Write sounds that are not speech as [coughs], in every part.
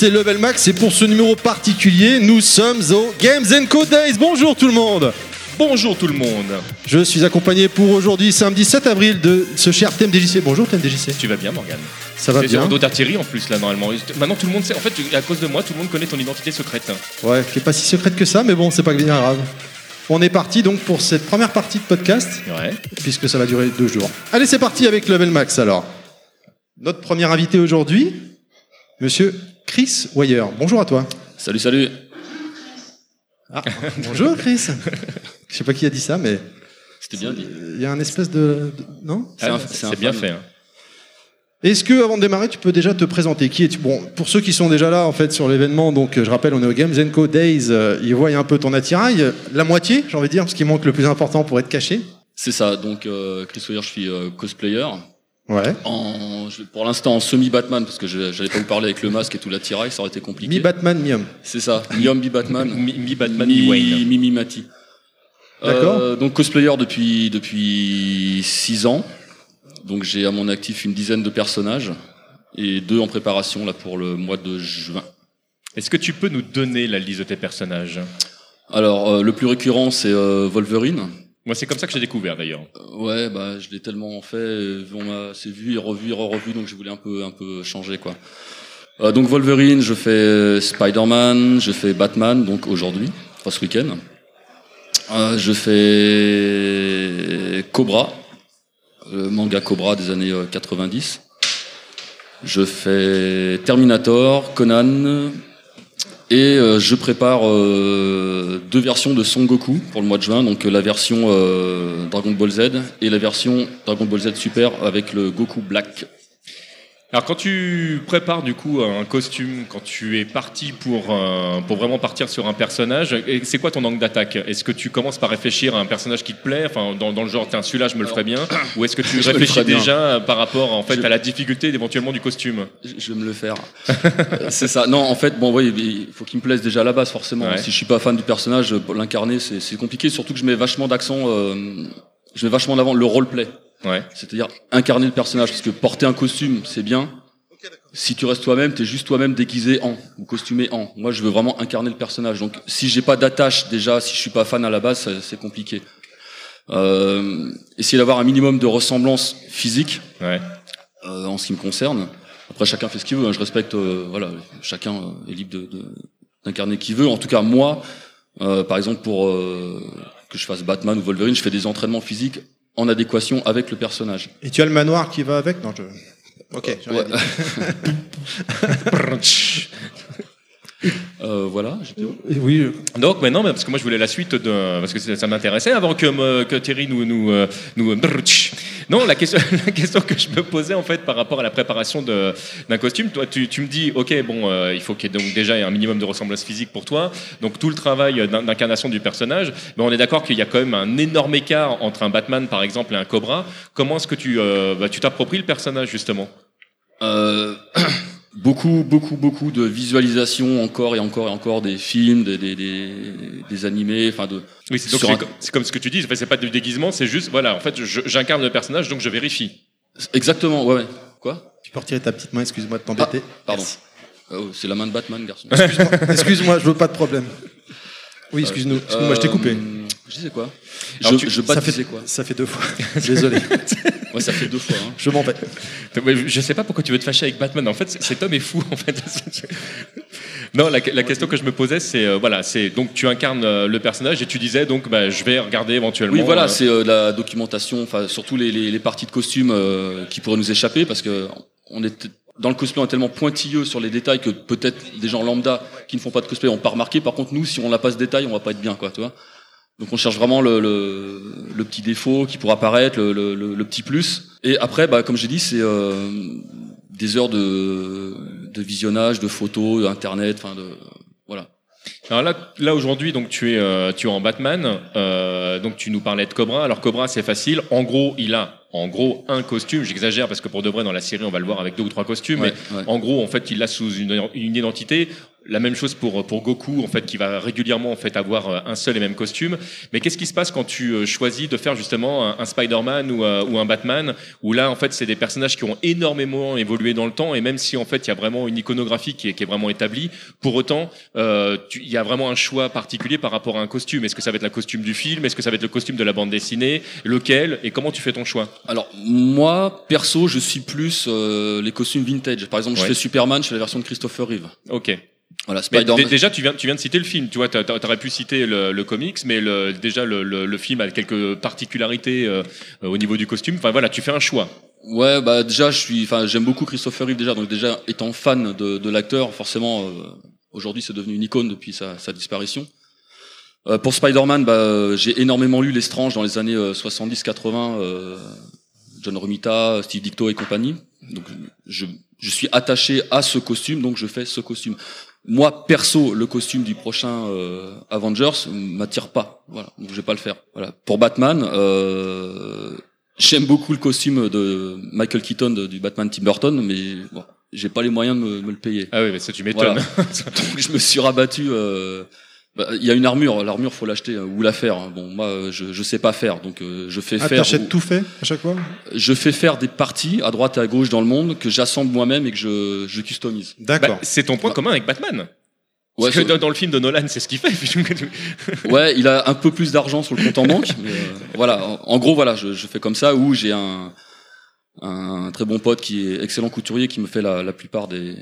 C'est Level Max et pour ce numéro particulier, nous sommes au Games Code Days. Bonjour tout le monde Bonjour tout le monde. Je suis accompagné pour aujourd'hui, samedi 7 avril, de ce cher TMDJC. Bonjour TMDJC. Tu vas bien Morgane? Ça va bien d'autres Thierry en plus là normalement. Maintenant tout le monde sait, en fait à cause de moi, tout le monde connaît ton identité secrète. Ouais, qui est pas si secrète que ça, mais bon, c'est pas bien grave. On est parti donc pour cette première partie de podcast, Ouais. puisque ça va durer deux jours. Allez, c'est parti avec Level Max alors. Notre premier invité aujourd'hui, monsieur Chris Weyer. Bonjour à toi. Salut, salut. Ah, bonjour Chris. [laughs] Je sais pas qui a dit ça, mais C'était bien dit. il y a un espèce de... de- Non? Ah, c'est bien fait. hein. Est-ce que, avant de démarrer, tu peux déjà te présenter? Qui es-tu? Bon, pour ceux qui sont déjà là, en fait, sur l'événement, donc je rappelle, on est au Games Co Days. euh, ils voient un peu ton attirail, la moitié, j'ai envie de dire, parce qu'il manque le plus important pour être caché. C'est ça, donc euh, Chris Weir, je suis euh, cosplayer. Ouais. En, je- pour l'instant en semi-Batman, parce que je j'allais pas vous parler avec le masque et tout l'attirail, ça aurait été compliqué. Mi Batman, mi homme. C'est ça, mi-homme, mi-Batman. Mi, mi Batman, mi Wayne. Mi-mi-mati. D'accord. Euh, donc cosplayer depuis depuis six ans. Donc j'ai à mon actif une dizaine de personnages et deux en préparation là pour le mois de juin. Est-ce que tu peux nous donner la liste de tes personnages? Alors euh, le plus récurrent c'est euh, Wolverine. Moi c'est comme ça que j'ai découvert d'ailleurs. Euh, Ouais, bah je l'ai tellement fait, euh, on m'a c'est vu et revu et revu, donc je voulais un peu un peu changer quoi. Euh, donc Wolverine, je fais Spider-Man, je fais Batman, donc aujourd'hui, ce week-end. Je fais Cobra, le manga Cobra des années euh, 90. Je fais Terminator, Conan, et euh, je prépare euh, deux versions de Son Goku pour le mois de juin, donc euh, la version Dragon Ball Z et la version Dragon Ball Z Super avec le Goku Black. Alors quand tu prépares du coup un costume, quand tu es parti pour, euh, pour vraiment partir sur un personnage, c'est quoi ton angle d'attaque? Est-ce que tu commences par réfléchir à un personnage qui te plaît, enfin dans, dans le genre tiens celui-là je me le ferais bien, ou est-ce que tu [coughs] Je réfléchis déjà par rapport en fait Je- à la difficulté éventuellement du costume? Je je vais me le faire. Euh, c'est ça. Non, en fait, bon, oui, il faut qu'il me plaise déjà à la base, forcément. Ouais. Si je suis pas fan du personnage, l'incarner, c'est c'est compliqué. Surtout que je mets vachement d'accent, euh, je mets vachement en avant le roleplay. Ouais. C'est-à-dire incarner le personnage, parce que porter un costume, c'est bien. Si tu restes toi-même, t'es juste toi-même déguisé en ou costumé en. Moi, je veux vraiment incarner le personnage. Donc, si j'ai pas d'attache déjà, si je suis pas fan à la base, c'est compliqué. Euh, essayer d'avoir un minimum de ressemblance physique Ouais. euh, en ce qui me concerne. Après, chacun fait ce qu'il veut. hein. Je respecte, euh, voilà, chacun euh, est libre de- de- d'incarner qui veut. En tout cas, moi, euh, par exemple, pour euh, que je fasse Batman ou Wolverine, je fais des entraînements physiques en adéquation avec le personnage. Et tu as le manoir qui va avec? Non, je... Ok, Ouais. [laughs] Euh, voilà. j'étais Oui, Donc maintenant, parce que moi je voulais la suite de, parce que ça m'intéressait avant que, me- que Thierry nous nous euh, nous non la question [laughs] la question que je me posais en fait par rapport à la préparation d'un costume. Toi, tu, tu me dis, ok, bon, euh, il faut qu'il y ait donc déjà un minimum de ressemblance physique pour toi. Donc tout le travail d'in- d'incarnation du personnage. Mais on est d'accord qu'il y a quand même un énorme écart entre un Batman par exemple et un Cobra. Comment est-ce que tu euh, bah, tu t'appropries le personnage justement? Euh, [clears throat] beaucoup, beaucoup, beaucoup de visualisation encore et encore et encore des films, des, des, des, des animés, enfin de. Oui, c'est un- comme- ce que tu dis. En fait, c'est pas du déguisement, c'est juste voilà. En fait, j'incarne le personnage, donc je vérifie. Exactement, ouais, ouais. Quoi? Tu peux retirer ta petite main, excuse-moi de t'embêter. Pardon. Merci. Oh, c'est la main de Batman, garçon. Excuse-moi, [laughs] excuse-moi, je veux pas de problème. Oui, excuse-nous, excuse-moi, je t'ai coupé. Euh, Je disais quoi? Alors, Je, tu- je ça, fait, quoi? Ça fait deux fois. [laughs] Désolé, [laughs] Ouais, ça fait deux fois. Hein. je m'en vais. Je sais pas pourquoi tu veux te fâcher avec Batman. En fait, cet homme est fou. En fait. [laughs] Non, la, la question que je me posais, c'est euh, voilà, c'est donc tu incarnes euh, le personnage et tu disais donc bah, je vais regarder éventuellement. Oui, voilà, euh, c'est euh, la documentation, enfin surtout les, les, les parties de costume euh, qui pourraient nous échapper parce que on est dans le cosplay on est tellement pointilleux sur les détails que peut-être des gens lambda qui ne font pas de cosplay n'ont pas remarqué. Par contre, nous, si on n'a pas ce détail, on va pas être bien, quoi, tu vois. Donc on cherche vraiment le, petit défaut qui pourra apparaître, le petit plus. Et après, bah, comme j'ai dit, c'est euh, des heures de, de visionnage, de photos, d'internet, enfin de voilà. Alors là, là aujourd'hui, donc tu es, euh, tu es en Batman. euh, donc tu nous parlais de Cobra. Alors Cobra, c'est facile. En gros, il a, en gros, un costume. J'exagère parce que pour de vrai, dans la série, on va le voir avec deux ou trois costumes. Ouais, mais ouais. en gros, en fait, il l'a sous une, une identité. la même chose pour pour Goku en fait qui va régulièrement en fait avoir euh, un seul et même costume. Mais qu'est-ce qui se passe quand tu euh, choisis de faire justement un, un Spider-Man ou, euh, ou un Batman où là en fait c'est des personnages qui ont énormément évolué dans le temps et même si en fait il y a vraiment une iconographie qui est, qui est vraiment établie, pour autant euh, tu- il y a vraiment un choix particulier par rapport à un costume. Est-ce que ça va être le costume du film? Est-ce que ça va être le costume de la bande dessinée? Lequel? Et comment tu fais ton choix? Alors moi, perso, je suis plus euh, les costumes vintage. Par exemple, je Ouais. fais Superman, je fais la version de Christopher Reeve. Ok. Voilà, déjà, tu viens, tu viens de citer le film. Tu vois, t'a- t'a- t'aurais pu citer le, le comics, mais le, déjà le, film a quelques particularités euh, euh, au niveau du costume. Enfin voilà, tu fais un choix. Ouais, bah déjà, je suis, enfin, j'aime beaucoup Christopher Reeve déjà. Donc déjà, étant fan de, de l'acteur, forcément, euh, aujourd'hui, c'est devenu une icône depuis sa, sa disparition. Euh, pour Spider-Man, bah, euh, j'ai énormément lu Les Strange dans les années 70-80, euh, John Romita, Steve Dicto et compagnie. Donc, je, je suis attaché à ce costume, donc je fais ce costume. Moi, perso, le costume du prochain euh, Avengers m'attire pas. Voilà, donc je vais pas le faire. Voilà. Pour Batman, euh, j'aime beaucoup le costume de Michael Keaton du Batman Tim Burton, mais bon, j'ai pas les moyens de me, me le payer. Ah oui, mais ça tu m'étonnes. Voilà. [laughs] Donc je me suis rabattu. euh, bah, Il y a une armure, l'armure faut l'acheter euh, ou la faire. hein. Bon, moi je je sais pas faire, donc euh, je fais Ah, faire. t'achètes tout fait à chaque fois? Je fais faire des parties à droite et à gauche dans le monde que j'assemble moi-même et que je je customise. D'accord. Bah, c'est ton point commun avec Batman. Ouais, Parce que dans, dans le film de Nolan, c'est ce qu'il fait. [laughs] [laughs] Ouais, il a un peu plus d'argent sur le compte en banque, mais euh, voilà. En, en gros, voilà, je, je fais comme ça. Ou j'ai un, un très bon pote qui est excellent couturier, qui me fait la, la plupart des,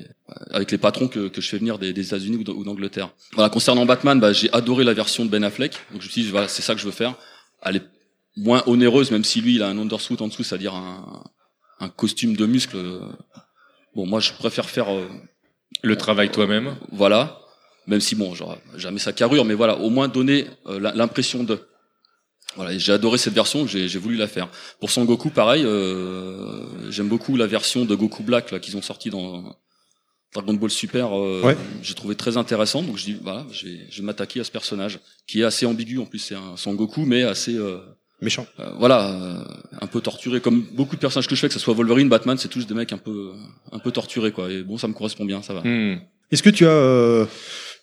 avec les patrons que, que je fais venir des, des États-Unis ou d'A- ou d'Angleterre. Voilà, concernant Batman, bah, j'ai adoré la version de Ben Affleck, donc je me suis dit, voilà, c'est ça que je veux faire. Elle est moins onéreuse, même si lui, il a un undersuit en dessous, c'est-à-dire un, un costume de muscle. Bon, moi, je préfère faire euh, le travail toi-même. voilà. Même si bon, j'aurais jamais sa carrure, mais voilà, au moins donner euh, l'impression de. Voilà, et j'ai adoré cette version, j'ai j'ai voulu la faire. Pour Son Goku, pareil, euh, j'aime beaucoup la version de Goku Black là qu'ils ont sorti dans Dragon Ball Super. euh, Ouais. J'ai trouvé très intéressant, donc je dis voilà, je vais, je vais m'attaquer à ce personnage qui est assez ambigu en plus, c'est un Son Goku, mais assez euh, Méchant. euh, voilà, euh, un peu torturé, comme beaucoup de personnages que je fais, que ce soit Wolverine, Batman, c'est tous des mecs un peu un peu torturés quoi. Et bon, ça me correspond bien, ça va. Hmm. Est-ce que tu as euh,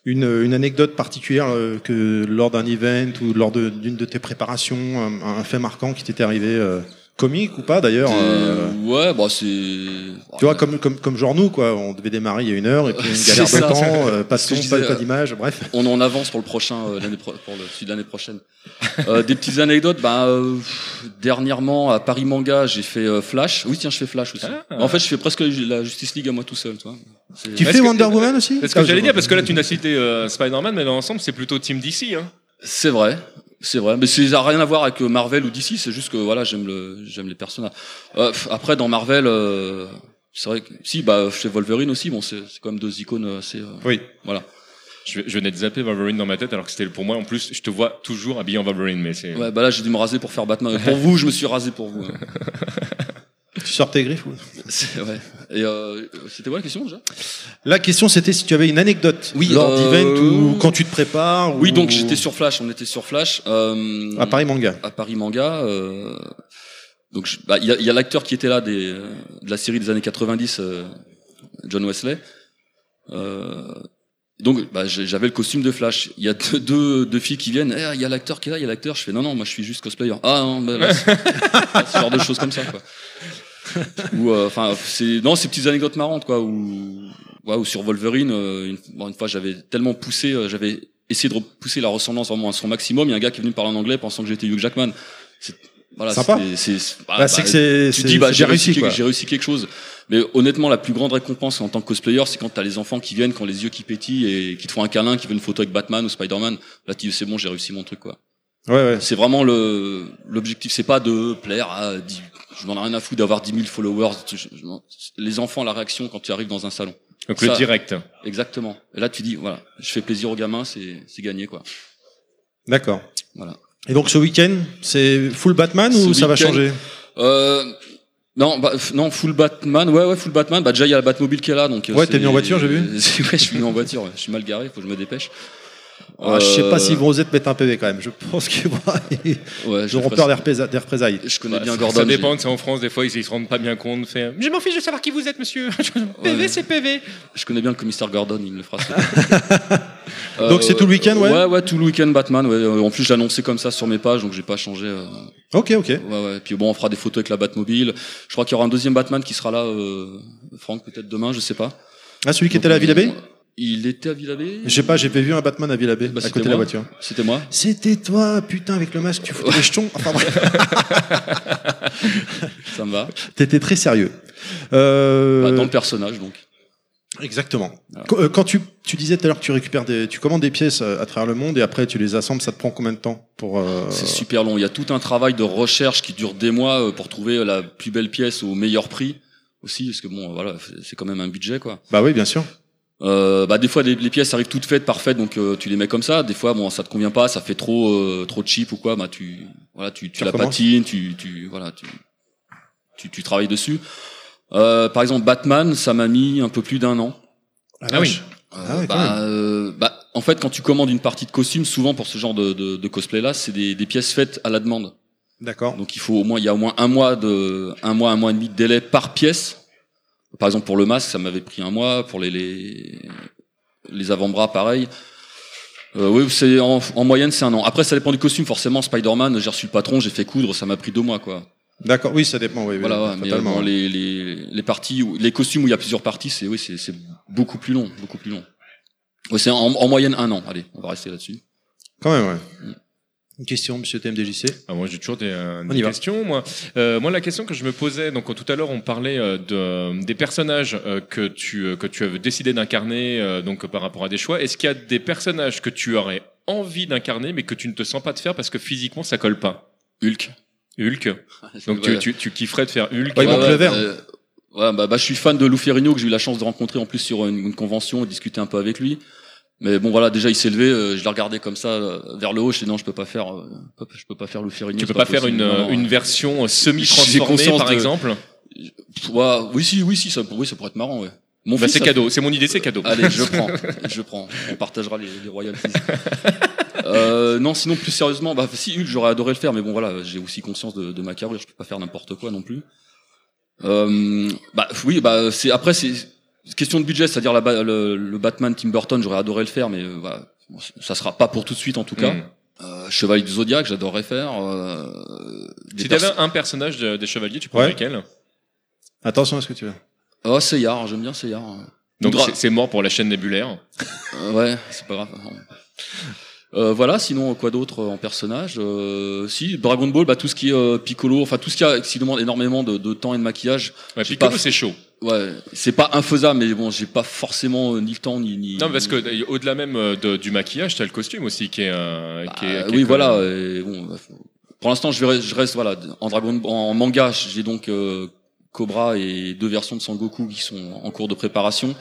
une, anecdote particulière euh, que lors d'un event ou lors d'une de, tes préparations, un, un fait marquant qui t'était arrivé, euh, comique ou pas d'ailleurs euh, Ouais, bah c'est. Tu vois, comme, comme, comme genre nous, quoi. On devait démarrer il y a une heure et puis une [laughs] galère de ça. temps, [laughs] euh, pas de son, pas, d'image, bref. [laughs] On en avance pour le prochain, euh, l'année pro- pour le celui de l'année prochaine. Euh, des petites anecdotes. Bah, euh, pff, dernièrement à Paris Manga, j'ai fait euh, Flash. Oui, tiens, je fais Flash aussi. Ah. En fait, je fais presque la Justice League à moi tout seul, tu vois. C'est- Tu fais que- Wonder Woman aussi C'est ce que Ah, j'allais dire, parce que là tu n'as cité euh, Spider-Man, mais dans l'ensemble c'est plutôt Team DC. Hein. C'est vrai. C'est vrai, mais ça n'a rien à voir avec euh, Marvel ou DC, c'est juste que voilà, j'aime le, j'aime les personnages. Euh, après, dans Marvel, euh, c'est vrai que si, bah, chez Wolverine aussi, bon, c'est c'est quand même deux icônes euh, assez. euh, Oui. voilà. Je, je venais de zapper Wolverine dans ma tête, alors que c'était pour moi en plus. Je te vois toujours habillé en Wolverine, mais c'est. Ouais, bah là, j'ai dû me raser pour faire Batman. Pour vous, je me suis rasé pour vous. hein. [laughs] Sors tes griffes. [laughs] C'est-. Et euh, c'était quoi la question déjà? La question c'était si tu avais une anecdote Oui, lors euh, d'event ou quand tu te prépares. Oui, ou- donc j'étais sur Flash, on était sur Flash. Euh, À Paris Manga. à Paris Manga. euh, donc bah, il y a, il y a l'acteur qui était là des, de la série des années 90, euh, John Wesley. Donc bah, j'avais le costume de Flash. Il y a deux, deux, deux filles qui viennent. Eh, Il y a l'acteur qui est là, il y a l'acteur. Je fais non non, moi je suis juste cosplayer. Ah non, bah, là, [laughs] ce genre de choses comme ça quoi. Ou euh, enfin c'est non ces petites anecdotes marrantes quoi. Ou ouais, ou sur Wolverine, euh, une, bon, une fois j'avais tellement poussé, euh, j'avais essayé de repousser la ressemblance vraiment à son maximum. Il y a un gars qui est venu me parler en anglais pensant que j'étais Hugh Jackman. C'est voilà, Sympa. c'est bah, Bah, bah, que tu dis bah j'ai réussi, j'ai réussi quelque chose. Mais honnêtement, la plus grande récompense en tant que cosplayer, c'est quand t'as les enfants qui viennent, qui ont les yeux qui pétillent et qui te font un câlin, qui veulent une photo avec Batman ou Spider-Man. Là, tu dis c'est bon, j'ai réussi mon truc quoi. Ouais, ouais. C'est vraiment le l'objectif, c'est pas de plaire à 10, je m'en ai rien à foutre d'avoir 10 000 followers. Je- je- les enfants, la réaction quand tu arrives dans un salon. Donc Ça- le direct. Exactement. Et là, tu dis voilà, je fais plaisir aux gamins, c'est c'est gagné quoi. D'accord. Voilà. Et donc ce week-end, c'est full Batman Ce ou ça va changer Euh, non, bah, f- non, full Batman. Ouais, ouais, full Batman. Bah déjà il y a la Batmobile qui est là, donc. euh, Ouais, t'es venu en voiture, j'ai vu. [laughs] ouais, je suis venu en voiture. ouais. Je suis mal garé, faut que je me dépêche. Ah, je sais pas Euh, s'ils vont oser te mettre un PV quand même. Je pense qu'ils [laughs] Ouais, je auront peur des représa- des représailles. Je connais bien ça- Gordon. Ça dépend, c'est en France, des fois, ils, ils se rendent pas bien compte faire. Je m'en fiche de savoir qui vous êtes, monsieur. [laughs] PV, Ouais. c'est PV. Je connais bien le commissaire Gordon, il me le fera. ça. [laughs] Donc c'est tout le week-end, ouais Ouais, ouais, tout le week-end Batman. Ouais. Euh, En plus, j'ai annoncé comme ça sur mes pages, donc j'ai pas changé. euh, Ok, ok. Ouais, ouais. Puis bon, on fera des photos avec la Batmobile. Je crois qu'il y aura un deuxième Batman qui sera là, euh, Franck, peut-être demain, je sais pas. Ah, celui qui était à Donc, Villabé on- Il était à Villabé Je sais pas, j'ai vu un Batman à Villabé, Bah, à côté de la voiture. C'était moi. C'était toi, putain, avec le masque, tu foutais les [laughs] jetons. Enfin [laughs] Ça me va. t'étais très sérieux. Euh, Bah, dans le personnage, donc. Exactement. Euh, Quand tu, tu disais tout à l'heure que tu récupères des, tu commandes des pièces euh, à travers le monde et après tu les assembles, ça te prend combien de temps pour euh, C'est super long. Il y a tout un travail de recherche qui dure des mois euh, pour trouver la plus belle pièce au meilleur prix aussi, parce que bon, voilà, c'est- c'est quand même un budget, quoi. Bah oui, bien sûr. Euh, bah des fois les, les pièces arrivent toutes faites, parfaites, donc euh, tu les mets comme ça. Des fois, bon, ça te convient pas, ça fait trop trop trop cheap ou quoi, bah tu voilà, tu, tu la patines, tu tu voilà, tu tu, tu travailles dessus. Euh, par exemple, Batman, ça m'a mis un peu plus d'un an. Ah oui. Euh, Ah ouais, bah, euh, bah, en fait, quand tu commandes une partie de costume, souvent pour ce genre de, de, de cosplay-là, c'est des, des pièces faites à la demande. D'accord. Donc il faut au moins, il y a au moins un mois de, un mois, un mois et demi de délai par pièce. Par exemple, pour le masque, ça m'avait pris un mois. Pour les les, les avant-bras, pareil. Euh, oui, c'est en, en moyenne c'est un an. Après, ça dépend du costume. Forcément, Spider-Man, j'ai reçu le patron, j'ai fait coudre, ça m'a pris deux mois, quoi. D'accord. Oui, ça dépend. Oui, oui, voilà, ouais, mais totalement. bon, les, les, les parties, où- les costumes où il y a plusieurs parties, c'est oui, c'est c'est beaucoup plus long, beaucoup plus long. Ouais, c'est en, en moyenne un an. Allez, on va rester là-dessus. Quand même, ouais. Une question, Monsieur TMDJC. Ah, moi, j'ai toujours des, euh, On des questions. Moi, Euh, moi, la question que je me posais, donc tout à l'heure, on parlait euh, de, des personnages euh, que tu euh, que tu avais décidé d'incarner, euh, donc par rapport à des choix. Est-ce qu'il y a des personnages que tu aurais envie d'incarner, mais que tu ne te sens pas de faire parce que physiquement, ça colle pas? Hulk. Hulk. Donc tu, Ouais. tu, tu kifferais de faire Hulk. Ouais, il manque le verre. euh, ouais, bah, bah, je suis fan de Lou Ferrigno que j'ai eu la chance de rencontrer en plus sur une, une convention et discuter un peu avec lui. Mais bon voilà, déjà il s'est levé, euh, je l'ai regardé comme ça euh, vers le haut, je dis non, je peux pas faire, euh, je peux pas faire Lou Ferrigno. tu peux pas faire une, Non, une version J'ai semi-transformée, conscience par de- exemple ouais, oui si, oui si, ça, oui ça pourrait être marrant, ouais. Mon bah, C'est ça- cadeau. C'est mon idée, c'est cadeau. Allez, je [laughs] prends, je prends. On partagera les, les royalties. Euh, non, sinon plus sérieusement, bah si Hulk, j'aurais adoré le faire, mais bon voilà, j'ai aussi conscience de, de ma carrure, je peux pas faire n'importe quoi non plus. Euh, bah oui, bah c'est après c'est question de budget, c'est-à-dire la le, le Batman Tim Burton, j'aurais adoré le faire, mais euh, voilà, ça sera pas pour tout de suite en tout cas. Hmm. Euh, Chevalier du Zodiaque, j'adorerais faire. Euh, des Si tu avais perso- un personnage de- des chevaliers, tu prendrais Ouais. lequel? Attention à ce que tu veux. Oh, Seyard, j'aime bien Seyard. Donc c'est- mort pour la chaîne nébulaire. Euh, ouais, c'est pas grave. Euh, voilà, sinon quoi d'autre euh, en personnage? Euh, Si Dragon Ball, bah tout ce qui est euh, Piccolo, enfin tout ce qui, a, qui demande énormément de, de temps et de maquillage. Ouais, Piccolo, pas- c'est chaud. Ouais, c'est pas infaisable, mais bon, j'ai pas forcément euh, ni le temps ni. ni Non, parce que au-delà même euh, de- du maquillage, t'as le costume aussi qui est. euh, Bah, qui est- qui est oui, voilà. et bon, bah, pour l'instant, je, reste voilà en Dragon en manga. J'ai donc euh, Cobra et deux versions de Sangoku qui sont en cours de préparation.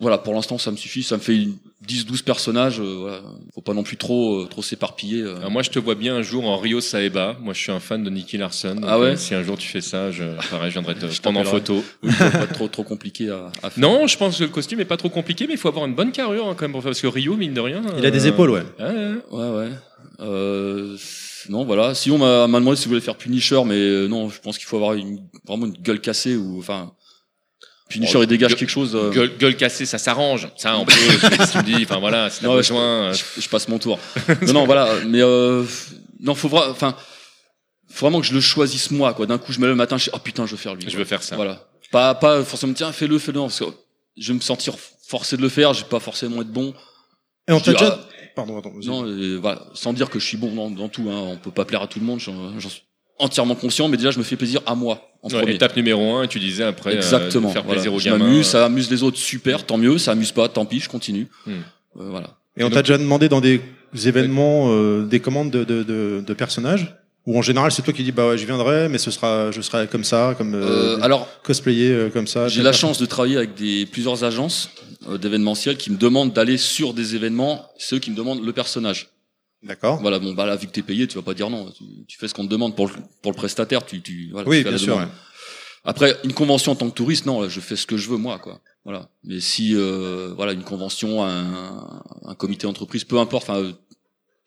Voilà, pour l'instant, ça me suffit. Ça me fait 10-12 personnages. euh, voilà. Faut pas non plus trop euh, trop s'éparpiller. euh. Alors moi, je te vois bien un jour en Rio Saeba. Moi, je suis un fan de Nicky Larson. Ah ouais euh, Si un jour tu fais ça, je, pareil, je viendrai te [laughs] Je prendre en photo. Pas être trop trop compliqué à, à faire. Non, je pense que le costume est pas trop compliqué, mais il faut avoir une bonne carrure hein, quand même pour faire- parce que Rio, mine de rien. Il a des euh, épaules, ouais. ouais, ouais. Ouais, ouais. Euh, non, voilà. Sinon, on m'a m'a demandé si vous voulez faire Punisher, mais euh, non, je pense qu'il faut avoir une, vraiment une gueule cassée ou enfin. Punisher, Oh, il dégage gueule- quelque chose. euh, Gueule, gueule cassée, ça s'arrange. Ça, on peut. si tu me dis, enfin voilà, si Non, besoin. euh, je, je passe mon tour. non, non, voilà. Mais euh, non, faut vraiment, enfin, faut vraiment que je le choisisse moi, quoi. D'un coup, je me lève le matin, je dis, oh putain, je veux faire lui. Je veux faire ça. Voilà. Pas, pas forcément, tiens, fais-le, fais-le, parce que je vais me sentir forcé de le faire. Je vais pas forcément être bon. Et on Je t'a déjà. ah, Pardon, attends. Non, et voilà, sans dire que je suis bon dans, dans tout. Hein. On peut pas plaire à tout le monde. J'en j'en suis entièrement conscient, mais déjà, je me fais plaisir à moi en Ouais, premier. étape numéro un, et tu disais après. euh, Exactement. de faire voilà. plaisir aux je gamins. m'amuse, ça amuse les autres, super, tant mieux. Ça amuse pas, tant pis, je continue. Hmm. Euh, voilà. Et on t'a déjà demandé dans des événements euh, des commandes de, de, de, de personnages Ou en général, c'est toi qui dis bah ouais, je viendrai, mais ce sera, je serai comme ça, comme euh, Euh, alors, cosplayer euh, comme ça. J'ai la chance de travailler avec des, plusieurs agences euh, d'événementiel qui me demandent d'aller sur des événements, ceux qui me demandent le personnage. D'accord. Voilà, bon, bah là, vu que t'es payé, tu vas pas dire non. Tu, tu fais ce qu'on te demande pour le, pour le prestataire, tu, tu, voilà, Oui, tu bien la sûr. demande. Après, une convention en tant que touriste, non, je fais ce que je veux moi, quoi. Voilà. Mais si, euh, voilà, une convention, un, un comité d'entreprise, peu importe, enfin, euh,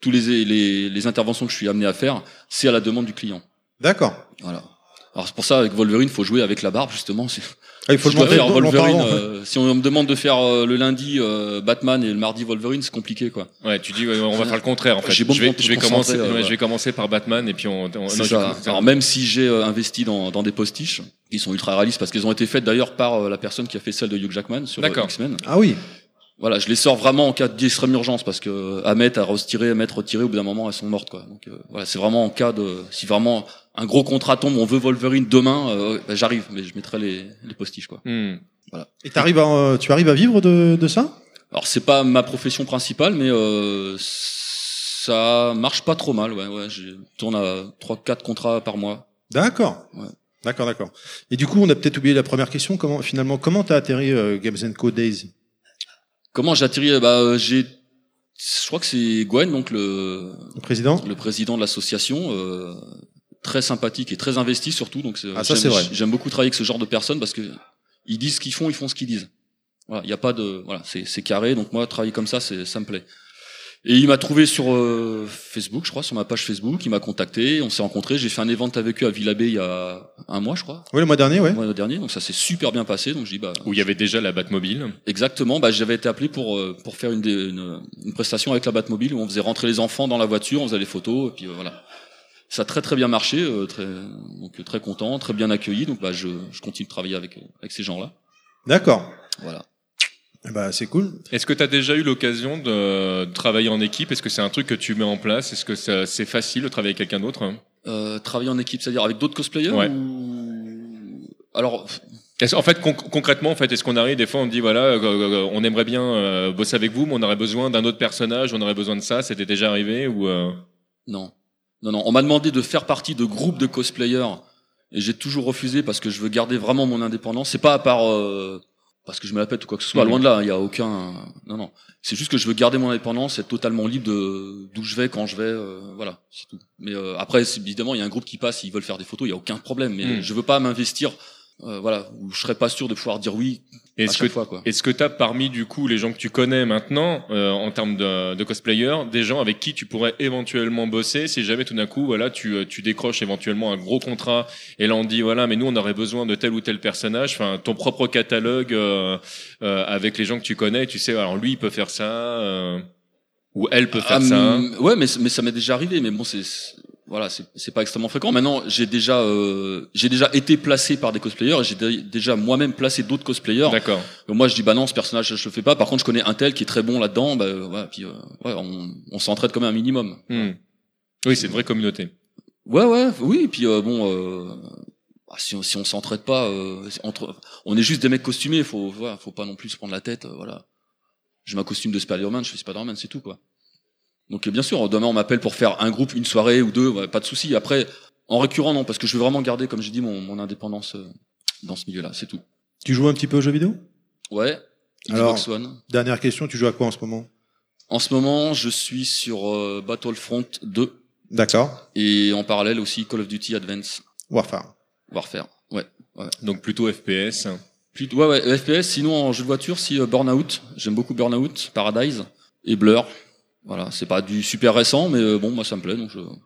tous les, les, les interventions que je suis amené à faire, c'est à la demande du client. D'accord. Voilà. Alors c'est pour ça avec Wolverine, faut jouer avec la barbe justement. Ah, il faut si le faire Wolverine, euh, si on me demande de faire euh, le lundi euh, Batman et le mardi Wolverine, c'est compliqué quoi. Ouais, tu dis ouais, on va faire le contraire en fait. Je vais, je vais commencer, euh, ouais, je vais commencer par Batman et puis on. on- C'est non, ça. Alors même si j'ai euh, investi dans, dans des postiches, qui sont ultra réalistes parce qu'elles ont été faites d'ailleurs par euh, la personne qui a fait celle de Hugh Jackman sur D'accord. X-Men. Ah oui. Voilà, je les sors vraiment en cas d'extrême urgence parce que Ahmet a retiré, Ahmet retiré, au bout d'un moment elles sont mortes quoi. Donc euh, voilà, c'est vraiment en cas de si vraiment un gros contrat tombe, on veut Wolverine demain, euh, bah, j'arrive, mais je mettrai les, les postiches quoi. Hmm. Et t'arrives à, euh, tu arrives à vivre de, de ça? Alors c'est pas ma profession principale, mais euh, ça marche pas trop mal. Ouais, ouais, je tourne à trois, quatre contrats par mois. D'accord. Ouais. D'accord, d'accord. Et du coup, on a peut-être oublié la première question. Comment, finalement, comment t'as atterri euh, Games Co Days? Comment j'ai atterri Bah euh, j'ai, je crois que c'est Gwen, donc le Le président le président de l'association, euh, très sympathique et très investi surtout. Donc Ah, ça, j'aime- c'est vrai. J'aime beaucoup travailler avec ce genre de personnes parce que ils disent ce qu'ils font, ils font ce qu'ils disent. Voilà, il y a pas de, voilà, c'est c'est carré. Donc moi, travailler comme ça, c'est ça me plaît. Et il m'a trouvé sur euh, Facebook, je crois, sur ma page Facebook. Il m'a contacté, on s'est rencontrés. J'ai fait un event avec eux à Villabé il y a un mois, je crois, Oui, le mois dernier, ouais. le mois dernier. Donc ça s'est super bien passé. Donc je dis bah Où il y avait déjà la Batmobile. Exactement, bah, j'avais été appelé pour euh, pour faire une, des- une, une prestation avec la Batmobile où on faisait rentrer les enfants dans la voiture, on faisait les photos et puis euh, voilà. Ça a très très bien marché, euh, très donc très content, très bien accueilli. Donc bah je, je continue de travailler avec avec ces gens-là. D'accord. Voilà. Bah, c'est cool. Est-ce que tu as déjà eu l'occasion de travailler en équipe? Est-ce que c'est un truc que tu mets en place? Est-ce que ça- c'est facile de travailler avec quelqu'un d'autre? Euh, travailler en équipe, c'est-à-dire avec d'autres cosplayers Ouais. ou alors Est-ce- En fait, con- concrètement, en fait, est-ce qu'on arrive des fois, on dit voilà, euh, euh, on aimerait bien euh, bosser avec vous, mais on aurait besoin d'un autre personnage, on aurait besoin de ça. C'était déjà arrivé ou euh, non, non, non. On m'a demandé de faire partie de groupes de cosplayers et j'ai toujours refusé parce que je veux garder vraiment mon indépendance. C'est pas à part euh, parce que je me la pète ou quoi que ce soit. Mhm. Loin de là, il y a aucun. Non, non. C'est juste que je veux garder mon indépendance, être totalement libre de d'où je vais, quand je vais. euh, voilà, c'est tout. Mais euh, après, évidemment, il y a un groupe qui passe, ils veulent faire des photos, il y a aucun problème. Mais Mhm. je veux pas m'investir. euh, voilà, où je serais pas sûr de pouvoir dire oui est-ce que fois, quoi. Est-ce que tu as parmi du coup les gens que tu connais maintenant euh, en termes de, de cosplayers des gens avec qui tu pourrais éventuellement bosser si jamais tout d'un coup voilà tu, euh, tu décroches éventuellement un gros contrat et là on dit voilà mais nous on aurait besoin de tel ou tel personnage enfin ton propre catalogue euh, euh, avec les gens que tu connais tu sais alors lui il peut faire ça euh, ou elle peut faire Ah, ça ouais, mais, mais ça m'est déjà arrivé. Mais bon, c'est- voilà, c'est c'est pas extrêmement fréquent. Maintenant, j'ai déjà euh, j'ai déjà été placé par des cosplayers. et J'ai dé- déjà moi-même placé d'autres cosplayers. d'accord Donc moi, je dis bah non, ce personnage, je le fais pas. Par contre, je connais un tel qui est très bon là-dedans. Bah euh, voilà, puis euh, ouais, on, on s'entraide quand même un minimum. Hmm. oui c'est une vraie communauté Ouais, ouais, oui. Et puis euh, bon, euh, bah, si on si on s'entraide pas, euh, entre, on est juste des mecs costumés. Faut voilà, faut pas non plus se prendre la tête. euh, voilà. J'ai ma costume de Spider-Man, je fais Spider-Man, c'est tout quoi. Donc bien sûr, demain on m'appelle pour faire un groupe, une soirée ou deux, ouais, pas de souci. Après, en récurrent non, parce que je veux vraiment garder, comme j'ai dit, mon, mon indépendance euh, dans ce milieu-là, c'est tout. Tu joues un petit peu aux jeux vidéo? Ouais. Alors- Xbox One. Dernière question, tu joues à quoi en ce moment? En ce moment, je suis sur euh, Battlefront 2 D'accord. et en parallèle aussi Call of Duty Advance Warfare. Warfare. Ouais. donc plutôt FPS Plutôt, ouais, ouais, FPS. Sinon, en jeu de voiture, si euh, Burnout. J'aime beaucoup Burnout, Paradise et Blur. Voilà, c'est pas du super récent, mais euh, bon, moi ça me plaît. Donc je. comme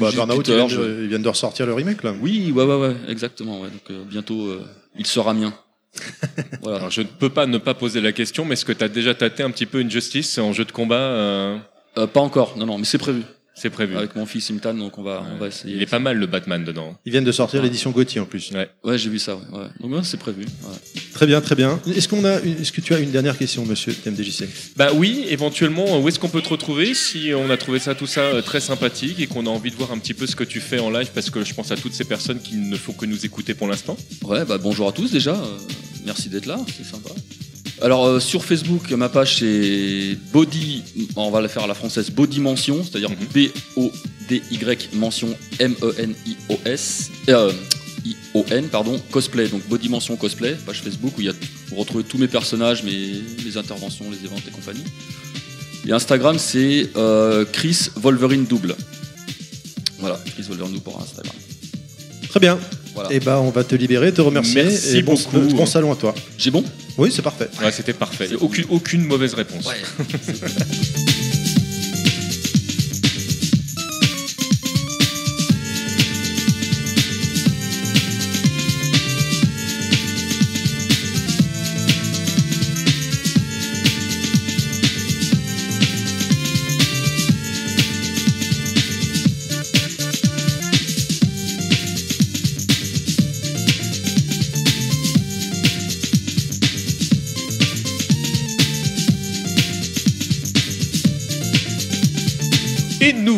Bah, je Burnout, ils viennent, de, ils viennent de ressortir le remake, là. je- Oui, ouais, ouais, ouais, exactement. Ouais. Donc euh, bientôt, euh, il sera mien. [laughs] voilà. alors je ne peux pas ne pas poser la question mais est-ce que tu as déjà tâté un petit peu une justice en jeu de combat euh, Euh, pas encore, non, non, mais c'est prévu. C'est prévu Avec mon fils Imtan, donc on va, on va essayer. il est pas mal le Batman dedans Ils viennent de sortir Ouais. l'édition Gauthier en plus. ouais Ouais, j'ai vu ça. Ouais. Donc ouais, c'est prévu. ouais. Très bien, très bien. Est-ce qu'on a, une- est-ce que tu as une dernière question, monsieur TMDJC Bah oui, éventuellement, où est-ce qu'on peut te retrouver si on a trouvé ça tout ça euh, très sympathique et qu'on a envie de voir un petit peu ce que tu fais en live parce que je pense à toutes ces personnes qui ne font que nous écouter pour l'instant? Ouais, bah bonjour à tous déjà. Euh, merci d'être là, c'est sympa. Alors euh, sur Facebook, ma page c'est Body, on va la faire à la française Body Mention, c'est-à-dire Mhm. B O D Y mention M E N I O S euh, I O N pardon cosplay donc Body Mention cosplay page Facebook où il y a vous retrouvez tous mes personnages, mes mes interventions, les événements et compagnie. Et Instagram c'est euh, Chris Wolverine double. Voilà, Chris Wolverine double pour Instagram. Très bien. Voilà. Et bah, on va te libérer, te remercier. Merci et bon, beaucoup. bon salon à toi. J'ai bon? Oui, c'est parfait. Ouais, c'était parfait. Aucune, aucune mauvaise réponse. [laughs]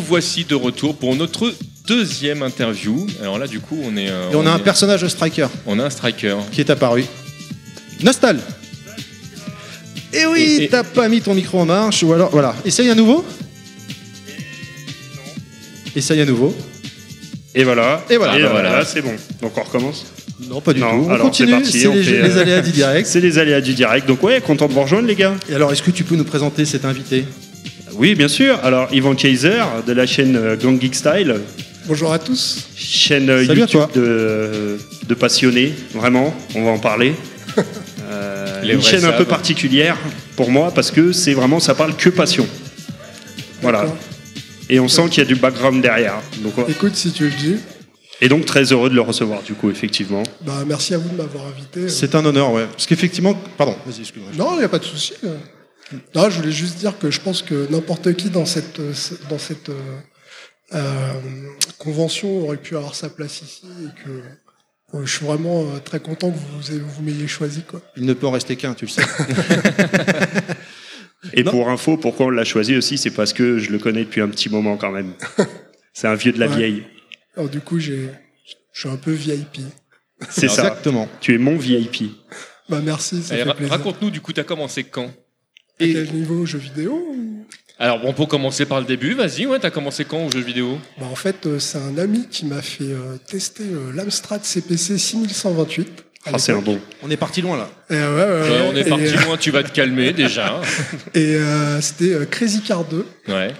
voici de retour pour notre deuxième interview. Alors là, du coup, on est. euh, Et on a un est- personnage de striker on a un striker. qui est apparu. Nostal Et oui, Et- et- t'as pas mis ton micro en marche, ou alors, voilà. Essaye à nouveau Essaye à nouveau. Et voilà. Et voilà. Et voilà. voilà, c'est bon. Donc on recommence. Non, pas du Non, tout. On alors, continue, c'est les, fait, les euh, aléas du direct. [laughs] C'est les aléas du direct. Donc ouais, content de vous rejoindre les gars. Et alors, est-ce que tu peux nous présenter cet invité? Oui, bien sûr. Alors Ivan Kaiser de la chaîne euh, Gang Geek Style, Bonjour à tous. chaîne euh, Salut YouTube toi. de, de passionnés, vraiment. On va en parler. [laughs] Euh, une chaîne un peu particulière pour moi parce que c'est vraiment ça parle que passion. Voilà. Et on sent qu'il y a du background derrière. Donc. Écoute, si tu le dis, Et donc très heureux de le recevoir du coup effectivement. bah, merci à vous de m'avoir invité. C'est un honneur, ouais. Parce qu'effectivement. Pardon, vas-y, excuse-moi. Non, il n'y a pas de souci. Non, je voulais juste dire que je pense que n'importe qui dans cette, dans cette euh, euh, convention aurait pu avoir sa place ici et que euh, je suis vraiment très content que vous vous m'ayez choisi. Quoi. Il ne peut en rester qu'un, tu le sais. [laughs] Et Non. pour info, pourquoi on l'a choisi aussi, c'est parce que je le connais depuis un petit moment quand même. [laughs] c'est un vieux de la Ouais. vieille. Alors, du coup, j'ai, je suis un peu VIP. C'est ça. Exactement. Tu es mon VIP. Bah, merci, ça fait. Raconte-nous, du coup, t'as commencé quand? À quel niveau jeux vidéo ou- Alors, bon, pour commencer par le début, vas-y, ouais, t'as commencé quand aux jeux vidéo? Bah, En fait, euh, c'est un ami qui m'a fait euh, tester euh, l'Amstrad CPC 6128. à Ah, c'est un bon. On est parti loin là. Et, ouais, ouais, Ouais, ouais. On est Et, parti euh, loin, tu vas te calmer [laughs] déjà. Et euh, c'était euh, Crazy Car 2. Ouais.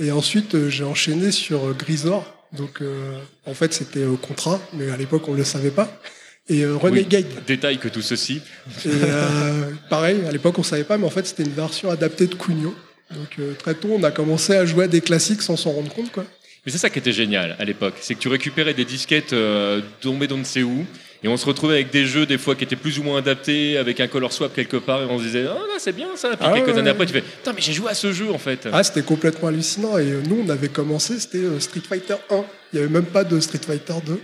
Et ensuite, euh, j'ai enchaîné sur euh, Grisor. Donc, euh, en fait, c'était au contrat, mais à l'époque, on ne le savait pas. Et euh, Renegade. Détail que tout ceci. Et euh, pareil, à l'époque, on ne savait pas, mais en fait, c'était une version adaptée de Cugno. Donc, euh, très tôt, on a commencé à jouer à des classiques sans s'en rendre compte, quoi. Mais c'est ça qui était génial à l'époque, c'est que tu récupérais des disquettes euh, tombées d'on ne sait où, et on se retrouvait avec des jeux des fois qui étaient plus ou moins adaptés, avec un color swap quelque part, et on se disait ah là c'est bien ça. Puis Ah quelques ouais, années ouais. après tu fais putain mais j'ai joué à ce jeu en fait. Ah, c'était complètement hallucinant. Et euh, nous, on avait commencé, c'était euh, Street Fighter 1. Il n'y avait même pas de Street Fighter 2.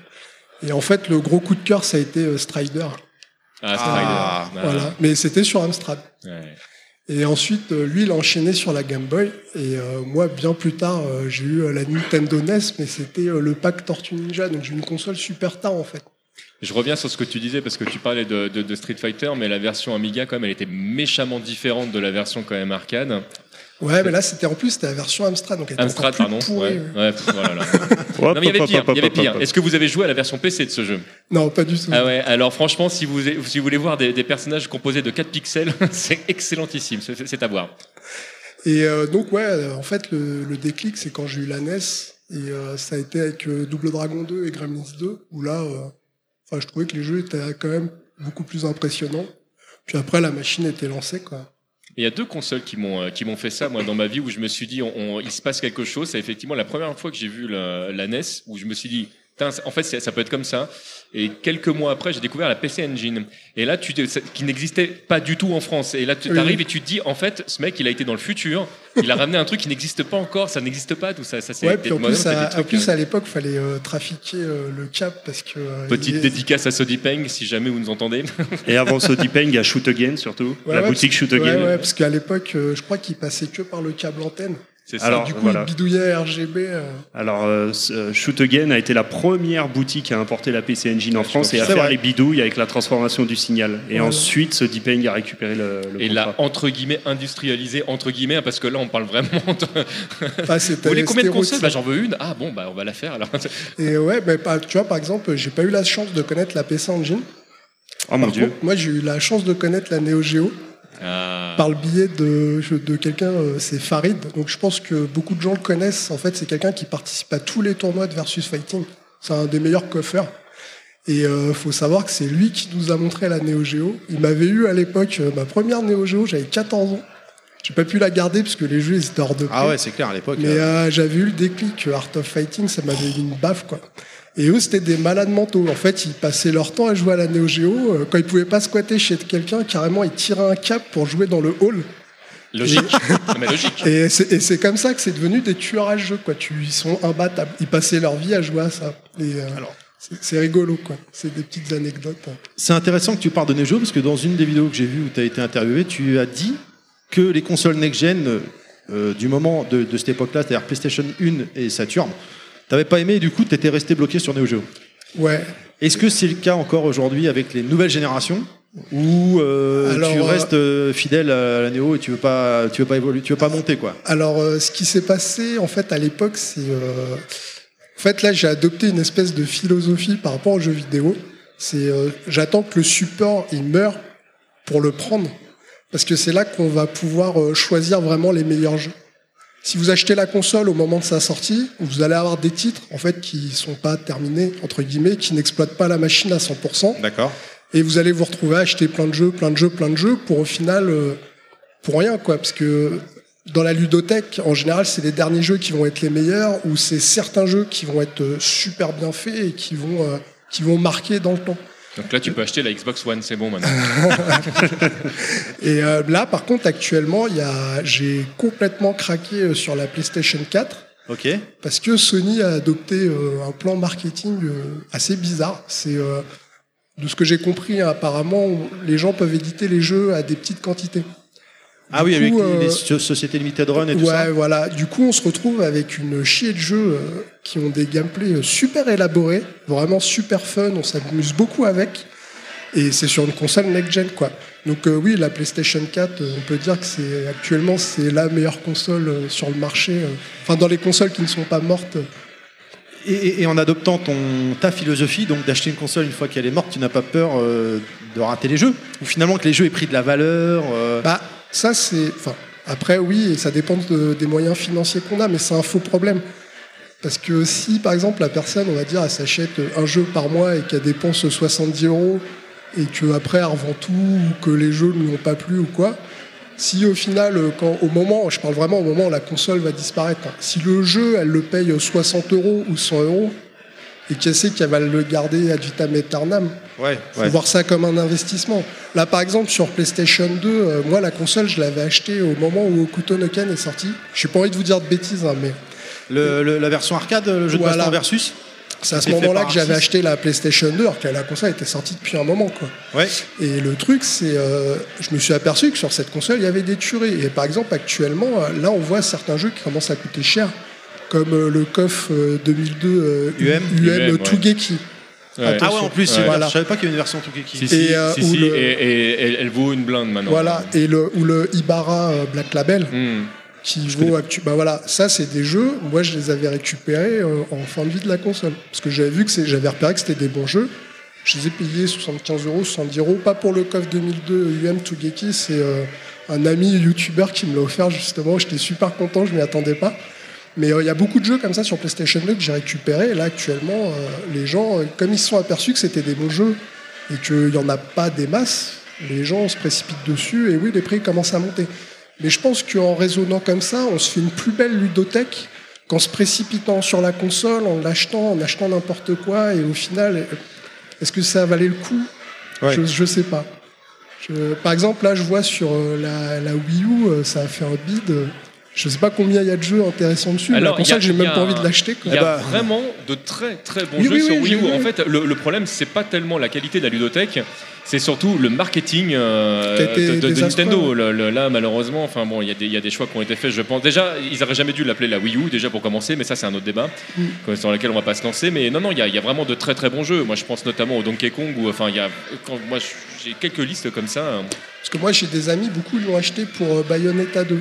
Et en fait, le gros coup de cœur, ça a été euh, Strider. Ah, Strider. Ah, Ah, Voilà. Mais c'était sur Amstrad. ouais. Et ensuite, euh, lui, il a enchaîné sur la Game Boy. Et euh, moi, bien plus tard, euh, j'ai eu la Nintendo NES, mais c'était euh, le pack Tortue Ninja. Donc j'ai une console super tard, en fait. Je reviens sur ce que tu disais parce que tu parlais de, de- de Street Fighter, mais la version Amiga quand même elle était méchamment différente de la version quand même arcade. Ouais, mais là, c'était en plus, c'était la version Amstrad. Donc elle était Amstrad plus pardon. pourrie. Ouais. Ouais, pff, voilà, [laughs] Non mais il y avait pire. hop, Il y avait hop, pire. hop. Est-ce que vous avez joué à la version PC de ce jeu? Non, pas du tout. Ah ouais, alors franchement, si vous, si vous voulez voir des, des personnages composés de 4 pixels, [laughs] c'est excellentissime, c'est à voir. Et euh, donc, ouais, euh, en fait, le, le déclic, c'est quand j'ai eu la NES. Et euh, ça a été avec euh, Double Dragon 2 et Gremlins 2, où là, euh, enfin, je trouvais que les jeux étaient quand même beaucoup plus impressionnants. Puis après, la machine était lancée, quoi. Il y a deux consoles qui m'ont euh, qui m'ont fait ça moi dans ma vie où je me suis dit on, on- il se passe quelque chose. C'est effectivement la première fois que j'ai vu la, la NES où je me suis dit en fait ça peut être comme ça. Et quelques mois après j'ai découvert la PC Engine. Et là tu qui n'existait pas du tout en France. Et là tu Oui. arrives et tu te dis en fait ce mec il a été dans le futur. Il a ramené un truc qui n'existe pas encore. Ça n'existe pas tout ça. Ça c'est Ouais, puis en plus, à, en plus euh, à l'époque, fallait euh, trafiquer euh, le cap parce que. euh, Petite il- dédicace à Sodipeng si jamais vous nous entendez. Et avant Sodipeng, il y a Shoot Again surtout. Ouais, la ouais, boutique Shoot Ouais, Again. ouais, parce qu'à l'époque, euh, je crois qu'il passait que par le câble antenne. C'est ça. Alors, du coup, voilà. il bidouillait RGB. euh, Alors, euh, ce- euh, Shoot Again a été la première boutique à importer la PC Engine en Ouais, France et à faire les bidouilles avec la transformation du signal. Et Voilà. ensuite, Sodipeng a récupéré le, le et là, entre guillemets, industrialisé, entre guillemets, parce que là, on parle vraiment de... [laughs] c'était- Vous voulez combien de consoles? Bah, j'en veux une. Ah bon, bah, on va la faire alors. [laughs] Et ouais, mais pas- tu vois, par exemple, j'ai pas eu la chance de connaître la PC Engine. Oh mon dieu. moi, j'ai eu la chance de connaître la Neo Geo Ah. par le biais de, de quelqu'un, euh, c'est Farid. Donc, je pense que beaucoup de gens le connaissent. En fait, c'est quelqu'un qui participe à tous les tournois de Versus Fighting. C'est un des meilleurs coffeurs. Et euh, faut savoir que c'est lui qui nous a montré la Neo Geo. Il m'avait eu à l'époque euh, ma première Neo Geo, j'avais 14 ans. J'ai pas pu la garder parce que les jeux ils étaient hors de prix. Ah ouais, c'est clair à l'époque. Mais euh, euh, j'avais eu le déclic euh, Art of Fighting, ça m'avait mis une baffe quoi. Et eux c'était des malades mentaux. En fait, ils passaient leur temps à jouer à la Neo Geo. Euh, Quand ils pouvaient pas squatter chez quelqu'un, carrément ils tiraient un cap pour jouer dans le hall. Logique. [laughs] Non, mais logique. Et c'est et comme ça que c'est devenu des tueurs à jeu quoi. Tu, ils sont imbattables. Ils passaient leur vie à jouer à ça. Et, euh, Alors. c'est- c'est rigolo quoi. C'est des petites anecdotes. hein. C'est intéressant que tu parles de Neo Geo parce que dans une des vidéos que j'ai vues où tu as été interviewé, tu as dit que les consoles next-gen euh, du moment de, de cette époque-là, c'est-à-dire PlayStation 1 et Saturn, t'avais pas aimé et du coup tu étais resté bloqué sur Neo Geo. Ouais. Est-ce que c'est le cas encore aujourd'hui avec les nouvelles générations ou euh, tu euh, restes euh, fidèle à la Neo et tu veux pas tu veux pas évoluer, tu veux pas monter quoi? Alors, euh, ce qui s'est passé, en fait, à l'époque, c'est. En fait, là, j'ai adopté une espèce de philosophie par rapport aux jeux vidéo. C'est. J'attends que le support, il meure pour le prendre. Parce que c'est là qu'on va pouvoir choisir vraiment les meilleurs jeux. Si vous achetez la console au moment de sa sortie, vous allez avoir des titres, en fait, qui sont pas terminés, entre guillemets, qui n'exploitent pas la machine à 100%. D'accord. Et vous allez vous retrouver à acheter plein de jeux, plein de jeux, plein de jeux pour au final, euh, pour rien quoi. Parce que dans la ludothèque, en général, c'est les derniers jeux qui vont être les meilleurs ou c'est certains jeux qui vont être euh, super bien faits et qui vont, euh, qui vont marquer dans le temps. Donc là, tu peux acheter la Xbox One, c'est bon maintenant. [laughs] Et euh, là, par contre, actuellement, il y a, j'ai complètement craqué euh, sur la PlayStation 4 Ok. parce que Sony a adopté euh, un plan marketing euh, assez bizarre. C'est euh, de ce que j'ai compris, hein, apparemment, les gens peuvent éditer les jeux à des petites quantités. Ah oui, avec les, les euh, so- sociétés limited run et tout ouais, ça. voilà. Du coup, on se retrouve avec une chier de jeux euh, qui ont des gameplays euh, super élaborés, vraiment super fun. On s'amuse beaucoup avec. Et c'est sur une console next-gen, quoi. Donc euh, oui, la PlayStation 4, euh, on peut dire que c'est actuellement c'est la meilleure console euh, sur le marché. Enfin, dans les consoles qui ne sont pas mortes. Et, et- et en adoptant ton, ta philosophie, donc d'acheter une console une fois qu'elle est morte, tu n'as pas peur de rater les jeux? Ou finalement que les jeux aient pris de la valeur Bah, ça, c'est. Après, oui, ça dépend de- des moyens financiers qu'on a, mais c'est un faux problème. Parce que si, par exemple, la personne, on va dire, elle s'achète un jeu par mois et qu'elle dépense 70 euros et qu'après, elle revend tout ou que les jeux ne lui ont pas plu ou quoi, si au final, quand, au moment, je parle vraiment au moment où la console va disparaître, si le jeu, elle le paye 60 euros ou 100 euros et qu'elle sait qu'elle va le garder ad vitam aeternam, Ouais, faut ouais. voir ça comme un investissement. Là, par exemple, sur PlayStation 2, euh, moi, la console, je l'avais achetée au moment où Okuto no Ken est sorti. Je n'ai pas envie de vous dire de bêtises, hein, mais Le- le- la version arcade, le jeu de Voilà. baston versus c'est à ce moment-là que j'avais acheté la PlayStation 2, alors que la console était sortie depuis un moment, quoi. Ouais. Et le truc, c'est, euh, je me suis aperçu que sur cette console, il y avait des tueries. Et par exemple, actuellement, euh, là, on voit certains jeux qui commencent à coûter cher, comme euh, le euh, 2002 euh, UM. UM, UM. Ouais. Ah ouais, en plus, Ouais. voilà. je savais pas qu'il y avait une version. Si, si, Et, euh, si, ou si, le- et, et- elle, elle vaut une blinde maintenant. Voilà, et le, ou le Ibarra euh, Black Label. Hmm. qui vaut actu... bah voilà ça c'est des jeux moi je les avais récupérés euh, en fin de vie de la console parce que j'avais vu que c'est- j'avais repéré que c'était des bons jeux je les ai payés 75 euros 70 euros pas pour le KOF 2002 UM Tugeki c'est euh, un ami youtubeur qui me l'a offert justement j'étais super content je m'y attendais pas mais euh, il y a beaucoup de jeux comme ça sur PlayStation 2 que j'ai récupérés et là actuellement euh, les gens euh, comme ils se sont aperçus que c'était des bons jeux et qu'il n'y en a pas des masses les gens se précipitent dessus et oui les prix commencent à monter mais je pense qu'en raisonnant comme ça, on se fait une plus belle ludothèque qu'en se précipitant sur la console, en l'achetant, en achetant n'importe quoi, et au final, est-ce que ça valait le coup? Ouais. Je ne sais pas. Je- par exemple, là, je vois sur la, la Wii U, ça a fait un bid. Je sais pas combien il y a de jeux intéressants dessus. mais Alors, il y a- console, j'ai même pas envie de l'acheter. Il y a Eh bah. vraiment de très très bons Oui, jeux oui, sur Wii U. En fait, le, le problème, c'est pas tellement la qualité de la ludothèque, c'est surtout le marketing euh, de, de- de désastreux. Nintendo. Le- le- là, malheureusement, enfin bon, il y, a des- il y a des choix qui ont été faits. Je pense déjà, ils auraient jamais dû l'appeler la Wii U déjà pour commencer, mais ça c'est un autre débat Mm. sur lequel on va pas se lancer. Mais non, non, il y, a- il y a vraiment de très très bons jeux. Moi, je pense notamment au Donkey Kong où, enfin, il y a, quand, moi, j'ai quelques listes comme ça. hein. Parce que moi, j'ai des amis, beaucoup l'ont acheté pour euh, Bayonetta 2.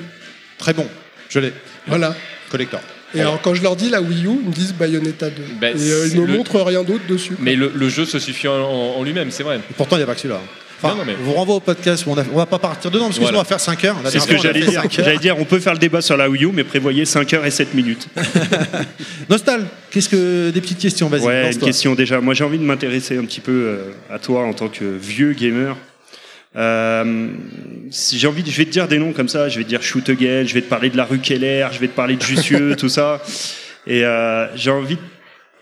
Très bon. Je l'ai. Voilà. Collector. Et alors, quand je leur dis la Wii U, ils me disent Bayonetta 2. Ben, et euh, ils me le- montrent rien d'autre dessus. Mais le, le jeu se suffit en, en- en lui-même, c'est vrai. Et pourtant, il n'y a pas que celui-là. Enfin, Non, non, mais- On vous renvoie au podcast où on, a- on va pas partir dedans parce que Voilà. sinon on va faire 5 heures. C'est ce que j'allais dire. cinq heures. J'allais dire, on peut faire le débat sur la Wii U, mais prévoyez 5 heures et 7 minutes. [laughs] Nostal, qu'est-ce que des petites questions Vas-y. Ouais, une question déjà. Moi, j'ai envie de m'intéresser un petit peu euh, à toi en tant que vieux gamer. Euh, si j'ai envie, de- je vais te dire des noms comme ça. Je vais te dire Shoot Again, je vais te parler de la rue Keller, je vais te parler de Jussieu, [laughs] tout ça. Et euh, j'ai envie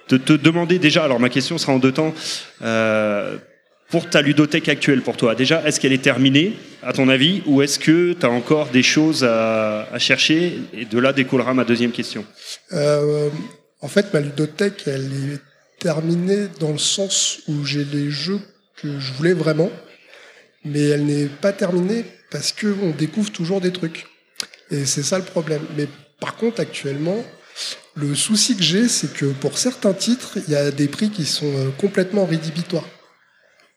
de te demander déjà. Alors, ma question sera en deux temps. Euh, pour ta ludothèque actuelle, pour toi, déjà, est-ce qu'elle est terminée, à ton avis, ou est-ce que tu as encore des choses à, à chercher? Et de là découlera ma deuxième question. Euh, en fait, ma ludothèque, elle est terminée dans le sens où j'ai les jeux que je voulais vraiment, mais elle n'est pas terminée parce que on découvre toujours des trucs. Et c'est ça le problème. Mais par contre, actuellement, le souci que j'ai, c'est que pour certains titres, il y a des prix qui sont euh, complètement rédhibitoires.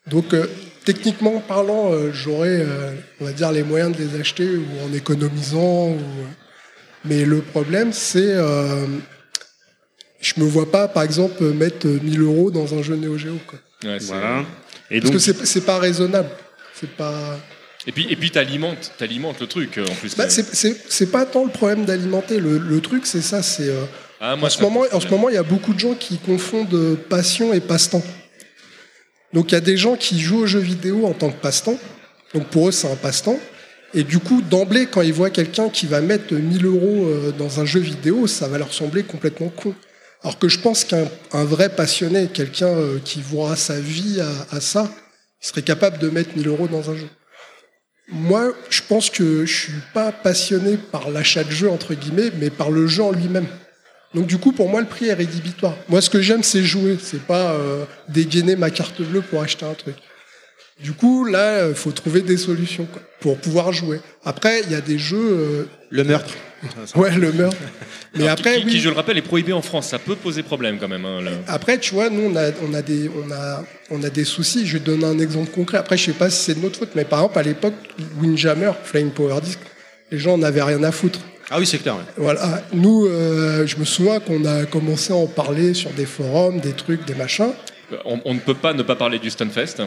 Donc, euh, techniquement parlant, euh, j'aurais, euh, on va dire, les moyens de les acheter ou en économisant. Ou... Mais le problème, c'est, euh, je me vois pas, par exemple, mettre 1000 euros dans un jeu Neo Geo, quoi. Ouais, c'est- Voilà. Et Parce donc, que c'est pas raisonnable. C'est pas. Et puis, et puis t'alimentes, t'alimentes le truc euh, en plus. Bah, euh. c'est, pas tant le problème d'alimenter. Le, le truc, c'est ça. C'est euh, Ah, en ce moment, en ce moment, il y a beaucoup de gens qui confondent passion et passe-temps. Donc il y a des gens qui jouent aux jeux vidéo en tant que passe-temps. Donc pour eux, c'est un passe-temps. Et du coup, d'emblée, quand ils voient quelqu'un qui va mettre 1000 euros euh, dans un jeu vidéo, ça va leur sembler complètement con. Alors que je pense qu'un un vrai passionné, quelqu'un euh, qui voit sa vie à, à ça, serait capable de mettre 1000 euros dans un jeu. Moi, je pense que je suis pas passionné par l'achat de jeu, entre guillemets, mais par le jeu en lui-même. Donc du coup, pour moi, le prix est rédhibitoire. Moi, ce que j'aime, c'est jouer. C'est pas euh, dégainer ma carte bleue pour acheter un truc. Du coup, là, il faut trouver des solutions quoi, pour pouvoir jouer. Après, il y a des jeux... Le meurtre. euh, [laughs] ouais, le meurtre. Mais Alors, après, qui, oui. qui, je le rappelle, est prohibé en France. Ça peut poser problème quand même. hein, là. Après, tu vois, nous, on a, on a, des, on a, on a des soucis. Je vais te donner un exemple concret. Après, je sais pas si c'est de notre faute, mais par exemple, à l'époque, Windjammer, Flying Power Disc, les gens n'avaient rien à foutre. Ah oui, c'est clair. ouais. Voilà. Nous, euh, je me souviens qu'on a commencé à en parler sur des forums, des trucs, des machins. On, on ne peut pas ne pas parler du Stunfest.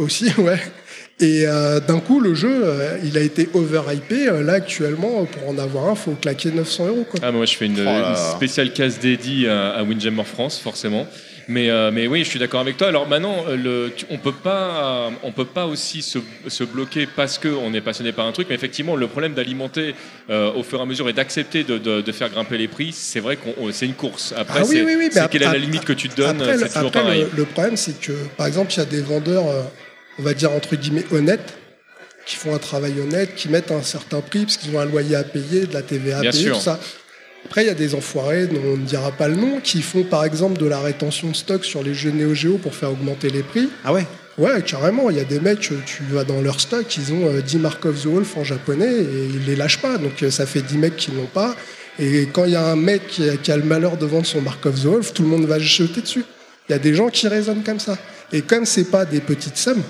Aussi, [laughs] ouais. Et euh, d'un coup, le jeu, euh, il a été overhypé. Euh, là, actuellement, pour en avoir un, faut claquer 900 euros. Quoi. Ah, moi, je fais une, Oh une spéciale case dédiée à, à Windjammer France, forcément. Mais, euh, mais oui, je suis d'accord avec toi. Alors maintenant, le, tu- on peut pas, euh, on peut pas aussi se, se bloquer parce qu'on est passionné par un truc. Mais effectivement, le problème d'alimenter euh, au fur et à mesure et d'accepter de, de- de faire grimper les prix, c'est vrai qu'on on- c'est une course. Après, Ah oui, c'est oui, oui, quelle est la limite que tu te donnes. Après, le, C'est toujours après, pareil. le- le problème, c'est que, par exemple, il y a des vendeurs, euh, on va dire entre guillemets, honnêtes, qui font un travail honnête, qui mettent un certain prix, parce qu'ils ont un loyer à payer, de la TVA à Bien payer, sûr. tout ça. Après, il y a des enfoirés, dont on ne dira pas le nom, qui font par exemple de la rétention de stock sur les jeux Neo Geo pour faire augmenter les prix. Ah ouais? Ouais, carrément. Il y a des mecs, euh, tu vas dans leur stock, ils ont euh, 10 Mark of the Wolf en japonais et ils les lâchent pas. Donc euh, ça fait 10 mecs qui l'ont pas. Et quand il y a un mec qui a, qui a le malheur de vendre son Mark of the Wolf, tout le monde va jeter dessus. Il y a des gens qui raisonnent comme ça. Et comme c'est pas des petites sommes,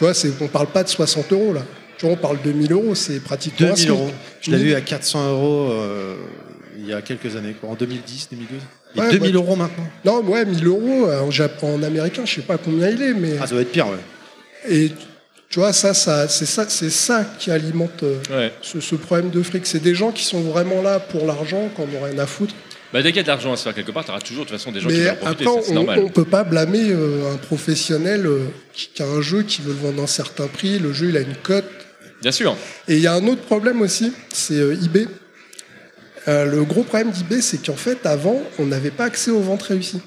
tu vois, on parle pas de 60 euros là. Tu vois, on parle de 1000 euros, c'est pratiquement un 2000 SMIC. euros. Je l'ai 1000. vu à 400 euros euh, il y a quelques années, quoi, en 2010, 2012. Et Ouais, 2000 ouais. euros maintenant. Non, ouais, 1000 euros euh, en, en américain, je sais pas combien il est, mais. Ah, ça doit être pire, ouais. Et tu vois, ça, ça, c'est ça, c'est ça qui alimente euh, Ouais. ce, ce problème de fric. C'est des gens qui sont vraiment là pour l'argent, qui n'ont rien à foutre. Bah, dès qu'il y a de l'argent à se faire quelque part, tu auras toujours de toute façon des gens qui Mais en profiter. après, c'est on, normal. on peut pas blâmer euh, un professionnel euh, qui, qui a un jeu, qui veut le vendre à un certain prix. Le jeu, il a une cote. Bien sûr. Et il y a un autre problème aussi, c'est euh, eBay. Euh, le gros problème d'eBay, c'est qu'en fait, avant, on n'avait pas accès aux ventes réussies.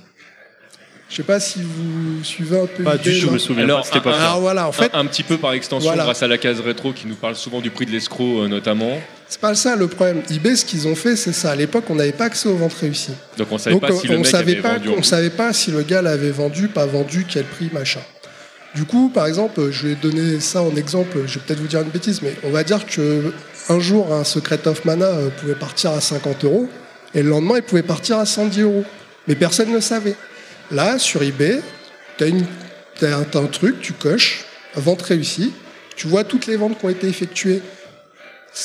Je sais pas si vous suivez un peu Pas eBay. du je non me souviens Alors, pas un-. Alors voilà, en fait, un, un petit peu par extension, Voilà. grâce à la case rétro qui nous parle souvent du prix de l'escroc, euh, notamment. c'est pas ça le problème. eBay, ce qu'ils ont fait, c'est ça. À l'époque, on n'avait pas accès aux ventes réussies. Donc on savait Donc pas si le on mec savait avait pas, vendu. on savait pas si le gars l'avait vendu, pas vendu, quel prix, machin. Du coup, par exemple, je vais donner ça en exemple. Je vais peut-être vous dire une bêtise, mais on va dire que un jour un Secret of Mana euh, pouvait partir à 50 euros et le lendemain il pouvait partir à 110 euros. Mais personne ne le savait. Là, sur eBay, t'as une, t'as un, truc, tu coches, vente réussie. Tu vois toutes les ventes qui ont été effectuées.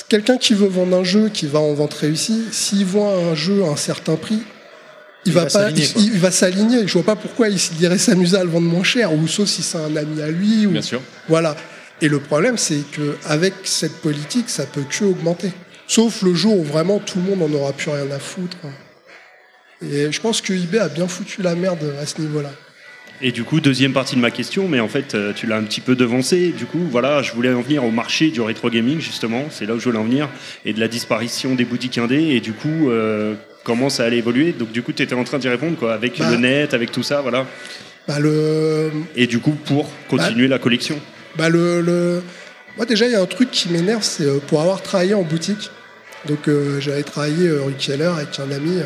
Quelqu'un qui veut vendre un jeu qui va en vente réussie, s'il voit un jeu à un certain prix, il, Il va, va pas, s'aligner, il, quoi. il va s'aligner. Je vois pas pourquoi il irait s'amuser à le vendre moins cher, ou sauf si c'est un ami à lui. Ou, Bien sûr. Voilà. Et le problème, c'est qu'avec cette politique, ça peut que augmenter. Sauf le jour où vraiment tout le monde n'en aura plus rien à foutre. Et je pense que eBay a bien foutu la merde à ce niveau-là. Et du coup, deuxième partie de ma question, mais en fait, euh, tu l'as un petit peu devancé. Du coup, voilà, je voulais en venir au marché du rétro gaming, justement. C'est là où je voulais en venir. Et de la disparition des boutiques indées. Et du coup, euh, comment ça allait évoluer? Donc, du coup, tu étais en train d'y répondre, quoi, avec Bah. le net, avec tout ça, voilà. Bah, le, Et du coup, pour continuer la collection. Bah le, le- Moi déjà il y a un truc qui m'énerve, c'est euh, pour avoir travaillé en boutique. Donc euh, j'avais travaillé euh, rue Keller avec un ami.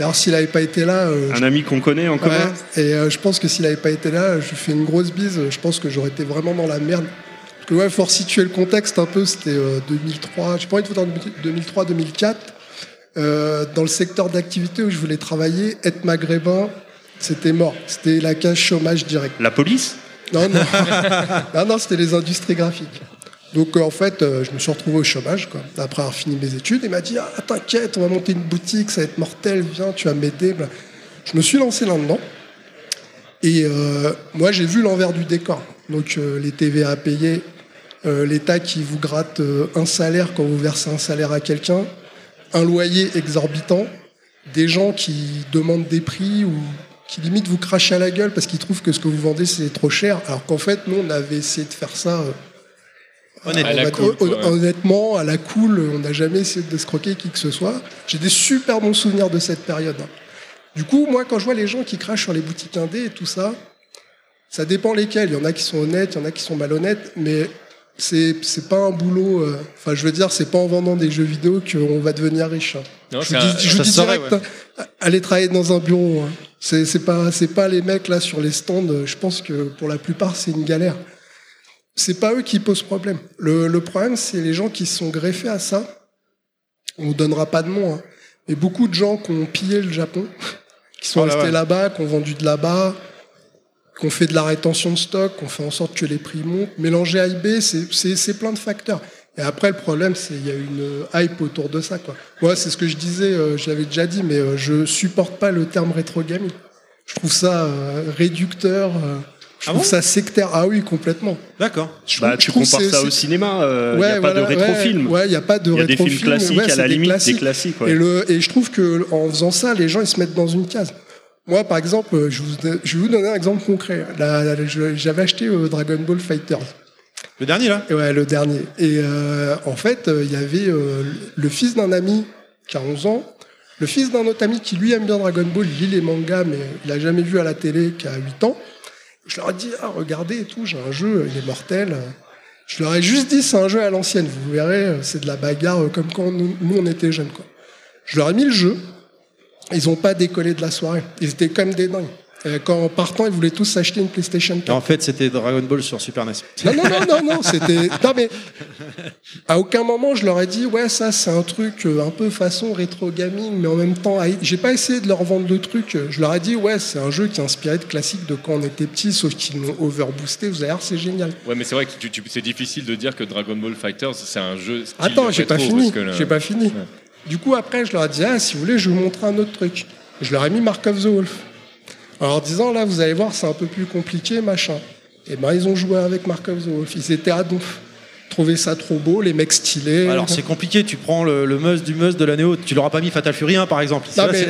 D'ailleurs s'il n'avait pas été là, euh, Un ami qu'on connaît en je... commun ouais, et euh, je pense que s'il n'avait pas été là, je lui fais une grosse bise. Je pense que j'aurais été vraiment dans la merde. Parce que ouais, faut resituer le contexte un peu. C'était euh, 2003. J'ai pas envie de vous dire 2003-2004. Euh, dans le secteur d'activité où je voulais travailler, être maghrébin, c'était mort. C'était la cage chômage direct. La police? Non, non. [laughs] non, non, c'était les industries graphiques. Donc euh, en fait, euh, je me suis retrouvé au chômage, quoi, après avoir fini mes études. Il m'a dit Ah, t'inquiète, on va monter une boutique, ça va être mortel, viens, tu vas m'aider. Je me suis lancé là-dedans. Et euh, moi, j'ai vu l'envers du décor. Donc les TVA à l'État qui vous gratte un salaire quand vous versez un salaire à quelqu'un, un loyer exorbitant, des gens qui demandent des prix ou qui limite vous crachent à la gueule parce qu'ils trouvent que ce que vous vendez c'est trop cher, alors qu'en fait nous on avait essayé de faire ça À la honnête- cool, quoi, hon- ouais. honnêtement à la cool, on n'a jamais essayé de escroquer qui que ce soit. J'ai des super bons souvenirs de cette période. Du coup, moi quand je vois les gens qui crachent sur les boutiques indées et tout ça, ça dépend lesquels. Il y en a qui sont honnêtes, il y en a qui sont malhonnêtes, mais c'est c'est pas un boulot. euh, Enfin, je veux dire, c'est pas en vendant des jeux vidéo qu'on va devenir riche. hein. Non, je vous un- dis, je vous direct, hein, allez travailler dans un bureau. hein. C'est c'est pas c'est pas les mecs là sur les stands. Je pense que pour la plupart c'est une galère. C'est pas eux qui posent problème. Le, le problème c'est les gens qui se sont greffés à ça. On ne donnera pas de nom, hein. mais beaucoup de gens qui ont pillé le Japon, [laughs] qui sont Oh là restés ouais. là-bas, qui ont vendu de là-bas, qui ont fait de la rétention de stock, qui ont fait en sorte que les prix montent. Mélanger à eBay, c'est- plein de facteurs. Et après, le problème, c'est qu'il y a une hype autour de ça. Quoi. Moi, c'est ce que je disais, euh, je l'avais déjà dit, mais euh, je supporte pas le terme rétro gaming. Je trouve ça euh, réducteur, euh, je Ah trouve bon ça sectaire. Ah oui, complètement. D'accord. Je Bah, tu compares ça au cinéma, il n'y a Ouais, pas de rétro-film. Ouais, il n'y a pas de Il y a des films rétro-film, classiques, ouais, à c'est la des limite, des classiques. ouais. Et, le, et je trouve que en faisant ça, les gens ils se mettent dans une case. Moi, par exemple, euh, je, vous, je vais vous donner un exemple concret. J'avais acheté euh, Dragon Ball Fighters, Le dernier là? Et ouais, le dernier. Et euh, en fait, euh, il y avait euh, le fils d'un ami qui a 11 ans, le fils d'un autre ami qui lui aime bien Dragon Ball, il lit les mangas, mais il a jamais vu à la télé, qui a 8 ans. Je leur ai dit, ah, regardez et tout, j'ai un jeu, il est mortel. Je leur ai juste dit, c'est un jeu à l'ancienne, vous verrez, c'est de la bagarre euh, comme quand nous, nous, on était jeunes. Quoi. Je leur ai mis le jeu, ils ont pas décollé de la soirée, ils étaient comme des dingues. Euh, Quand en partant, ils voulaient tous s'acheter une PlayStation 4. En fait, c'était Dragon Ball sur Super NES. Non, non, non, non, non, c'était. Non, mais à aucun moment je leur ai dit, ouais, ça c'est un truc euh, un peu façon rétro gaming, mais en même temps, ah, j'ai pas essayé de leur vendre le truc. Je leur ai dit, ouais, c'est un jeu qui est inspiré de classiques de quand on était petit, sauf qu'ils l'ont overboosté. Vous allez voir, c'est génial. Ouais, mais c'est vrai que tu- tu- c'est difficile de dire que Dragon Ball Fighters, c'est un jeu. style Attends, j'ai pas fini. J'ai pas fini. Ouais. Du coup, après, je leur ai dit, ah, si vous voulez, je vais vous montrer un autre truc. Je leur ai mis Mark of the Wolf. En leur disant, là, vous allez voir, c'est un peu plus compliqué, machin. Et ben, ils ont joué avec Mark of the Wolf. Ils étaient à donf. Trouvaient ça trop beau, les mecs stylés. Alors c'est compliqué, tu prends le, le must du must de l'année haute, tu l'auras pas mis Fatal Fury 1 par exemple. Non, Ça, mais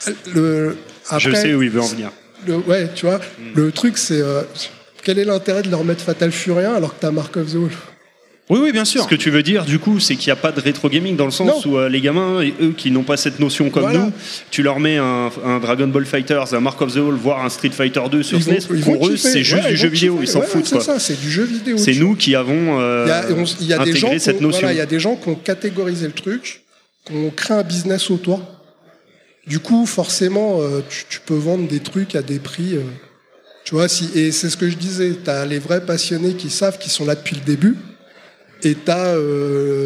c'est- le, après, Je sais où il veut en venir. le- ouais, tu vois, le truc, c'est euh, quel est l'intérêt de leur mettre Fatal Fury 1 alors que t'as Mark of the Wolf? Oui, oui, bien sûr. Ce que tu veux dire, du coup, c'est qu'il n'y a pas de rétro gaming dans le sens Non. où euh, les gamins, eux qui n'ont pas cette notion comme Voilà. nous, tu leur mets un, un Dragon Ball Fighters, un Mark of the Hall, voire un Street Fighter 2 sur SNES. Pour eux, c'est juste Ouais, du jeu vidéo, ils s'en Ouais, foutent. C'est ça, c'est du jeu vidéo. C'est nous qui avons euh, Il y a, on- il y a des gens intégré qui cette notion. voilà, il y a des gens qui ont catégorisé le truc, qui ont créé un business autour. Du coup, forcément, euh, tu, tu peux vendre des trucs à des prix. tu vois, si, et c'est ce que je disais. Tu as les vrais passionnés qui savent qu'ils sont là depuis le début. Et tu as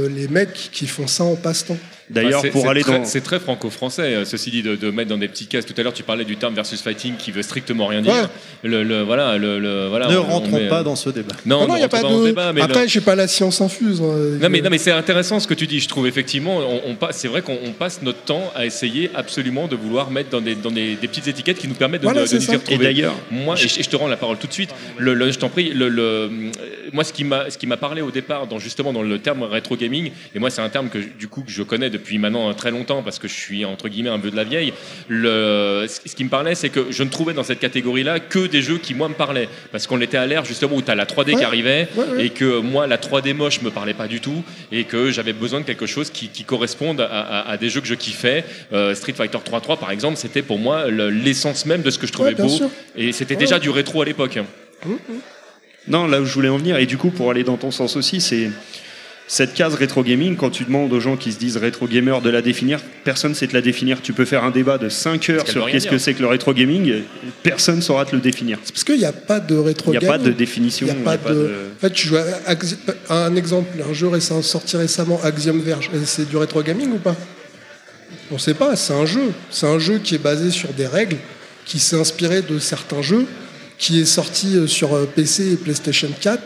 les mecs qui font ça en passe-temps. D'ailleurs, c'est- pour aller très- dans. C'est très franco-français, euh, ceci dit, de, de mettre dans des petits cases. Tout à l'heure, tu parlais du terme versus fighting qui veut strictement rien dire. Ouais. Le, le- voilà, le, le- voilà, Ne on- on rentrons met- pas dans ce débat. Non, Non, non, il y a pas de. débat, mais le- Après, j'ai pas la science infuse. hein. Non mais, non mais c'est intéressant ce que tu dis, je trouve effectivement, on, on passe- c'est vrai qu'on on passe notre temps à essayer absolument de vouloir mettre dans des, dans des, des petites étiquettes qui nous permettent de, Voilà, de- de nous y Et retrouver. d'ailleurs, Moi, et je, et je te rends la parole tout de suite. Le, le- je t'en prie. Le, le- euh, moi, ce qui m'a, ce qui m'a parlé au départ, dans justement dans le terme rétro gaming, et moi, c'est un terme que je- du coup que je connais depuis maintenant très longtemps parce que je suis entre guillemets un peu de la vieille. Le, ce qui me parlait, c'est que je ne trouvais dans cette catégorie-là que des jeux qui moi me parlaient parce qu'on était à l'ère justement où tu as la 3D qui arrivait Ouais, ouais. et que moi, la 3D moche me parlait pas du tout et que j'avais besoin de quelque chose qui, qui corresponde à, à- à des jeux que je kiffais. Euh, Street Fighter 3.3 par exemple, c'était pour moi le- l'essence même de ce que je trouvais beau sûr. et c'était Ouais. déjà du rétro à l'époque. Non, là où je voulais en venir, et du coup, pour aller dans ton sens aussi, c'est cette case rétro gaming. Quand tu demandes aux gens qui se disent rétro gamer de la définir, personne ne sait te la définir. Tu peux faire un débat de 5 heures sur qu'est-ce que c'est que le rétro gaming, personne ne saura te le définir. C'est parce qu'il n'y a pas de rétro Il n'y a pas gaming. de définition. Il y a y pas de... En fait, tu joues à un exemple, un jeu récent, sorti récemment, Axiom Verge. C'est du rétro gaming ou pas? On ne sait pas, c'est un jeu. C'est un jeu qui est basé sur des règles, qui s'est inspiré de certains jeux, qui est sorti euh, sur euh, PC et PlayStation 4,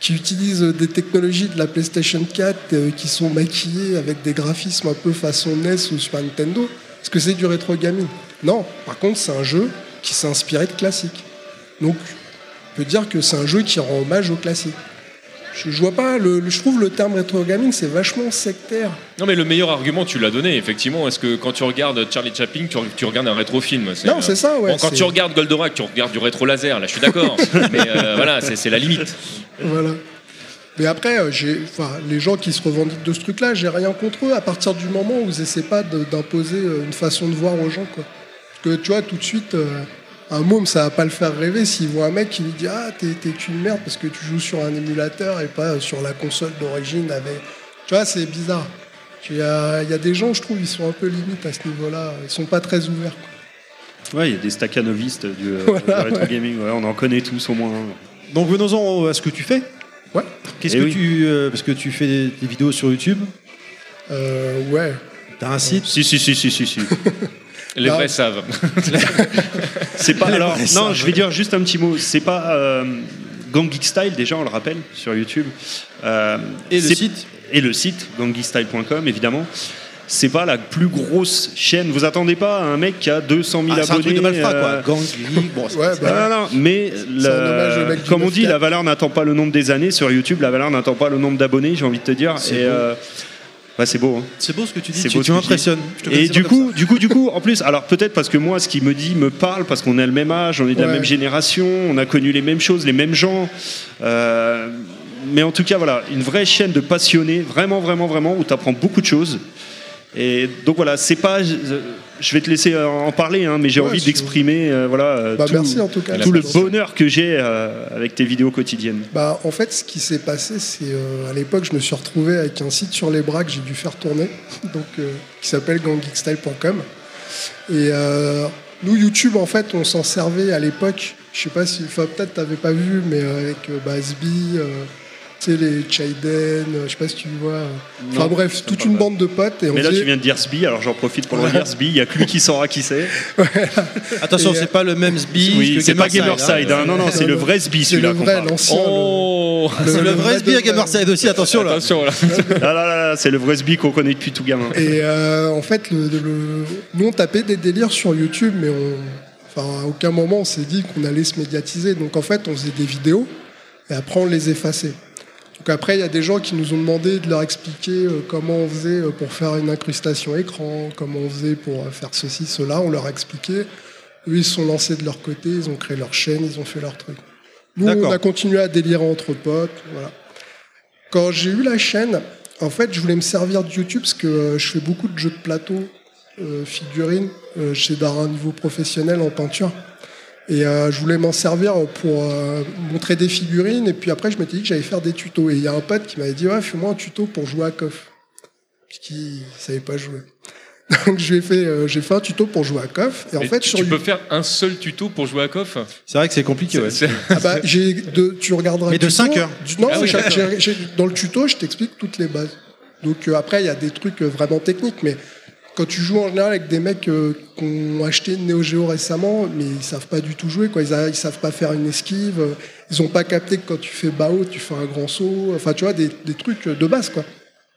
qui utilise euh, des technologies de la PlayStation 4 euh, qui sont maquillées avec des graphismes un peu façon NES ou Super Nintendo. Est-ce que c'est du rétro gaming? Non. Par contre, c'est un jeu qui s'est inspiré de classiques. Donc, on peut dire que c'est un jeu qui rend hommage au classique. Je, je vois pas, le, le- je trouve le terme rétro gaming c'est vachement sectaire. Non mais le meilleur argument tu l'as donné effectivement. Est-ce que quand tu regardes Charlie Chaplin, tu, tu regardes un rétro film Non, c'est ça, ouais, Bon, quand tu regardes Goldorak, tu regardes du rétro laser. Là, je suis d'accord. [laughs] mais euh, voilà, c'est la limite. Voilà. Mais après, euh, enfin, les gens qui se revendiquent de ce truc-là, j'ai rien contre eux à partir du moment où ils essaient pas d'imposer euh, une façon de voir aux gens, quoi. Parce que tu vois, tout de suite, euh, un môme, ça va pas le faire rêver s'il voit un mec qui lui dit Ah, t'es, t'es qu'une merde parce que tu joues sur un émulateur et pas sur la console d'origine avec. Tu vois, c'est bizarre. Il y a, il y a des gens, je trouve, ils sont un peu limites à ce niveau-là. Ils sont pas très ouverts. quoi. Ouais, il y a des staccanovistes du, euh, [laughs] Voilà, gaming. Ouais, on en connaît tous au moins. Donc venons-en à ce que tu fais. Ouais. Qu'est-ce Eh que oui. tu. euh, parce que tu fais des, des vidéos sur YouTube, Euh, ouais. t'as un site. Si, si, si, si, si. si. [laughs] Les Non. vrais savent. [laughs] C'est pas. Alors, non, savent. je vais dire juste un petit mot. C'est pas euh, Gang Geek Style, déjà, on le rappelle, sur YouTube. Euh, Et le site Et le site, ganggeekstyle.com, évidemment. C'est pas la plus grosse chaîne. Vous attendez pas à un mec qui a 200 000 Ah, c'est un abonnés. truc de malfrat, euh, quoi. Gang, bon, Ouais, bah, non, non, non, mais du comme on dit, 9-4. la valeur n'attend pas le nombre des années sur YouTube, la valeur n'attend pas le nombre d'abonnés, j'ai envie de te dire. C'est Et, euh, ouais, c'est beau. hein. c'est beau ce que tu dis. C'est beau tu tu m'impressionnes. Et du coup, du coup, du coup, en plus, alors peut-être parce que moi, ce qui me dit me parle, parce qu'on est le même âge, on est de la même génération, on a connu les mêmes choses, les mêmes gens. Euh, mais en tout cas, voilà, une vraie chaîne de passionnés, vraiment, vraiment, vraiment, où tu apprends beaucoup de choses. Et donc voilà, c'est pas. Je, je vais te laisser euh, en parler, hein, mais j'ai Ouais, envie d'exprimer, euh, voilà, bah, tout, merci en tout cas. tout le bonheur que j'ai euh, avec tes vidéos quotidiennes. Bah, en fait, ce qui s'est passé, c'est euh, à l'époque, je me suis retrouvé avec un site sur les bras que j'ai dû faire tourner, [laughs] donc euh, qui s'appelle ganggeekstyle.com. Et nous, YouTube, en fait, on s'en servait à l'époque. Je sais pas si, enfin, peut-être t'avais pas vu, mais avec euh, sais, les Chaiden, euh, je sais pas si tu vois. euh. Enfin Non, bref, toute une pas. bande de potes. Et on Mais là, faisait- tu viens de dire SBI, alors j'en profite pour le dire SBI. Il n'y a que lui qui saura qui c'est. [laughs] Attention, euh, c'est pas le même SBI. Oui, c'est pas Gamerside, hein. hein. Non, non, c'est Non, le non. vrai SBI, C'est celui-là. le qu'on vrai, parle. l'ancien. Oh C'est le, le vrai vrai SBI à de- Gamerside aussi, attention là. Attention [laughs] là. Là là là, c'est le vrai SBI qu'on connaît depuis tout gamin. Et euh, en fait, le, le- nous on tapait des délires sur YouTube, mais on, enfin, à aucun moment on s'est dit qu'on allait se médiatiser. Donc en fait, on faisait des vidéos et après on les effaçait. Donc après, il y a des gens qui nous ont demandé de leur expliquer euh, comment on faisait euh, pour faire une incrustation écran, comment on faisait pour euh, faire ceci, cela. On leur a expliqué. Eux, ils se sont lancés de leur côté, ils ont créé leur chaîne, ils ont fait leur truc. Nous, on a continué à délirer entre potes. Voilà. Quand j'ai eu la chaîne, en fait, je voulais me servir de YouTube parce que je fais beaucoup de jeux de plateau, euh, figurines. Euh, je sais d'un niveau professionnel en peinture. Et euh, je voulais m'en servir pour euh, montrer des figurines. Et puis après, je m'étais dit que j'allais faire des tutos. Et il y a un pote qui m'avait dit Ouais, fais-moi un tuto pour jouer à KOF. Puisqu'il savait pas jouer. [laughs] Donc j'ai fait, euh, j'ai fait un tuto pour jouer à KOF. Et en Mais fait, tu sur peux YouTube- faire un seul tuto pour jouer à KOF C'est vrai que c'est compliqué. ouais. Ah bah, j'ai de, tu regarderas Mais de tuto. cinq heures. Du- non, Ah oui, dans le tuto, je t'explique toutes les bases. Donc euh, après, il y a des trucs euh, vraiment techniques, mais quand tu joues en général avec des mecs euh, qui ont acheté une Neo Geo récemment, mais ils savent pas du tout jouer, quoi. Ils, a- ils savent pas faire une esquive, euh, ils ont pas capté que quand tu fais bao, tu fais un grand saut. Enfin, tu vois, des, des trucs de base, quoi.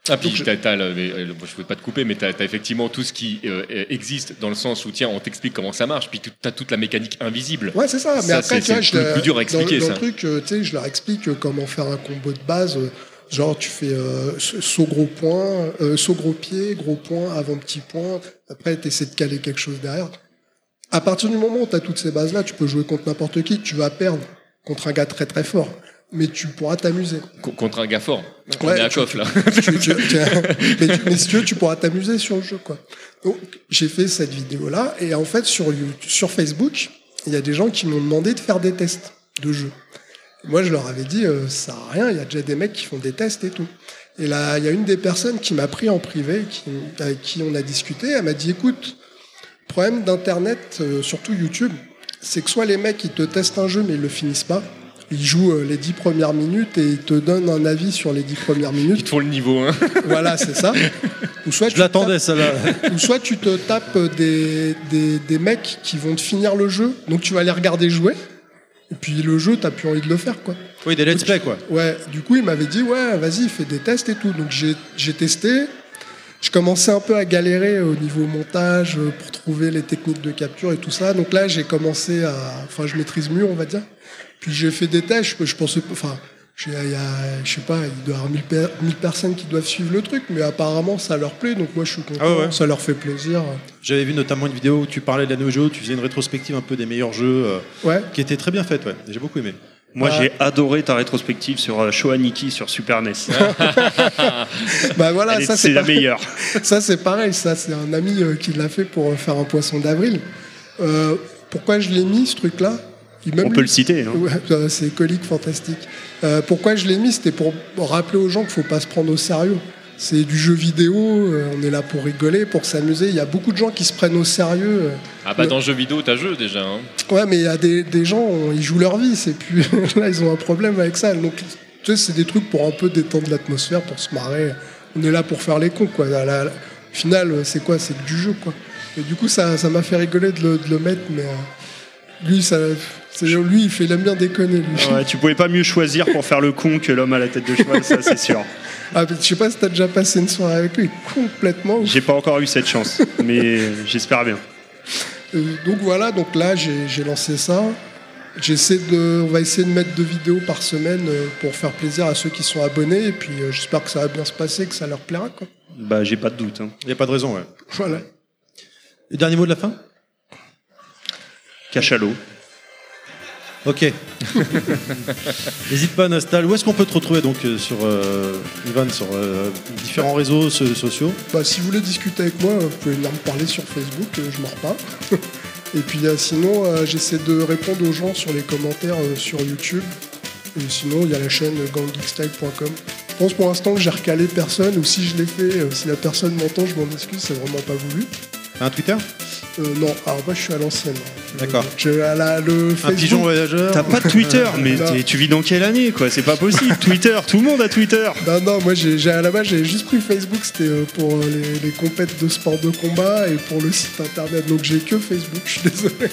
Ah, puis je- le- mais, euh, bon, je ne veux pas te couper, mais tu as, effectivement tout ce qui euh, euh, existe dans le sens où, tiens, on t'explique comment ça marche, puis tu as toute la mécanique invisible. Ouais, c'est ça. Mais Ça, après, c'est- leur- plus dur à expliquer, dans, ça. le truc, euh, tu sais, je leur explique euh, comment faire un combo de base. euh, Genre, tu fais euh, saut gros point, euh, saut gros pied, gros point, avant petit point. Après, tu essaies de caler quelque chose derrière. À partir du moment où tu as toutes ces bases-là, tu peux jouer contre n'importe qui. Tu vas perdre contre un gars très très fort. Mais tu pourras t'amuser. Co- contre un gars fort. on Ouais, est à tu- coff là. Tu- tu- tu- mais, si tu veux, tu pourras t'amuser sur le jeu, quoi. Donc, j'ai fait cette vidéo-là, et en fait, sur, sur Facebook, il y a des gens qui m'ont demandé de faire des tests de jeux. Moi, je leur avais dit, euh, ça sert à rien, il y a déjà des mecs qui font des tests et tout. Et là, il y a une des personnes qui m'a pris en privé, qui, avec qui on a discuté, elle m'a dit, écoute, le problème d'Internet, euh, surtout YouTube, c'est que soit les mecs, ils te testent un jeu, mais ils le finissent pas. Ils jouent euh, les dix premières minutes et ils te donnent un avis sur les dix premières Ils minutes. te font le niveau. Hein. [laughs] Voilà, c'est ça. Ou soit, Je l'attendais, celle-là. tapes- [laughs] ou soit tu te tapes des, des, des mecs qui vont te finir le jeu, donc tu vas les regarder jouer. Et puis le jeu, t'as plus envie de le faire, quoi. Oui, des let's play, quoi. Ouais, du coup, il m'avait dit, ouais, vas-y, fais des tests et tout. Donc j'ai testé. Je commençais un peu à galérer au niveau montage euh, pour trouver les techniques de capture et tout ça. Donc là, j'ai commencé à. Enfin, je maîtrise mieux, on va dire. Puis j'ai fait des tests. Je, je pensais. Enfin, il y a, je sais pas, il doit y avoir 1000, per- 1000 personnes qui doivent suivre le truc, mais apparemment, ça leur plaît. Donc moi, je suis content. Ah ouais. Ça leur fait plaisir. J'avais vu notamment une vidéo où tu parlais de la Neo Geo, tu faisais une rétrospective un peu des meilleurs jeux, euh, Ouais. qui était très bien faite, ouais. J'ai beaucoup aimé. Moi, Ah. j'ai adoré ta rétrospective sur euh, Shoaniki sur Super NES. [laughs] Bah voilà, Elle ça c'est la meilleure. [laughs] Ça, c'est pareil. Ça, c'est un ami euh, qui l'a fait pour faire un poisson d'avril. Euh, pourquoi je l'ai mis, ce truc-là? Même On lui- peut le citer. hein. Ouais, [laughs] c'est colique fantastique. Euh, pourquoi je l'ai mis? C'était pour rappeler aux gens qu'il faut pas se prendre au sérieux. C'est du jeu vidéo, euh, on est là pour rigoler, pour s'amuser. Il y a beaucoup de gens qui se prennent au sérieux. euh. Ah bah dans le jeu vidéo, t'as jeu déjà. Hein. Ouais, mais il y a des, des gens, on- ils jouent leur vie, c'est plus. [laughs] là, ils ont un problème avec ça. Donc, tu sais, c'est des trucs pour un peu détendre l'atmosphère, pour se marrer. On est là pour faire les cons, quoi. La- la- la- Au final, c'est quoi? C'est du jeu, quoi. Et du coup, ça ça m'a fait rigoler de le, de le mettre, mais lui, ça, lui, il fait, il aime bien déconner, lui. Ouais, tu pouvais pas mieux choisir pour faire le con que l'homme à la tête de cheval, ça c'est sûr. [laughs] Ah, mais je sais pas si t'as déjà passé une soirée avec lui, complètement. J'ai pas encore eu cette chance, mais j'espère bien. Euh, donc voilà, donc là j'ai lancé ça. J'essaie de, on va essayer de mettre deux vidéos par semaine euh, pour faire plaisir à ceux qui sont abonnés et puis euh, j'espère que ça va bien se passer, que ça leur plaira quoi. Bah, j'ai pas de doute. hein. Il n'y a pas de raison, ouais. Voilà. Et dernier mot de la fin? Cachalot. Ok. [laughs] N'hésite pas, Nostal. Où est-ce qu'on peut te retrouver donc euh, sur euh, Ivan, sur euh, différents réseaux so- sociaux? Bah, si vous voulez discuter avec moi, vous pouvez venir me parler sur Facebook, je m'en reparle. [laughs] et puis euh, sinon, euh, j'essaie de répondre aux gens sur les commentaires euh, sur YouTube. Et sinon, il y a la chaîne ganggeekstyle.com. Je pense pour l'instant que j'ai recalé personne, ou si je l'ai fait, euh, si la personne m'entend, je m'en excuse, c'est vraiment pas voulu. Un Twitter? Non, alors moi je suis à l'ancienne. D'accord. Je, à la- le Un pigeon voyageur T'as pas de Twitter, [laughs] mais t'es- tu vis dans quelle année quoi? C'est pas possible. Twitter, tout le monde a Twitter. Non, non, moi j'ai, j'ai- à la base j'ai juste pris Facebook, c'était euh, pour euh, les, les compètes de sport de combat et pour le site internet, donc j'ai que Facebook, je suis désolé.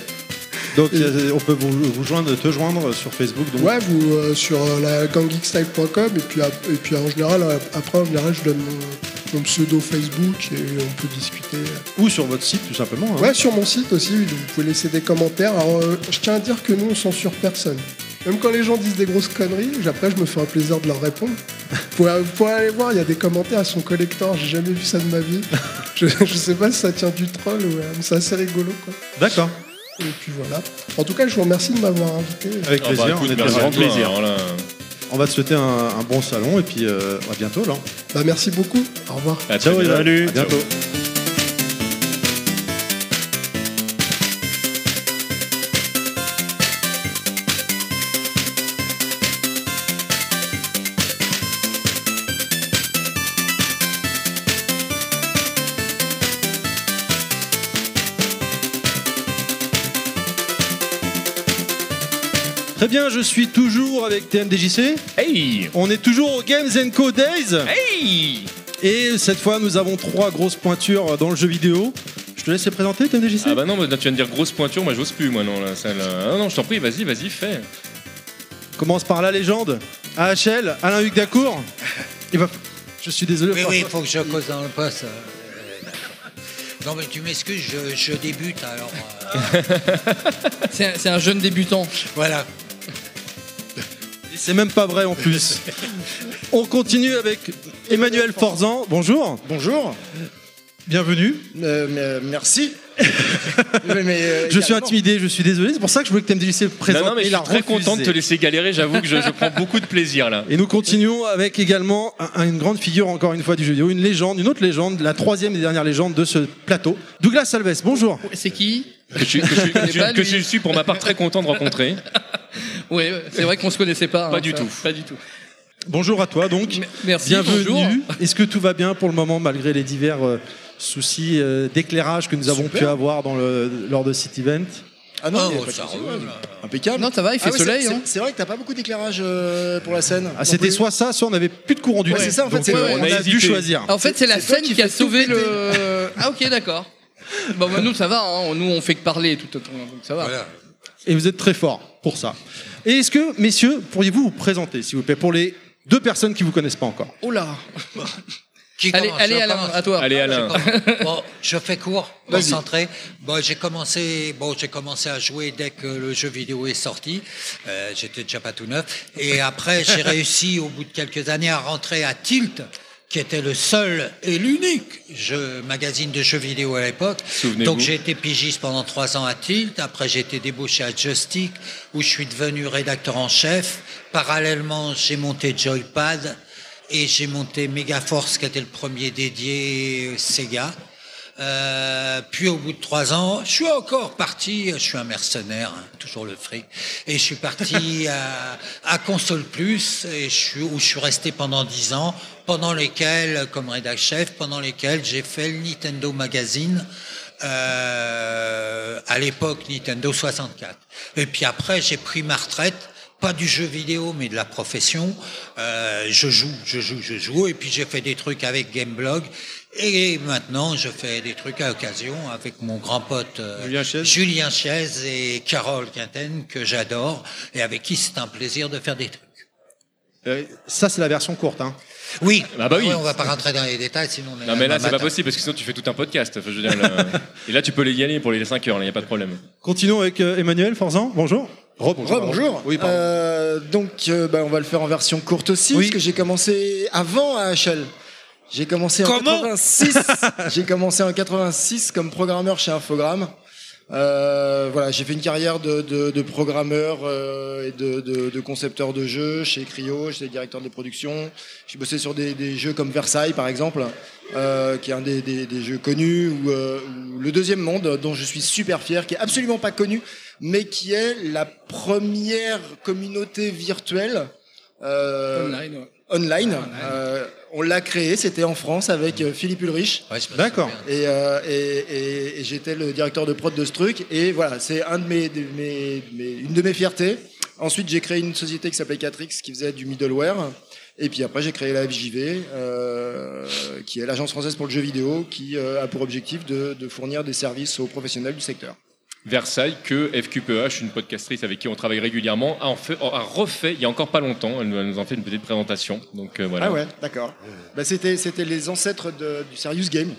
Donc euh, on peut vous, vous joindre, te joindre sur Facebook. Donc? Ouais, vous euh, sur euh, la ganggeekstyle.com et puis, ap- et puis en général, euh, après en général je donne mon, mon pseudo Facebook et on peut discuter. Ou sur votre site tout simplement. hein. Ouais, sur mon site aussi, vous pouvez laisser des commentaires. Alors, euh, je tiens à dire que nous, on censure personne. Même quand les gens disent des grosses conneries, après, je me fais un plaisir de leur répondre. Vous pouvez, vous pouvez aller voir, il y a des commentaires à son collector, j'ai jamais vu ça de ma vie. Je, je sais pas si ça tient du troll, ou, euh, mais c'est assez rigolo, quoi. D'accord. Et puis voilà. En tout cas, je vous remercie de m'avoir invité. Avec Ah bah, plaisir. écoute, on, est merci bien- à toi, plaisir. là. On va te souhaiter un, un bon salon et puis euh, à bientôt là. Bah, merci beaucoup. Au revoir. À très Ciao. Salut. À bientôt. Très bien, je suis toujours avec TMDJC. Hey On est toujours au Games Co Days. Hey Et cette fois, nous avons trois grosses pointures dans le jeu vidéo. Je te laisse les présenter, TMDJC Ah bah non, bah, tu viens de dire grosse pointure, moi j'ose plus, moi non. Là, celle, euh, Ah non, je t'en prie, vas-y, vas-y, fais. Commence par la légende. AHL, Alain Hugues Dacour. Il va... Je suis désolé. Oui, oui, il faut que je cause dans le poste. euh. Non, mais tu m'excuses, je, je débute, alors euh, [laughs] c'est un jeune débutant. voilà. C'est même pas vrai en plus. On continue avec Emmanuel Forzan. Bonjour. Bonjour, Bienvenue. Euh, mais- merci. [laughs] Mais, mais, euh, Je suis intimidé, je suis désolé. C'est pour ça que je voulais que TMDJC présente. non, non, mais je Il suis a très refusé. content de te laisser galérer, j'avoue que je, je prends beaucoup de plaisir là. Et nous continuons avec également un- une grande figure, encore une fois, du jeu vidéo, une légende, une autre légende, la troisième et dernière légende de ce plateau. Douglas Alves, bonjour. C'est qui? Que je, suis- que je suis- que je- [laughs] pas que lui. je suis pour ma part très content de rencontrer. [laughs] Ouais, c'est vrai qu'on se connaissait pas. Pas hein, du ça. tout. Pas du tout. Bonjour à toi donc. Merci. Bienvenue. Est-ce que tout va bien pour le moment malgré les divers euh, soucis euh, d'éclairage que nous avons Super. pu avoir dans le, lors de cet event? Ah non, Oh, il y a pas de ça roule. impeccable. Non, ça va, il fait Ah soleil. c'est- hein. C'est c'est vrai que t'as pas beaucoup d'éclairage euh, pour la scène. ah, C'était soit ça, soit on n'avait plus de courant du Ouais, tout. c'est ça, en fait, Donc, euh, ouais, on on a, a dû choisir. En fait, c'est la scène qui qui, a sauvé le. [laughs] Ah, ok, d'accord. Bon, bah, nous, ça va. hein. Nous, on fait que parler tout autant. Donc, ça va. voilà. Et vous êtes très fort pour ça. Et est-ce que, messieurs, pourriez-vous vous présenter, s'il vous plaît, pour les deux personnes qui vous connaissent pas encore Oh là Qui Allez, commence allez, Je Alain, commence. à toi. Allez, Alain. [laughs] Bon, je fais court, concentré. Bon, j'ai commencé, bon, j'ai commencé à jouer dès que le jeu vidéo est sorti. Euh, J'étais déjà pas tout neuf. Et après, j'ai [laughs] réussi, au bout de quelques années, à rentrer à Tilt, qui était le seul et l'unique jeu, magazine de jeux vidéo à l'époque. Donc j'ai été pigiste pendant trois ans à Tilt. Après, j'ai été débauché à Joystick, où je suis devenu rédacteur en chef. Parallèlement, j'ai monté Joypad et j'ai monté Megaforce, qui était le premier dédié Sega. Euh, puis au bout de trois ans, je suis encore parti, je suis un mercenaire, hein, toujours le fric, et je suis parti [laughs] à, à Console Plus, et je suis, où je suis resté pendant dix ans, pendant lesquels, comme rédac chef, pendant lesquels j'ai fait le Nintendo Magazine, euh, à l'époque Nintendo 64. Et puis après, j'ai pris ma retraite, pas du jeu vidéo, mais de la profession. Euh, je joue, je joue, je joue, et puis j'ai fait des trucs avec Gameblog. Et maintenant, je fais des trucs à occasion avec mon grand pote euh, Julien Chiez. Julien Chiez et Carole Quinten, que j'adore, et avec qui c'est un plaisir de faire des trucs. Euh, Ça, c'est la version courte. Hein. Oui, Ah bah oui. Ouais, on va pas rentrer dans les détails, sinon on est Non mais là c'est pas possible parce que sinon tu fais tout un podcast. Enfin, je veux dire, là- [laughs] Et là tu peux les gagner pour les 5 heures, il n'y a pas de problème. Continuons avec euh, Emmanuel Forzan. Bonjour. Rebonjour. Rebonjour. Oui, pardon. Euh, donc, euh, bah, on va le faire en version courte aussi, Oui. parce que j'ai commencé avant AHL. J'ai commencé en Comment 86. j'ai commencé en 86 comme programmeur chez Infogrames. Euh, voilà, j'ai fait une carrière de, de, de programmeur euh, et de, de, de concepteur de jeux chez Cryo, j'étais directeur des productions. J'ai bossé sur des, des jeux comme Versailles, par exemple, euh, qui est un des, des, des jeux connus, ou, euh, Le Deuxième Monde, dont je suis super fier, qui est absolument pas connu, mais qui est la première communauté virtuelle euh, Online, ouais. Online. Euh, on l'a créé, c'était en France avec euh, Philippe Ulrich. Ouais, D'accord. Et, euh, et, et- et j'étais le directeur de prod de ce truc. Et voilà, c'est un de mes, de mes- mes- une de mes fiertés. Ensuite, j'ai créé une société qui s'appelait 4X qui faisait du middleware. Et puis après, j'ai créé la FJV, euh, qui est l'agence française pour le jeu vidéo, qui euh, a pour objectif de, de fournir des services aux professionnels du secteur. Versailles que FQPH, une podcastrice avec qui on travaille régulièrement, a, en fait, a refait il y a encore pas longtemps. Elle nous- en fait une petite présentation. Donc euh, voilà. Ah ouais, d'accord. Bah, c'était, c'était les ancêtres de- du Serious Game.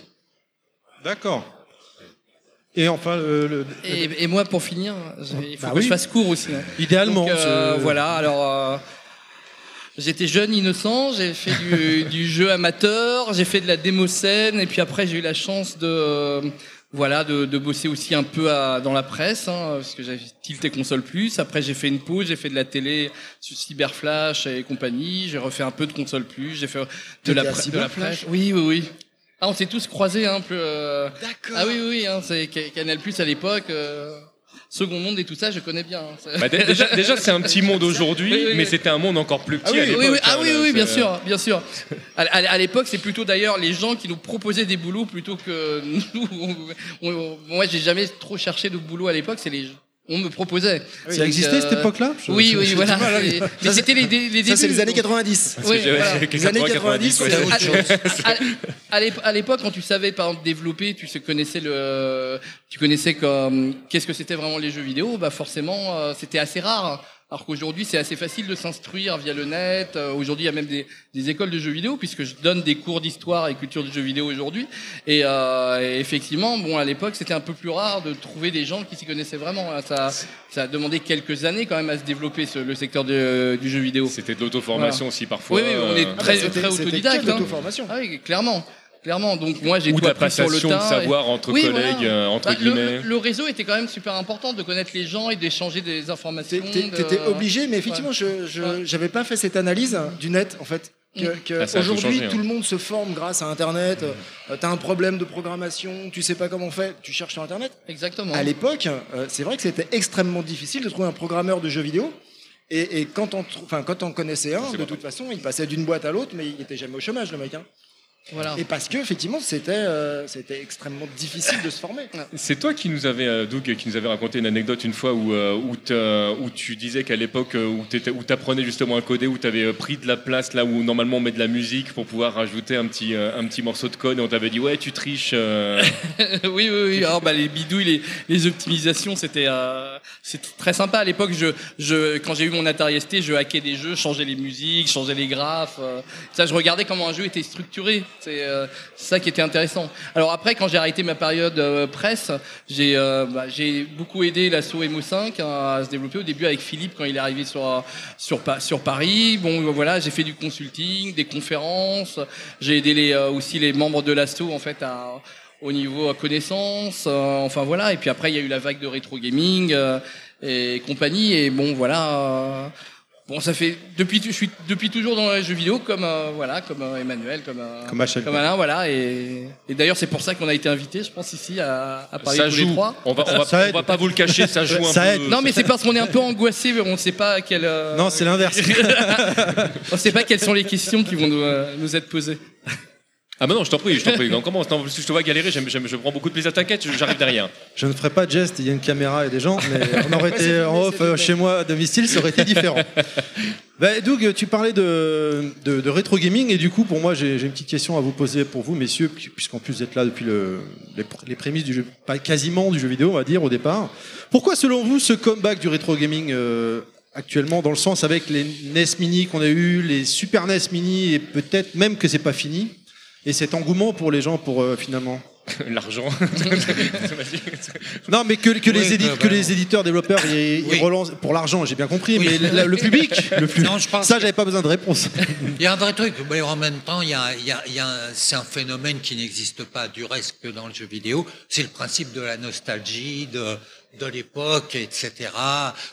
D'accord. Et enfin, euh, le- Et, et moi, pour finir, il faut Bah que oui. je fasse court aussi. hein. idéalement. Donc, euh, voilà, alors. euh, J'étais jeune, innocent, j'ai fait du, [laughs] du jeu amateur, j'ai fait de la démo scène, et puis après j'ai eu la chance de, euh, voilà, de, de bosser aussi un peu à- dans la presse, hein, parce que j'avais tilté console plus. Après j'ai fait une pause, j'ai fait de la télé sur Cyberflash et compagnie, j'ai refait un peu de console plus, j'ai fait de la, T'étais à pre- de la presse. Oui, oui, oui. Ah, on s'est tous croisés un peu. euh, D'accord. Ah oui, oui, oui, hein, c'est Ca- Canal Plus à l'époque. euh, Second Monde et tout ça, je connais bien. hein, Bah, dé- déjà, déjà c'est un petit monde aujourd'hui, [laughs] Oui, oui, mais c'était un monde encore plus petit Ah oui, à oui, ah hein, oui, oui, bien c'est- sûr, bien sûr. [laughs] À l'époque, c'est plutôt d'ailleurs les gens qui nous proposaient des boulots plutôt que [laughs] nous. On- on- moi, j'ai jamais trop cherché de boulot à l'époque. C'est les on me proposait. Ça existait cette époque-là? Oui, oui, voilà. mal Mais c'était les, dé- les débuts. Ça, c'est les années donc- 90. Oui, voilà. Les années 80, 90, 90, ouais. c'était autre chose. à, à l'ép- à l'époque, quand tu savais par exemple développer, tu connaissais le, tu connaissais comme qu'est-ce que c'était vraiment les jeux vidéo, bah forcément euh, c'était assez rare. Alors qu'aujourd'hui c'est assez facile de s'instruire via le net. Euh, aujourd'hui il y a même des, des écoles de jeux vidéo puisque je donne des cours d'histoire et culture du jeu vidéo aujourd'hui. Et, euh, et effectivement, bon à l'époque c'était un peu plus rare de trouver des gens qui s'y connaissaient vraiment. Ça, ça a demandé quelques années quand même à se développer ce- le secteur de- du jeu vidéo. C'était de l'auto-formation aussi parfois. Oui, oui, on est euh, très, C'était- très c'était autodidacte. hein. l'auto-formation. Ah oui, clairement. Clairement. Donc moi j'ai Ou tout de la appris sur le de et- savoir entre Oui, collègues, voilà. euh, entre Bah, le- guillemets. Le, réseau était quand même super important de connaître les gens et d'échanger des informations. T'es- de- T'étais obligé, mais effectivement, je je- Ouais. j'avais pas fait cette analyse du net, en fait. Que, que Ah, tout aujourd'hui, changé, tout, hein. le monde se forme grâce à Internet. Euh, T'as un problème de programmation, tu sais pas comment faire, tu cherches sur Internet. Exactement. À l'époque, euh, c'est vrai que c'était extrêmement difficile de trouver un programmeur de jeux vidéo. Et, et quand on, quand on connaissait un, de toute façon, il passait d'une boîte à l'autre, mais il était jamais au chômage, le mec. hein. Voilà. Et parce que effectivement, c'était euh, c'était extrêmement difficile de se former. [laughs] C'est toi qui nous avait, euh, Doug, qui nous avait raconté une anecdote une fois où, euh, où, où tu disais qu'à l'époque où tu apprenais justement à coder, où tu avais pris de la place là où normalement on met de la musique pour pouvoir rajouter un petit, euh, un petit morceau de code et on t'avait dit ouais tu triches. euh. [laughs] oui, oui, oui. Alors, bah, les bidouilles, les, les optimisations, c'était euh, c'était très sympa. À l'époque, je, je, quand j'ai eu mon Atari ST, je hackais des jeux, changeais les musiques, changeais les graphes. euh, ça, je regardais comment un jeu était structuré. C'est euh, ça qui était intéressant. Alors après, quand j'ai arrêté ma période euh, presse, j'ai euh, bah, j'ai beaucoup aidé l'assaut MO5 à se développer au début avec Philippe quand il est arrivé sur sur, sur Paris. Bon, voilà, j'ai fait du consulting, des conférences. J'ai aidé les, euh, aussi les membres de l'assaut en fait à au niveau connaissance, euh, enfin voilà. Et puis après, il y a eu la vague de rétro gaming euh, et compagnie. Et bon, voilà. euh, bon, ça fait depuis, je suis depuis toujours dans les jeux vidéo, comme euh, voilà, comme euh, Emmanuel, comme euh, Comme comme Alain, voilà. Et, et d'ailleurs, c'est pour ça qu'on a été invité, je pense ici à, à parler ça tous les joue. trois. On va, on va, Ça on aide. va pas vous le cacher, ça joue un Ça peu. aide. Non, mais c'est parce qu'on est un peu angoissé, on ne sait pas quelle. euh, Non, c'est l'inverse. [laughs] on sait pas quelles sont les questions qui vont nous, euh, nous être posées. Ah bah non, je t'en prie, je t'en prie. On commence. Non, je te vois galérer, j'aime- j'aime- je prends beaucoup de plaisir. T'inquiète, j'arrive derrière. Je ne ferai pas de geste, il y a une caméra et des gens, mais [laughs] on aurait été en off euh, chez moi à domicile, ça aurait été différent. [laughs] Bah, Doug, tu parlais de, de, de rétro gaming et du coup, pour moi, j'ai j'ai une petite question à vous poser pour vous, messieurs, pu- puisqu'en plus vous êtes là depuis le, les, pr- les prémices du jeu, pas quasiment du jeu vidéo, on va dire au départ. Pourquoi, selon vous, ce comeback du rétro gaming euh, actuellement, dans le sens avec les NES Mini qu'on a eu, les Super NES Mini et peut-être même que c'est pas fini, et cet engouement pour les gens pour euh, finalement [laughs] L'argent. [laughs] Non, mais que, que, les, bah, que bah, éditeurs développeurs ils, relancent pour l'argent, j'ai bien compris, Oui. mais le, le public, le [laughs] Non, je pense ça j'avais pas besoin de réponse. Il y a un vrai truc, mais en même temps, il y a, il y a- il y a un- c'est un phénomène qui n'existe pas du reste que dans le jeu vidéo. C'est le principe de la nostalgie, de, de l'époque, etc.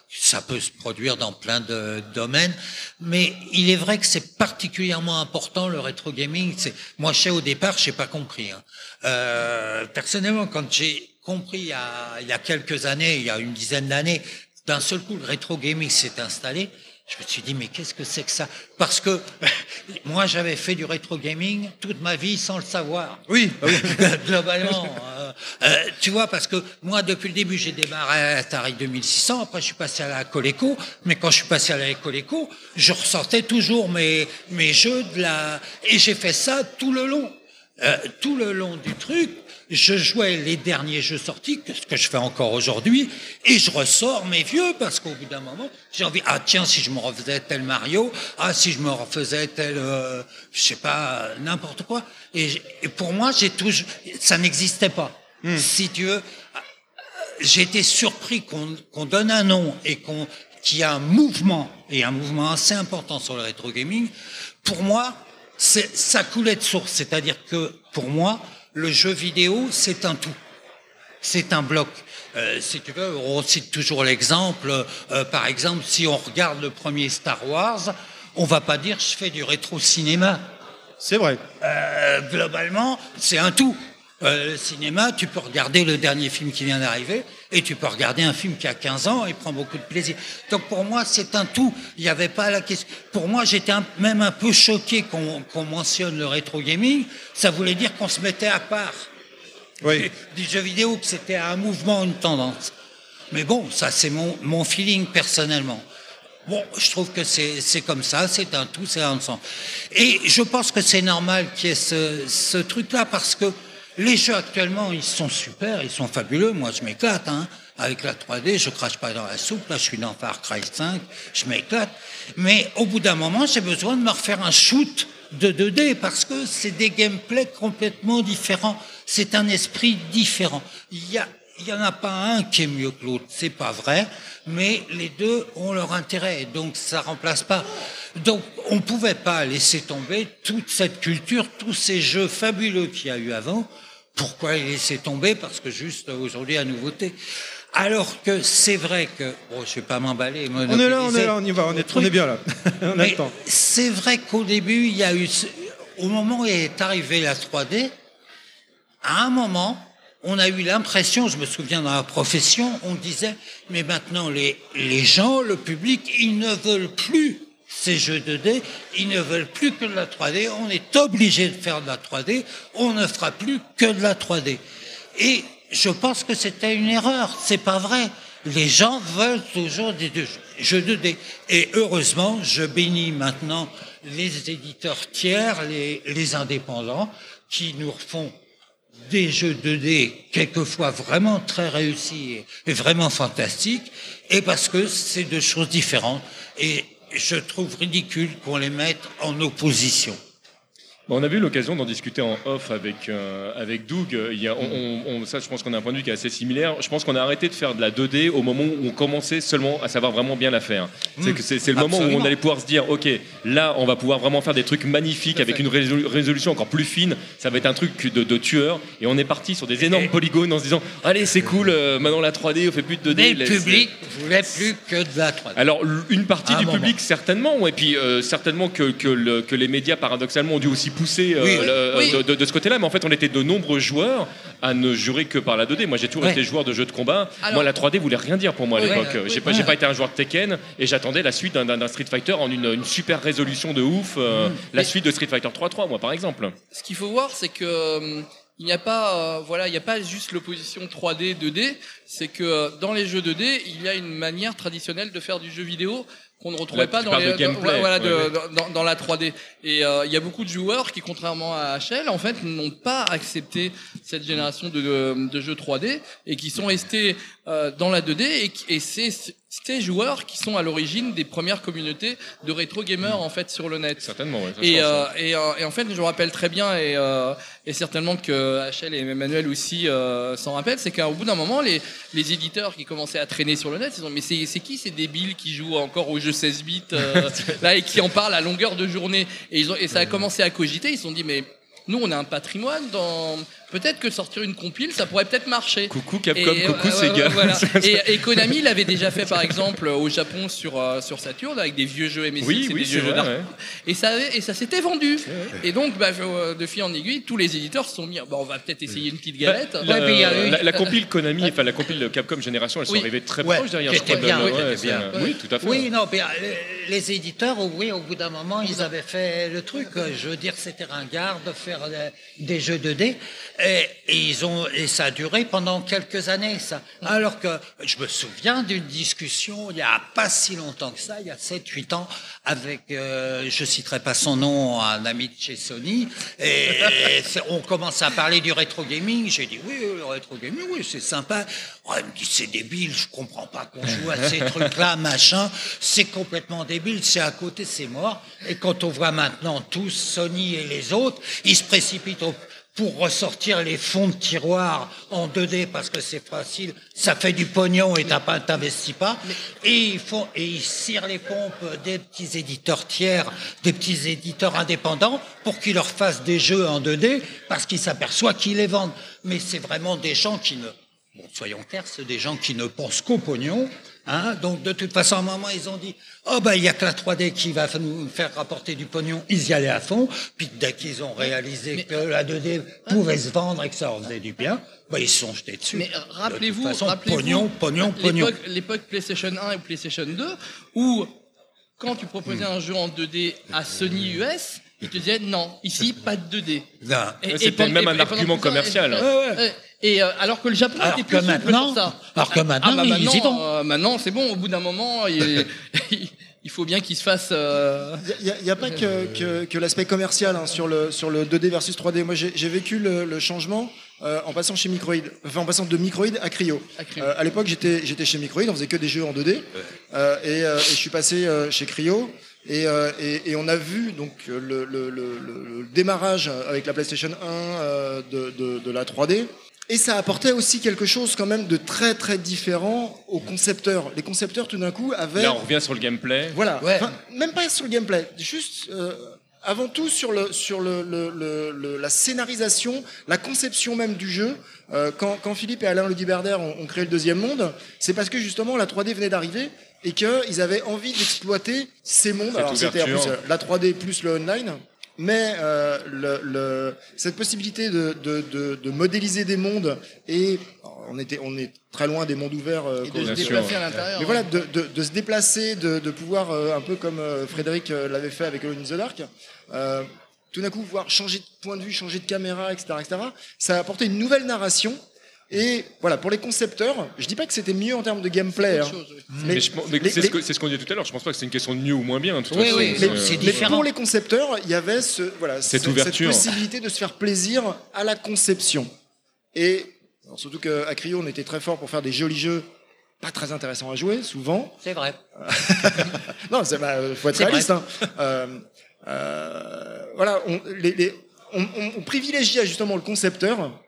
Ça peut se produire dans plein de domaines, mais il est vrai que c'est particulièrement important le rétro gaming. Moi, je sais au départ, j'ai pas compris. hein. Euh, personnellement, quand j'ai compris il y, a, il y a quelques années, il y a une dizaine d'années, d'un seul coup, le rétro gaming s'est installé. Je me suis dit, mais qu'est-ce que c'est que ça? Parce que [laughs] moi, j'avais fait du rétro gaming toute ma vie sans le savoir. Oui, bah [laughs] oui. Globalement. [laughs] euh, euh, tu vois, parce que moi, depuis le début, j'ai démarré à Atari 2600, après je suis passé à la Coleco, mais quand je suis passé à la Coleco, je ressortais toujours mes, mes jeux de la... Et j'ai fait ça tout le long. Euh, tout le long du truc, je jouais les derniers jeux sortis, que- ce que je fais encore aujourd'hui, et je ressors mes vieux parce qu'au bout d'un moment, j'ai envie, ah tiens, si je me refaisais tel Mario, ah si je me refaisais tel, euh, je sais pas, n'importe quoi. Et, pour moi, j'ai toujours, ça n'existait pas. Si tu veux, j'ai été surpris qu'on qu'on donne un nom et qu'on qu'il y a un mouvement et un mouvement assez important sur le rétro gaming. Pour moi, c'est ça coulait de source, c'est-à-dire que pour moi, le jeu vidéo c'est un tout, c'est un bloc. Euh, si tu veux, on cite toujours l'exemple. euh, par exemple, si on regarde le premier Star Wars, on va pas dire je fais du rétro cinéma. C'est vrai. Euh, globalement, c'est un tout. Le cinéma, tu peux regarder le dernier film qui vient d'arriver et tu peux regarder un film qui a 15 ans et prendre beaucoup de plaisir. Donc pour moi, c'est un tout. Il n'y avait pas la question. Pour moi, j'étais même un peu choqué qu'on mentionne le rétro gaming. Ça voulait dire qu'on se mettait à part Oui. [laughs] du jeu vidéo, que c'était un mouvement, une tendance. Mais bon, ça c'est mon, mon feeling personnellement. Bon, je trouve que c'est c'est comme ça, c'est un tout, c'est un ensemble. Et je pense que c'est normal qu'il y ait ce, ce truc-là parce que les jeux actuellement, ils sont super, ils sont fabuleux. Moi, je m'éclate, hein. Avec la 3D, je crache pas dans la soupe. Là, je suis dans Far Cry 5, je m'éclate. Mais au bout d'un moment, j'ai besoin de me refaire un shoot de 2D parce que c'est des gameplays complètement différents. C'est un esprit différent. Il y a, il y en a pas un qui est mieux que l'autre, c'est pas vrai, mais les deux ont leur intérêt, donc ça remplace pas. Donc on pouvait pas laisser tomber toute cette culture, tous ces jeux fabuleux qu'il y a eu avant. Pourquoi les laisser tomber Parce que juste aujourd'hui, à nouveauté. Alors que c'est vrai que, bon, je vais pas m'emballer. On est là, on est là, on y va, on est, on est bien là. [laughs] on a mais le temps. c'est vrai qu'au début, il y a eu, au moment où est arrivée la 3D, à un moment, on a eu l'impression, je me souviens dans la profession, on disait, mais maintenant les, les gens, le public, ils ne veulent plus ces jeux 2D, ils ne veulent plus que de la 3D, on est obligé de faire de la 3D, on ne fera plus que de la 3D. Et je pense que c'était une erreur, c'est pas vrai. Les gens veulent toujours des jeux 2D. Et heureusement, je bénis maintenant les éditeurs tiers, les, les indépendants, qui nous refont des jeux 2D quelquefois vraiment très réussis et vraiment fantastiques, et parce que c'est deux choses différentes. Et je trouve ridicule qu'on les mette en opposition. On a eu l'occasion d'en discuter en off avec, euh, avec Doug. Il y a, on, on- ça, je pense qu'on a un point de vue qui est assez similaire. Je pense qu'on a arrêté de faire de la 2D au moment où on commençait seulement à savoir vraiment bien la faire. C'est que c'est le moment où on allait pouvoir se dire, ok, là, on va pouvoir vraiment faire des trucs magnifiques avec une résolu- résolution encore plus fine. Ça va être un truc de, de tueur. Et on est parti sur des énormes polygones en se disant, allez, c'est cool. euh, maintenant la 3D, on fait plus de 2D. Mais le public voulait plus que de la 3D. alors une partie du public certainement, et puis euh, certainement que, que, le- que les médias paradoxalement ont dû aussi pousser euh, Oui. le- Oui. De, ce côté-là, mais en fait on était de nombreux joueurs à ne jurer que par la 2D. Moi j'ai toujours Ouais. été joueur de jeux de combat. Alors- Moi la 3D voulait rien dire pour moi à l'époque. oui, j'ai pas, été un joueur de Tekken et j'attendais la suite d'un- Street Fighter en une, une super résolution de ouf. euh, La Mais- suite de Street Fighter 3-3 moi par exemple. ce qu'il faut voir, c'est que euh, il n'y a pas, euh, voilà, il n'y a pas juste l'opposition 3D 2D. C'est que euh, dans les jeux 2D, il y a une manière traditionnelle de faire du jeu vidéo qu'on ne retrouvait Là, pas dans, les, de gameplay, dans- voilà, de- ouais, ouais. dans, dans la 3D. Et euh, il y a beaucoup de joueurs qui, contrairement à HL, en fait, n'ont pas accepté cette génération de, de, de jeux 3D et qui sont restés euh, dans la 2D. Et, et c'est ces joueurs qui sont à l'origine des premières communautés de rétro gamers en fait sur le net. Certainement. je Et, euh, et, euh, et en fait, je me rappelle très bien, et, euh, et certainement que HL et Emmanuel aussi euh, s'en rappellent, c'est qu'au bout d'un moment, les, les éditeurs qui commençaient à traîner sur le net, ils ont dit, mais c'est c'est qui ces débiles qui jouent encore aux jeux 16 bits euh, [laughs] là et qui en parlent à longueur de journée? Et, ils ont, et ça a commencé à cogiter, ils se sont dit, mais nous, on a un patrimoine dans. Peut-être que sortir une compile, ça pourrait peut-être marcher. Coucou Capcom, Et, coucou euh, Sega. voilà. et, [laughs] et Konami l'avait déjà fait par exemple au Japon sur euh, sur Saturn avec des vieux jeux MSX Oui, et oui, des vieux jeux vrai, ouais. Et ça et ça s'était vendu. Et donc bah, euh, de fil en aiguille, tous les éditeurs se sont mis bah, on va peut-être essayer une petite galette. La, Ouais, eu- compile Konami, enfin la compile Capcom Génération, elles sont Oui. arrivées très Ouais, proches derrière. qui je crois, était de- bien, c'est- bien. Oui, tout à fait. Oui, non, mais les éditeurs, oui, au bout d'un moment, ils avaient fait le truc. Je veux dire, c'était ringard de faire des jeux 2D. Et, et ils ont, et ça a duré pendant quelques années, ça. Alors que je me souviens d'une discussion il y a pas si longtemps que ça, il y a 7-8 ans, avec, euh, je citerai pas son nom, un ami de chez Sony. Et, on commence à parler du rétro gaming. J'ai dit, oui, le rétro gaming, oui, c'est sympa. Oh, il me dit, c'est débile, je comprends pas qu'on joue à ces [laughs] trucs-là, machin. C'est complètement débile, c'est à côté, c'est mort. Et quand on voit maintenant tous, Sony et les autres, ils se précipitent au- pour ressortir les fonds de tiroir en 2D parce que c'est facile, ça fait du pognon et t'investis pas. Et ils font, et ils cirent les pompes des petits éditeurs tiers, des petits éditeurs indépendants pour qu'ils leur fassent des jeux en 2D parce qu'ils s'aperçoivent qu'ils les vendent. Mais c'est vraiment des gens qui ne, Bon, soyons clairs, c'est des gens qui ne pensent qu'au pognon. Hein? Donc, de toute façon, à un moment, ils ont dit Oh, ben, il y a que la 3D qui va nous faire rapporter du pognon. Ils y allaient à fond. Puis, dès qu'ils ont réalisé que la 2D pouvait se vendre et que ça en faisait du bien, ben, ils se sont jetés dessus. Mais De rappelez-vous, façon, rappelez-vous pognon, pognon, pognon. l'époque PlayStation 1 et PlayStation 2 où quand tu proposais un jeu en 2D à Sony US, ils te disaient non, ici pas de 2D. Non. Et- Ouais, c'était même un argument commercial. et- Ouais, ouais. Et euh, alors que le Japon Alors était plus souple maintenant- pour ça. alors que maintenant, ah, bah, ils maintenant, y vont. euh, maintenant, c'est bon. Au bout d'un moment, il, [laughs] il faut bien qu'il se fasse. euh, Il n'y a, pas que, que- que l'aspect commercial hein, sur, le, sur le 2D versus 3D. Moi, j'ai vécu le, le changement euh, en passant chez Microïd, enfin en passant de Microïd à Cryo. À. Euh, à l'époque, j'étais j'étais chez Microïd, on faisait que des jeux en 2D, Euh, et, euh, et je suis passé euh, chez Cryo. Et, euh, et, et on a vu donc le, le, le, le- le démarrage avec la PlayStation 1 euh, de, de, de la 3D. Et ça apportait aussi quelque chose quand même de très très différent aux concepteurs. Les concepteurs tout d'un coup avaient Là, on revient sur le gameplay. voilà. Ouais. Enfin, même pas sur le gameplay, juste euh, avant tout sur le sur le, le- le- le- la scénarisation, la conception même du jeu. Euh, quand, quand Philippe et Alain Le Guiberdère ont, ont créé le deuxième monde, c'est parce que justement la 3D venait d'arriver et qu'ils avaient envie d'exploiter ces mondes. Alors c'était en plus euh, la 3D plus le online. Mais euh, le, le- cette possibilité de, de, de, de modéliser des mondes et on était on est très loin des mondes ouverts euh, et de se sûr. déplacer à l'intérieur. mais voilà, de, de, de se déplacer, de, de pouvoir, euh, un peu comme euh, Frédéric euh, l'avait fait avec Alone in the Dark, euh, tout d'un coup pouvoir changer de point de vue, changer de caméra, etc., etc., ça a apporté une nouvelle narration. Et voilà, pour les concepteurs, je dis pas que c'était mieux en termes de gameplay, hein, Autre chose, oui. Mais, les- c'est ce c'est ce qu'on disait tout à l'heure. Je pense pas que c'est une question de mieux ou moins bien. de toute Oui, façon. oui, C'est, mais euh, mais pour les concepteurs, il y avait ce, voilà, Cette possibilité de se faire plaisir à la conception. Et alors, surtout qu'à Cryo, on était très fort pour faire des jolis jeux pas très intéressants à jouer, souvent. C'est vrai. [laughs] Non, c'est bah, faut être réaliste. Hein. Euh, euh, voilà, on, les, les- on, on- on privilégiait justement le concepteur.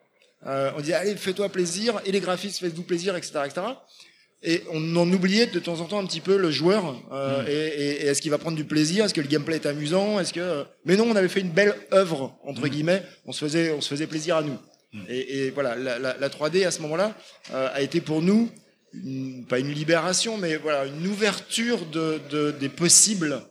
Euh, on disait allez, fais-toi plaisir et les graphistes faites-vous plaisir, etc., etc. Et on en oubliait de temps en temps un petit peu le joueur. euh, et, et- et est-ce qu'il va prendre du plaisir Est-ce que le gameplay est amusant Est-ce que Mais non, on avait fait une belle œuvre entre guillemets. On se faisait, on se faisait plaisir à nous. Et, et voilà, la, la- la 3D à ce moment-là euh, a été pour nous une- pas une libération, mais voilà une ouverture de, de- des possibles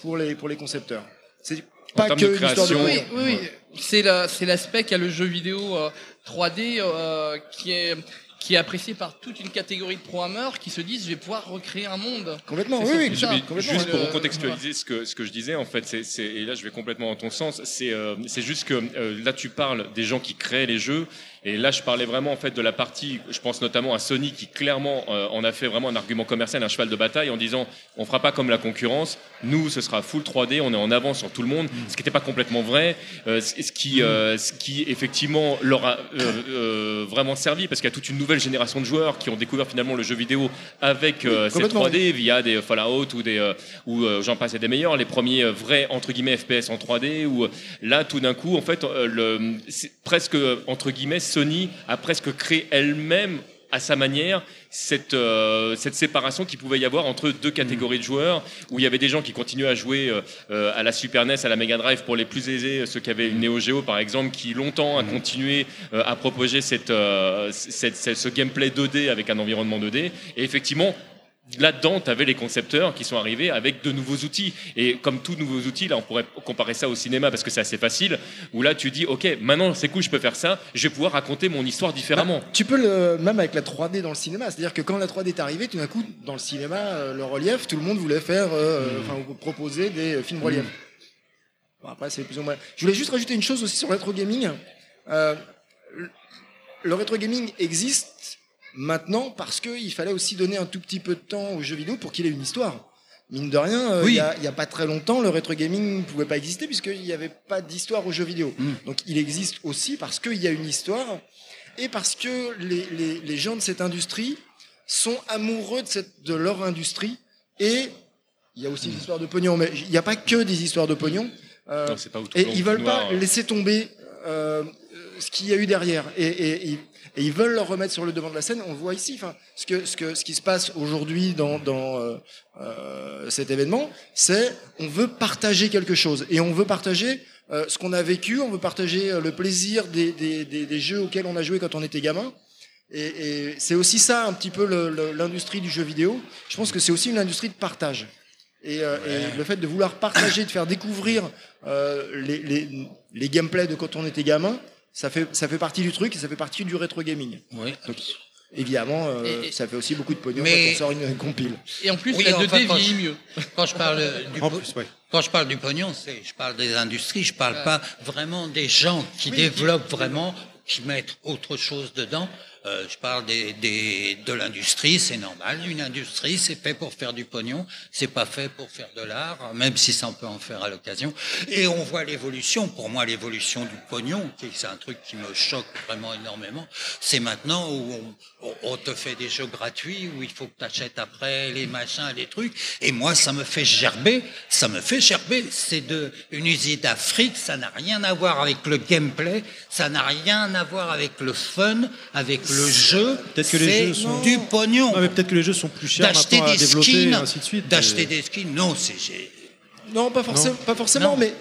pour les pour les concepteurs. C'est pas que de une histoire de Oui, oui, oui. C'est la- c'est l'aspect qu'a le jeu vidéo euh, 3D euh, qui est qui est apprécié par toute une catégorie de programmeurs qui se disent je vais pouvoir recréer un monde. Complètement, oui, oui. ça. Complètement, juste pour Le- recontextualiser ce que, ce que je disais, en fait, c'est, c'est- et là je vais complètement dans ton sens, c'est, euh, c'est juste que euh, là tu parles des gens qui créent les jeux, et là je parlais vraiment en fait de la partie, je pense notamment à Sony qui clairement euh, en a fait vraiment un argument commercial, un cheval de bataille en disant on fera pas comme la concurrence, nous ce sera full 3D, on est en avance sur tout le monde, ce qui n'était pas complètement vrai, euh, ce qui, euh, ce qui effectivement leur a vraiment servi parce qu'il y a toute une nouvelle génération de joueurs qui ont découvert finalement le jeu vidéo avec cette complètement, 3D via des Fallout ou des ou j'en passe et des meilleurs, les premiers vrais entre guillemets FPS en 3D où là tout d'un coup en fait le presque entre guillemets Sony a presque créé elle-même à sa manière cette euh, cette séparation qui pouvait y avoir entre deux catégories de joueurs où il y avait des gens qui continuaient à jouer euh, euh, à la Super NES à la Mega Drive pour les plus aisés ceux qui avaient une Neo Geo par exemple qui longtemps a continué à proposer cette- cette- ce gameplay 2D avec un environnement 2D et effectivement Là-dedans, tu avais les concepteurs qui sont arrivés avec de nouveaux outils. Et comme tous nouveaux outils, là, on pourrait comparer ça au cinéma parce que c'est assez facile, où là, tu dis, OK, maintenant, c'est cool, je peux faire ça, je vais pouvoir raconter mon histoire différemment. Tu peux le même avec la 3D dans le cinéma, c'est-à-dire que quand la 3D est arrivée, tout d'un coup dans le cinéma, euh, le relief, tout le monde voulait faire, euh, enfin ou proposer des euh, films relief. Bon, après c'est plus ou moins. Je voulais juste rajouter une chose aussi sur le rétro gaming. Euh, le- le rétro gaming existe maintenant parce qu'il fallait aussi donner un tout petit peu de temps aux jeux vidéo pour qu'il ait une histoire. Mine de rien, euh, il Oui. y, a, pas très longtemps, le rétro gaming ne pouvait pas exister puisqu'il n'y avait pas d'histoire aux jeux vidéo. Donc il existe aussi parce qu'il y a une histoire et parce que les, les, les gens de cette industrie sont amoureux de, cette, de leur industrie et il y a aussi des histoires de pognon, mais il n'y a pas que des histoires de pognon. Euh, Non, pas et ils tout veulent noir, pas euh. laisser tomber euh, ce qu'il y a eu derrière. Et, et- et- et ils veulent le remettre sur le devant de la scène. On le voit ici. Enfin, ce que ce que ce qui se passe aujourd'hui dans dans euh, euh, cet événement, c'est on veut partager quelque chose et on veut partager euh, ce qu'on a vécu. On veut partager le plaisir des, des, des, des jeux auxquels on a joué quand on était gamin. Et, et c'est aussi ça un petit peu l'industrie du jeu vidéo. Je pense que c'est aussi une industrie de partage. Et, euh, et le fait de vouloir partager, de faire découvrir euh, les, les, les gameplays de quand on était gamin, ça fait, ça fait partie du truc et ça fait partie du rétro gaming. Oui. évidemment, euh, Et- et- ça fait aussi beaucoup de pognon Mais- quand on sort une, une compile. Et en plus, Oui, la 2D enfin, quand vieillit je- mieux. Quand je parle du En po- plus, ouais. quand je parle du pognon, c'est je parle des industries, je parle pas vraiment des gens qui développent vraiment, qui mettent autre chose dedans. Euh, je parle de l'industrie, c'est normal. Une industrie, c'est fait pour faire du pognon, c'est pas fait pour faire de l'art, même si ça on peut en faire à l'occasion. Et on voit l'évolution. Pour moi, l'évolution du pognon, c'est un truc qui me choque vraiment énormément. C'est maintenant où on, on- te fait des jeux gratuits où il faut que tu achètes après les machins, les trucs. Et moi, ça me fait gerber. Ça me fait gerber. C'est de une usine d'Afrique. Ça n'a rien à voir avec le gameplay. Ça n'a rien à voir avec le fun, avec le jeu. Peut-être que les jeux sont- du pognon. Non, mais peut-être que les jeux sont plus chers maintenant à des développer, skins, et ainsi de suite. d'acheter Et- des skins. Non, c'est Non, pas forcément, pas forcément Non. mais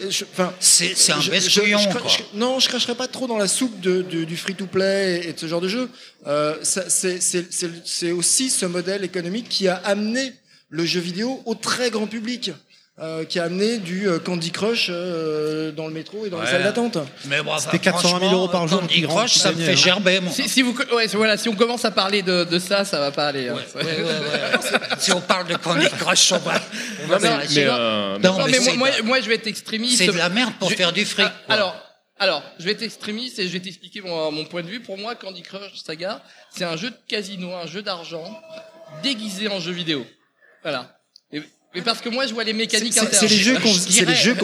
c'est un je- best je- couillon, je cra- quoi. je- non, je cracherai pas trop dans la soupe de, de- du free-to-play et, de ce genre de jeu. Euh, c'est aussi ce modèle économique qui a amené le jeu vidéo au très grand public, euh, qui a amené du euh, Candy Crush euh, dans le métro et dans les salles d'attente. Mais bon, C'était enfin, 420 000 euros par jour Candy Crush, ça me fait hein. gerber, moi. Si, si vous, ouais, voilà, si on commence à parler de, de ça, ça va pas aller. hein. Ouais, ouais, ouais. si on parle de Candy Crush, on va, on va Non, mais- euh, Non, mais mais moi, moi, je vais être extrémiste. c'est de la merde pour Je- faire du fric. Ah, quoi. Alors, alors, je vais être extrémiste et je vais t'expliquer mon, mon point de vue. Pour moi, Candy Crush Saga, c'est un jeu de casino, un jeu d'argent déguisé en jeu vidéo. Voilà. Et- mais parce que moi, je vois les mécaniques C'est internes. c'est les jeux qu'on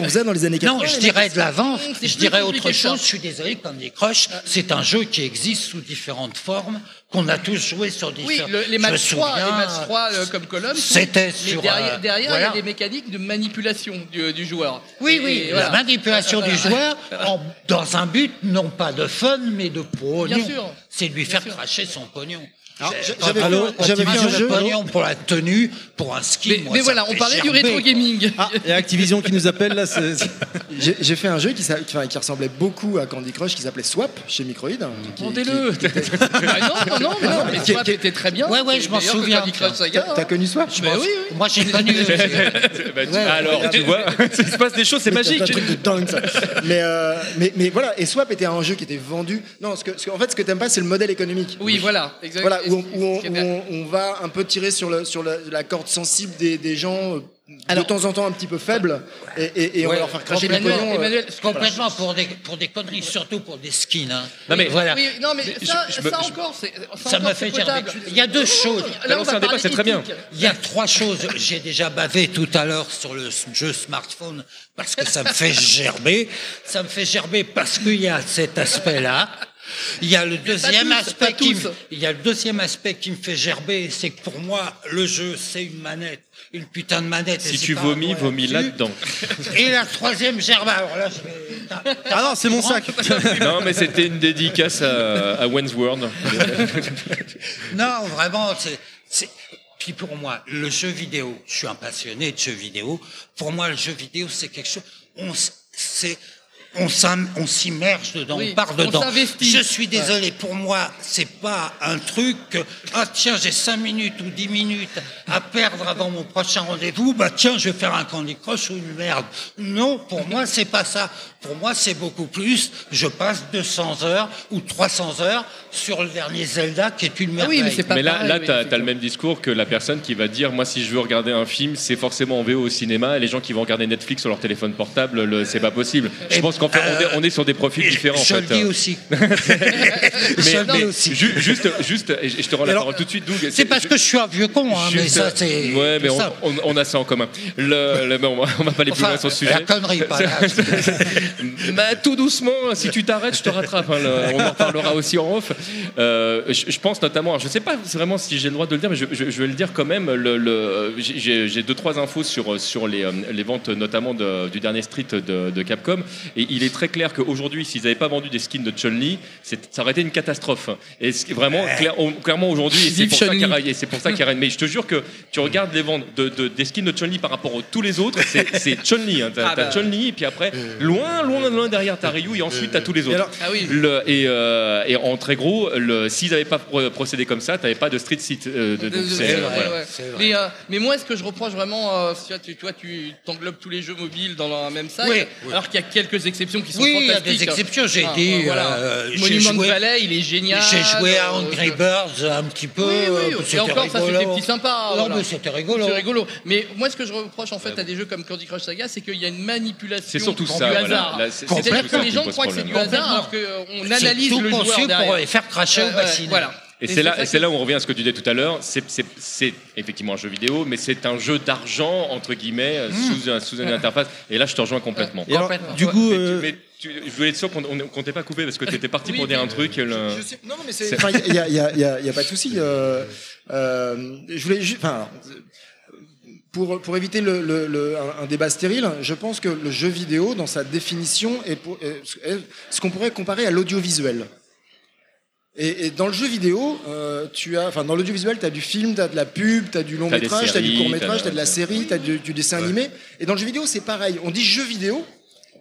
je faisait dans les années 80. Non, je dirais de l'avance. C'est Je dirais autre chose. Je suis désolé, Candy Crush, c'est un jeu qui existe sous différentes formes, qu'on a tous joué sur Oui, différentes. le- les matchs me 3, les matchs 3 euh, comme colonne. C'était sur, derrière, euh, derrière il y a des mécaniques de manipulation du, du joueur. Oui, oui, et la voilà. manipulation du [laughs] joueur en- dans un but non pas de fun, mais de pognon. Bien sûr. C'est de lui Bien faire sûr. cracher son pognon. Alors, J'ai- j'avais fait un- jeu- pognon pour la tenue, pour un ski. Mais, moi, mais ça voilà, on parlait du rétro gaming. Ah, il y a Activision qui nous appelle là. J'ai fait un jeu qui, ressemblait beaucoup à Candy Crush, qui s'appelle Swap chez Microïd. qui était- [laughs] Ah non, non, non, mais qui- t'étais très bien. Ouais, ouais, je m'en souviens, T'as hein. connu Swap Je Mais m'en- oui, oui. Moi, j'ai connu. [laughs] Bah, alors, tu vois, [laughs] il se passe des choses, c'est C'est magique. un truc de dingue ça. mais, euh, mais, mais voilà, et Swap était un jeu qui était vendu. Non, en fait, ce que t'aimes pas, c'est le modèle économique. Oui, voilà, exactement. Où, on, où on- où on- on va un peu tirer sur, le, sur la, la corde sensible des, des gens, euh, Alors- de temps en temps un petit peu faibles, et, et, et on va leur faire cracher Emmanuel, euh, Emmanuel, Complètement pour des, pour des conneries, surtout pour des skins. Hein. Non, mais- voilà. Oui, non, mais je- ça, je me- ça je- encore, c'est. Ça me fait gerber. Il y a deux choses. Là, on Lancer va un débat, parler c'est très bien. Il y a trois choses. J'ai déjà bavé tout à l'heure sur le jeu smartphone parce que ça me fait gerber. Ça me fait gerber parce qu'il y a cet aspect-là. Il y a le deuxième tous, aspect qui me, il y a le deuxième aspect qui me fait gerber, c'est que pour moi, le jeu, c'est une manette. Une putain de manette. et Si tu vomis, vomis là-dedans. [laughs] Et la troisième gerbe, alors là, je vais... Ah non, c'est mon sac. [laughs] Non, mais c'était une dédicace à, à Wayne's World. [laughs] Non, vraiment, c'est. Puis pour moi, le jeu vidéo, je suis un passionné de jeux vidéo. Pour moi, le jeu vidéo, c'est quelque chose. On, c'est, on, s'im- on s'immerge dedans, Oui, on part on dedans. s'investit. Je suis désolé, pour moi, c'est pas un truc que, ah tiens, j'ai 5 minutes ou 10 minutes à perdre avant mon prochain rendez-vous, bah tiens, je vais faire un Candy Crush ou une merde. Non, pour moi, c'est pas ça. Pour moi, c'est beaucoup plus. Je passe 200 heures ou 300 heures sur le dernier Zelda qui est une Ah merveille. oui, mais c'est pas Mais là, pareil, là t'as as le même discours que la personne qui va dire Moi, si je veux regarder un film, c'est forcément en VO au cinéma, et les gens qui vont regarder Netflix sur leur téléphone portable, le- c'est pas possible. Je Et, pense qu'en fait, on est- euh, on est sur des profils différents. en Je le fait. dis aussi. [laughs] Mais, mais ju- juste, juste, et je te rends la parole tout de suite, Doug. C'est parce que je suis un vieux con, hein, mais Juste, ça c'est. Ouais, mais on, ça. on- on a ça en commun. Le, le- mais on, on va pas aller plus Enfin, loin sur ce sujet. la connerie, pas là. [laughs] bah, tout doucement, si tu t'arrêtes, je te rattrape. hein, le- on en reparlera aussi en off. Euh, je, je pense notamment, je sais pas vraiment si j'ai le droit de le dire, mais je, vais le dire quand même. Le, j'ai deux trois infos sur sur les, euh, les ventes notamment de- du dernier Street de, de Capcom, et il est très clair qu'aujourd'hui, s'ils n'avaient pas vendu des skins de Chun-Li, ça aurait été une catastrophe. Et vraiment, clair- on- clairement aujourd'hui, c'est pour ça qu'il y a- et c'est pour ça qu'il y a rien. Mais je te jure que tu regardes les ventes de, de- des skins de Chun-Li par rapport à tous les autres, c'est Chun-Li. Hein. T'as Ah bah. Chun-Li, et puis après, loin, loin, loin derrière, t'as Ryu, et ensuite t'as tous les autres. alors- Ah oui. Le- et, euh, et en très gros, s'ils n'avaient pas pro- procédé comme ça, t'avais pas de street euh, de- donc vrai, voilà. ouais. Vrai. Mais, euh, mais moi, ce que je reproche vraiment, euh, tu vois, tu, toi, tu t'englobes tous les jeux mobiles dans la même sac, Oui, alors qu'il y a quelques exceptions. Exceptions qui sont Oui, il y a fantastiques. des exceptions. J'ai Ah, dit, voilà. euh, j'ai Monument joué- Valley, il est génial. J'ai joué à euh, Angry Birds un petit peu. Oui, oui, euh, et c'était encore ça c'était rigolo. petit sympa. Non, voilà. mais c'était rigolo. C'est rigolo. Mais moi, ce que je reproche en fait à des jeux comme Candy Crush Saga, c'est qu'il y a une manipulation C'est surtout du ça, voilà. hasard. Là, c'est- C'est-à-dire c'est que les gens croient que c'est du hasard alors qu'on analyse le joueur pour les faire cracher Euh, au. Voilà. Et, Et c'est là, où on revient à ce que tu disais tout à l'heure. C'est, effectivement un jeu vidéo, mais c'est un jeu d'argent entre guillemets euh, sous, un- sous une interface. Et là, je te rejoins complètement. Et alors, Complètement. du coup, Mais, euh, tu- mais tu- je voulais être sûr qu'on on- qu'on t'ait pas coupé parce que tu étais parti Oui, pour dire un truc. le- Je sais- non, mais c'est. Il y a, il y, a, il y, a, il y a pas de souci. Euh, euh, je voulais juste. Enfin, pour, pour éviter le, le, le- un, un débat stérile, je pense que le jeu vidéo, dans sa définition, est, pour- est est ce qu'on pourrait comparer à l'audiovisuel. Et, et dans le jeu vidéo, euh, tu as, enfin dans l'audiovisuel, tu as du film, tu as de la pub, tu as du long métrage, tu as du court métrage, t'as tu as de la série, tu as du, du dessin animé. Et dans le jeu vidéo, c'est pareil. On dit jeu vidéo,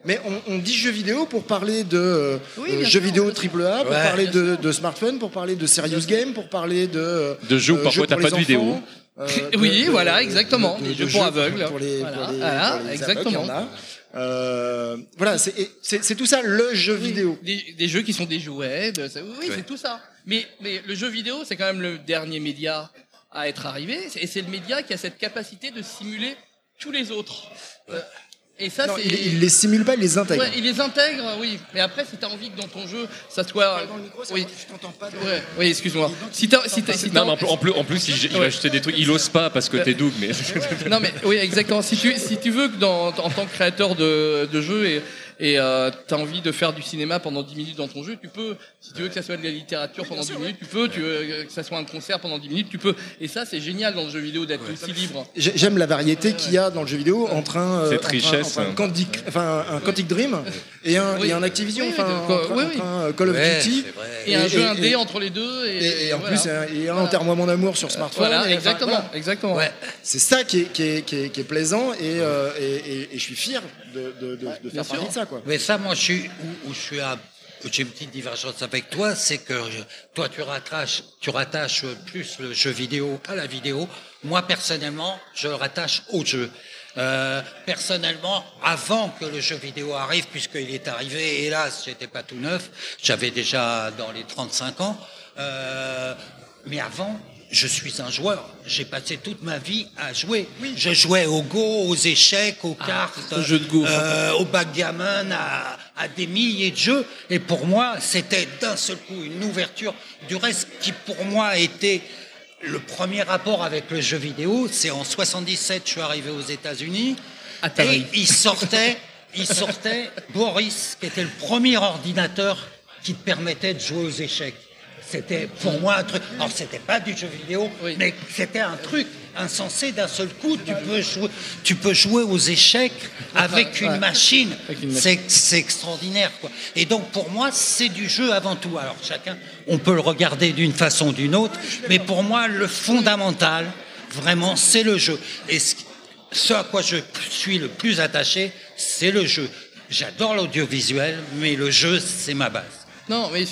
mais on, on dit jeu vidéo pour parler de euh, Oui, euh, bien jeux sûr. vidéo triple A, pour Ouais. parler de, de smartphone, pour parler de serious game, pour parler de euh, De jeux où euh, parfois t'as pour pas de vidéo. euh, de- [laughs] Oui, de- voilà, exactement, de- des de jeux pour aveugles. Pour les, Voilà, pour les- voilà, pour les exactement. aveugles. Euh, voilà, c'est et c'est- c'est tout ça le jeu Oui, vidéo. Des, des jeux qui sont des jouets. de- ça- oui, c'est tout ça. Mais, mais le jeu vidéo, c'est quand même le dernier média à être arrivé. Et c'est le média qui a cette capacité de simuler tous les autres. Euh, et ça, Non, c'est. il, il les simule pas, il les intègre. Ouais, il les intègre, oui. Mais après, si t'as envie que dans ton jeu, ça soit. oui. je t'entends pas. Ouais, oui, excuse-moi. Si t'as, si t'as- si t'as- Non, mais en plus, en plus, il, il va acheter des trucs. Il ose pas parce que t'es Doug, mais. Non mais oui exactement. Si tu si tu veux que dans, en tant que créateur de, de jeux et et euh, t'as envie de faire du cinéma pendant 10 minutes dans ton jeu, tu peux. Si tu veux que ça soit de la littérature pendant 10 minutes, tu peux. Tu veux que ça soit un concert pendant 10 minutes, tu peux. Et ça c'est génial dans le jeu vidéo d'être aussi libre. J'ai- J'aime la variété qu'il y a dans le jeu vidéo entre un, euh, Cette entre un- richesse, entre un. Candy, enfin, un Quantic Dream et un, Oui. et un Activision, Oui, enfin, entre, oui, entre oui. un euh, Call of Ouais, Duty. Et, un Et- jeu indé et- entre les deux. Et, Et, et en voilà. plus, et un, et un Voilà. Enterre-moi mon amour sur smartphone. Voilà, enfin, exactement, voilà. exactement. Ouais. C'est ça qui est, qui est, qui est, qui est plaisant et, euh, et, et, et je suis fier de, de, de, de bien faire partie sûr. de ça. Quoi. Mais ça, moi, je suis, où, où je suis à, j'ai une petite divergence avec toi, c'est que je- toi, tu rattaches, tu rattaches plus le jeu vidéo à la vidéo. Moi, personnellement, je le rattache au jeu. Euh, personnellement, avant que le jeu vidéo arrive, puisqu'il est arrivé, hélas, j'étais pas tout neuf, j'avais déjà dans les 35 ans, euh, mais avant, je suis un joueur. J'ai passé toute ma vie à jouer. Je jouais au Go, aux échecs, aux cartes, au jeu de Go. euh, au backgammon, à, à des milliers de jeux. Et pour moi, c'était d'un seul coup une ouverture. Du reste, qui pour moi était le premier rapport avec le jeu vidéo, c'est en 77, je suis arrivé aux États-Unis. Et il sortait, il sortait Boris, qui était le premier ordinateur qui te permettait de jouer aux échecs. C'était pour moi un truc. Alors c'était pas du jeu vidéo, Oui. mais c'était un truc insensé d'un seul coup. Tu peux jouer, tu peux jouer aux échecs avec une machine. C'est extraordinaire, quoi. Et donc pour moi, c'est du jeu avant tout. Alors chacun, on peut le regarder d'une façon ou d'une autre, mais pour moi, le fondamental, vraiment, c'est le jeu. Et ce, ce à quoi je suis le plus attaché, c'est le jeu. J'adore l'audiovisuel, mais le jeu, c'est ma base. Non, mais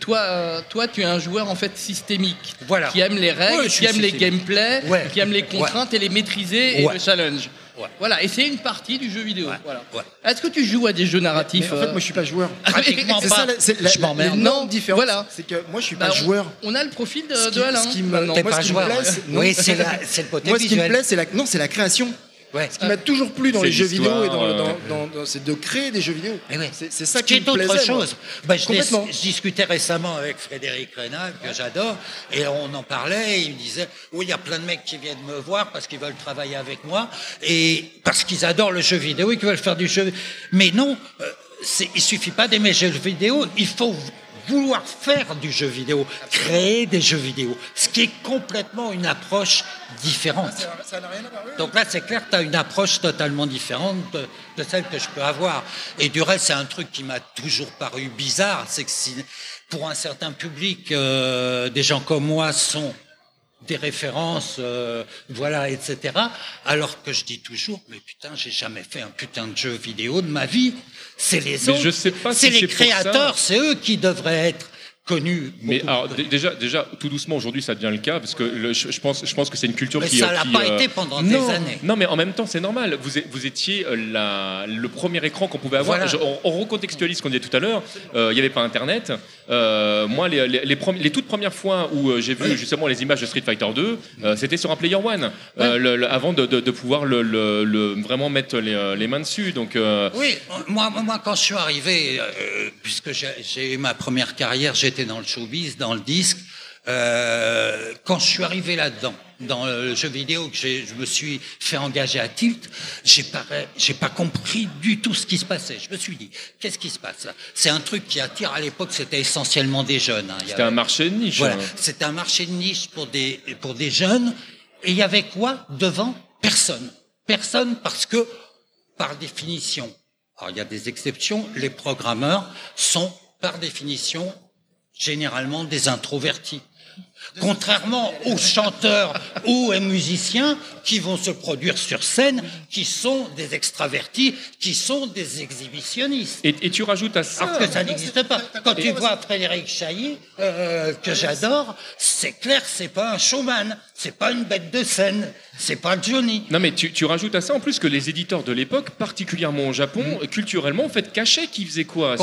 toi, euh, toi, tu es un joueur en fait systémique, Voilà. qui aime les règles, Ouais, qui aime les gameplays, Ouais. qui aime les contraintes et les maîtriser et le challenge. Ouais. Voilà, et c'est une partie du jeu vidéo. Ouais. Voilà. Ouais. Est-ce que tu joues à des jeux Mais narratifs en fait, euh, moi, je suis pas joueur. Pratiquement C'est pas. ça, la- c'est la, Je m'emmerde. Non, différence. voilà. C'est que moi, je suis bah, pas joueur. On a le profil de, Ce qui- de Alain. ce qui me- moi, pas ce qui me plaît, ouais. c'est- non. Oui, c'est la- c'est le côté [laughs] Moi, ce qui me visuel. plaît, c'est la, non, c'est la création. Ouais. Ce qui m'a toujours plu dans les jeux vidéo et dans, dans, euh, dans- dans- c'est de créer des jeux vidéo. Eh ouais. C'est ça qui qui me autre chose. Bah, je, dis- Complètement. je discutais récemment avec Frédéric Rénal, que j'adore, et on en parlait, et il me disait, oui, il y a plein de mecs qui viennent me voir parce qu'ils veulent travailler avec moi, et parce qu'ils adorent le jeu vidéo et qu'ils veulent faire du jeu. Mais non, euh, c'est- il suffit pas d'aimer le jeu vidéo, il faut vouloir faire du jeu vidéo, créer des jeux vidéo, ce qui est complètement une approche différente. Donc là, c'est clair tu as une approche totalement différente de, de celle que je peux avoir. Et du reste, c'est un truc qui m'a toujours paru bizarre, c'est que si, pour un certain public, euh, des gens comme moi sont des références, euh, voilà, etc. Alors que je dis toujours, mais putain, j'ai jamais fait un putain de jeu vidéo de ma vie. C'est les autres. C'est si les créateurs, c'est eux qui devraient être connu. Mais alors, déjà, déjà, tout doucement, aujourd'hui, ça devient le cas, parce que le- je, je pense, je pense que c'est une culture Mais qui. ça euh, l'a pas euh, été pendant non, des années. Non, mais en même temps, c'est normal. Vous, vous étiez euh, la, le premier écran qu'on pouvait avoir. Voilà. Je- on, on recontextualise ce qu'on disait tout à l'heure. Euh, Il n'y avait pas Internet. Euh, moi, les, les, les, premi- les toutes premières fois où euh, j'ai vu justement les images de Street Fighter 2, euh, c'était sur un Player One, euh, le- le- avant de, de- de pouvoir vraiment mettre les, euh, les mains dessus. Donc, euh, Oui, moi, moi, quand je suis arrivé, euh, puisque j'ai j'ai eu ma première carrière, j'étais dans le showbiz, dans le disque. euh, quand je suis arrivé là-dedans, dans le jeu vidéo, que je me suis fait engager à Tilt, j'ai pas, j'ai pas compris du tout ce qui se passait. Je me suis dit, qu'est-ce qui se passe là? C'est un truc qui attire. À l'époque, c'était essentiellement des jeunes. hein. C'était avait- un marché de niche. voilà, hein. c'était un marché de niche pour des, pour des jeunes. Et il y avait quoi devant? Personne. Personne parce que, par définition, alors il y a des exceptions, les programmeurs sont, par définition, généralement des introvertis. Contrairement aux chanteurs ou aux musiciens qui vont se produire sur scène, qui sont des extravertis, qui sont des exhibitionnistes. Et, et tu rajoutes à ça. Alors que ça n'existe pas. Quand tu vois Frédéric Chailly, euh, que j'adore, c'est clair, c'est pas un showman, c'est pas une bête de scène, c'est pas Johnny. Non mais tu, tu rajoutes à ça en plus que les éditeurs de l'époque, particulièrement au Japon, culturellement, en fait, cachaient qui faisait quoi.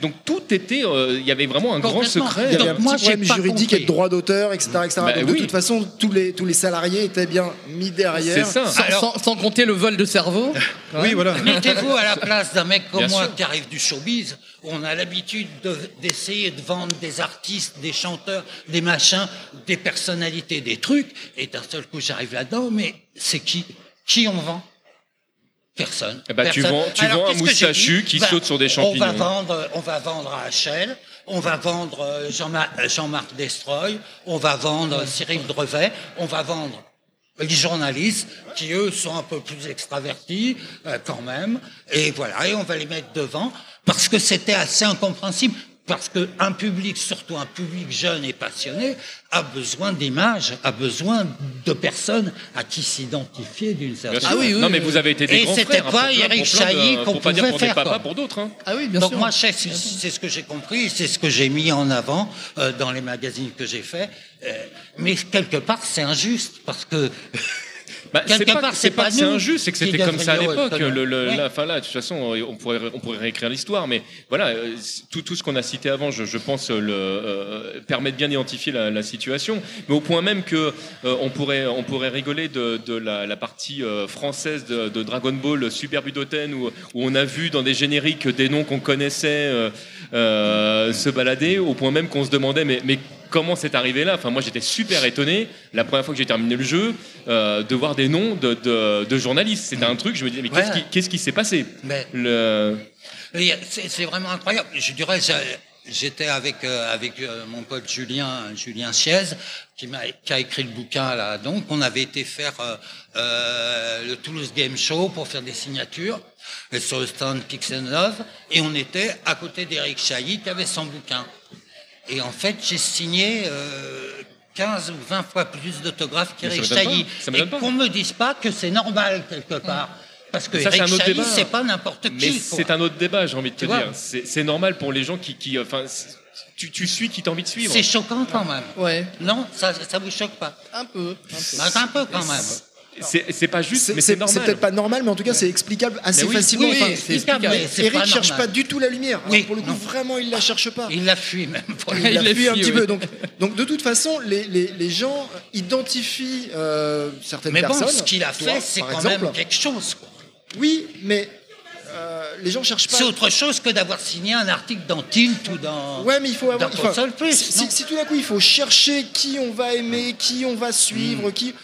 Donc, tout était, euh, il y avait vraiment un grand secret. Il y avait Donc un moi, petit problème pas juridique compris. et de droit d'auteur, etc. etc. Bah Donc, de toute façon, tous les, tous les salariés étaient bien mis derrière. C'est ça. Sans, Alors- sans- sans compter le vol de cerveau. [laughs] Oui, voilà. [laughs] Mettez-vous à la place d'un mec comme Bien moi sûr. qui arrive du showbiz, où on a l'habitude de- d'essayer de, vendre des artistes, des chanteurs, des machins, des personnalités, des trucs, et d'un seul coup j'arrive là-dedans, mais c'est qui Qui on vend? Personne. Eh ben, tu vends- tu Alors, vends un moustachu qui Ben, saute sur des On va champignons. vendre, on va vendre à HL, on va vendre euh, euh, Jean-Marc Destroy, on va vendre Cyril Drevet, on va vendre les journalistes qui eux sont un peu plus extravertis euh, quand même. Et voilà et on va les mettre devant parce que c'était assez incompréhensible parce qu'un public, surtout un public jeune et passionné, a besoin d'images, a besoin de personnes à qui s'identifier d'une certaine sûr. Ah oui, oui, non mais vous avez été des Et grands c'était frères. hein, pas Eric de- Chailly qu'on pas dire pouvait pour des faire, papas, quoi. pour d'autres. hein. Ah oui, bien Donc sûr. moi, c'est c'est ce que j'ai compris, c'est ce que j'ai mis en avant euh, dans les magazines que j'ai faits. Euh, mais quelque part, c'est injuste parce que Bah, c'est Quelque pas, part, c'est pas c'est injuste, c'est que c'était comme ça à devrions l'époque. Le, le- Ouais. la, enfin là, de toute façon, on pourrait, on pourrait réécrire l'histoire, mais voilà, euh, tout, tout ce qu'on a cité avant, je, je pense, euh, le, euh, permet de bien identifier la, la situation, mais au point même que euh, on pourrait, on pourrait rigoler de, de la, la partie euh, française de, de Dragon Ball Super Budoten où, où on a vu dans des génériques des noms qu'on connaissait euh, euh, se balader, au point même qu'on se demandait, mais, mais comment c'est arrivé là Enfin, moi, j'étais super étonné la première fois que j'ai terminé le jeu euh, de voir des noms de, de- de journalistes. C'était un truc. Je me disais, mais qu'est-ce Ouais. qui, qu'est-ce qui s'est passé Mais- Le- C'est vraiment incroyable. Je dirais, j'étais avec euh, avec euh, mon pote Julien Julien Chiez qui m'a qui a écrit le bouquin là. Donc, on avait été faire euh, le Toulouse Game Show pour faire des signatures sur le stand Kicks and Love, et on était à côté d'Eric Chailly qui avait son bouquin. Et en fait, j'ai signé. euh, 15 ou 20 fois plus d'autographes. Chailly. Ça Et qu'on me dise pas que c'est normal quelque part. Parce que Ça, c'est Eric un autre Chailly, débat. c'est pas n'importe qui. Mais c'est un autre débat, j'ai envie de te dire. C'est c'est normal pour les gens qui, qui enfin, c'est- tu, tu suis qui t'as envie de suivre. C'est choquant quand même. Ouais, Non, ça, ça vous choque pas un peu. un peu. Bah, Un peu quand même. C'est pas juste, C'est mais c'est- c'est normal. c'est peut-être pas normal, mais en tout cas, c'est explicable assez oui, facilement. oui, Enfin, c'est explicable, explicable. mais c'est Eric pas cherche normal. pas du tout la lumière. Alors, pour le coup, non. vraiment, il la cherche pas. Il la fuit même. pour [laughs] Il Il la fuit un petit peu. Donc, donc, de toute façon, les, les, les gens identifient euh, certaines Mais bon, personnes. ce qu'il a toi, fait, c'est quand exemple. même quelque chose. quoi. Oui, mais euh, les gens cherchent pas. C'est autre chose que d'avoir signé un article dans Tilt ou dans. Ouais, mais il faut avoir. enfin, Plus, si, si- si tout d'un coup il faut chercher qui on va aimer, qui on va suivre, Hmm. qui.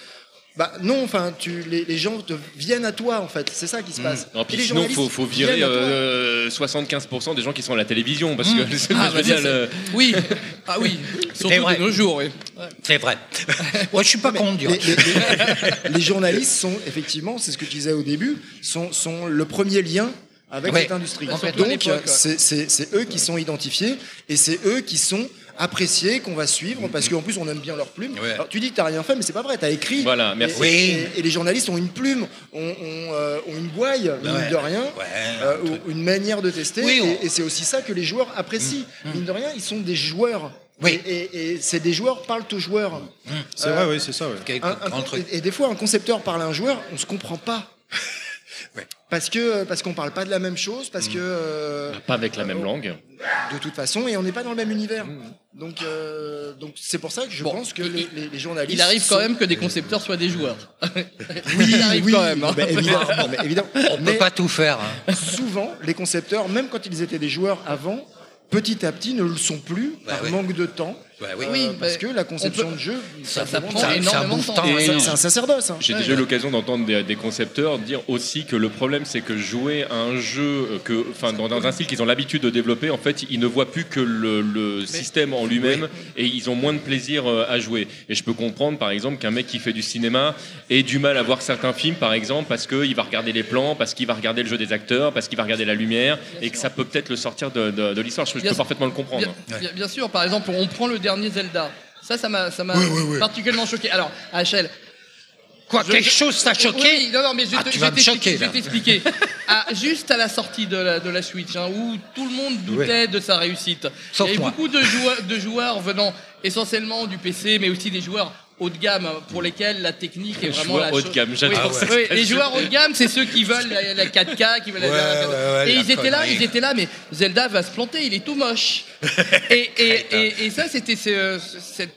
Bah non, enfin, tu, les, les gens te viennent à toi en fait. C'est ça qui se passe. Non, Et puis les sinon, journalistes faut, faut virer viennent à toi. euh, 75% des gens qui sont à la télévision, parce que c'est- Ah, je veux bah, dire, le- c'est- Oui, ah oui, [laughs] surtout vrai. de nos jours, oui. C'est vrai. [laughs] Ouais, je suis pas contre les, les- les- les journalistes sont effectivement, c'est ce que tu disais au début, sont, sont le premier lien avec Ouais. cette industrie. Donc c'est eux qui sont identifiés et c'est eux qui sont appréciés, qu'on va suivre, parce qu'en plus on aime bien leurs plumes. Ouais. Alors, tu dis que t'as rien fait, mais c'est pas vrai, t'as écrit. Voilà, Et- merci. Et, Oui. et- et les journalistes ont une plume, ont, ont, euh, ont une gouaille, mine Ouais. de rien, Ouais, euh, une manière de tester. Oui, on- et et c'est aussi ça que les joueurs apprécient. Mine de rien, ils sont des joueurs. Oui. Et, et- et c'est des joueurs parlent aux joueurs. C'est vrai, oui, c'est ça. ouais. Un- un et, et des fois, un concepteur parle à un joueur, on se comprend pas. Parce que parce qu'on parle pas de la même chose, parce que euh, Pas avec la même langue. de toute façon, et on n'est pas dans le même univers. Donc euh, donc c'est pour ça que je Bon, pense que il- les, les- les journalistes. Il arrive quand sont- même que des concepteurs soient des joueurs. [laughs] Oui, il arrive oui, quand même. hein. bah, évidemment, mais évidemment. [laughs] On Mais peut pas tout faire. hein. souvent, les concepteurs, même quand ils étaient des joueurs avant, petit à petit ne le sont plus Bah par oui. manque de temps. Ouais, oui. euh, Oui, parce bah, que la conception peut- de jeu, Ça, ça demande- prend ça- énormément de ça temps. Et- c'est un sacerdoce. hein. J'ai Ouais, déjà eu ouais. l'occasion d'entendre des, des concepteurs dire aussi que le problème c'est que jouer à un jeu euh, que, enfin, dans, dans un style qu'ils ont l'habitude de développer, en fait, ils ne voient plus que le, le système en lui-même et ils ont moins de plaisir euh, à jouer. Et je peux comprendre, par exemple, qu'un mec qui fait du cinéma ait du mal à voir certains films, par exemple, parce qu'il va regarder les plans, parce qu'il va regarder le jeu des acteurs, parce qu'il va regarder la lumière et que ça peut peut-être le sortir de, de- de l'histoire. Je, peux sûr. parfaitement le comprendre. Bien, bien- bien sûr, par exemple, on prend le dernier Zelda. Ça, ça m'a ça m'a particulièrement choqué. Alors, HL. Quoi, je- quelque je- chose t'a choqué Oui, non, non, mais je, Ah, te- tu je vas vais me t'expliquer, choquer, je vais là. t'expliquer. [laughs] Ah, juste à la sortie de la, de la Switch, hein, où tout le monde doutait de sa réussite. Sauf Il y beaucoup de joueurs, de joueurs venant essentiellement du PC, mais aussi des joueurs haut de gamme hein, pour lesquels la technique est vraiment la haut de chose- gamme, j'adore Oui, cette oui, les joueurs haut de gamme, c'est ceux qui veulent la, la 4K, qui veulent la- Ouais, la- la- ouais, ouais, et la ils étaient là, ils étaient là, mais Zelda va se planter, il est tout moche. [laughs] et, et, et, et ça, c'était ce- cette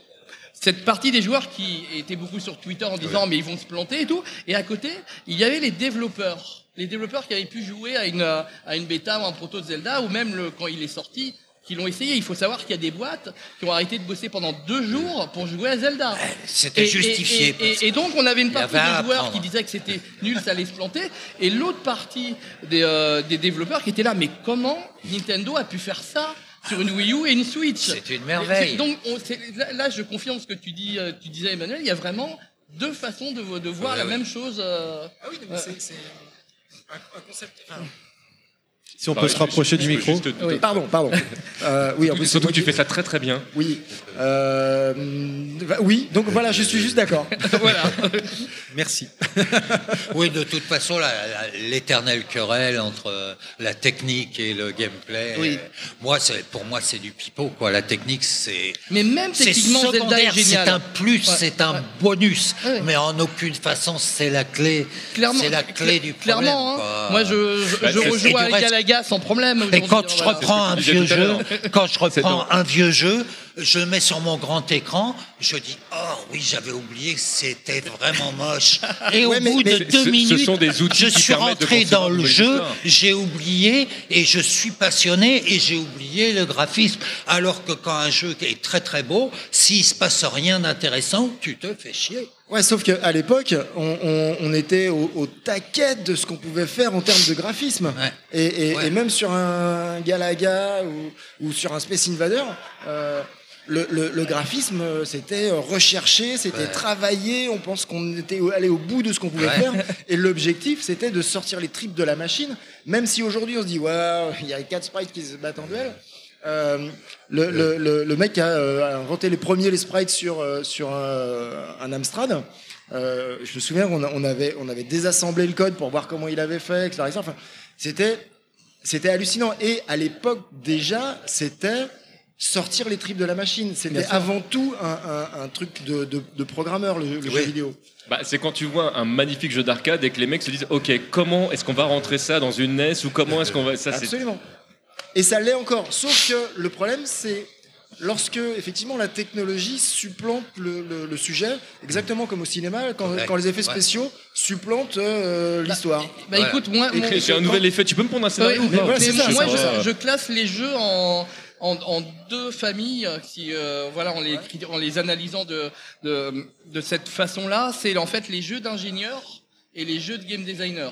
cette partie des joueurs qui étaient beaucoup sur Twitter en disant mais ils vont se planter et tout. Et à côté, il y avait les développeurs. Les développeurs qui avaient pu jouer à une, euh, à une bêta ou un proto de Zelda, ou même le, quand il est sorti, qui l'ont essayé. Il faut savoir qu'il y a des boîtes qui ont arrêté de bosser pendant deux jours pour jouer à Zelda. C'était Et- justifié. Et, et- parce et- et donc on avait une partie des joueurs qui disaient que c'était nul, ça allait se planter, et l'autre partie des, euh, des développeurs qui étaient là. Mais comment Nintendo a pu faire ça sur une Wii U et une Switch? C'est une merveille. Donc on- là, là, je confirme ce que tu dis, euh, tu disais Emmanuel. Il y a vraiment deux façons de, de voir Ouais, la ouais. même chose. euh, Ah oui, mais c'est- c'est un, un concept. enfin, Si on peut se rapprocher du micro. juste- Oui. Pardon, pardon. Euh, oui, en plus, Surtout que tu fais ça très très bien. Oui. Euh, bah, oui, donc voilà, je suis juste d'accord. [laughs] voilà. Merci. [laughs] Oui, de toute façon, l'éternelle querelle entre euh, la technique et le gameplay. Oui. moi, pour moi, c'est du pipeau. Quoi. La technique, c'est Mais même c'est techniquement, Zelda est secondaire, c'est un plus, Ouais, c'est un ouais. bonus, Ouais. mais en aucune façon, c'est la clé. Clairement, c'est la clé du problème. clairement. hein. quoi. Moi, je, je, Bah, je rejoue à sans problème. Et quand je voilà. reprends un vieux jeu, quand je [laughs] reprends un vieux jeu, je le mets sur mon grand écran, je dis oh oui j'avais oublié que c'était vraiment moche. Et Ouais, au mais- bout mais de deux ce minutes, sont des outils je suis rentré dans le jeu, j'ai oublié et je suis passionné et j'ai oublié le graphisme. Alors que quand un jeu est très très beau, s'il se passe rien d'intéressant, tu te fais chier. Ouais, sauf qu'à l'époque, on, on- on était au, au taquet de ce qu'on pouvait faire en termes de graphisme. Ouais. Et, et- Ouais. et même sur un Galaga ou, ou sur un Space Invader, euh, le, le- le graphisme, euh, c'était euh, recherché, c'était Ouais. travaillé, on pense qu'on était allé au bout de ce qu'on pouvait faire. [laughs] Et l'objectif, c'était de sortir les tripes de la machine, même si aujourd'hui on se dit, ouais, il y a quatre sprites qui se battent en duel. Euh, le, le, le, le mec a euh, inventé les premiers les sprites sur, euh, sur un, un Amstrad. Euh, je me souviens qu'on a- on avait, on avait désassemblé le code pour voir comment il avait fait, etc. Enfin, c'était, c'était hallucinant. Et à l'époque, déjà, c'était sortir les tripes de la machine. C'était avant tout un, un, un truc de, de, de programmeur, le, le jeu vidéo. Bah, c'est quand tu vois un magnifique jeu d'arcade et que les mecs se disent Ok, comment est-ce qu'on va rentrer ça dans une NES ou comment est-ce qu'on va. Ça, c'est. Absolument. Et ça l'est encore. Sauf que le problème, c'est lorsque effectivement la technologie supplante le, le- le sujet, exactement comme au cinéma, quand, Ouais. quand les effets Ouais. spéciaux supplantent euh, l'histoire. Bah Voilà. écoute, moi, mon- J'ai un nouvel effet. Tu peux me prendre un scénario Ouais, ou pas voilà, mais c'est ça, moi, je, je classe les jeux en, en, en deux familles, qui, euh, voilà, en les, en les analysant de, de, de cette façon-là. C'est en fait les jeux d'ingénieurs et les jeux de game designers.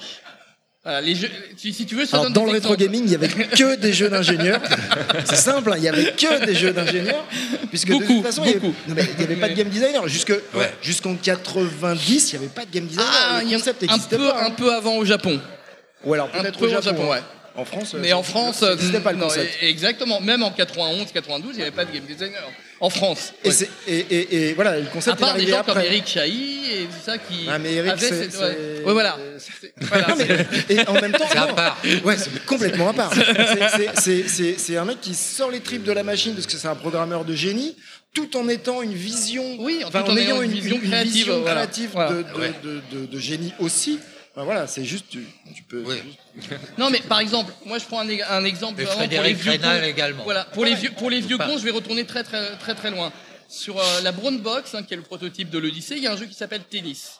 Voilà, les jeux, si, si tu veux, je te Alors donne dans le rétro gaming, il y avait que des jeux d'ingénieurs. [laughs] C'est simple, hein, il y avait que des jeux d'ingénieurs, puisque de Beaucoup, toute façon, il beaucoup. mais n'y avait pas de game designer. Jusque Ouais. jusqu'en 90, il n'y avait pas de game designer. Ah, le concept un peu, pas. un hein. peu avant au Japon. Ou alors peut-être peu au Japon. ouais. hein. En France, Mais ça- en France, n'existait pas le non, concept. et- exactement. Même en 91, 92, il n'y avait pas de game designer. En France. Et, Ouais. c'est- et, et- et voilà, le À concept est part des gens comme après. Eric Chahi et tout ça qui Ah, mais Eric, cette- ouais. Ouais, voilà. C'est- [laughs] voilà, Non, mais- c'est- et en même temps, C'est à part. Ouais, c'est complètement à part. C'est- un mec qui sort les tripes de la machine parce que c'est un programmeur de génie, tout en étant une vision, Oui, enfin, tout en ayant une vision créative, vision voilà. créative Voilà. de, de- Ouais. de- de- de génie aussi. Enfin, voilà, c'est juste, tu, tu peux. Oui. Non, mais par exemple, moi je prends un, un exemple vraiment pour les Frédéric vieux cons. également. Voilà, pour les vieux, pour les vieux cons, je vais retourner très très très très loin. Sur euh, la Brown Box, hein, qui est le prototype de l'Odyssée, il y a un jeu qui s'appelle Tennis.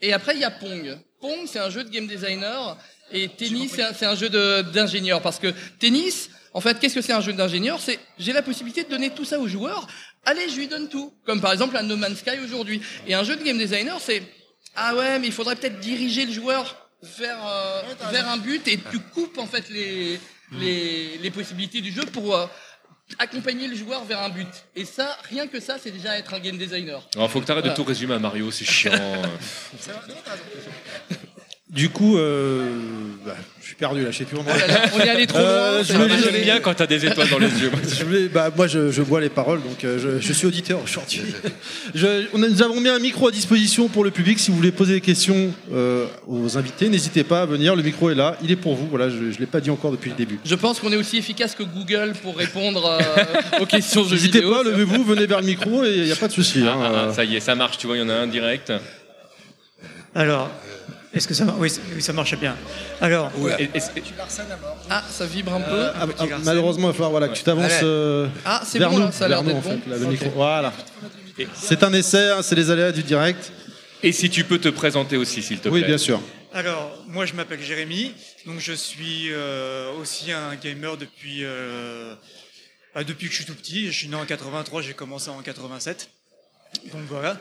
Et après, il y a Pong. Pong, c'est un jeu de game designer. Et Tennis, c'est un, un jeu d'ingénieur. Parce que Tennis, en fait, qu'est-ce que c'est un jeu d'ingénieur? C'est j'ai la possibilité de donner tout ça aux joueurs. Allez, je lui donne tout. Comme par exemple un No Man's Sky aujourd'hui. Et un jeu de game designer, c'est ah ouais, mais il faudrait peut-être diriger le joueur vers euh, vers un but et tu coupes en fait les les, les possibilités du jeu pour euh, accompagner le joueur vers un but. Et ça, rien que ça, c'est déjà être un game designer. Alors, faut que t'arrêtes de Voilà. tout résumer à Mario, c'est chiant. [laughs] Du coup, euh, bah, je suis perdu là, je sais plus où on en est. On est allé trop Euh, loin. je me. J'aime bien quand t'as des étoiles dans les yeux. moi. Je vais- bah, moi, je, je bois les paroles, donc euh, je, je suis auditeur aujourd'hui. Je- on a- nous avons mis un micro à disposition pour le public. Si vous voulez poser des questions euh, aux invités, n'hésitez pas à venir. Le micro est là, il est pour vous. Voilà, je ne l'ai pas dit encore depuis le début. Je pense qu'on est aussi efficace que Google pour répondre euh, [laughs] aux questions de jeux N'hésitez vidéo. pas, levez-vous, venez vers le micro et il n'y a pas de souci. Ah, hein. ah, ah, ça y est, ça marche, tu vois, il y en a un direct. Alors, est-ce que ça marche oui, ça marche bien. Alors, Et- et- et- Ah, ça vibre un peu. Ah, ah, malheureusement, il va falloir voilà, que tu t'avances euh, Ah, c'est vers bon, nous. là, ça a l'air en bon. fait, là, le Ok. micro. Voilà. C'est un essai, hein, c'est les aléas du direct. Et si tu peux te présenter aussi, s'il te plaît. Oui, bien sûr. alors, moi je m'appelle Jérémy, donc je suis euh, aussi un gamer depuis, euh, bah, depuis que je suis tout petit. Je suis né en 83, j'ai commencé en 87. Donc voilà.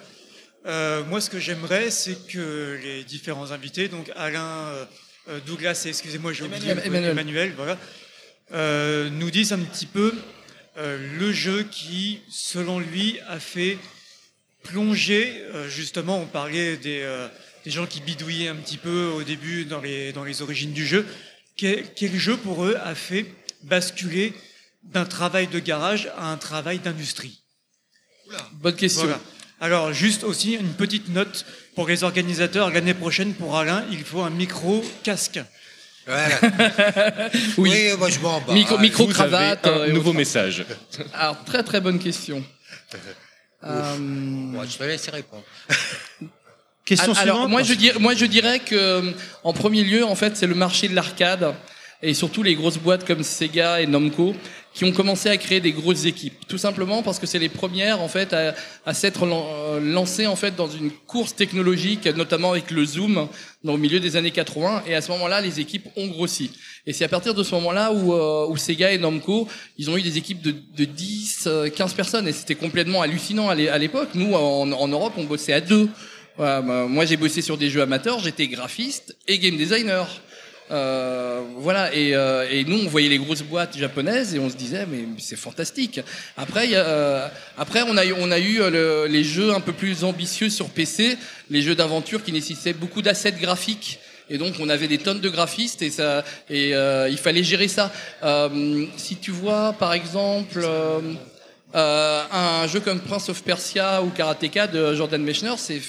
Euh, moi, ce que j'aimerais, c'est que les différents invités, donc Alain, euh, euh, Douglas et excusez-moi, j'ai oublié Emmanuel. Emmanuel, voilà, euh, nous disent un petit peu le jeu qui, selon lui, a fait plonger. justement, on parlait des, des gens qui bidouillaient un petit peu au début dans les, dans les origines du jeu. Quel, quel jeu pour eux a fait basculer d'un travail de garage à un travail d'industrie? Bonne question. Voilà. Alors, juste aussi une petite note pour les organisateurs. L'année prochaine, pour Alain, il faut un micro-casque. Voilà. [laughs] Oui. Oui, moi je m'en bats. Micro, Ah, micro cravate. un euh, nouveau message. [laughs] Alors, très très bonne question. [laughs] Euh, Moi, je te laisse répondre. Question alors, suivante. moi je, dirais, moi je dirais que euh, en premier lieu, en fait, c'est le marché de l'arcade et surtout les grosses boîtes comme Sega et Namco qui ont commencé à créer des grosses équipes. Tout simplement parce que c'est les premières en fait à, à s'être euh, lancées en fait dans une course technologique, notamment avec le zoom dans le milieu des années 80. Et à ce moment-là, les équipes ont grossi. Et c'est à partir de ce moment-là où, euh, où Sega et Namco, ils ont eu des équipes de, de 10, euh, 15 personnes et c'était complètement hallucinant à l'é- à l'époque. Nous, en, Europe, on bossait à deux. Bah, moi, j'ai bossé sur des jeux amateurs, j'étais graphiste et game designer. Euh, voilà, et, euh, et nous, on voyait les grosses boîtes japonaises et on se disait, mais c'est fantastique. Après, euh, après on a eu, on a eu euh, le- les jeux un peu plus ambitieux sur PC, les jeux d'aventure qui nécessitaient beaucoup d'assets graphiques. Et donc, on avait des tonnes de graphistes et ça, et euh, il fallait gérer ça. Si tu vois, par exemple. un jeu comme Prince of Persia ou Karateka de Jordan Mechner, c'est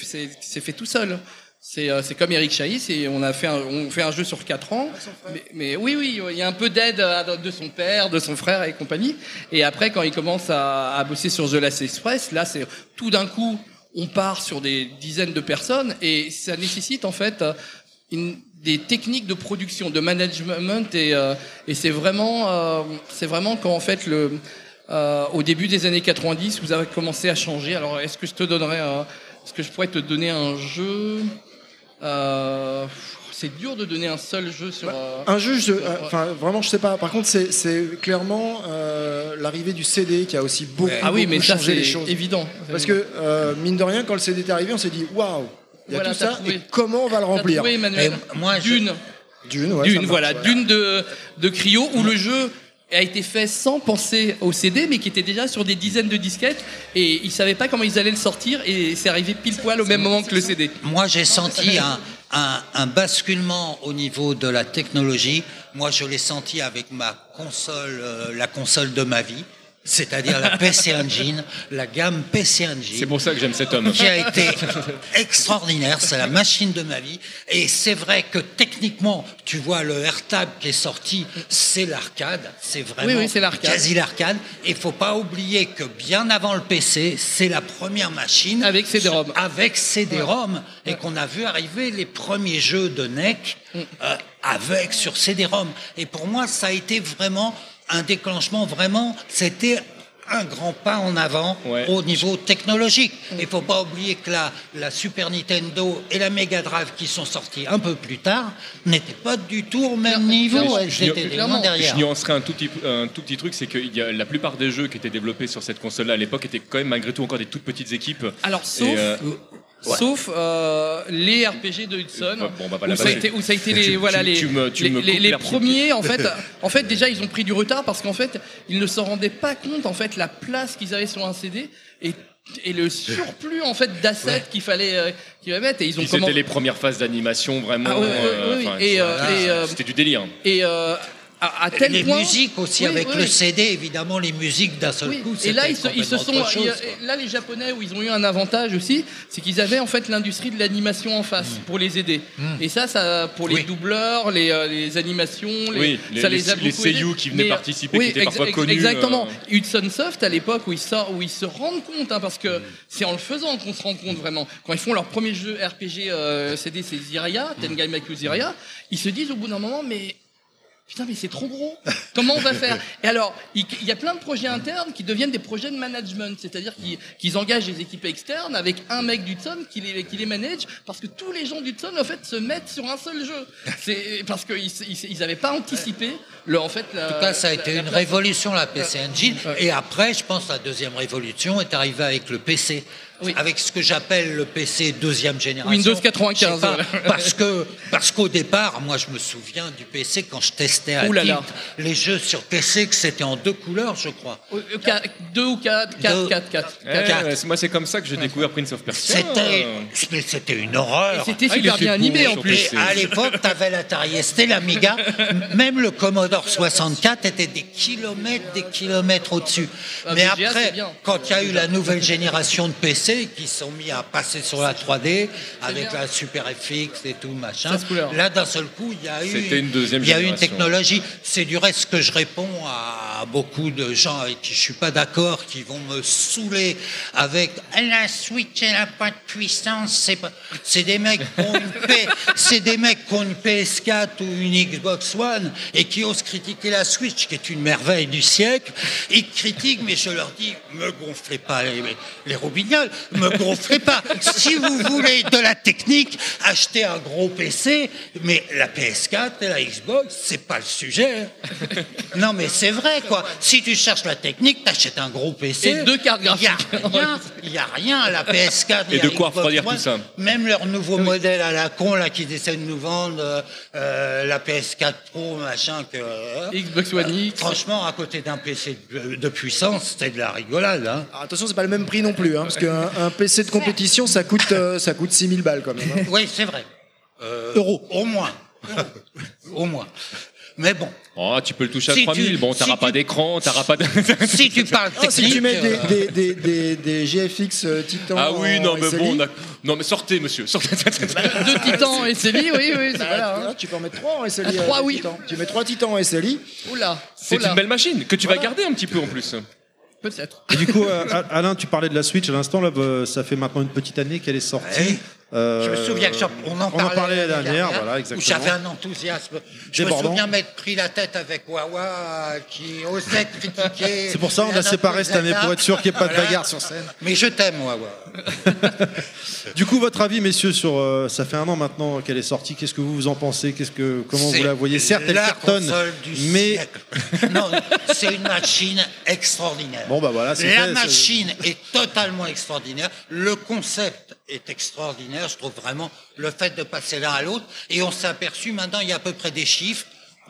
fait tout seul. C'est euh, comme Eric Chahi, on a fait un, on fait un jeu sur 4 ans. Mais, mais oui, oui, il y a un peu d'aide euh, de son père, de son frère et compagnie. Et après, quand il commence à, à bosser sur The Last Express, là, c'est tout d'un coup, on part sur des dizaines de personnes et ça nécessite en fait euh, une- des techniques de production, de management et, euh, et c'est vraiment, euh, c'est vraiment quand en fait le, euh, au début des années 90, vous avez commencé à changer. Alors, est-ce que je te donnerais, est-ce que je pourrais te donner un jeu? Euh, C'est dur de donner un seul jeu sur. euh, Un jeu, je- euh, enfin vraiment, je sais pas. Par contre, c'est- clairement euh, l'arrivée du CD qui a aussi beaucoup, ah oui, beaucoup mais ça changé les c'est choses. évident. Parce que euh, mine de rien, quand le CD est arrivé, on s'est dit waouh, il y a Voilà, tout ça. trouvé. Et comment on va le remplir trouvé, Emmanuel Et moi, je- Dune, Dune, ouais, ça Dune, marche, voilà, ouais. Dune de de Cryo où le jeu a été fait sans penser au CD, mais qui était déjà sur des dizaines de disquettes et ils savaient pas comment ils allaient le sortir et c'est arrivé pile poil au même moment que le CD. Moi, j'ai senti un, un, un basculement au niveau de la technologie. Moi, je l'ai senti avec ma console, euh, la console de ma vie, c'est-à-dire la PC Engine, la gamme PC Engine C'est pour ça que j'aime cet homme. qui a été extraordinaire. C'est la machine de ma vie. Et c'est vrai que techniquement, tu vois, le AirTag qui est sorti, c'est l'arcade. C'est vraiment Oui, oui, c'est l'arcade. quasi l'arcade. Et faut pas oublier que bien avant le PC, c'est la première machine Avec CD-ROM. avec CD-ROM et qu'on a vu arriver les premiers jeux de NEC Mm. euh, avec sur CD-ROM. Et pour moi, ça a été vraiment un déclenchement. Vraiment, c'était un grand pas en avant Ouais. au niveau technologique. Il faut pas oublier que la, la Super Nintendo et la Mega Drive qui sont sorties un peu plus tard n'étaient pas du tout au même niveau. Je- derrière. Je nuancerai un tout petit, un tout petit truc, c'est que il y a, la plupart des jeux qui étaient développés sur cette console-là à l'époque étaient quand même malgré tout encore des toutes petites équipes. Alors, sauf, Et, euh, sauf euh, les RPG de Hudson, Bon, on va pas où, ça été, où ça a été [laughs] les, tu- voilà, les, tu me- les, me les- les l'herbe sous le premiers, en fait, [laughs] en fait, déjà, ils ont pris du retard parce qu'en fait, ils ne se rendaient pas compte, en fait, la place qu'ils avaient sur un CD et, et le surplus, en fait, d'assets qu'il fallait, euh, qu'il fallait mettre. Et ils ont c'était commencé. les premières phases d'animation vraiment. Ah ouais, ouais, euh, ouais, oui. Et, euh, euh, c'était du délire. Et euh, à, à tel les point. musiques aussi Oui, avec oui, le. CD, évidemment, les musiques d'un seul Oui, coup. et là ils se, ils se complètement sont, chose, a- là les Japonais où ils ont eu un avantage aussi, c'est qu'ils avaient en fait l'industrie de l'animation en face pour les aider. Et ça, ça pour les Oui. doubleurs, les, euh, les animations, les, Oui, les- ça les- les, a les beaucoup seiyuu aidés. qui venaient Mais, euh, participer, qui étaient ex- parfois ex- connus, Exactement. euh. Hudson Soft à l'époque où ils sortent, où ils se rendent compte, hein, parce que c'est en le faisant qu'on se rend compte vraiment. Quand ils font leur premier jeu RPG euh, CD, c'est Ziraya, Tengai Maku Ziraya, ils se disent au bout d'un moment, mais Putain, mais c'est trop gros. Comment on va faire? Et alors, il y a plein de projets internes qui deviennent des projets de management, c'est-à-dire qu'ils engagent des équipes externes avec un mec d'Hudson qui les, qui les manage, parce que tous les gens d'Hudson, en fait, se mettent sur un seul jeu. C'est parce qu'ils ils, avaient pas anticipé le, en fait. La, En tout cas, ça a été une révolution, la PC Engine. Ouais. Et après, je pense, la deuxième révolution est arrivée avec le PC. Oui. Avec ce que j'appelle le PC deuxième génération. Windows Je 95, sais pas, voilà. parce que parce qu'au départ, moi, je me souviens du PC quand je testais à Ouh là là. Tilt les jeux sur PC, que c'était en deux couleurs, je crois. Euh, quatre- Deux ou quatre, quatre, Deux. quatre, quatre. Eh, Quatre. ouais, moi, c'est comme ça que j'ai découvert Prince of Persia. C'était, Euh, mais c'était une horreur. Et c'était Ah, super bien animé en plus. Et à l'époque, t'avais l'Atari ST, l'Amiga, [laughs] même le Commodore 64 était des kilomètres, des kilomètres au-dessus. Ah, Mais après, quand il y a eu la nouvelle génération de PC qui sont mis à passer sur la 3D avec bien. la Super FX et tout machin, 16 couleurs. là d'un seul coup, il y a eu, une deuxième il y a eu une génération. technologie. C'est du reste ce que je réponds à beaucoup de gens avec qui je suis pas d'accord, qui vont me saouler avec la Switch, elle a pas de puissance. C'est pas, c'est des mecs qui ont une P- c'est des mecs qui ont une PS4 ou une Xbox One et qui osent critiquer la Switch, qui est une merveille du siècle. Ils critiquent, mais je leur dis, me gonflez pas les, les roubignoles, me gonflez pas. Si vous voulez de la technique, achetez un gros PC, mais la PS4 et la Xbox, c'est pas le sujet. hein. Non, mais c'est vrai, quoi. Si tu cherches la technique, t'achètes un gros PC. Et deux cartes Il y a graphiques. rien, il y a rien à la PS4. Et la de quoi refroidir tout ça. Même leur nouveau modèle à la con, là, qu'ils essaient de nous vendre, euh, euh, la PS4 Pro, machin, que. euh, Xbox One X. Franchement, à côté d'un PC de, de puissance, c'était de la rigolade, hein. Alors, attention, c'est pas le même prix non plus, hein, parce qu'un un PC de compétition, ça coûte, euh, ça coûte 6000 balles quand même. hein. Oui, c'est vrai. Euh, Euros. Au moins. Au moins. Mais bon, Oh, tu peux le toucher à Si 3000. tu- Bon, si t'auras tu- pas d'écran, t'auras pas de. [laughs] si tu parles Ah, technique. si tu mets des, euh, des, des, des, des GFX euh, Titan Ah oui, non, en mais SLI, bon, d'accord. non, mais sortez, monsieur. Sortez. Deux titans et Célie, oui, oui, bah, voilà. hein. ah, tu peux en mettre trois en SLI. Ah, trois, euh, oui. Titans. Tu mets trois Titans en SLI. Oula. C'est une belle machine que tu vas garder un petit peu en plus. Peut-être. Et du coup, euh, Alain, tu parlais de la Switch à l'instant, là, euh, ça fait maintenant une petite année qu'elle est sortie. Ouais. Euh, Je me souviens que on en on parlait, parlait l'année dernière, voilà, Où j'avais un enthousiasme. Je Débordant. me souviens m'être pris la tête avec Wawa qui osait [laughs] critiquer. C'est pour ça qu'on a séparé cette année pour être sûr qu'il n'y ait pas de bagarre sur scène. Mais je t'aime, Wawa. [laughs] Du coup, votre avis, messieurs, sur euh, ça fait un an maintenant qu'elle est sortie. Qu'est-ce que vous vous en pensez? Qu'est-ce que comment vous la voyez? Certes, elle cartonne, mais non, c'est une machine extraordinaire. bon bah voilà, La fait, machine est totalement extraordinaire. Le concept est extraordinaire. Je trouve vraiment le fait de passer l'un à l'autre. Et on s'est aperçu maintenant, il y a à peu près des chiffres.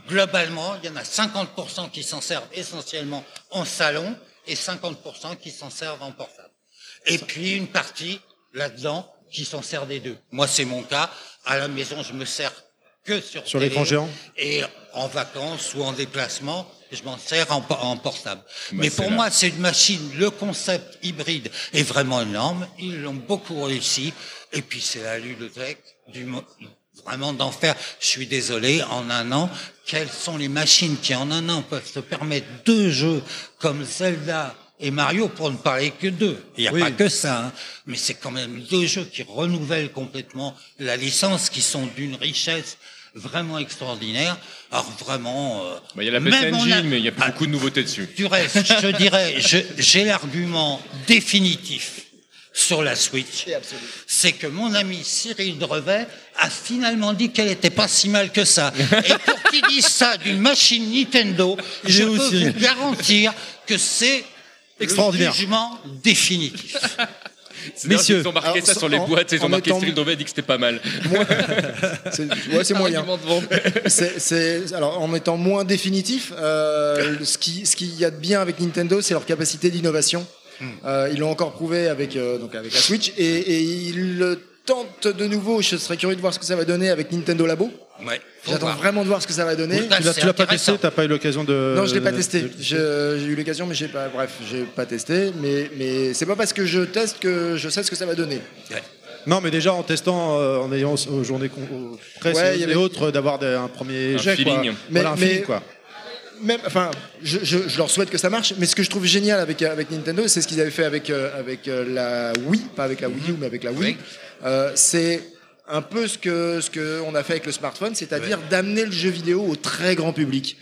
Globalement, il y en a 50% qui s'en servent essentiellement en salon et 50% qui s'en servent en portable. Et puis une partie là-dedans qui s'en sert des deux. Moi, c'est mon cas. À la maison, je me sers que sur Sur l'écran géant? Et en vacances ou en déplacement, je m'en sers en, en portable. Bah, Mais pour là. moi, c'est une machine. Le concept hybride est vraiment énorme. Ils l'ont beaucoup réussi. Et puis, c'est la ludothèque du vraiment d'en faire. Je suis désolé, en un an, quelles sont les machines qui en un an peuvent se permettre deux jeux comme Zelda et Mario pour ne parler que d'eux. Il n'y a Oui. pas que ça, hein. mais c'est quand même deux jeux qui renouvellent complètement la licence, qui sont d'une richesse vraiment extraordinaire. Alors vraiment, euh, Bah, Il y a la même PC Engine, a- mais il n'y a plus Ah, beaucoup de nouveautés dessus. du reste, je te dirais, [laughs] j'ai l'argument définitif sur la Switch. C'est que mon ami Cyril Drevet a finalement dit qu'elle n'était pas si mal que ça. Et pour [laughs] qu'il dise ça d'une machine Nintendo, je peux vous garantir que c'est Extraordinaire. le jugement définitif. [laughs] Messieurs, ils ont marqué alors, ça sur les en- boîtes, ils ont marqué étant- Cyril Drevet dit que c'était pas mal. [laughs] C'est ouais, c'est moyen. C'est- c'est- alors, en étant moins définitif, euh, ce qui ce qu'il y a de bien avec Nintendo, c'est leur capacité d'innovation. Euh, ils l'ont encore prouvé avec euh, donc avec la Switch et, et ils le tentent de nouveau. Je serais curieux de voir ce que ça va donner avec Nintendo Labo. Ouais, J'attends vraiment de voir ce que ça va donner. Oui, Tu l'as- pas testé, t'as pas eu l'occasion de. Non, je l'ai pas testé. de- J'ai eu l'occasion, mais j'ai pas. Bref, j'ai pas testé. Mais mais c'est pas parce que je teste que je sais ce que ça va donner. Non, mais déjà en testant, euh, en ayant aux journées aux presse Ouais, et, y avait- autres, d'avoir un premier Un jet. quoi. feeling. Mais- Voilà, un mais- feeling, quoi. même, enfin, je, je- je leur souhaite que ça marche, mais ce que je trouve génial avec, avec Nintendo, c'est ce qu'ils avaient fait avec, euh, avec euh, la Wii, pas avec la Wii U, mais avec la Wii. Oui. Euh, c'est un peu ce que ce que on a fait avec le smartphone, c'est-à-dire d'amener le jeu vidéo au très grand public.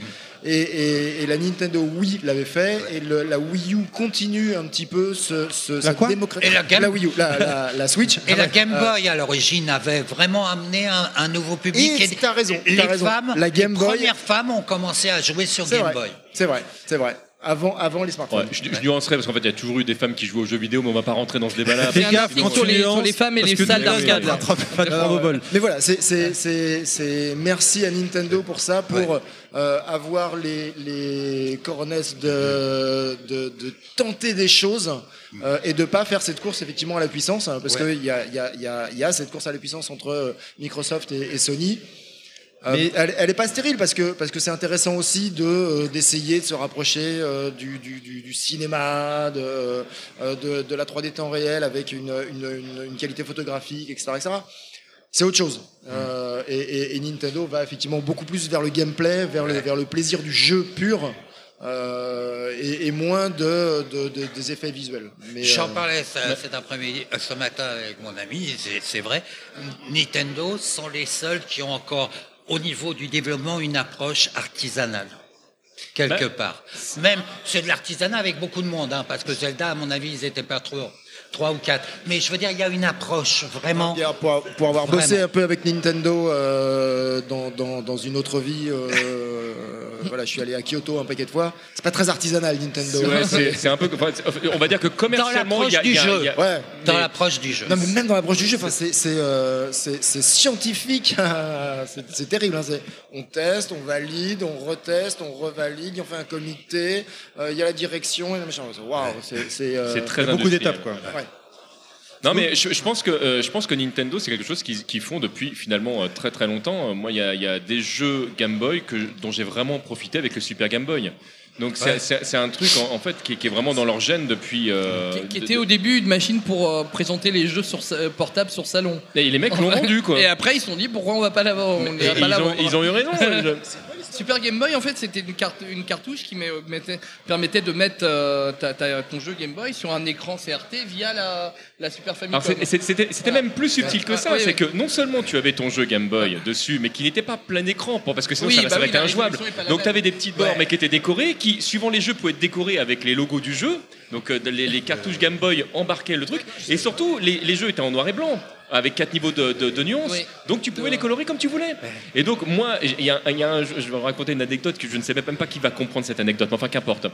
Et, et- et la Nintendo Wii l'avait fait, et le- la Wii U continue un petit peu ce, ce, cette quoi démocra- Et la Game- Wii U, la, la- la Switch. Et la Game Euh, Boy, à l'origine, avait vraiment amené un, un nouveau public. Et t'as raison, Les t'as raison. femmes, La Game les Boy- premières femmes ont commencé à jouer sur Game vrai, Boy. c'est vrai, c'est vrai. Avant, avant les smartphones. Ouais, je, je nuancerais parce qu'en fait, il y a toujours eu des femmes qui jouent aux jeux vidéo, mais on va pas rentrer dans ce débat-là. Fais gaffe sur les- nuances, sur les femmes et les salles d'arcade. Mais voilà, c'est- c'est c'est- c'est merci à Nintendo pour ça, pour euh, avoir les, les coronesses de, de, de tenter des choses euh, et de pas faire cette course effectivement à la puissance, hein, parce Ouais. qu'il y a, il y, a, il y, a, il y a cette course à la puissance entre euh, Microsoft et, et Sony. Euh, Mais- elle, elle est pas stérile parce que parce que c'est intéressant aussi de euh, d'essayer de se rapprocher euh, du, du, cinéma, de, euh, de de la 3D temps réel avec une, une, une, une qualité photographique, etc. etc. C'est autre chose. Euh, et, et- et Nintendo va effectivement beaucoup plus vers le gameplay, vers le, vers le plaisir du jeu pur. euh, et, et moins de, de- de- des effets visuels. J'en euh, parlais ce- cet après-midi, ce matin avec mon ami, c'est vrai. Nintendo sont les seuls qui ont encore, au niveau du développement, une approche artisanale. Quelque Ben- part. Même, c'est de l'artisanat avec beaucoup de monde, hein, parce que Zelda, à mon avis, ils étaient pas trop, trois ou quatre. Mais je veux dire, il y a une approche vraiment. Pour, pour avoir bossé un peu avec Nintendo euh, dans, dans, dans une autre vie, euh, voilà, je suis allé à Kyoto un paquet de fois. C'est pas très artisanal Nintendo. Ouais, c'est c'est un peu. on va dire que commercialement, il y a. y du il y a- Ouais. Dans mais- l'approche du jeu. Non mais même dans l'approche du jeu, enfin c'est c'est euh, scientifique, [laughs] c'est terrible. hein, on teste, on valide, on reteste, on revalide, on fait un comité, euh, il y a la direction, et le machin. Waouh, c'est euh, beaucoup d'étapes, quoi. ouais. Non, mais je, je pense que euh, je pense que Nintendo c'est quelque chose qu'ils qu'ils font depuis finalement euh, très très longtemps. Euh, Moi, il y a, il y a des jeux Game Boy que, dont j'ai vraiment profité avec le Super Game Boy. Donc c'est Ouais. c'est- c'est un truc en, en fait qui, est- qui est vraiment dans leur gène depuis. euh, Qui, qui de- était au début une machine pour euh, présenter les jeux sur sa- portables sur salon. Et les mecs l'ont vendu quoi. Et après ils se sont dit pourquoi on va pas l'avoir on Et ira pas ils, ont, l'avoir. ils ont eu raison. [laughs] je- Super Game Boy en fait c'était une, carte, une cartouche qui mettait- permettait de mettre euh, ta- ta- ton jeu Game Boy sur un écran CRT via la, la Super Famicom. C'était Voilà. même plus subtil que Ah, ça, oui, c'est oui. que non seulement tu avais ton jeu Game Boy dessus, mais qui n'était pas plein écran, pour- parce que sinon Oui, ça, bah ça aurait été injouable. Donc tu avais des petites bords, Ouais. mais qui étaient décorées, qui suivant les jeux pouvaient être décorés avec les logos du jeu. Donc euh, les, les cartouches Game Boy embarquaient le truc, et surtout les, les jeux étaient en noir et blanc. Avec quatre niveaux de, de- de nuances, Oui. donc tu pouvais les colorer comme tu voulais. Et donc moi, il y a, y a un- je vais vous raconter une anecdote que je ne sais même pas qui va comprendre cette anecdote, mais enfin qu'importe.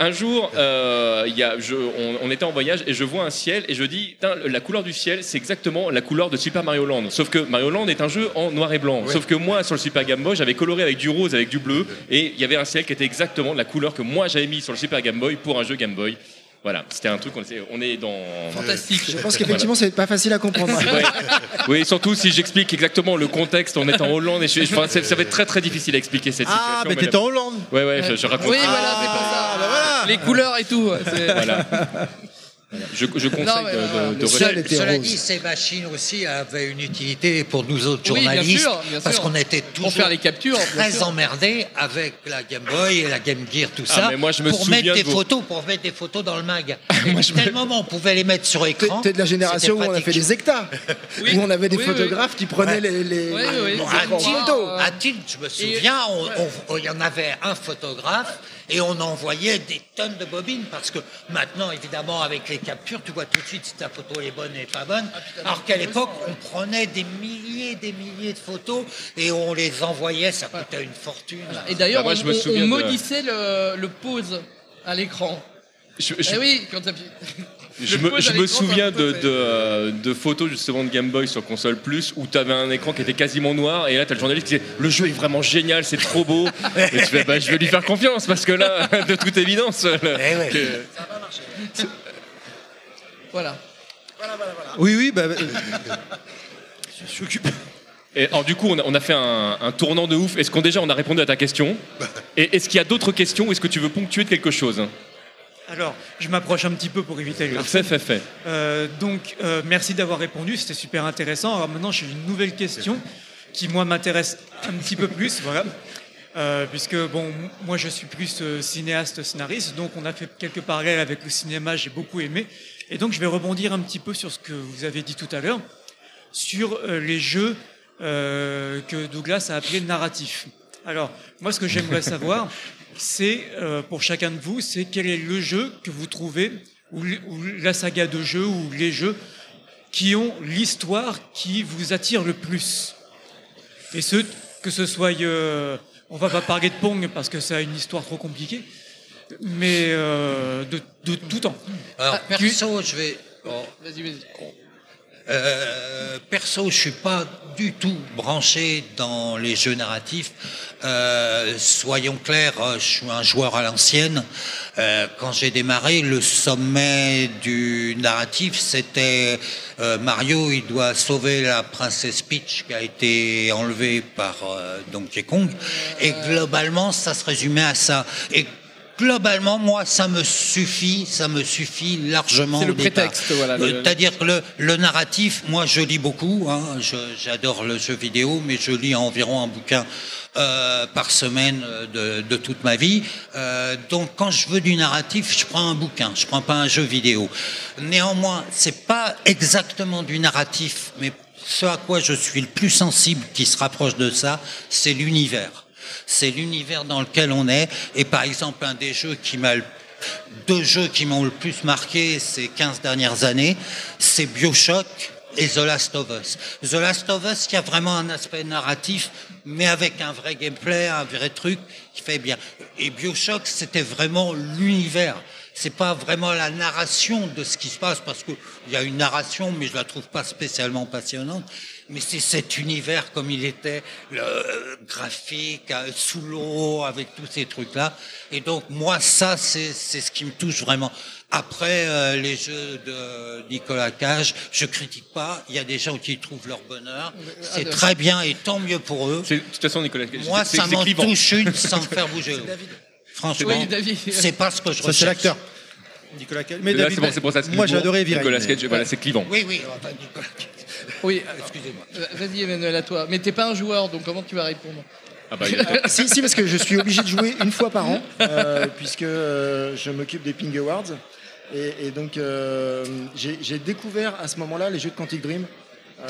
Un jour, euh, il y a, je- on, on était en voyage et je vois un ciel et je dis, la couleur du ciel, c'est exactement la couleur de Super Mario Land. Sauf que Mario Land est un jeu en noir et blanc. Sauf que moi, sur le Super Game Boy, j'avais coloré avec du rose, avec du bleu, et il y avait un ciel qui était exactement la couleur que moi j'avais mis sur le Super Game Boy pour un jeu Game Boy. Voilà, c'était un truc, on est, on est dans. Fantastique. Je pense [laughs] qu'effectivement, c'est pas facile à comprendre. Ouais. Oui, surtout si j'explique exactement le contexte, on est en Hollande et je, enfin, ça va être très très difficile à expliquer cette situation. Ah, mais mais t'étais en Hollande Ouais, ouais, je, je raconte. Oui, voilà, c'est pour ça. bah voilà. Les couleurs et tout. c'est- Voilà. Je, je conseille Non, de, de- de Cela dit, ces machines aussi avaient une utilité pour nous autres Oui, bien journalistes, sûr, bien parce sûr. qu'on était toujours faire les captures. bien très emmerdés avec la Game Boy et la Game Gear, tout Ah, ça, mais moi, je me pour mettre des vos- photos, pour mettre des photos dans le mag. [laughs] Tellement on pouvait les mettre sur écran. t'es de la génération où c'était on a fait des hectas, [laughs] Oui. où on avait des Oui, oui. photographes qui prenaient Ouais. les, les, Oui, oui, oui. les Bon, c'est à photo. Euh, je me souviens, il y en avait un photographe et on envoyait des tonnes de bobines parce que maintenant, évidemment, avec les captures, tu vois tout de suite si ta photo est bonne et pas bonne. Alors qu'à l'époque, on prenait des milliers, des milliers de photos et on les envoyait, ça coûtait une fortune. Et d'ailleurs, Bah, moi, on, je me on- maudissait le, le pause à l'écran. je- je- Eh oui, quand t'as [laughs] Je me, je souviens ça de, peut de, euh, de photos justement de Game Boy sur console plus où tu avais un écran qui était quasiment noir et là tu as le journaliste qui disait le jeu est vraiment génial, c'est trop beau. et tu fais bah, je vais lui faire confiance parce que là, [laughs] de toute évidence. le- Eh ouais. que- Voilà. Oui, oui, bah. euh, je suis occupé. Et alors du coup on a, on a fait un, un tournant de ouf. Est-ce qu'on déjà on a répondu à ta question? Et est-ce qu'il y a d'autres questions ou est-ce que tu veux ponctuer de quelque chose? Alors, je m'approche un petit peu pour éviter le Fait, fait, fait. Euh, donc, euh, merci d'avoir répondu, c'était super intéressant. Alors maintenant, j'ai une nouvelle question qui, moi, m'intéresse un petit peu plus, voilà. Euh, puisque, bon, moi, je suis plus cinéaste, scénariste, donc on a fait quelques parallèles avec le cinéma, j'ai beaucoup aimé. Et donc, je vais rebondir un petit peu sur ce que vous avez dit tout à l'heure, sur les jeux que Douglas a appelés narratifs. Alors, moi, ce que j'aimerais savoir, [laughs] c'est, euh, pour chacun de vous, c'est quel est le jeu que vous trouvez, ou, la saga de jeux, ou les jeux qui ont l'histoire qui vous attire le plus. Et ce, que ce soit, euh, on va pas parler de Pong parce que ça a une histoire trop compliquée, mais euh, de, de tout temps. Alors, Ah, je vais. Vas-y, vas-y. Euh, perso, je suis pas du tout branché dans les jeux narratifs. Euh, soyons clairs, euh, je suis un joueur à l'ancienne. Euh, quand j'ai démarré, le sommet du narratif, c'était euh, Mario, il doit sauver la princesse Peach qui a été enlevée par euh, Donkey Kong. Et globalement, ça se résumait à ça. Globalement, moi, ça me suffit, ça me suffit largement. C'est le prétexte, voilà, le- Euh, C'est-à-dire que le, le narratif, moi, je lis beaucoup. Hein, je- J'adore le jeu vidéo, mais je lis environ un bouquin euh, par semaine euh, de, de toute ma vie. Euh, donc, quand je veux du narratif, je prends un bouquin. Je prends pas un jeu vidéo. Néanmoins, c'est pas exactement du narratif, mais ce à quoi je suis le plus sensible, qui se rapproche de ça, c'est l'univers c'est l'univers dans lequel on est. Et par exemple, un des jeux qui m'a deux jeux qui m'ont le plus marqué ces 15 dernières années, c'est Bioshock et The Last of Us. The Last of Us qui a vraiment un aspect narratif, mais avec un vrai gameplay, un vrai truc qui fait bien. Et Bioshock, c'était vraiment l'univers. C'est pas vraiment la narration de ce qui se passe, parce qu'il y a une narration, mais je la trouve pas spécialement passionnante. Mais c'est cet univers comme il était, le, euh, graphique, euh, sous l'eau, avec tous ces trucs-là. Et donc, moi, ça, c'est c'est ce qui me touche vraiment. Après, euh, les jeux de Nicolas Cage, je critique pas. Il y a des gens qui y trouvent leur bonheur. C'est très bien et tant mieux pour eux. C'est- De toute façon, Nicolas, Moi, c'est- ça c'est m'en touche une [laughs] sans me faire bouger. Franchement, Oui, David. c'est pas ce que je Ça, recherche. c'est l'acteur. Nicolas Cage. Mais Là, David, c'est bon, c'est pour ça. c'est moi, j'ai clivant. adoré Viren. Nicolas Cage, voilà, c'est clivant. Oui, oui, Nicolas Cage. Oui, Excusez-moi. euh, vas-y Emmanuel, à toi. Mais t'es pas un joueur, donc comment tu vas répondre Ah bah, il a- [laughs] si, si, parce que je suis obligé de jouer une fois par an, [laughs] euh, puisque euh, je m'occupe des Ping Awards. Et, et donc, euh, j'ai découvert à ce moment-là les jeux de Quantic Dream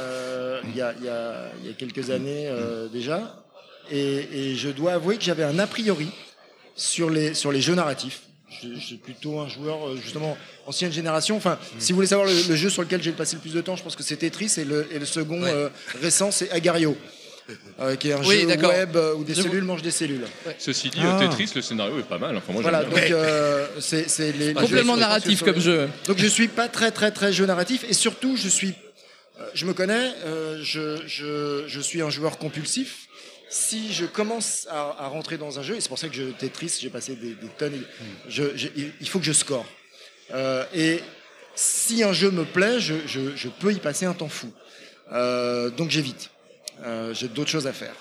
euh, il y, a, il y a- il y a quelques années euh, déjà. Et, et je dois avouer que j'avais un a priori sur les, sur les jeux narratifs. Je, je suis plutôt un joueur, euh, justement, ancienne génération. Enfin, si vous voulez savoir le, le jeu sur lequel j'ai passé le plus de temps, je pense que c'est Tetris. Et le, et le second Ouais. euh, récent, c'est Agario. euh, qui est un Oui, jeu web euh, où des cellules mangent des cellules. Ceci dit, Ah. Tetris, le scénario est pas mal. Enfin, moi, Voilà, bien. donc euh, c'est c'est les, Complètement narratif comme jeu. Donc je suis pas très très très jeu narratif et surtout je suis, euh, je me connais, euh, je, je, je suis un joueur compulsif. Si je commence à, à rentrer dans un jeu, et c'est pour ça que je Tetris, j'ai passé des, des tonnes, je, je- il- faut que je score. Euh, et si un jeu me plaît, je, peux y passer un temps fou. Euh, donc j'évite. Euh, J'ai d'autres choses à faire.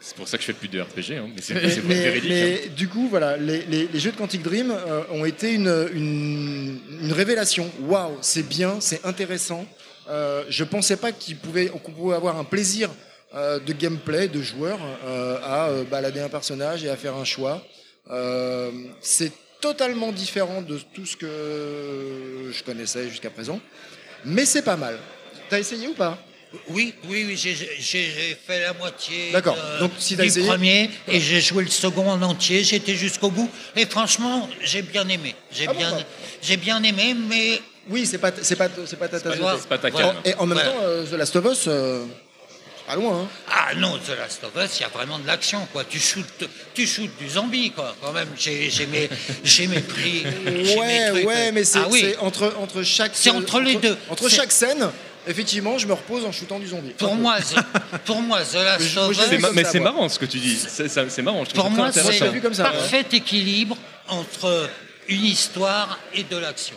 C'est pour ça que je fais plus de RPG, hein, mais c'est véridique. mais hein. du coup, voilà, les, les- les jeux de Quantic Dream ont été une, une, une révélation. Waouh, c'est bien, c'est intéressant. Je pensais pas qu'on pouvait avoir un plaisir de gameplay, de joueur, euh, à euh, balader un personnage et à faire un choix. Euh, c'est totalement différent de tout ce que je connaissais jusqu'à présent, mais c'est pas mal. T'as essayé ou pas? Oui, oui, oui, j'ai- fait la moitié D'accord. Donc, si t'as du essayé- premier et j'ai joué le second en entier. J'étais jusqu'au bout et franchement, j'ai bien aimé. J'ai Ah bon, bien, bah. j'ai bien aimé, mais Oui, c'est pas, c'est pas, c'est pas ta. C'est pas ta Voilà. canne. Et en même Voilà. Pas loin. Hein. ah non, The Last of Us, il y a vraiment de l'action, quoi. Tu shootes, tu shootes du zombie, quoi. Quand même, j'ai mes, [laughs] j'ai mes prix. mes Ouais, trucs. ouais, mais c'est Ah oui. c'est entre, entre chaque. C'est entre les deux. Entre chaque scène, effectivement, je me repose en shootant du zombie. Pour moi, [laughs] The- pour moi, The Last of Us. Mais c'est marrant ce que tu dis. C'est marrant. Je trouve Pour moi, c'est ouais. parfait équilibre entre une histoire et de l'action.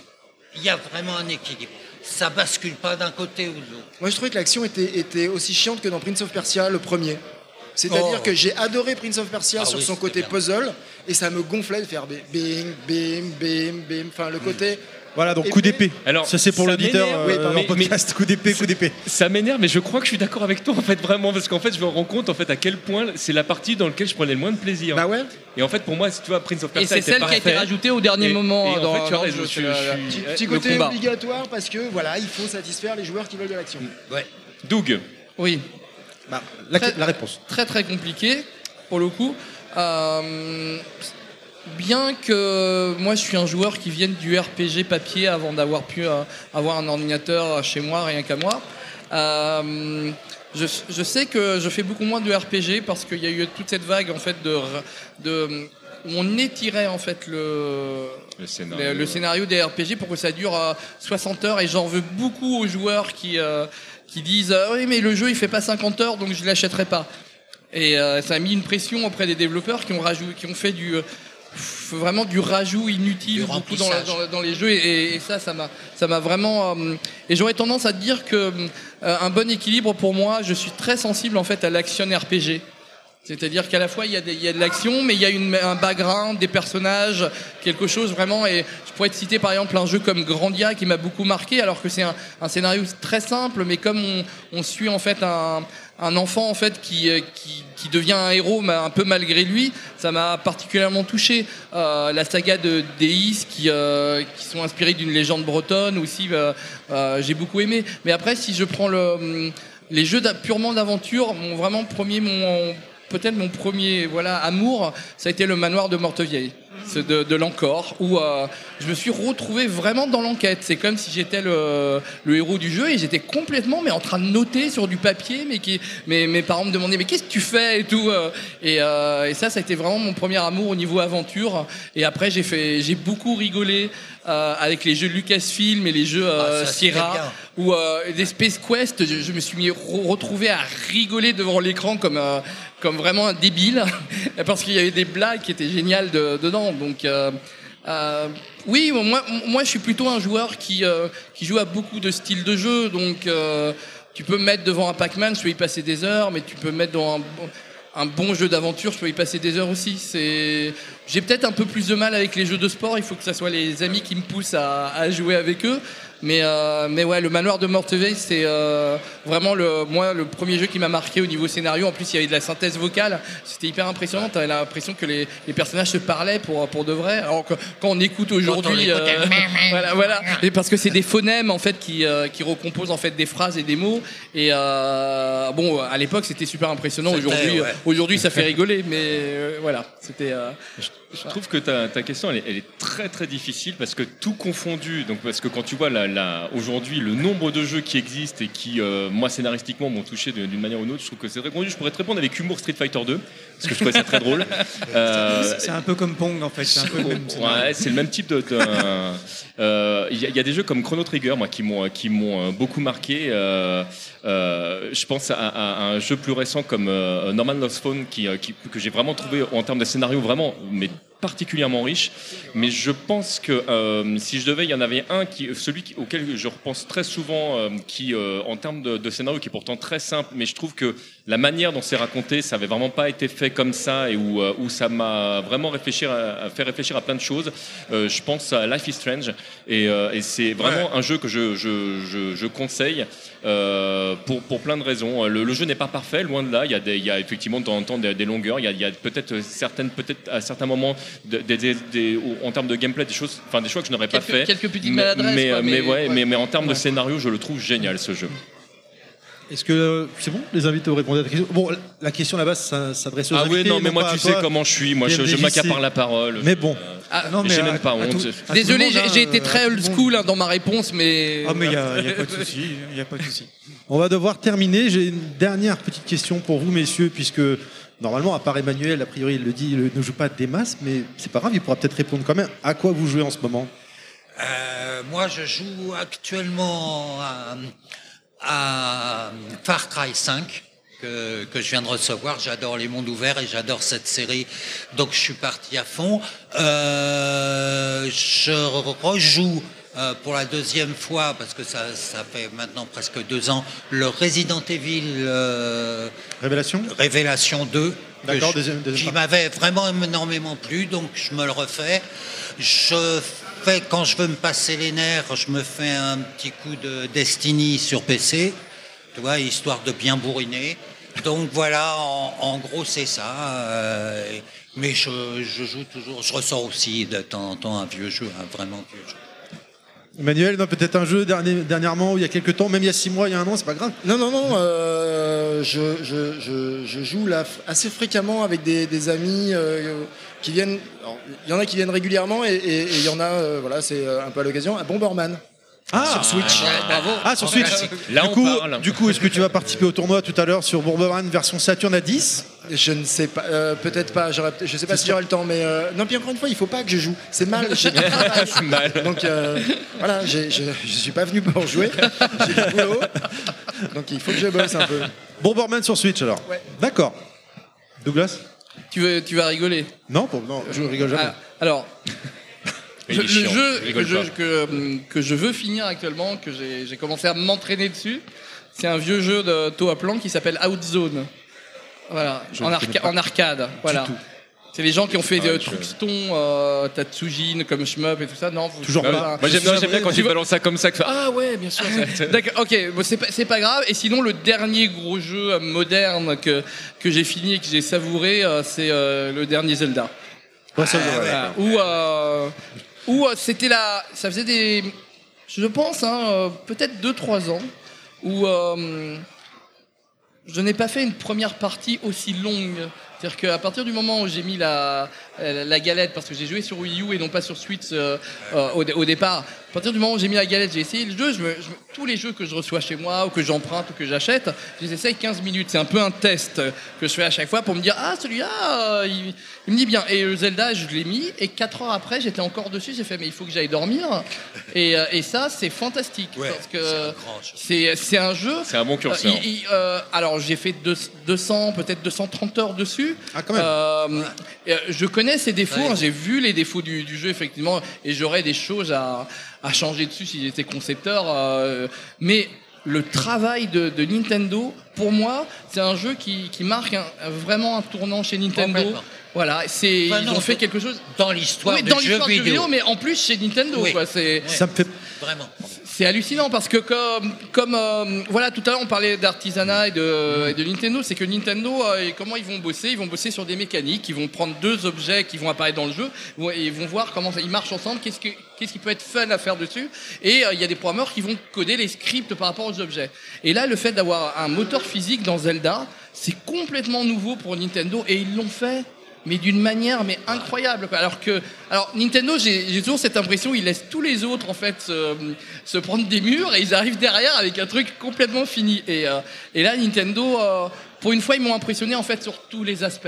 Il y a vraiment un équilibre. Ça bascule pas d'un côté ou de l'autre. Moi, je trouvais que l'action était, était aussi chiante que dans Prince of Persia, le premier. C'est-à-dire Oh. que j'ai adoré Prince of Persia Ah sur oui, son côté bien. puzzle et ça me gonflait de faire bing, bing, bing, bing. Enfin, le côté. Voilà, donc Et coup d'épée. Alors, ça c'est pour l'auditeur euh, oui, pardon, en podcast. Coup d'épée, coup d'épée. Ça m'énerve, mais je crois que je suis d'accord avec toi en fait vraiment parce qu'en fait je me rends compte en fait à quel point c'est la partie dans laquelle je prenais le moins de plaisir. Bah ouais. Et en fait pour moi, tu vois, Prince of Et Persia c'est était celle qui a été rajoutée au dernier Et- moment et en dans, fait, tu as raison, je c'est je la- suis- Petit côté combat. obligatoire parce que voilà, il faut satisfaire les joueurs qui veulent de l'action. Ouais. Doug, Oui, Bah, la, Très- la réponse. très très compliqué pour le coup. Euh, bien que moi je suis un joueur qui vienne du RPG papier avant d'avoir pu euh, avoir un ordinateur chez moi, rien qu'à moi. euh, je, je sais que je fais beaucoup moins de RPG parce qu'il y a eu toute cette vague en fait de, de où on étirait en fait le, le scénario. le, le scénario des RPG pour que ça dure euh, 60 heures et j'en veux beaucoup aux joueurs qui, euh, qui disent euh, oui mais le jeu il fait pas 50 heures donc je l'achèterai pas et euh, ça a mis une pression auprès des développeurs qui ont, rajouté, qui ont fait du euh, vraiment du rajout inutile Du beaucoup dans, la- remplissage. dans- dans les jeux et, et ça ça m'a ça m'a vraiment euh, et j'aurais tendance à dire que euh, un bon équilibre pour moi je suis très sensible en fait à l'action RPG c'est-à-dire qu'à la fois il y a, des- il y a de l'action, mais il y a une- un background, des personnages, quelque chose vraiment. Et je pourrais te citer par exemple un jeu comme Grandia qui m'a beaucoup marqué, alors que c'est un, un scénario très simple, mais comme on, on suit en fait un, un enfant en fait qui, euh, devient un héros, un peu malgré lui, ça m'a particulièrement touché. Euh, la saga de Deis qui, euh, qui sont inspirés d'une légende bretonne aussi, j'ai beaucoup aimé. Mais après, si je prends le les jeux purement d'aventure, mon vraiment premier, mon peut-être mon premier voilà amour, ça a été le manoir de Mortevieille, de, de l'encore, où euh, je me suis retrouvé vraiment dans l'enquête. C'est comme si j'étais le, le héros du jeu et j'étais complètement mais en train de noter sur du papier, mais qui, mais mes parents me demandaient mais qu'est-ce que tu fais et tout. euh, et, euh, et ça, ça a été vraiment mon premier amour au niveau aventure. Et après, j'ai fait, j'ai beaucoup rigolé. avec les jeux Lucasfilm et les jeux Ah, Sierra ou des Space Quest, je, je me suis mis re- retrouvé à rigoler devant l'écran comme comme vraiment un débile [laughs] parce qu'il y avait des blagues qui étaient géniales de- dedans. Donc euh, euh, oui, moi moi je suis plutôt un joueur qui euh, qui joue à beaucoup de styles de jeu. Donc tu peux me mettre devant un Pac-Man, je peux y passer des heures, mais tu peux me mettre dans un un bon jeu d'aventure, je peux y passer des heures aussi. C'est, j'ai peut-être un peu plus de mal avec les jeux de sport. Il faut que ça soit les amis qui me poussent à jouer avec eux. Mais, euh, mais ouais, le manoir de Morteveil, c'est euh, vraiment le, moi, le premier jeu qui m'a marqué au niveau scénario. En plus, il y avait de la synthèse vocale. C'était hyper impressionnant. T'avais l'impression que les, les personnages se parlaient pour, pour de vrai. Alors que quand on écoute aujourd'hui, elle- [laughs] voilà, voilà. Et parce que c'est des phonèmes en fait qui, euh, qui recomposent en fait des phrases et des mots. Et euh, bon, à l'époque, c'était super impressionnant. Aujourd'hui, ouais. aujourd'hui, ça fait rigoler. Mais euh, voilà, c'était. Je trouve que ta, ta question elle est, elle est très très difficile parce que tout confondu, donc parce que quand tu vois la, la- aujourd'hui le nombre de jeux qui existent et qui euh, moi scénaristiquement m'ont touché d'une manière ou d'une autre, je trouve que c'est très confondu. Je pourrais te répondre avec humour Street Fighter 2 parce que je trouvais ça très drôle. [laughs] Euh, C'est un peu comme Pong en fait. C'est. Ouais, le même type de. de- euh, Il y, a- il y a des jeux comme Chrono Trigger, moi, qui m'ont qui m'ont euh, beaucoup marqué. Euh, je pense à, à- à un jeu plus récent comme euh, Norman Lost Phone, qui, euh, qui- que j'ai vraiment trouvé en termes de scénario vraiment, mais particulièrement riche, mais je pense que euh, si je devais, il y en avait un qui, celui qui- auquel je repense très souvent, qui en termes de, de scénario, qui est pourtant très simple, mais je trouve que la manière dont c'est raconté, ça avait vraiment pas été fait comme ça et où, où ça m'a vraiment réfléchir à, à fait réfléchir à plein de choses. Je pense à Life is Strange et, et c'est vraiment un jeu que je, je, je, je conseille euh, pour, pour plein de raisons. Le, le jeu n'est pas parfait, loin de là. Il y a, des, il y a effectivement de temps en temps des, des longueurs. Il y a, peut-être certaines, peut-être à certains moments, de- des, des- des- en termes de gameplay, des choses, enfin des choix que je n'aurais pas fait. quelques petites mais, maladresses, mais, quoi, mais, mais- ouais, ouais. mais, mais en termes de scénario, je le trouve génial ce jeu. Est-ce que euh, c'est bon Les invités ont répondu à ta question? Bon, la question là-bas s'adresse aux Ah invités. oui, non, mais moi tu sais comment je suis. Moi, je, m'accapare la parole. Mais bon. Ah, non, mais j'ai à- même pas honte. tout- Désolé, monde, j'ai j'ai hein, été très old school hein, dans ma réponse, mais. Ah, mais il n'y a, y a pas de souci. Il a pas de souci. On va devoir terminer. J'ai une dernière petite question pour vous, messieurs, puisque normalement, à part Emmanuel, a priori, il le dit, il ne joue pas des masses, mais c'est pas grave, il pourra peut-être répondre quand même. À quoi vous jouez en ce moment? Euh, moi, je joue actuellement à, à Far Cry 5 que, que je viens de recevoir. J'adore les mondes ouverts et j'adore cette série, donc je suis parti à fond. Euh, je rejoue euh, pour la deuxième fois, parce que ça, ça fait maintenant presque deux ans, le Resident Evil euh, Révélation Révélation 2, que D'accord, deuxième- deuxième qui m'avait vraiment énormément plu, donc je me le refais. Je fais, quand je veux me passer les nerfs, je me fais un petit coup de Destiny sur PC, tu vois, histoire de bien bourriner. Donc voilà, en, en gros c'est ça. euh, mais je, je joue toujours, je ressors aussi de temps en temps un vieux jeu, un vraiment vieux jeu. Emmanuel, peut-être un jeu dernier- dernièrement, ou il y a quelques temps, même il y a six mois, il y a un an, c'est pas grave. Non, non, non, euh, je, je, je, je joue là assez fréquemment avec des, des amis euh, qui viennent. Il y en a qui viennent régulièrement et il y en a, euh, voilà, c'est un peu à l'occasion, à Bomberman. Ah, sur Switch. bravo. Ah, sur Switch. Là, du on coup, parle. Du coup, est-ce que tu vas participer au tournoi tout à l'heure sur Bourberman version Saturn à 10 Je ne sais pas, euh, peut-être pas, je sais pas si j'aurai le temps, mais euh, non, puis encore une fois, il faut pas que je joue, c'est mal. [laughs] j'ai du travail. C'est mal. Donc euh, voilà, je je suis pas venu pour jouer, j'ai du boulot, donc il faut que je bosse un peu. Bourberman sur Switch alors Ouais. D'accord. Douglas? Tu, veux, tu vas rigoler? Non, pour- non, je rigole jamais. Ah, alors, Le jeu je rigole que je, pas. que, que je veux finir actuellement, que j'ai commencé à m'entraîner dessus, c'est un vieux jeu de Toa Plan qui s'appelle Outzone. Voilà, en, arca- arcade. Voilà. C'est les gens qui ont fait Ah, euh, je- Truxton, euh, Tatsujin, comme Shmup et tout ça. Non, vous Toujours pas. Moi j'aime bien quand tu balances ça comme ça. que ah ouais, bien sûr. [laughs] D'accord, ok, bon, c'est pas, grave. Et sinon, le dernier gros jeu euh, moderne que, que j'ai fini et que j'ai savouré, euh, c'est euh, le dernier Zelda. Ouais, ça, ouais. Où, euh, où euh, c'était la. Ça faisait des. Je pense, hein, euh, peut-être 2-3 ans, où euh, je n'ai pas fait une première partie aussi longue. C'est-à-dire qu'à partir du moment où j'ai mis la, la, la galette, parce que j'ai joué sur Wii U et non pas sur Switch euh, euh, au, au départ, à partir du moment où j'ai mis la galette, j'ai essayé le jeu, je me- je me- tous les jeux que je reçois chez moi ou que j'emprunte ou que j'achète, je les essaye 15 minutes. C'est un peu un test que je fais à chaque fois pour me dire Ah, celui-là, euh, il, il me dit bien. Et Zelda, je l'ai mis et 4 heures après, j'étais encore dessus, j'ai fait Mais il faut que j'aille dormir. Et, euh, et ça, c'est fantastique. Ouais, parce que c'est un jeu. c'est un jeu. C'est un bon curseur. Euh, il- il- euh, alors j'ai fait deux- 200, peut-être 230 heures dessus. Ah, quand même. Euh, euh, je connais ses défauts, Ouais. hein, j'ai vu les défauts du, du jeu effectivement, et j'aurais des choses à, à changer dessus si j'étais concepteur. euh, mais le travail de, de Nintendo, pour moi, c'est un jeu qui, qui marque un- vraiment un tournant chez Nintendo. Voilà, c'est Enfin, ils non, ont fait dans- quelque chose. Dans l'histoire Oui, du dans jeu l'histoire du jeu vidéo. vidéo, mais en plus chez Nintendo. Oui. quoi, c'est Ça me fait. Vraiment. C'est hallucinant parce que comme, comme euh, voilà tout à l'heure on parlait d'artisanat et de, et de Nintendo, c'est que Nintendo euh, et comment ils vont bosser, ils vont bosser sur des mécaniques, ils vont prendre deux objets qui vont apparaître dans le jeu et ils vont voir comment ils marchent ensemble, qu'est-ce que qu'est-ce qui peut être fun à faire dessus. Et euh, il y a des programmeurs qui vont coder les scripts par rapport aux objets. Et là le fait d'avoir un moteur physique dans Zelda, c'est complètement nouveau pour Nintendo et ils l'ont fait mais d'une manière mais incroyable alors que alors Nintendo j'ai toujours cette impression ils laissent tous les autres en fait se, prendre des murs et ils arrivent derrière avec un truc complètement fini et, euh, et là Nintendo euh, pour une fois ils m'ont impressionné en fait sur tous les aspects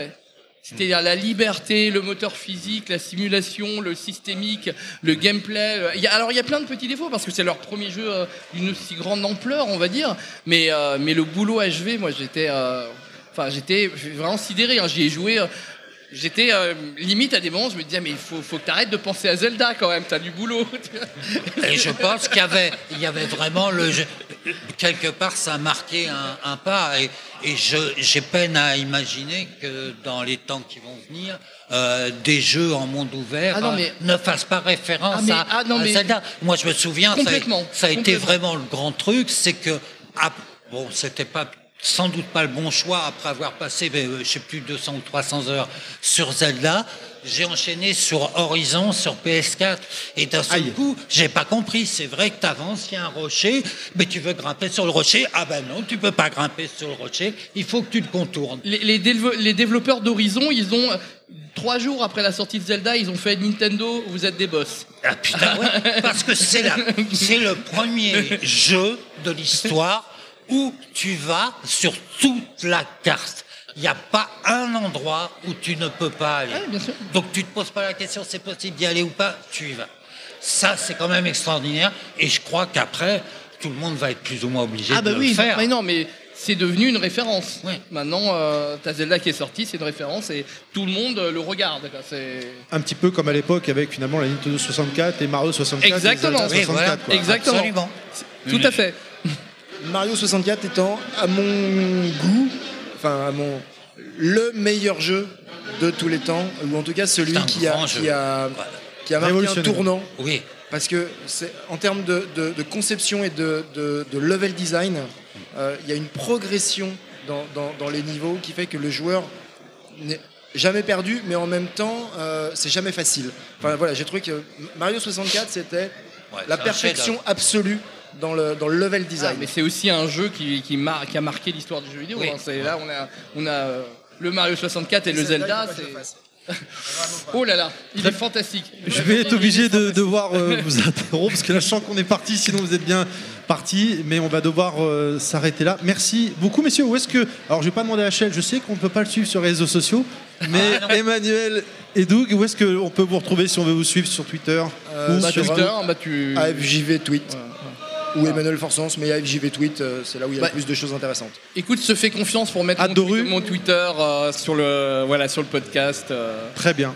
c'est-à-dire la liberté, le moteur physique, la simulation, le systémique, le gameplay. a- alors il y a plein de petits défauts parce que c'est leur premier jeu euh, d'une si grande ampleur, on va dire. Mais, euh, mais le boulot HV, moi j'étais, euh, enfin j'étais vraiment sidéré. hein. J'y ai joué. J'étais euh, limite à des moments, je me disais, mais il faut, faut que tu arrêtes de penser à Zelda quand même, t'as du boulot. Et je pense qu'il y avait, il y avait vraiment le jeu- quelque part ça a marqué un, un pas et, et je- j'ai peine à imaginer que dans les temps qui vont venir euh, des jeux en monde ouvert Ah non, euh, mais- ne fassent pas référence Ah, mais- à, ah non, à mais- Zelda. Moi je me souviens ça a- ça a, été vraiment le grand truc, c'est que ah, bon c'était pas sans doute pas le bon choix après avoir passé, ben, euh, je sais plus, 200 ou 300 heures sur Zelda. J'ai enchaîné sur Horizon, sur PS4, et d'un seul Aïe. coup, j'ai pas compris. C'est vrai que tu avances, il y a un rocher, mais tu veux grimper sur le rocher? Ah ben non, tu peux pas grimper sur le rocher, il faut que tu le contournes. Les, les dévo- les développeurs d'Horizon, ils ont trois jours après la sortie de Zelda, ils ont fait Nintendo, vous êtes des boss. Ah putain, ouais, parce que c'est la- [laughs] c'est le premier jeu de l'histoire où tu vas sur toute la carte. Il n'y a pas un endroit où tu ne peux pas aller. Ouais, bien sûr. Donc tu te poses pas la question, c'est possible d'y aller ou pas, tu y vas. Ça, c'est quand même extraordinaire. Et je crois qu'après, tout le monde va être plus ou moins obligé Ah de bah le oui, faire. mais non, mais c'est devenu une référence. Maintenant, euh, Zelda qui est sorti, c'est une référence et tout le monde euh, le regarde. Un petit peu comme à l'époque avec finalement la Nintendo 64 et Mario 64. et Exactement. Zelda Oui, 64, voilà. quoi. exactement. Absolument. tout à fait. Mario 64 étant, à mon goût, enfin, à mon. le meilleur jeu de tous les temps, ou en tout cas celui qui a, qui a, qui a marqué un tournant. Oui. Parce que c'est en termes de, de- de conception et de, de- de level design, euh, il y a une progression dans, dans- dans les niveaux qui fait que le joueur n'est jamais perdu, mais en même temps, euh, c'est jamais facile. Enfin voilà, j'ai trouvé que Mario 64 c'était Ouais, la perfection absolue dans le, dans le level Ah, design. mais c'est aussi un jeu qui, qui, mar- qui a marqué l'histoire du jeu vidéo. Oui. hein. C'est- Là, on a, on a euh, le Mario 64 et le Zelda. c'est-. [laughs] Oh là là, il est fantastique. Je vais être obligé de devoir euh, [laughs] vous interrompre parce que là je sens qu'on est parti, sinon vous êtes bien parti, mais on va devoir euh, s'arrêter là. Merci beaucoup messieurs. Où est-ce que alors je vais pas demander à Shell, je sais qu'on ne peut pas le suivre sur les réseaux sociaux, mais Ah. Emmanuel et Doug, où est-ce qu'on peut vous retrouver si on veut vous suivre sur Twitter Euh, ou Bah, sur Twitter, bah, tu... AFJV tweet. Ou Emmanuel Forsens, mais AFJV tweet, euh, c'est là où il y a Bah, le plus de choses intéressantes. Écoute, se fait confiance pour mettre mon, Adoru. tweet- mon Twitter euh, sur, le, voilà, sur le podcast. euh. Très bien.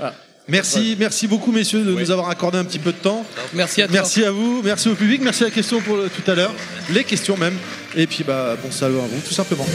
Merci, merci beaucoup messieurs de Oui. nous avoir accordé un petit peu de temps. Merci à toi. Merci à vous, merci au public, merci à la question pour le- tout à l'heure, les questions même. Et puis bah bon salut à vous tout simplement.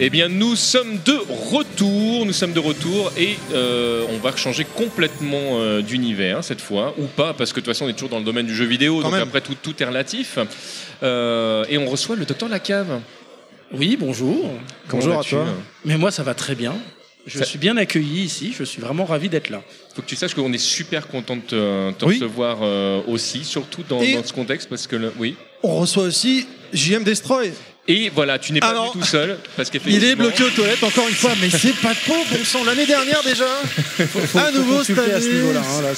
Eh bien, nous sommes de retour, nous sommes de retour et euh, on va changer complètement euh, d'univers cette fois, ou pas, parce que de toute façon on est toujours dans le domaine du jeu vidéo, Quand donc même. après tout, tout est relatif. Euh, et on reçoit le docteur Lacave. Oui, bonjour. Comment Bonjour à vas-tu toi. Mais moi, ça va très bien. Je Ça- suis bien accueilli ici. Je suis vraiment ravi d'être là. Faut que tu saches qu'on est super content de te, te Oui. recevoir euh, aussi, surtout dans, Et- dans ce contexte, parce que le, oui. On reçoit aussi JM Destroy. Et voilà, tu n'es Ah pas non. venu tout seul, parce Il est bloqué aux toilettes encore une fois, mais c'est pas de peau, bon sang, l'année dernière déjà. à nouveau cette consulter à année. ce niveau-là. hein, là,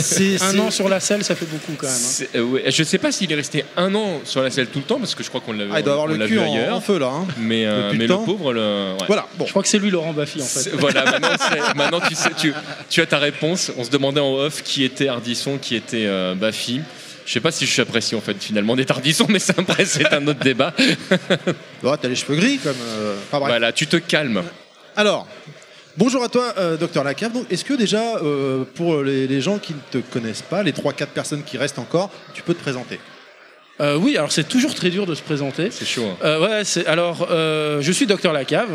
c'est, euh, un an sur la selle, ça fait beaucoup quand même. hein. Euh, ouais, je sais pas s'il est resté un an sur la selle tout le temps, parce que je crois qu'on l'a Ah, il doit avoir on le l'a cul vu en, ailleurs. en feu là. hein. Mais, euh, Depuis le mais le temps. pauvre, le, ouais. Voilà, bon. Je crois que c'est lui Laurent Baffy en fait. C'est- Voilà, maintenant, c'est- maintenant, tu, sais, tu, tu as ta réponse. On se demandait en off qui était Ardisson, qui était euh, Baffy. Je sais pas si je suis apprécié en fait finalement d'être Ardisson, mais ça, après c'est un autre débat. [laughs] Oh, T'as les cheveux gris comme. euh, enfin, bref. Voilà, tu te calmes. Alors, bonjour à toi, euh, docteur Lacave. Donc, est-ce que déjà, euh, pour les, les gens qui ne te connaissent pas, les 3-4 personnes qui restent encore, tu peux te présenter? Euh, oui, alors c'est toujours très dur de se présenter. C'est chaud. hein. Euh, ouais, c'est, alors euh, je suis Docteur Lacave,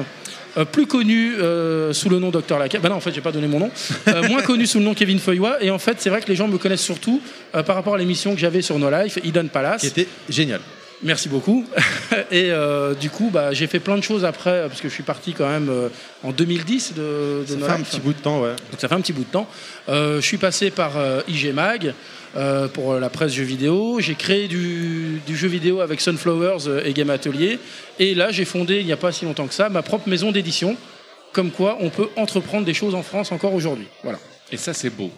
euh, plus connu euh, sous le nom Docteur Lacave. Bah non, en fait, j'ai pas donné mon nom. Euh, [laughs] moins connu sous le nom Kevin Feuillois. Et en fait, c'est vrai que les gens me connaissent surtout par rapport à l'émission que j'avais sur No Life, Hidden Palace. Qui était génial. Merci beaucoup. [laughs] Et euh, du coup, bah, j'ai fait plein de choses après, parce que je suis parti quand même euh, en 2010 de, de Ça No fait un petit bout de temps, ouais. Donc ça fait un petit bout de temps. Euh, je suis passé par IG Mag euh, pour la presse jeux vidéo. J'ai créé du, du jeu vidéo avec Sunflowers euh, et Game Atelier. Et là, j'ai fondé, il n'y a pas si longtemps que ça, ma propre maison d'édition. Comme quoi, on peut entreprendre des choses en France encore aujourd'hui. Voilà. Et ça c'est beau.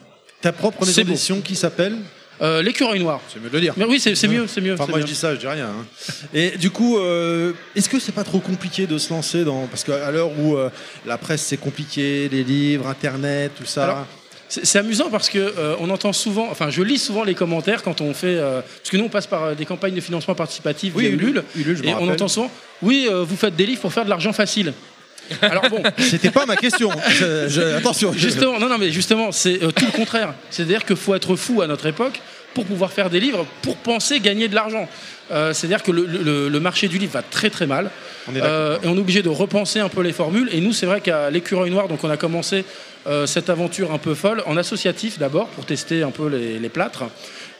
Ta propre maison d'édition qui s'appelle Euh, L'écureuil noir. C'est mieux de le dire. Mais oui, c'est c'est mieux, c'est mieux. Enfin, c'est moi mieux. je dis ça, je dis rien. hein. Et du coup, euh, est-ce que c'est pas trop compliqué de se lancer dans parce qu'à l'heure où euh, la presse c'est compliqué, les livres, Internet, tout ça. Alors, C'est amusant parce que euh, on entend souvent, enfin je lis souvent les commentaires quand on fait, euh, parce que nous on passe par euh, des campagnes de financement participatif Oui, via Ulule, Ulule, je me et on entend souvent, oui euh, vous faites des livres pour faire de l'argent facile. [laughs] Alors bon, C'était pas ma question. Je- je- attention. justement, non non mais justement c'est euh, tout le contraire. C'est-à-dire qu'il faut être fou à notre époque pour pouvoir faire des livres, pour penser gagner de l'argent. Euh, C'est-à-dire que le, le- le marché du livre va très très mal. On est d'accord. Euh, et on est obligé de repenser un peu les formules. Et nous, c'est vrai qu'à l'écureuil noir, donc on a commencé euh, cette aventure un peu folle en associatif d'abord pour tester un peu les, les plâtres.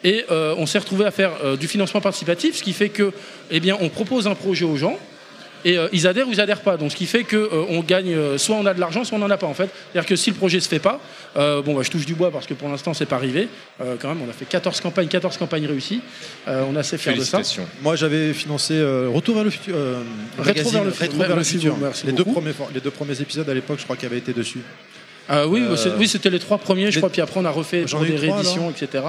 Et euh, on s'est retrouvé à faire euh, du financement participatif, ce qui fait que, eh bien, on propose un projet aux gens. Et ils adhèrent ou ils adhèrent pas. Donc ce qui fait que on gagne, soit on a de l'argent, soit on n'en a pas en fait. C'est-à-dire que si le projet se fait pas, bon bah, je touche du bois parce que pour l'instant c'est pas arrivé. Quand même, on a fait 14 campagnes, 14 campagnes réussies. On est assez fiers de ça. Moi j'avais financé Retour vers le futur. le Rétro magazine vers le futur. Vers le les, deux premiers, les deux premiers épisodes à l'époque, je crois qu'ils avaient été dessus. Euh, oui, Euh, oui, c'était les trois premiers, je crois. Puis après on a refait des rééditions, etc.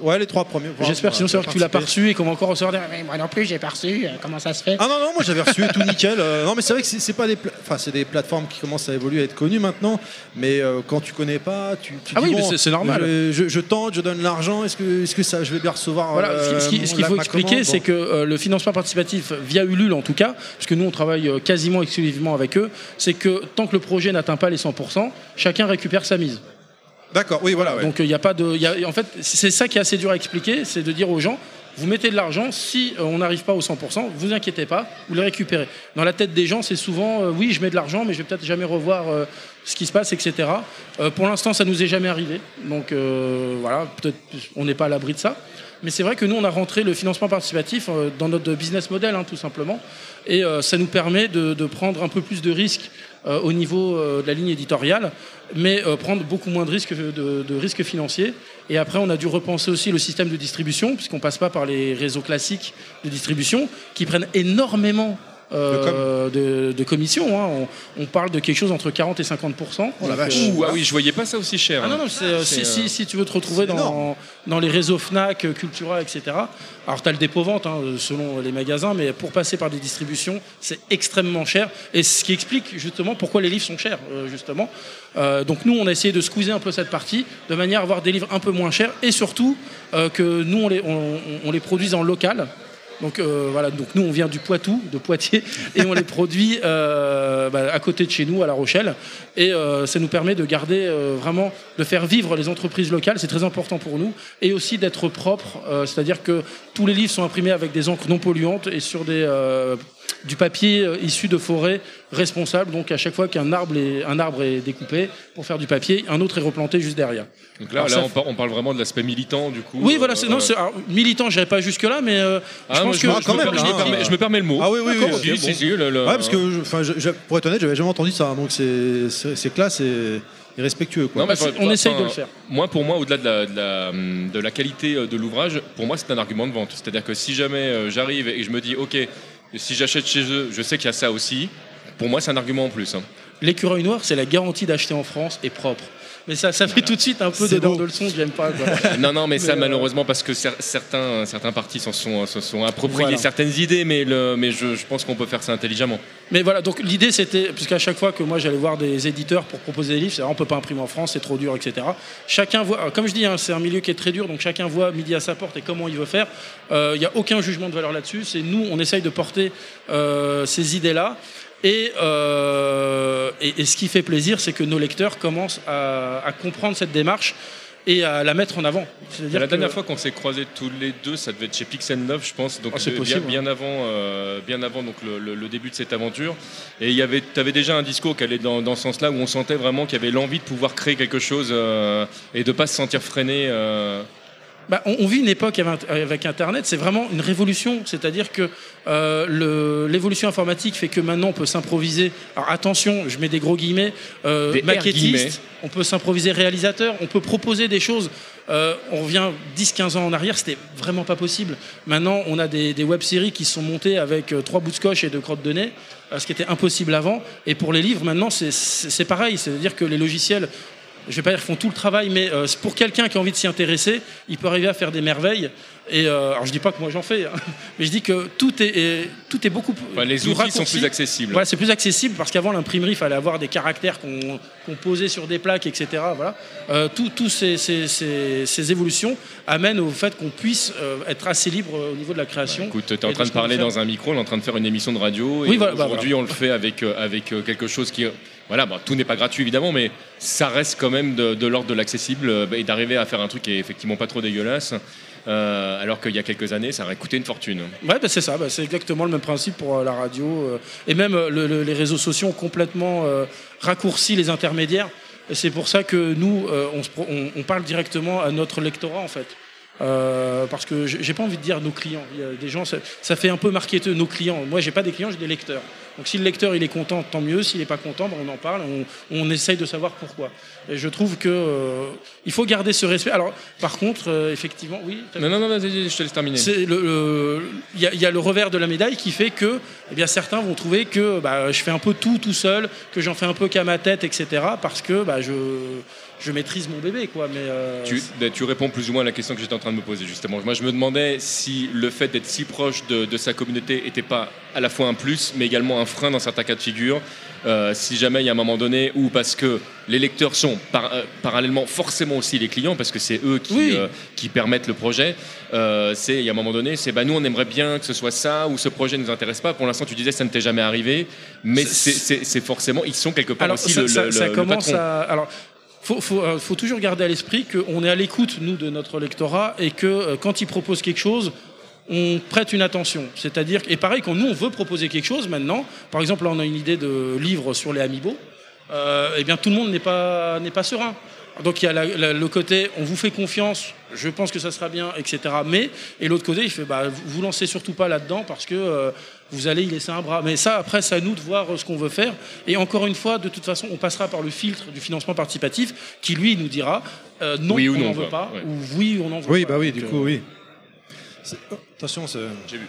Ouais, les trois premiers. J'espère sinon c'est vrai que tu l'as pas reçu et qu'on va encore recevoir des. Mais moi non plus, j'ai pas reçu. euh, Comment ça se fait Ah non, non, moi j'avais reçu tout nickel. Euh, non, mais c'est vrai que c'est pas des, pla- enfin, c'est des plateformes qui commencent à évoluer, à être connues maintenant. Mais euh, quand tu connais pas, tu, tu Ah dis, oui, mais bon, c'est- normal. Je, je- je tente, je donne l'argent. Est-ce que, est-ce que ça, je vais bien recevoir Voilà, euh, ce qui- ce qu'il faut expliquer, c'est que le financement participatif, via Ulule en tout cas, puisque nous on travaille quasiment exclusivement avec eux, c'est que tant que le projet n'atteint pas les 100%, chacun récupère sa mise. D'accord, oui, voilà. Donc il n'y a pas de. en fait, c'est ça qui est assez dur à expliquer, c'est de dire aux gens. Vous mettez de l'argent, si euh, on n'arrive pas au 100%, vous inquiétez pas, vous le récupérez. Dans la tête des gens, c'est souvent euh, oui, je mets de l'argent, mais je vais peut-être jamais revoir euh, ce qui se passe, etc. Euh, pour l'instant, ça nous est jamais arrivé, donc euh, voilà, peut-être on n'est pas à l'abri de ça. Mais c'est vrai que nous, on a rentré le financement participatif euh, dans notre business model, hein, tout simplement, et euh, ça nous permet de, prendre un peu plus de risques euh, au niveau euh, de la ligne éditoriale, mais euh, prendre beaucoup moins de risques, de, de risques financiers. Et après, on a dû repenser aussi le système de distribution, puisqu'on passe pas par les réseaux classiques de distribution, qui prennent énormément euh, de, de commissions. hein. On, on parle de quelque chose entre 40 et 50 Oh la vache. euh, Ouh, ah oui, je voyais pas ça aussi cher. ah non, hein. non, c'est, euh, C'est, si, euh, si, si tu veux te retrouver dans, les réseaux Fnac, Cultura, etc. Alors, tu as le dépôt-vente hein, selon les magasins, mais pour passer par des distributions, c'est extrêmement cher. Et ce qui explique justement pourquoi les livres sont chers, euh, justement. Euh, donc, nous, on a essayé de squeezer un peu cette partie de manière à avoir des livres un peu moins chers et surtout euh, que nous, on les, on, on- on les produise en local. Donc euh, voilà, donc nous on vient du Poitou, de Poitiers, et on les produit euh, bah, à côté de chez nous, à La Rochelle, et euh, ça nous permet de garder vraiment, de faire vivre les entreprises locales, c'est très important pour nous, et aussi d'être propre, c'est-à-dire que tous les livres sont imprimés avec des encres non polluantes et sur des du papier euh, issu de forêts responsables. Donc à chaque fois qu'un arbre est, un arbre est découpé pour faire du papier, un autre est replanté juste derrière. Donc là, Alors là ça on, par- on parle vraiment de l'aspect militant du coup. Oui, euh, voilà, c'est, non, euh, alors, militant, j'irai pas jusque là, mais euh, ah, je pense que me- je me, même, je me hein. permets, je me permets le mot. Ah oui, oui, oui, D'accord, ok, si, bon. si, si, le- le- Ouais, parce que, je- enfin, je- pour être honnête, j'avais jamais entendu ça. Donc c'est, classe et, et respectueux, quoi. Non, mais enfin, on essaye de le faire. Moi, pour moi, au-delà de la, de, la, de la qualité euh, de l'ouvrage, pour moi, c'est un argument de vente. C'est-à-dire que si jamais euh, j'arrive et je me dis, ok, si j'achète chez eux, je sais qu'il y a ça aussi. Pour moi, c'est un argument en plus. hein. L'écureuil noir, c'est la garantie d'acheter en France et propre. Mais ça, ça fait tout de suite un peu C'est de dents de leçon que j'aime pas. quoi. [laughs] non, non, mais, ça, euh, malheureusement, parce que cer- certains, certains partis s'en sont, appropriés Voilà. certaines idées, mais, le, mais je, je pense qu'on peut faire ça intelligemment. Mais voilà, donc l'idée c'était, puisqu'à chaque fois que moi j'allais voir des éditeurs pour proposer des livres, c'est on peut pas imprimer en France, c'est trop dur, etc. Chacun voit, alors, comme je dis, hein, c'est un milieu qui est très dur, donc chacun voit midi à sa porte et comment il veut faire. Euh, Il n'y a aucun jugement de valeur là-dessus. C'est nous, on essaye de porter euh, ces idées-là. Et, euh, et, et ce qui fait plaisir, c'est que nos lecteurs commencent à, à comprendre cette démarche et à la mettre en avant. La que- dernière fois qu'on s'est croisés tous les deux, ça devait être chez Pixel 9, je pense, donc Ah, de- possible, bien, bien avant, euh, bien avant donc le, le- le début de cette aventure. Et tu avais déjà un discours qui allait dans, dans ce sens-là, où on sentait vraiment qu'il y avait l'envie de pouvoir créer quelque chose euh, et de pas se sentir freiné. Bah, on, on vit une époque avec avec Internet, c'est vraiment une révolution. C'est-à-dire que euh, l'évolution informatique fait que maintenant on peut s'improviser. Alors attention, je mets des gros guillemets, euh, Des R guillemets. maquettiste, on peut s'improviser réalisateur, on peut proposer des choses. Euh, on revient 10-15 ans en arrière, c'était vraiment pas possible. Maintenant, on a des, des web-séries qui sont montées avec trois bouts de scotch et deux crottes de nez, ce qui était impossible avant. Et pour les livres, maintenant, c'est pareil. C'est-à-dire que les logiciels je vais pas dire qu'ils font tout le travail, mais euh, pour quelqu'un qui a envie de s'y intéresser, il peut arriver à faire des merveilles. Et euh, alors je dis pas que moi j'en fais, hein, [laughs] mais je dis que tout est, est- tout est beaucoup plus. Enfin, les plus outils sont plus accessibles. Voilà, c'est plus accessible parce qu'avant l'imprimerie, il fallait avoir des caractères qu'on qu'on posait sur des plaques, etc. Voilà. Euh, tout- tout ces, ces- ces- ces évolutions amènent au fait qu'on puisse euh, être assez libre au niveau de la création. Écoute, tu es en train de parler dans un micro, on est en train de faire une émission de radio. Et Oui, bah, aujourd'hui, on le fait avec, avec quelque chose qui. Voilà, tout n'est pas gratuit évidemment, mais ça reste quand même de, l'ordre de l'accessible euh, et d'arriver à faire un truc qui est effectivement pas trop dégueulasse. euh, alors qu'il y a quelques années, ça aurait coûté une fortune. Ouais, bah, c'est ça, bah, c'est exactement le même principe pour euh, la radio. et même le- le- les réseaux sociaux ont complètement raccourci les intermédiaires. C'est pour ça que nous, on parle directement à notre lectorat, en fait. Euh, parce que j'ai pas envie de dire nos clients. Il y a des gens, ça, ça fait un peu marketeux, nos clients. Moi, j'ai pas des clients, j'ai des lecteurs. Donc, si le lecteur il est content, tant mieux. S'il n'est pas content, ben, on en parle, on, on essaye de savoir pourquoi. Et je trouve que euh, il faut garder ce respect. Alors, par contre, euh, effectivement, oui. Non, non, non, vas-y, je te laisse terminer. C'est le- le- Il y, a- il y a le revers de la médaille qui fait que eh bien, certains vont trouver que bah, je fais un peu tout tout seul, que j'en fais un peu qu'à ma tête, etc. Parce que bah, je, je maîtrise mon bébé. Quoi. Mais, euh, Tu, tu réponds plus ou moins à la question que j'étais en train de me poser justement. Moi, je me demandais si le fait d'être si proche de, de sa communauté n'était pas à la fois un plus, mais également un frein dans certains cas de figure. Euh, si jamais il y a un moment donné où parce que les lecteurs sont par- euh, parallèlement forcément aussi les clients parce que c'est eux qui, Oui. euh, qui permettent le projet. euh, c'est il y a un moment donné, c'est bah nous on aimerait bien que ce soit ça ou ce projet ne nous intéresse pas. Pour l'instant, tu disais ça ne t'est jamais arrivé, mais c'est- forcément ils sont quelque part Alors, aussi ça, le, ça- le- ça le commence patron. à. Alors, faut, faut, euh, faut toujours garder à l'esprit qu'on est à l'écoute, nous, de notre lectorat, et que euh, quand il propose quelque chose, on prête une attention. C'est-à-dire, et pareil, quand nous, on veut proposer quelque chose maintenant, par exemple, là, on a une idée de livre sur les amiibo, euh, eh bien, tout le monde n'est pas, pas serein. Donc, il y a le côté, on vous fait confiance, je pense que ça sera bien, etc. Mais, et l'autre côté, il fait, bah, vous lancez surtout pas là-dedans parce que euh, vous allez y laisser un bras. Mais ça, après, c'est à nous de voir euh, ce qu'on veut faire. Et encore une fois, de toute façon, on passera par le filtre du financement participatif qui, lui, nous dira euh, non, Oui ou on n'en veut pas, Ouais. ou oui, on en veut Oui, pas. bah oui, Donc, du euh, coup, oui. Oh, attention, c'est- J'ai vu.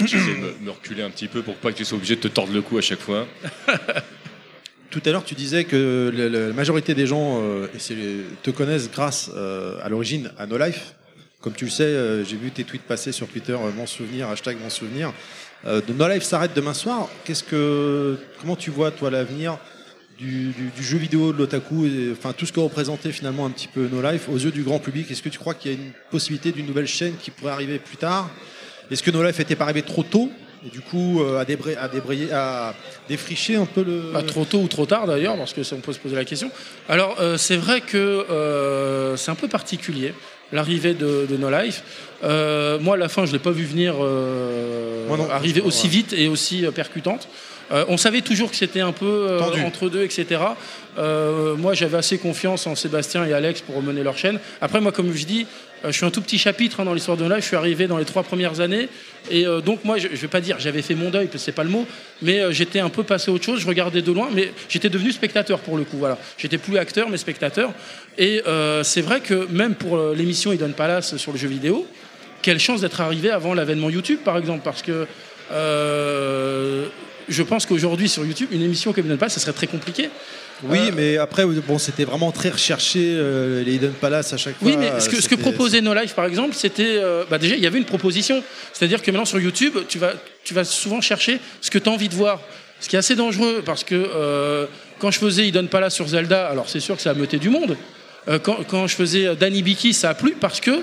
J'essaie de me, me reculer un petit peu pour pas que tu sois obligé de te tordre le cou à chaque fois. [laughs] Tout à l'heure, tu disais que la majorité des gens euh, et te connaissent grâce euh, à l'origine à No Life. Comme tu le sais, euh, j'ai vu tes tweets passer sur Twitter, euh, mon souvenir, hashtag mon souvenir. Euh, No Life s'arrête demain soir. Qu'est-ce que, comment tu vois toi l'avenir du, du- du jeu vidéo de l'otaku, enfin tout ce que représentait finalement un petit peu No Life aux yeux du grand public? Est-ce que tu crois qu'il y a une possibilité d'une nouvelle chaîne qui pourrait arriver plus tard? Est-ce que No Life était pas arrivé trop tôt et du coup euh, à, débray- à débrayer, à défricher un peu le Pas trop tôt ou trop tard d'ailleurs, parce que ça on peut se poser la question. Alors euh, c'est vrai que euh, c'est un peu particulier l'arrivée de, de No Life. Euh, moi, la fin, je l'ai pas vu venir euh, Moi non. arriver aussi Ouais. vite et aussi euh, percutante. Euh, on savait toujours que c'était un peu entre deux, etc. Moi, j'avais assez confiance en Sébastien et Alex pour mener leur chaîne. Après, moi, comme je dis, je suis un tout petit chapitre hein, dans l'histoire de No Life. Je suis arrivé dans les trois premières années. Et euh, donc, moi, je ne vais pas dire j'avais fait mon deuil, parce que c'est pas le mot, mais euh, j'étais un peu passé à autre chose. Je regardais de loin, mais j'étais devenu spectateur pour le coup. Voilà. J'étais plus acteur, mais spectateur. Et euh, c'est vrai que même pour euh, l'émission Hidden Palace sur le jeu vidéo, quelle chance d'être arrivé avant l'avènement YouTube, par exemple, parce que euh, je pense qu'aujourd'hui sur YouTube, une émission comme Hidden Palace, ça serait très compliqué. Oui, Euh, mais après, bon, c'était vraiment très recherché, euh, les Hidden Palace à chaque fois. Oui, mais ce que, ce que proposait No Life, par exemple, c'était. euh, bah déjà, il y avait une proposition. C'est-à-dire que maintenant, sur YouTube, tu vas, tu vas souvent chercher ce que tu as envie de voir. Ce qui est assez dangereux, parce que quand je faisais Hidden Palace sur Zelda, alors c'est sûr que ça a meuté du monde. Quand, quand je faisais Danny Biki, ça a plu parce que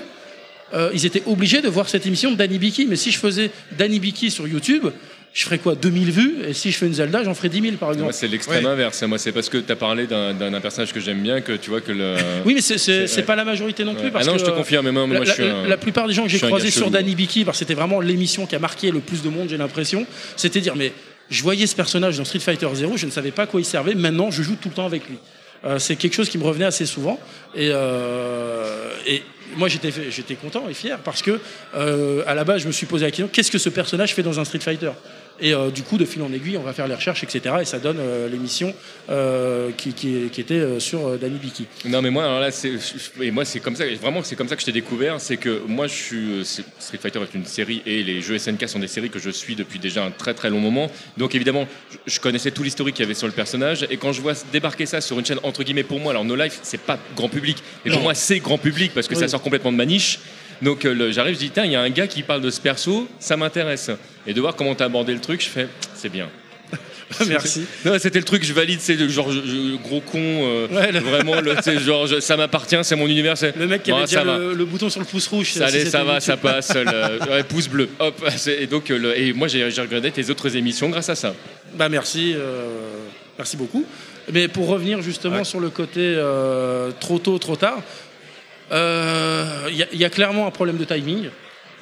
ils étaient obligés de voir cette émission de Danny Biki. Mais si je faisais Danny Biki sur YouTube, je ferais quoi 2000 vues? Et si je fais une Zelda, j'en ferais 10 000, par exemple. Moi, c'est l'extrême Ouais. inverse. Moi, c'est parce que tu as parlé d'un personnage que j'aime bien que tu vois que le. [laughs] Oui, mais c'est- pas la majorité non plus. Ouais. Parce ah non, que, je te confirme. Mais moi, moi, la, je suis la- un- la plupart des gens que j'ai croisés sur. Danny Biki, parce que c'était vraiment l'émission qui a marqué le plus de monde, j'ai l'impression, c'était dire mais je voyais ce personnage dans Street Fighter 0, je ne savais pas à quoi il servait, maintenant je joue tout le temps avec lui. Euh, c'est quelque chose qui me revenait assez souvent et, euh, et moi j'étais content et fier parce que euh, à la base je me suis posé la question qu'est-ce que ce personnage fait dans un Street Fighter? Et euh, du coup, de fil en aiguille, on va faire les recherches, etc. Et ça donne euh, l'émission euh, qui, qui- qui était sur Danny Biki. Non mais moi alors là c'est et moi c'est comme ça vraiment c'est comme ça que je t'ai découvert c'est que moi je suis Street Fighter est une série et les jeux SNK sont des séries que je suis depuis déjà un très très long moment donc évidemment je, je connaissais tout l'historique qu'il y avait sur le personnage et quand je vois débarquer ça sur une chaîne entre guillemets pour moi alors No Life c'est pas grand public mais pour Non. moi c'est grand public parce que ça sort complètement de ma niche donc euh, j'arrive je dis tiens il y a un gars qui parle de ce perso ça m'intéresse et de voir comment t'as abordé le truc je fais c'est bien [laughs] Merci. c'était le truc, je valide, c'est le genre je- je- gros con, euh, Ouais, le- vraiment, le, genre je- ça m'appartient, c'est mon univers. Le mec qui Bon, avait déjà le, le bouton sur le pouce rouge. Ça, si allait, ça va, ça passe, le [laughs] ouais, pouce bleu. Hop, et donc euh, et moi j'ai regardé tes autres émissions grâce à ça. Bah merci, euh, merci beaucoup. Mais pour revenir justement Ouais. sur le côté euh, trop tôt, trop tard, euh, il il y a clairement un problème de timing.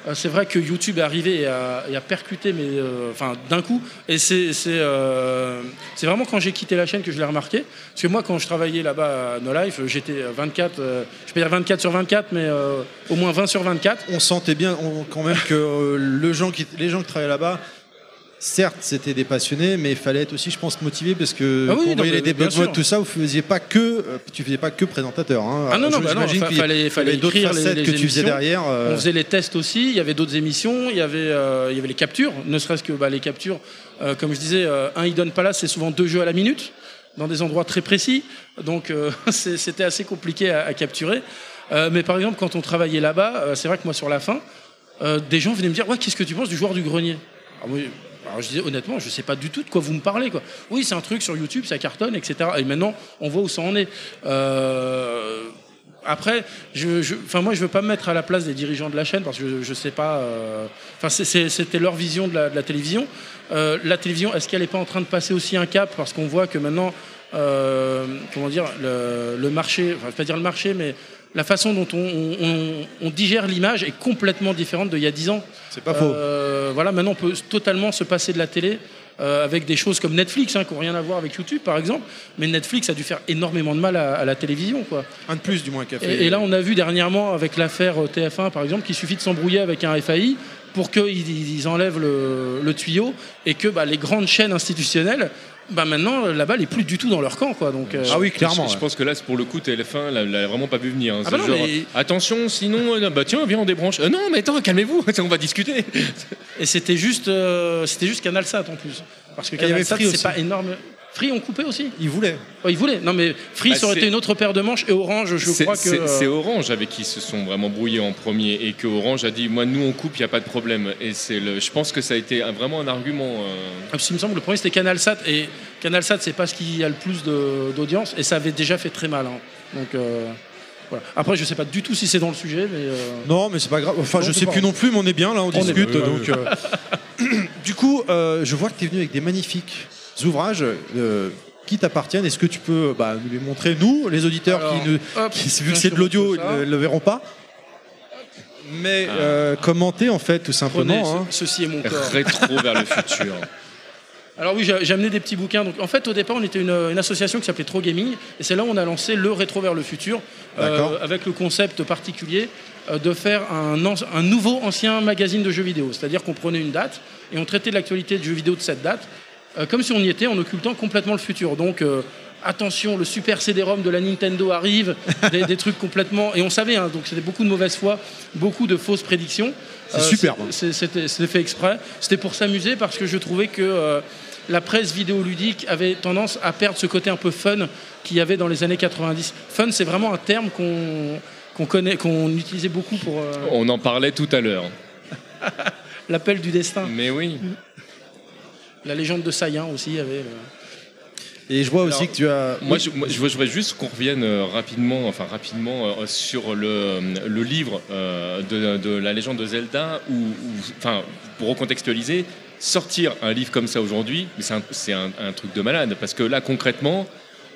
Euh, C'est vrai que YouTube est arrivé et a, percuté, mais euh, enfin d'un coup. Et c'est euh, vraiment quand j'ai quitté la chaîne que je l'ai remarqué. Parce que moi, quand je travaillais là-bas à No Life, j'étais 24, euh, je peux dire 24 sur 24, mais euh, au moins 20 sur 24. On sentait bien quand même que euh, les gens qui travaillaient là-bas, certes, c'était des passionnés, mais il fallait être aussi, je pense, motivé parce que Ah oui, mais les tout ça, vous faisiez pas que, euh, tu faisais pas que présentateur. hein. Ah non, non, bah non, fallait, il fallait d'autres écrire les, les que tu faisais derrière. euh, On faisait les tests aussi, il y avait d'autres émissions, il y avait, euh, il y avait les captures, ne serait-ce que bah, les captures, euh, comme je disais, un Hidden Palace, c'est souvent deux jeux à la minute, dans des endroits très précis, donc [laughs] c'était assez compliqué à, à capturer. Mais par exemple, quand on travaillait là-bas, c'est vrai que moi sur la fin, des gens venaient me dire, ouais, qu'est-ce que tu penses du joueur du grenier? Alors je disais honnêtement, je sais pas du tout de quoi vous me parlez. Quoi. Oui, c'est un truc sur YouTube, ça cartonne, etc. Et maintenant, on voit où ça en est. Euh, après, je, je- enfin moi, je veux pas me mettre à la place des dirigeants de la chaîne parce que je, je sais pas. euh, Enfin, c'était leur vision de la, la télévision. Euh, la télévision, est-ce qu'elle n'est pas en train de passer aussi un cap? Parce qu'on voit que maintenant, comment dire, le, le marché, enfin, je vais pas dire le marché, mais la façon dont on, on- on- on digère l'image est complètement différente d'il y a 10 ans. C'est pas faux. Euh, voilà, maintenant on peut totalement se passer de la télé euh, avec des choses comme Netflix, hein, qui n'ont rien à voir avec YouTube par exemple. Mais Netflix a dû faire énormément de mal à, à la télévision. Quoi. Un de plus, du moins, qu'a fait. Et, et là, on a vu dernièrement avec l'affaire euh, TF1 par exemple, qu'il suffit de s'embrouiller avec un FAI pour qu'ils ils enlèvent le, le tuyau et que bah, les grandes chaînes institutionnelles, bah, maintenant la balle est plus du tout dans leur camp. Quoi. Donc, euh, Ah oui, Je, clairement. je pense que là, c'est pour le coup, TF1 l'a l'a vraiment pas vu venir. hein. Ah bah non, genre, mais- Attention, sinon, euh, bah tiens, viens, on débranche. Euh, non, mais attends, calmez-vous, [laughs] on va discuter. Et c'était juste, euh, c'était juste Canal Sat en plus. Parce que il y avait Canal Sat, Free c'est pas énorme. Free ont coupé aussi Ils voulaient. Oh, Ils voulaient. Non, mais Free, Bah, ça aurait été une autre paire de manches. Et Orange, je crois que. C'est euh, c'est Orange avec qui se sont vraiment brouillés en premier et que Orange a dit, moi, nous, on coupe, il n'y a pas de problème. Et c'est le, je pense que ça a été vraiment un argument. euh, Parce qu'il me semble que le premier c'était Canal Sat. Et Canal Sat, c'est pas ce qui a le plus de- d'audience. Et ça avait déjà fait très mal. hein. Donc. euh, voilà. Après, je sais pas du tout si c'est dans le sujet, mais. euh, Non, mais c'est pas grave. Enfin, Non, je sais pas plus non plus, mais on est bien là, on, discute. bien. donc, euh, [laughs] [clears throat] du coup, euh, je vois que tu es venu avec des magnifiques ouvrages euh, qui t'appartiennent? Est-ce que tu peux bah, nous les montrer, nous, les auditeurs Alors, qui, ne, hop, qui- je vu que c'est de l'audio, ne le verront pas Mais euh, commenter en fait, tout Prenez, simplement. hein. ce- ceci est mon corps. rétro vers le futur. [laughs] Alors oui, j'ai amené des petits bouquins. Donc, en fait, au départ, on était une, une association qui s'appelait Tro Gaming, et c'est là où on a lancé le rétro vers le futur, euh, avec le concept particulier euh, de faire un, un nouveau ancien magazine de jeux vidéo. C'est-à-dire qu'on prenait une date et on traitait de l'actualité de jeux vidéo de cette date, euh, comme si on y était, en occultant complètement le futur. Donc euh, attention, le super CD-ROM de la Nintendo arrive, [laughs] des, des trucs complètement. Et on savait, hein, donc c'était beaucoup de mauvaise foi, beaucoup de fausses prédictions. C'est superbe. c'est- C'était c'était fait exprès. C'était pour s'amuser parce que je trouvais que euh, la presse vidéoludique avait tendance à perdre ce côté un peu fun qu'il y avait dans les années 90. Fun, c'est vraiment un terme qu'on qu'on connaît, qu'on utilisait beaucoup pour euh, On en parlait tout à l'heure. [laughs] l'appel du destin. Mais oui. La légende de Saiyan aussi il y avait. euh, Et je vois aussi Alors, que tu as. Moi, je, moi, je voudrais juste qu'on revienne euh, rapidement, enfin rapidement, euh, sur le, le livre euh, de, de la légende de Zelda, où, où- enfin, pour recontextualiser, sortir un livre comme ça aujourd'hui, c'est un, c'est un- un truc de malade, parce que là, concrètement,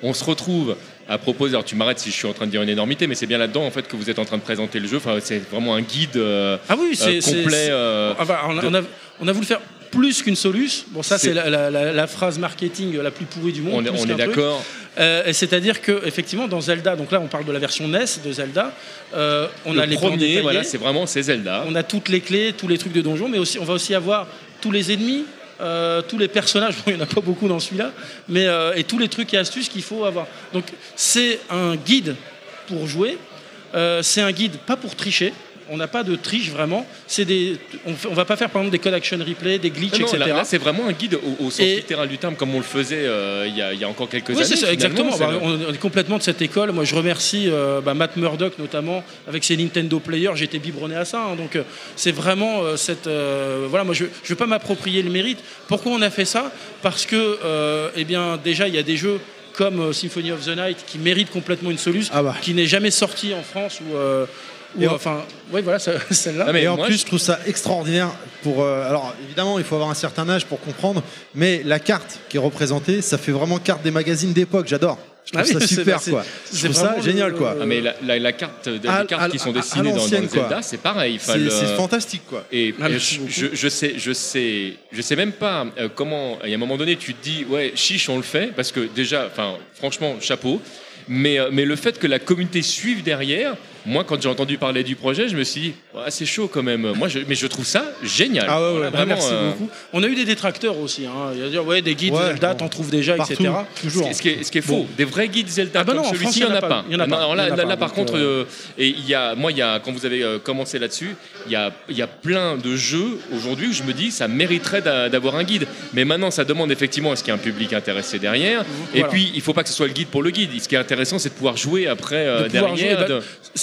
on se retrouve à proposer. Alors, tu m'arrêtes si je suis en train de dire une énormité, mais c'est bien là-dedans en fait que vous êtes en train de présenter le jeu. Enfin, c'est vraiment un guide euh, Ah oui, euh, complet. euh, Enfin, on, a, de- on a- on a voulu faire plus qu'une soluce. Bon, ça, C'est- la, la- la- la phrase marketing la plus pourrie du monde. on est, on d'accord. Euh, C'est-à-dire que effectivement, dans Zelda, donc là, on parle de la version NES de Zelda. euh, on le a les plans premier, détaillés, voilà, c'est vraiment c'est Zelda. on a toutes les clés, tous les trucs de donjon, mais aussi, on va aussi avoir tous les ennemis. euh, tous les personnages, [laughs] bon, il n'y en a pas beaucoup dans celui-là, mais euh, et tous les trucs et astuces qu'il faut avoir. Donc c'est un guide pour jouer, euh, c'est un guide pas pour tricher. On n'a pas de triche vraiment. C'est des, on, on va pas faire par exemple des code action replay, des glitches, non, etc. là, là, c'est vraiment un guide au, au sens Et- littéral du terme, comme on le faisait euh, il y, a, il y a encore quelques Oui, années. c'est ça, finalement, exactement. c'est Bah, le- on est complètement de cette école. Moi, je remercie euh, bah, Matt Murdock notamment avec ses Nintendo Players. J'étais biberonné à ça. hein. donc, euh, c'est vraiment euh, cette. euh, voilà, moi, je ne veux pas m'approprier le mérite. Pourquoi on a fait ça? Parce que, euh, eh bien, déjà, il y a des jeux comme euh, Symphony of the Night qui méritent complètement une solution, Ah bah. qui n'est jamais sorti en France ou. euh, ou, Et en- enfin, oui, voilà, [laughs] celle-là. Ah, mais et en moi, plus, je- je trouve ça extraordinaire. Pour, euh, alors, évidemment, il faut avoir un certain âge pour comprendre, mais la carte qui est représentée, ça fait vraiment carte des magazines d'époque. J'adore. Je trouve Ah oui, ça [laughs] c'est- super, quoi. c'est Je trouve ça vraiment génial, quoi. Ah, mais la, la- la carte, les À- cartes à- qui sont dessinées dans, dans Zelda, quoi. c'est pareil. C'est le- fantastique, quoi. Et, Ah, et merci je, beaucoup. je- je sais, je sais, je sais même pas euh, comment. Il y a un moment donné, tu te dis, ouais, chiche, on le fait, parce que déjà, enfin, franchement, chapeau. Mais, euh, mais le fait que la communauté suive derrière, moi, quand j'ai entendu parler du projet, je me suis dit, ouais, c'est chaud quand même. Moi, je, mais je trouve ça génial. Ah ouais, ouais, Voilà, Bah, vraiment. merci euh, beaucoup. On a eu des détracteurs aussi. Hein. Il y a dire, ouais, des guides Ouais, Zelda, bon. t'en trouves déjà, Partout, etc. Ce toujours. qui, ce qui est, ce qui est Bon. faux, des vrais guides Zelda Ah bah comme non, en celui-ci, France, il n'y en a pas. Il y en a Non, pas. alors là, a par contre, euh, euh, et il y a, moi, il y a, quand vous avez commencé là-dessus, il y a, il y a plein de jeux aujourd'hui où je me dis ça mériterait d'a- d'avoir un guide. Mais maintenant, ça demande effectivement à ce qu'il y ait un public intéressé derrière? Et Voilà. puis, il faut pas que ce soit le guide pour le guide. Ce qui est intéressant, c'est de pouvoir jouer après euh, de derrière. jouer, bah,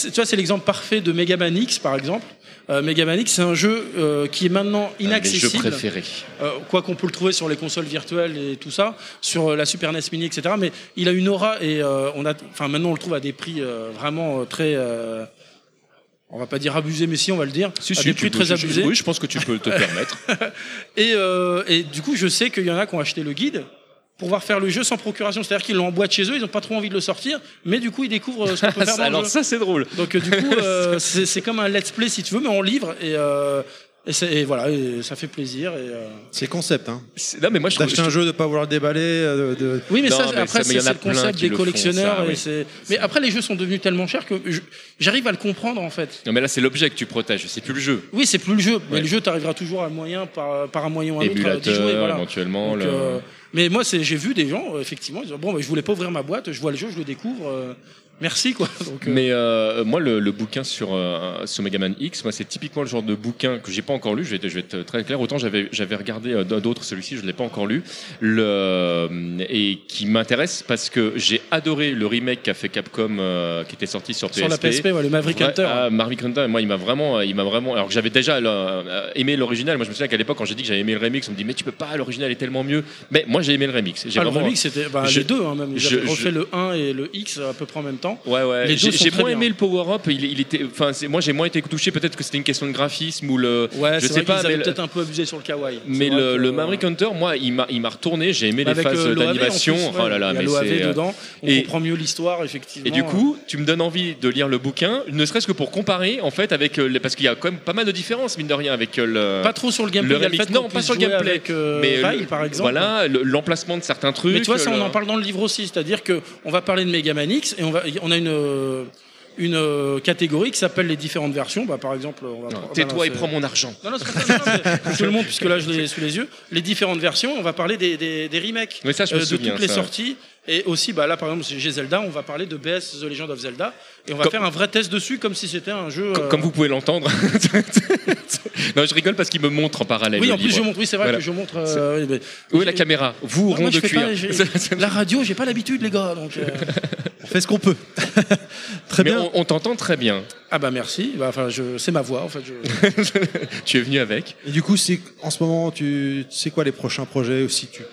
de- c'est- tu vois, c'est l'exemple parfait de Mega Man X, par exemple. Euh, Mega Man X, c'est un jeu euh, qui est maintenant un jeux inaccessible. préférés. Euh, quoi qu'on peut le trouver sur les consoles virtuelles et tout ça, sur la Super NES Mini, etc. Mais il a une aura et euh, on a, enfin maintenant on le trouve à des prix euh, vraiment euh, très, euh, on va pas dire abusés, mais si on va le dire, Si, à si, des tu prix peux- très abusés. Oui, je pense que tu peux te permettre. [laughs] Et, euh, et du coup, je sais qu'il y en a qui ont acheté le guide pour pouvoir faire le jeu sans procuration. C'est-à-dire qu'ils l'ont en boîte chez eux, ils n'ont pas trop envie de le sortir, mais du coup, ils découvrent ce qu'on peut [laughs] faire dans Alors le jeu. ça, c'est drôle. Donc euh, du coup, euh, [laughs] c'est comme un let's play si tu veux, mais en livre et, euh, et, c'est- et voilà, et ça fait plaisir. Euh, C'est concept, hein. Non, mais moi, je trouve. D'acheter un jeu, de pas vouloir le déballer. de... Oui, mais Non, ça, mais après, c'est le concept des font, collectionneurs. ça, et oui. c'est- Mais après, les jeux sont devenus tellement chers que j'arrive à le comprendre en fait. Non, mais là, c'est l'objet que tu protèges, c'est plus le jeu. Oui, c'est plus le jeu, mais le jeu, tu arriveras toujours à un moyen, par, par un moyen ou un autre, d'y Émulateur, jouer. Voilà. éventuellement. Donc, le- euh, mais moi, j'ai vu des gens, euh, effectivement, ils Bon, je voulais pas ouvrir ma boîte, je vois le jeu, je le découvre. Merci, quoi. [laughs] Donc, euh, Mais euh, moi, le, le bouquin sur, euh, sur Mega Man X, moi, c'est typiquement le genre de bouquin que j'ai pas encore lu. Je vais, être- je vais être très clair. Autant j'avais j'avais regardé euh, d'autres, celui-ci, je l'ai pas encore lu, le, euh, et qui m'intéresse parce que j'ai adoré le remake qu'a fait Capcom, euh, qui était sorti sur PSP. sur la PSP, ouais, le Maverick Ouais, Hunter. ah, Maverick Hunter, moi, il m'a vraiment, il m'a vraiment. Alors que j'avais déjà euh, aimé l'original. Moi, je me souviens qu'à l'époque, quand j'ai dit que j'avais aimé le remix, on me dit mais tu peux pas, l'original est tellement mieux. Mais moi, j'ai aimé le remix. J'ai Ah, le remix, c'était bah, je- les deux, hein, même. Ils je- refait je- le 1 et le X à peu près en même temps. Ouais, ouais. Les J'ai moins bien. aimé le power-up. Il, il était, enfin, moi, j'ai moins été touché. Peut-être que c'était une question de graphisme ou le. Ouais, je sais vrai pas, mais, peut-être un peu abusé sur le kawaii. mais le, que- le Maverick Hunter, moi, il m'a, retourné. J'ai aimé les Avec, phases euh, d'animation. oh là là, il y a mais c'est. euh, dedans, on et- comprend mieux l'histoire, effectivement. Et du coup, tu me donnes envie de lire le bouquin, ne serait-ce que pour comparer, en fait, avec euh, les- parce qu'il y a quand même pas mal de différences, mine de rien, avec le. Pas trop sur le gameplay, le remix. fait non, pas sur le gameplay, avec, euh, mais Vile, par exemple. Voilà, le- l'emplacement de certains trucs. Mais tu vois, ça, on en parle dans le livre aussi. C'est-à-dire qu'on va parler de Mega Man X et on, va, on a une, euh, une euh, catégorie qui s'appelle les différentes versions. Bah, par exemple, on va. Bah, Tais-toi non, et prends mon argent. Non, non, c'est pas ça, non, mais [laughs] tout le monde, puisque là, je l'ai sous les yeux. Les différentes versions, on va parler des, des, des remakes Oui, ça, je me euh, de souviens, toutes les ça. sorties. Et aussi, bah, là, par exemple, chez Zelda, on va parler de BS The Legend of Zelda. Et on va Comme- faire un vrai test dessus, comme si c'était un jeu. Com- euh, Comme vous pouvez l'entendre. [laughs] non, je rigole parce qu'il me montre en parallèle. Oui, en plus, je montre. Oui, c'est vrai Voilà. que je montre. euh, Où est la caméra Vous, Moi, rond moi, je de cuir. pas- la radio, j'ai pas l'habitude, les gars. Donc, euh, [laughs] On fait ce qu'on peut. [laughs] Très Mais bien. on, on t'entend très bien. Ah bah merci. Bah, Enfin, je... c'est ma voix en fait. je- Tu es venu avec. Et du coup, c'est en ce moment, tu sais quoi les prochains projets aussi tu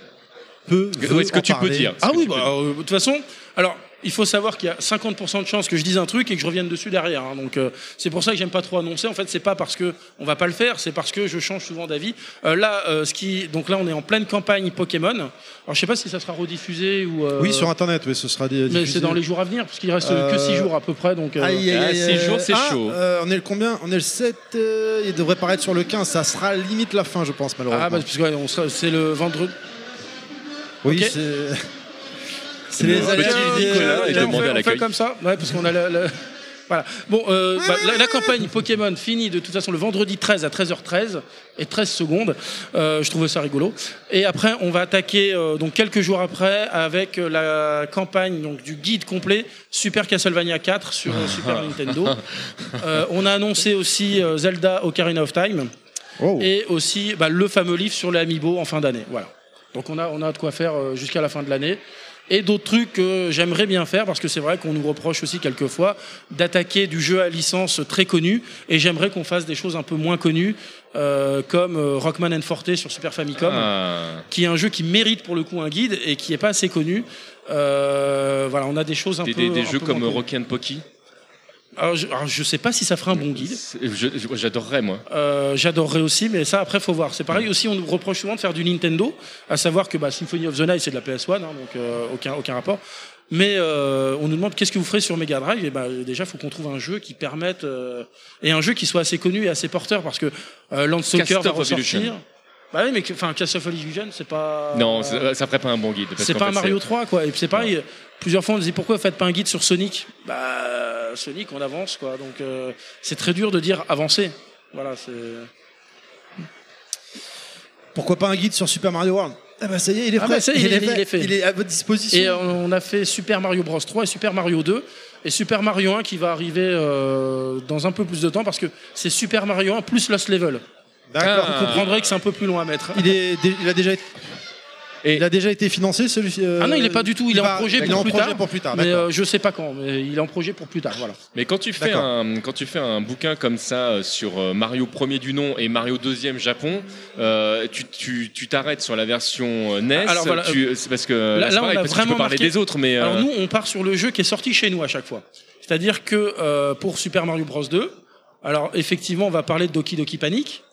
peux. Où est-ce que en tu peux dire Ah oui, bah, euh, de toute façon, alors il faut savoir qu'il y a 50% de chances que je dise un truc et que je revienne dessus derrière. hein. donc euh, c'est pour ça que j'aime pas trop annoncer. En fait, c'est pas parce que on va pas le faire, c'est parce que je change souvent d'avis. Euh, là, euh, ce qui, donc là, on est en pleine campagne Pokémon. Alors je sais pas si ça sera rediffusé ou. euh, Oui, sur internet, oui, ce sera des. Mais diffusé. c'est dans les jours à venir, parce qu'il reste que Euh, 6 jours à peu près. Donc, euh, Aïe, aïe, Ah, aïe, jours, c'est ah, chaud. euh, on est le combien? On est le 7. euh, il devrait paraître sur le 15. Ça sera limite la fin, je pense, malheureusement. ah, bah, parce que ouais, on sera- c'est le vendredi. Oui, c'est. [laughs] C'est Le les aléas, Nicolas euh, là, on demandé fait- à on fait comme ça, ouais, parce qu'on a la- la- Voilà. Bon, euh, bah, la, la campagne Pokémon finit de toute façon le vendredi 13 à 13h13 et 13 secondes. Euh, je trouvais ça rigolo. Et après, on va attaquer euh, donc quelques jours après avec euh, la campagne donc du guide complet Super Castlevania 4 sur euh, Super [laughs] Nintendo. Euh, on a annoncé aussi euh, Zelda Ocarina of Time Oh. et aussi bah, le fameux livre sur les Amiibo en fin d'année. Voilà. Donc on a on a de quoi faire euh, jusqu'à la fin de l'année. Et d'autres trucs que j'aimerais bien faire parce que c'est vrai qu'on nous reproche aussi quelquefois d'attaquer du jeu à licence très connu et j'aimerais qu'on fasse des choses un peu moins connues euh, comme euh, Rockman and Forte sur Super Famicom Ah. qui est un jeu qui mérite pour le coup un guide et qui est pas assez connu. Euh, voilà, on a des choses un Des, peu des- jeux comme. Rocky and Pocky? Alors je, je sais pas si ça fera un bon guide. J'adorerais, moi. Euh, J'adorerais aussi, mais ça après faut voir. C'est pareil aussi, on nous reproche souvent de faire du Nintendo, à savoir que bah, Symphony of the Night c'est de la PS1, hein, donc euh, aucun aucun rapport. Mais euh, on nous demande qu'est-ce que vous ferez sur Mega Drive et bah, déjà il faut qu'on trouve un jeu qui permette euh, et un jeu qui soit assez connu et assez porteur parce que euh, Landstalker Castle va of ressortir. Bah oui, mais enfin Castle of Illusion c'est pas. Non, ça ça ferait pas un bon guide. C'est pas un Mario c'est- 3 quoi. Et puis c'est pareil. Plusieurs fois on disait pourquoi vous faites pas un guide sur Sonic? Bah Sonic on avance quoi. Donc euh, c'est très dur de dire avancer. Voilà c'est. Pourquoi pas un guide sur Super Mario World? Ah bah ça y est, il est Ah prêt. bah ça y est, il est- il est fait. Il est à votre disposition. Et on a fait Super Mario Bros 3 et Super Mario 2 et Super Mario 1 qui va arriver euh, dans un peu plus de temps parce que c'est Super Mario 1 plus Lost Level. D'accord. Vous comprendrez que c'est un peu plus long à mettre. Il, est, il a déjà été. Et- il a déjà été financé celui-ci euh, Ah non, il est pas du tout, il est en projet il est pour en plus projet tard. pour plus tard. mais euh, je sais pas quand, mais il est en projet pour plus tard, voilà. Mais quand tu fais un quand tu fais un bouquin comme ça euh, sur euh, Mario premier du nom et Mario deuxième Japon, euh, tu tu tu t'arrêtes sur la version NES. Alors voilà, tu- c'est parce que là, on pareil, a parce que tu peux vraiment parler marqué- des autres, mais euh, Alors nous, on part sur le jeu qui est sorti chez nous à chaque fois. C'est-à-dire que euh, pour Super Mario Bros 2, alors effectivement, on va parler de Doki Doki Panic.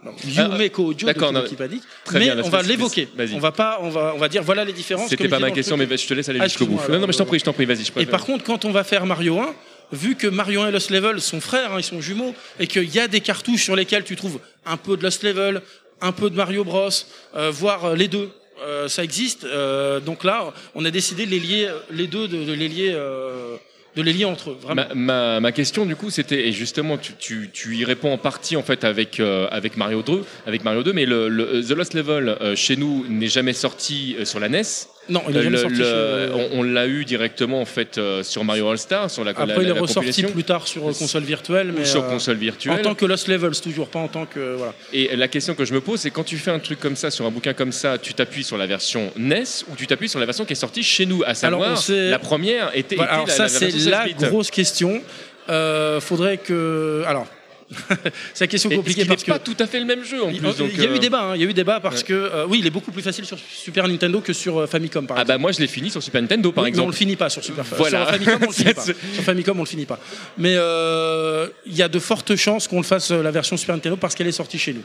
Alors, Yume Kojo d'accord, non, très mais bien, on va l'évoquer. vas-y. On va pas, on va, on va dire voilà les différences. c'était pas ma question, mais je te laisse aller Ah, jusqu'au bout. Non, non, mais je t'en alors, prie, je t'en prie, vas-y, je Et par contre, quand on va faire Mario 1, vu que Mario 1 et Lost Level sont frères, hein, ils sont jumeaux, et qu'il y a des cartouches sur lesquelles tu trouves un peu de Lost Level, un peu de Mario Bros, euh, voire euh, les deux, euh, ça existe. euh, donc là, on a décidé de les lier, euh, les deux, de, de les lier, euh, de les lier entre eux. Vraiment. Ma, ma, ma question du coup c'était et justement tu, tu, tu y réponds en partie en fait avec euh, avec Mario 2 avec Mario 2 mais le, le- The Lost Level euh, chez nous n'est jamais sorti euh, sur la NES. Non, il est jamais Le- sorti. le- chez- on on l'a eu directement en fait euh, sur Mario All Star sur la, la, Après, il est ressorti plus tard sur euh, console virtuelle, mais sur euh, console virtuelle. en tant que Lost Levels toujours, pas en tant que voilà. Et la question que je me pose, c'est quand tu fais un truc comme ça sur un bouquin comme ça, tu t'appuies sur la version NES ou tu t'appuies sur la version qui est sortie chez nous, à savoir Alors, la première était, Voilà, était alors la, ça c'est la 16 bits. grosse question. Euh, faudrait que alors [laughs] c'est la question Et- compliquée parce que pas tout à fait le même jeu en plus. il y a euh, eu débat, hein, il y a eu débat parce ouais. que euh, oui, il est beaucoup plus facile sur Super Nintendo que sur euh, Famicom par Ah exemple. bah moi je l'ai fini sur Super Nintendo par Oui, mais on exemple. le finit pas sur Super Voilà. sur Famicom, on le [laughs] finit pas. Sur Famicom, on le finit pas. Mais euh, il y a de fortes chances qu'on le fasse euh, la version Super Nintendo parce qu'elle est sortie chez nous.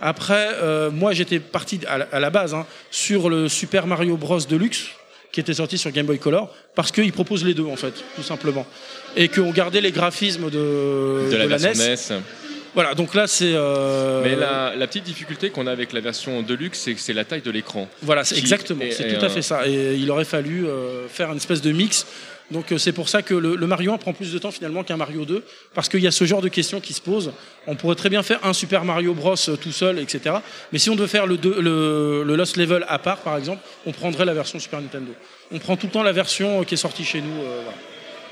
Après, euh, moi j'étais parti à la, à la base hein, sur le Super Mario Bros Deluxe qui était sorti sur Game Boy Color parce qu'il propose les deux en fait, tout simplement, et qu'on gardait les graphismes de, de la de la NES. NES. Voilà, donc là c'est. euh, Mais la, la petite difficulté qu'on a avec la version Deluxe, c'est que c'est la taille de l'écran. Voilà, c'est exactement, est- c'est est tout à fait ça. Et il aurait fallu euh, faire une espèce de mix. Donc euh, c'est pour ça que le, le Mario 1 prend plus de temps finalement qu'un Mario 2, parce qu'il y a ce genre de questions qui se posent. On pourrait très bien faire un Super Mario Bros tout seul, etc. Mais si on devait faire le, deux- le, le Lost Level à part, par exemple, on prendrait la version Super Nintendo. On prend tout le temps la version qui est sortie chez nous. voilà.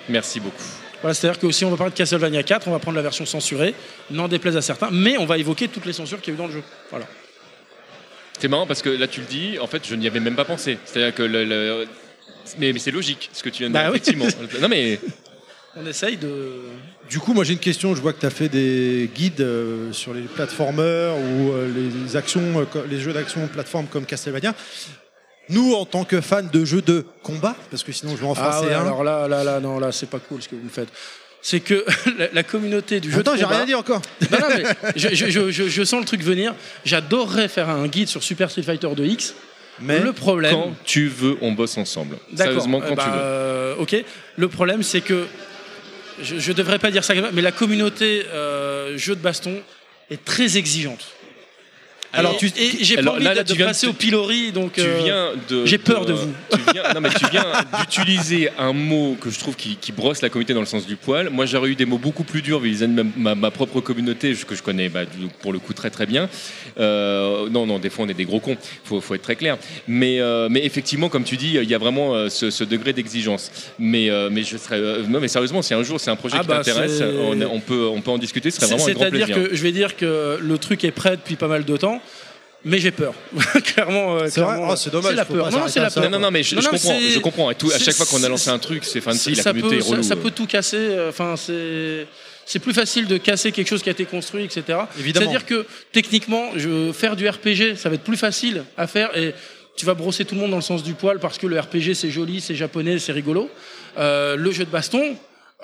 Merci beaucoup. Voilà, c'est-à-dire que si on va parler de Castlevania 4, on va prendre la version censurée, n'en déplaise à certains, mais on va évoquer toutes les censures qu'il y a eu dans le jeu. Voilà. C'est marrant parce que là tu le dis, en fait je n'y avais même pas pensé. C'est-à-dire que le, le- mais, mais c'est logique ce que tu viens de dire. Bah oui. Effectivement. [laughs] non mais On essaye de. Du coup, moi j'ai une question. Je vois que tu as fait des guides euh, sur les platformers ou euh, les actions, euh, les jeux d'action plateforme comme Castlevania. Nous, en tant que fans de jeux de combat, parce que sinon je vais en Ah faire ouais, un. alors là, là, là, non, là, c'est pas cool ce que vous me faites. C'est que [laughs] la, communauté du jeu Attends, de j'ai combat... rien dit encore. Non, non, mais je, je- je- je- je sens le truc venir. J'adorerais faire un guide sur Super Street Fighter 2X. Mais le problème... quand tu veux, on bosse ensemble. D'accord, Sérieusement, quand euh, bah, tu veux. euh, ok. Le problème, c'est que je, je devrais pas dire ça, mais la communauté euh, jeu de baston est très exigeante. Alors, Alors, et, j'ai pas envie là, là, de, tu passer au pilori, donc tu euh, viens de. j'ai peur de vous. Tu viens, non, mais tu viens [laughs] d'utiliser un mot que je trouve qui, qui brosse la communauté dans le sens du poil. Moi, j'aurais eu des mots beaucoup plus durs vis-à-vis de ma, propre communauté, que je connais bah, pour le coup très très bien. Euh, non, non, des fois, on est des gros cons. Faut, faut être très clair. Mais, euh, mais effectivement, comme tu dis, il y a vraiment euh, ce, ce degré d'exigence. Mais, mais je serais. non, mais sérieusement, si un jour c'est un projet Ah qui bah, t'intéresse, on, on peut, on peut en discuter. Ce serait vraiment un grand C'est-à-dire plaisir. que je vais dire que le truc est prêt depuis pas mal de temps, mais j'ai peur. [laughs] clairement. euh, C'est vrai clairement, Oh, c'est dommage, la faut peur. pas Non, non, s'arrêter c'est la peur. Non, non, non, mais je, Non, je non, comprends. Je comprends. Et tout- à chaque fois qu'on a lancé un truc, c'est fancy, la ça communauté peut, est relou. Ça, ça peut tout casser. euh, Enfin, c'est c'est plus facile de casser quelque chose qui a été construit, etc. Évidemment. C'est-à-dire que techniquement, je, faire du RPG, ça va être plus facile à faire et tu vas brosser tout le monde dans le sens du poil parce que le RPG c'est joli, c'est japonais, c'est rigolo. Euh, le jeu de baston,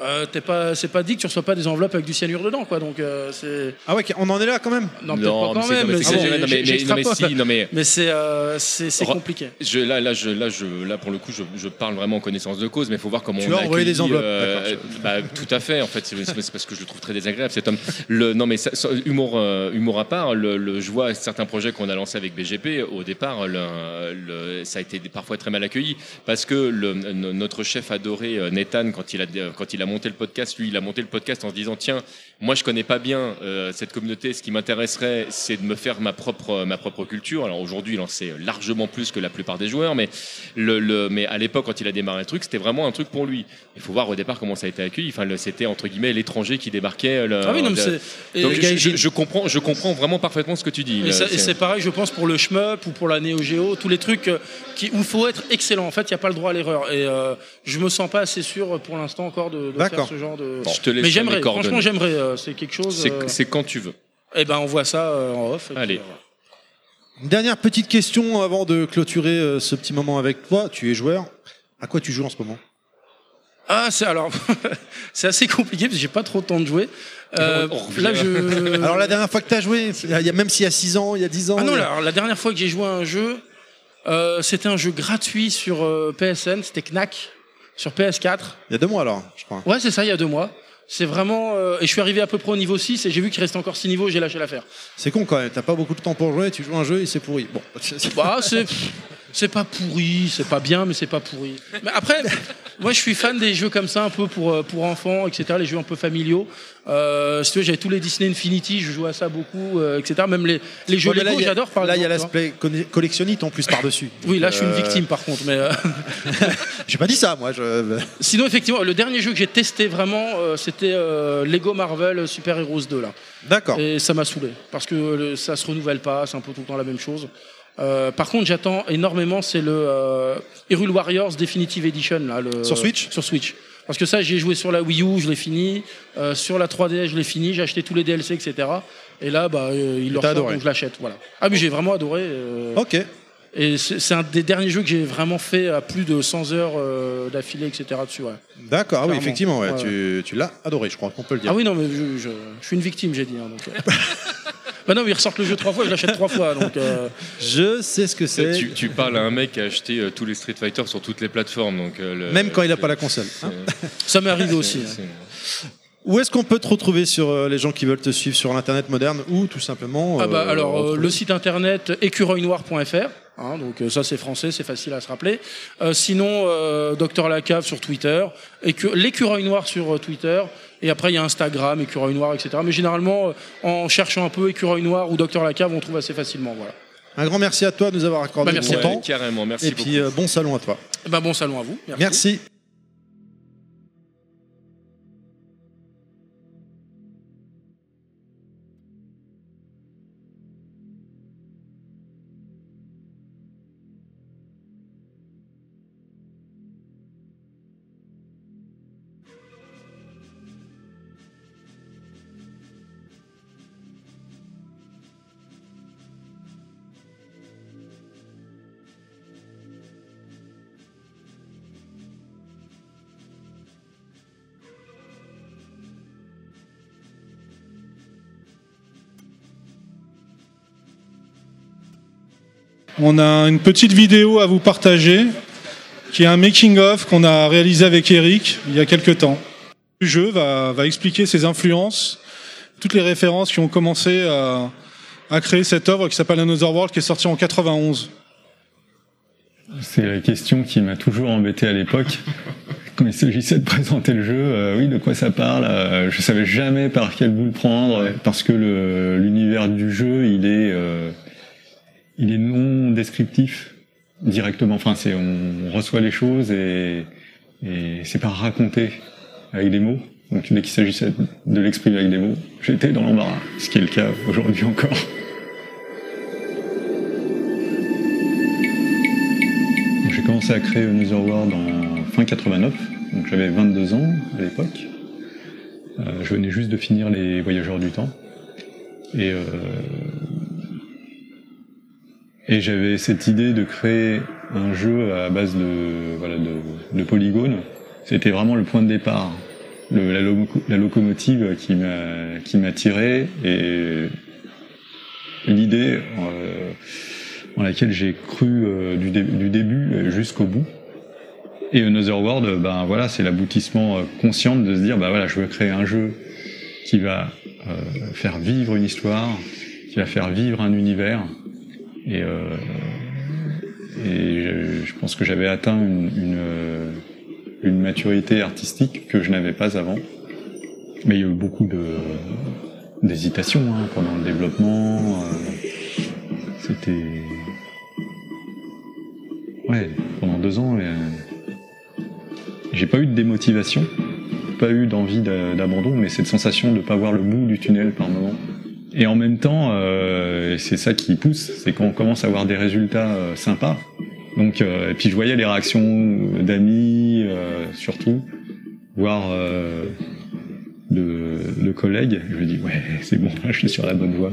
euh, t'es pas, c'est pas dit que tu reçois pas des enveloppes avec du cyanure dedans, quoi. Donc euh, c'est Ah ouais, on en est là quand même. non, peut-être Non, pas mais quand c'est- même. non, mais si, non, mais- Mais c'est euh, c'est compliqué. Je, là, là, je, là, je, là, pour le coup, je, je parle vraiment en connaissance de cause, mais il faut voir comment Tu on as a envoyé des accueilli, enveloppes, euh, bah, tout à fait, en fait, c'est c'est parce que je le trouve très désagréable cet homme. Le, non, mais ça- ça- humour, euh, humour à part, le, le- je vois certains projets qu'on a lancés avec BGP. Au départ, le, le- ça a été parfois très mal accueilli parce que notre chef adoré Nathan, quand il a quand il a monté le podcast, lui, il a monté le podcast en se disant tiens, moi, je connais pas bien euh, cette communauté. Ce qui m'intéresserait, c'est de me faire ma propre ma propre culture. Alors aujourd'hui, il en sait largement plus que la plupart des joueurs, mais le, le- mais à l'époque, quand il a démarré le truc, c'était vraiment un truc pour lui. Il faut voir au départ comment ça a été accueilli. Enfin, c'était entre guillemets l'étranger qui débarquait. le- Ah oui, non, mais de- c'est- donc, je, je- je comprends, je comprends vraiment parfaitement ce que tu dis. Et, c'est- pareil, je pense, pour le shmup ou pour la Neo Geo, tous les trucs euh, qui, où il faut être excellent. En fait, il n'y a pas le droit à l'erreur. Et euh, je me sens pas assez sûr pour l'instant encore de, de faire D'accord. ce genre de. Bon, je te laisse Mais j'aimerais, franchement, j'aimerais. euh, c'est quelque chose. c'est euh, c'est quand tu veux. Eh ben, on voit ça euh, en off. et puis, Allez. euh, voilà. Une dernière petite question avant de clôturer euh, ce petit moment avec toi. Tu es joueur. À quoi tu joues en ce moment? Ah, c'est alors, [laughs] c'est assez compliqué parce que j'ai pas trop de temps de jouer. Euh, On revient. là, je. [laughs] Alors la dernière fois que tu as joué, il y a, même s'il y a 6 ans, il y a 10 ans. Ah non, il y a- là, alors, la dernière fois que j'ai joué à un jeu, euh, c'était un jeu gratuit sur euh, PSN, c'était Knack sur PS4. il y a deux mois alors, je crois. Ouais, c'est ça, il y a deux mois. C'est vraiment. euh, et je suis arrivé à peu près au niveau 6 et j'ai vu qu'il restait encore 6 niveaux, j'ai lâché l'affaire. C'est con quand même, t'as pas beaucoup de temps pour jouer, tu joues un jeu et c'est pourri. Bon, Bah, c'est. [laughs] C'est pas pourri, c'est pas bien, mais c'est pas pourri. Mais après, moi je suis fan des jeux comme ça, un peu pour, euh, pour enfants, etc., les jeux un peu familiaux. Euh, si tu veux, j'avais tous les Disney Infinity, je jouais à ça beaucoup, euh, etc. Même les, les jeux Ouais, Lego, j'adore par Là, il y a l'aspect collectionnite en plus par-dessus. Oui, là je suis une euh, victime par contre, mais. euh, [laughs] J'ai pas dit ça, moi. Je... [laughs] Sinon, effectivement, le dernier jeu que j'ai testé vraiment, c'était Lego Marvel Super Heroes 2 là. D'accord. Et ça m'a saoulé parce que ça se renouvelle pas, c'est un peu tout le temps la même chose. Euh, par contre, j'attends énormément, c'est le euh, Hyrule Warriors Definitive Edition là, le- Sur Switch Sur Switch. Parce que ça, j'ai joué sur la Wii U, je l'ai fini. Euh, sur la 3DS, je l'ai fini. J'ai acheté tous les DLC, etc. Et là, bah, euh, il leur adoré. donc je l'achète. Voilà. Ah, mais j'ai vraiment adoré. Ok. Et c'est un des derniers jeux que j'ai vraiment fait à plus de 100 heures euh, d'affilée, etc. dessus. Ouais. D'accord, ah oui, effectivement, ouais, Ouais, tu, tu l'as adoré, je crois qu'on peut le dire. Ah oui, non, mais je, je- je suis une victime, j'ai dit. hein, donc. [laughs] bah non, mais ils ressortent le jeu trois fois, je l'achète trois fois. Donc, euh, Je sais ce que c'est. Tu, tu parles à un mec qui a acheté euh, tous les Street Fighter sur toutes les plateformes. Donc, euh, le- Même quand il a c'est- pas la console. hein. [laughs] ça m'est arrivé aussi. hein. Où est-ce qu'on peut te retrouver sur euh, les gens qui veulent te suivre sur l'internet moderne ou tout simplement Ah bah euh, alors euh, le site internet écureuilnoir.fr hein, donc euh, ça c'est français c'est facile à se rappeler Euh, sinon euh, Docteur Lacave sur Twitter écu- l'écureuil noir sur euh, Twitter et après il y a Instagram écureuil noir etc mais généralement euh, en cherchant un peu écureuil noir ou Docteur Lacave on trouve assez facilement voilà Un grand merci à toi de nous avoir accordé Bah, merci ton à temps. Ouais, carrément, merci Et beaucoup. puis euh, bon salon à toi. Ben, bon salon à vous merci. Merci. On a une petite vidéo à vous partager, qui est un making-of qu'on a réalisé avec Eric il y a quelques temps. Le jeu va, va expliquer ses influences, toutes les références qui ont commencé à, à créer cette œuvre qui s'appelle Another World, qui est sortie en 91 C'est la question qui m'a toujours embêté à l'époque. [laughs] Quand il s'agissait de présenter le jeu, euh, oui, de quoi ça parle euh, Je savais jamais par quel bout le prendre, parce que le- l'univers du jeu, il est, euh, il est non descriptif directement. Enfin, c'est on reçoit les choses et, et c'est pas raconté avec des mots. Donc dès qu'il s'agissait de l'exprimer avec des mots, j'étais dans l'embarras, ce qui est le cas aujourd'hui encore. J'ai commencé à créer Another World en fin 89, donc j'avais 22 ans à l'époque. Euh, je venais juste de finir les Voyageurs du Temps. Et, euh, et j'avais cette idée de créer un jeu à base de, voilà, de, de polygones. C'était vraiment le point de départ, la, loco- la locomotive qui m'a qui m'a tiré et l'idée euh, en laquelle j'ai cru euh, du, du début jusqu'au bout. Et Another World, ben voilà, c'est l'aboutissement euh, conscient de se dire, ben voilà, je veux créer un jeu qui va euh, faire vivre une histoire, qui va faire vivre un univers. Et, euh, et je, pense que j'avais atteint une, une, une maturité artistique que je n'avais pas avant. Mais il y a eu beaucoup de d'hésitation hein, pendant le développement. euh, C'était ouais pendant deux ans. euh, j'ai pas eu de démotivation, pas eu d'envie d'a- d'abandon, mais cette sensation de pas voir le bout du tunnel par moment. Et en même temps, euh, c'est ça qui pousse, c'est quand on commence à avoir des résultats euh, sympas. Donc, euh, et puis je voyais les réactions d'amis, euh, surtout, voire euh, de, de collègues. Je me dis ouais, c'est bon, [laughs] je suis sur la bonne voie.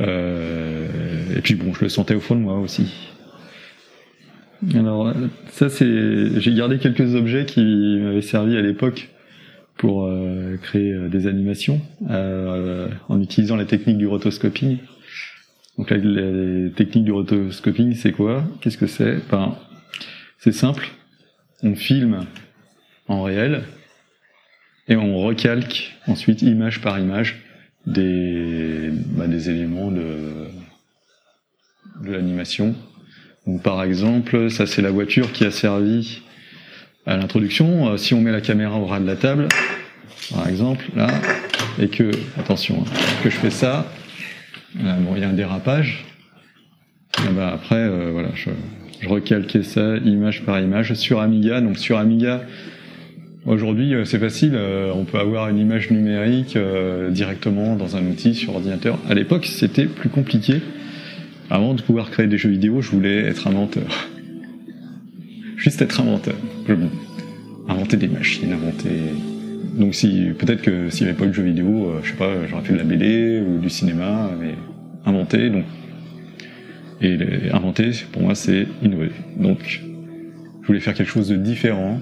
Et puis bon, je le sentais au fond de moi aussi. Alors ça c'est, j'ai gardé quelques objets qui m'avaient servi à l'époque pour euh, créer euh, des animations euh, en utilisant la technique du rotoscoping. Donc la, technique du rotoscoping c'est quoi? Qu'est-ce que c'est? Ben c'est simple. On filme en réel et on recalque ensuite image par image des, des éléments de, de l'animation. Donc par exemple, ça c'est la voiture qui a servi à l'introduction. Euh, si on met la caméra au ras de la table, par exemple, là, et que, attention, hein, que je fais ça, bon, il y a un dérapage. Et ben après, euh, voilà, je, je recalquais ça image par image sur Amiga. Donc sur Amiga, aujourd'hui euh, c'est facile, on peut avoir une image numérique directement dans un outil sur ordinateur. À l'époque, c'était plus compliqué. Avant de pouvoir créer des jeux vidéo, je voulais être inventeur. Juste être inventeur. Inventer des machines, inventer. Donc si peut-être que s'il n'y avait pas eu de jeux vidéo, euh, je sais pas, j'aurais fait de la BD ou du cinéma, mais inventer. Donc et les- inventer, pour moi, c'est innover. Donc je voulais faire quelque chose de différent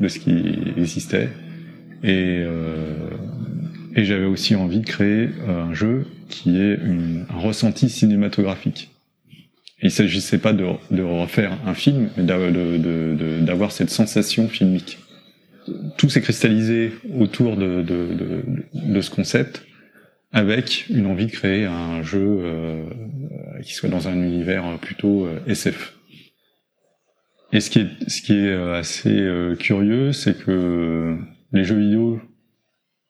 de ce qui existait et euh, et j'avais aussi envie de créer euh, un jeu qui une- un ressenti cinématographique. Il s'agissait pas de, refaire un film, mais d'avoir cette sensation filmique. Tout s'est cristallisé autour de, ce concept, avec une envie de créer un jeu euh, qui soit dans un univers plutôt euh, SF. Et ce qui est, euh, assez curieux, c'est que les jeux vidéo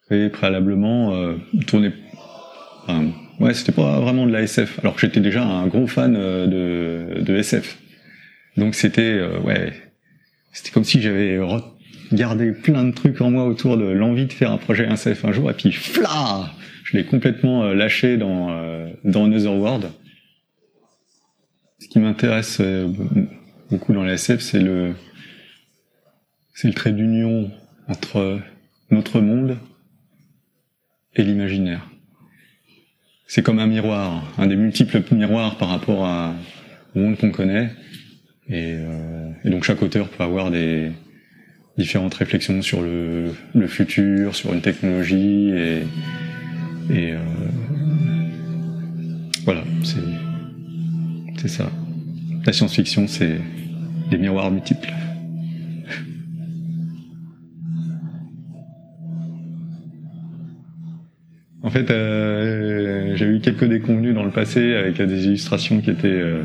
créés préalablement tournaient. Enfin, ouais, c'était pas vraiment de la SF, alors que j'étais déjà un gros fan euh, de, de SF. Donc c'était, euh, ouais, c'était comme si j'avais regardé plein de trucs en moi autour de l'envie de faire un projet SF un jour, et puis fla, je l'ai complètement euh, lâché dans euh, dans Another World. Ce qui m'intéresse beaucoup dans la SF, c'est le c'est le trait d'union entre notre monde et l'imaginaire. C'est comme un miroir, un des multiples miroirs par rapport à, au monde qu'on connaît. Et, euh, et donc chaque auteur peut avoir des différentes réflexions sur le, le futur, sur une technologie et, et euh, voilà, c'est c'est ça. La science-fiction, c'est des miroirs multiples. En fait, euh, j'ai eu quelques déconvenus dans le passé avec des illustrations qui étaient euh,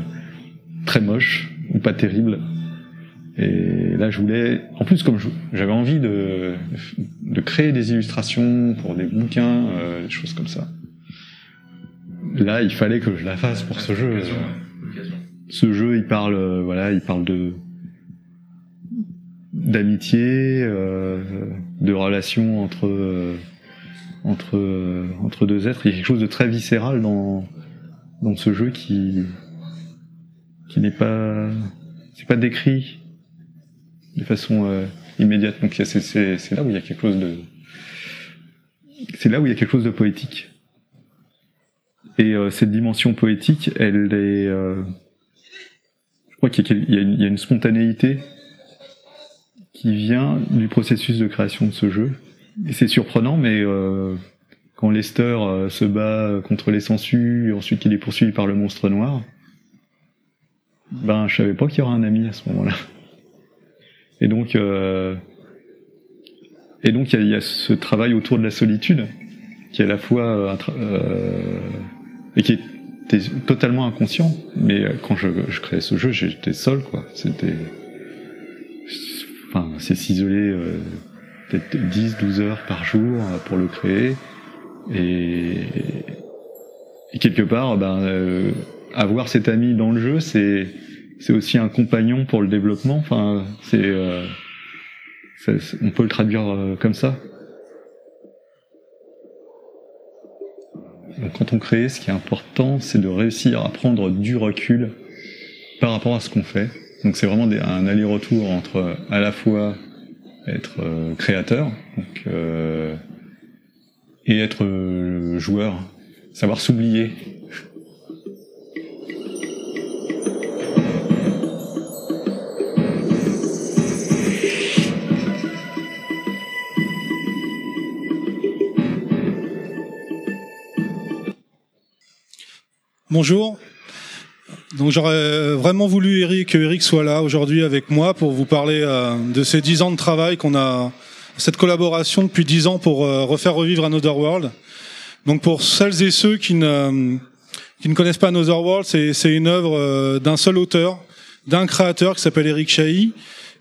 très moches ou pas terribles. Et là, je voulais, en plus, comme je- j'avais envie de, de créer des illustrations pour des bouquins, euh, des choses comme ça. Là, il fallait que je la fasse pour ce jeu. Ce jeu, il parle, euh, voilà, il parle de d'amitié, euh, de relations entre euh, entre euh, entre deux êtres. Il y a quelque chose de très viscéral dans dans ce jeu qui qui n'est pas c'est pas décrit de façon euh, immédiate. Donc c'est là où il y a quelque chose de c'est là où il y a quelque chose de poétique. Et euh, cette dimension poétique, elle est euh, je crois qu'il y a une spontanéité qui vient du processus de création de ce jeu. C'est surprenant, mais euh, quand Lester euh, se bat contre les sangsues et ensuite qu'il est poursuivi par le monstre noir, ben je savais pas qu'il y aurait un ami à ce moment-là. Et donc, euh, et donc il y, a- ce travail autour de la solitude qui est à la fois euh, euh, et qui était totalement inconscient. Mais euh, quand je, je créais ce jeu, j'étais seul, quoi. C'était enfin, c'est s'isoler euh, peut-être 10, 12 heures par jour euh, pour le créer. Et, quelque part, ben, euh, avoir cet ami dans le jeu, c'est c'est aussi un compagnon pour le développement. Enfin, c'est euh, on peut le traduire euh, comme ça. Donc, quand on crée, ce qui est important, c'est de réussir à prendre du recul par rapport à ce qu'on fait. Donc c'est vraiment un aller-retour entre euh, à la fois être euh, créateur donc, euh, et être euh, joueur, savoir s'oublier. Bonjour. Donc j'aurais vraiment voulu Eric, que Eric soit là aujourd'hui avec moi pour vous parler euh, de ces dix ans de travail qu'on a, cette collaboration depuis dix ans pour euh, refaire revivre Another World. Donc pour celles et ceux qui ne, connaissent pas Another World, c'est une œuvre euh, d'un seul auteur, d'un créateur qui s'appelle Eric Chahi,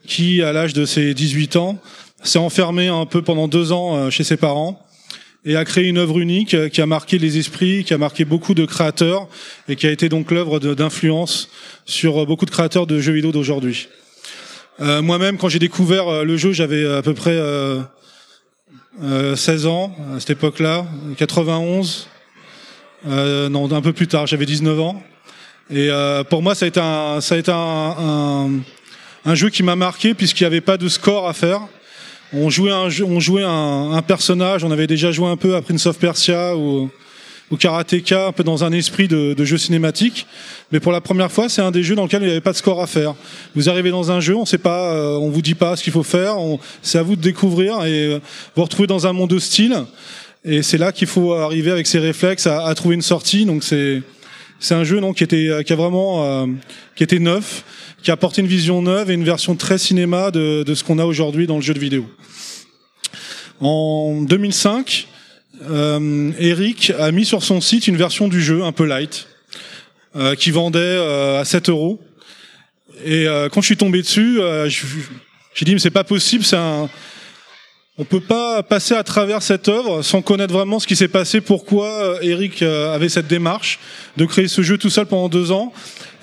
qui à l'âge de ses 18 ans s'est enfermé un peu pendant deux ans euh, chez ses parents et a créé une œuvre unique euh, qui a marqué les esprits, qui a marqué beaucoup de créateurs et qui a été donc l'œuvre d'influence sur euh, beaucoup de créateurs de jeux vidéo d'aujourd'hui. Euh, Moi-même, quand j'ai découvert euh, le jeu, j'avais à peu près euh, euh, 16 ans à cette époque-là, 91. Euh, non, un peu plus tard, j'avais 19 ans. Et euh, pour moi, ça a été un, ça a été un, un jeu qui m'a marqué puisqu'il n'y avait pas de score à faire. On jouait un, on jouait un, personnage. On avait déjà joué un peu à Prince of Persia ou, ou Karateka, un peu dans un esprit de, jeu cinématique. Mais pour la première fois, c'est un des jeux dans lequel il n'y avait pas de score à faire. Vous arrivez dans un jeu, on sait pas, euh, on vous dit pas ce qu'il faut faire. C'est à vous de découvrir et euh, vous retrouver dans un monde hostile. Et c'est là qu'il faut arriver avec ses réflexes à, trouver une sortie. Donc c'est c'est un jeu donc qui était qui a vraiment euh, qui était neuf, qui a apporté une vision neuve et une version très cinéma de, de ce qu'on a aujourd'hui dans le jeu de vidéo. En 2005, euh, Eric a mis sur son site une version du jeu un peu light, euh, qui vendait euh, à 7 euros. Et euh, quand je suis tombé dessus, euh, j'ai dit mais c'est pas possible, c'est un on peut pas passer à travers cette œuvre sans connaître vraiment ce qui s'est passé, pourquoi euh, Eric euh, avait cette démarche de créer ce jeu tout seul pendant deux ans.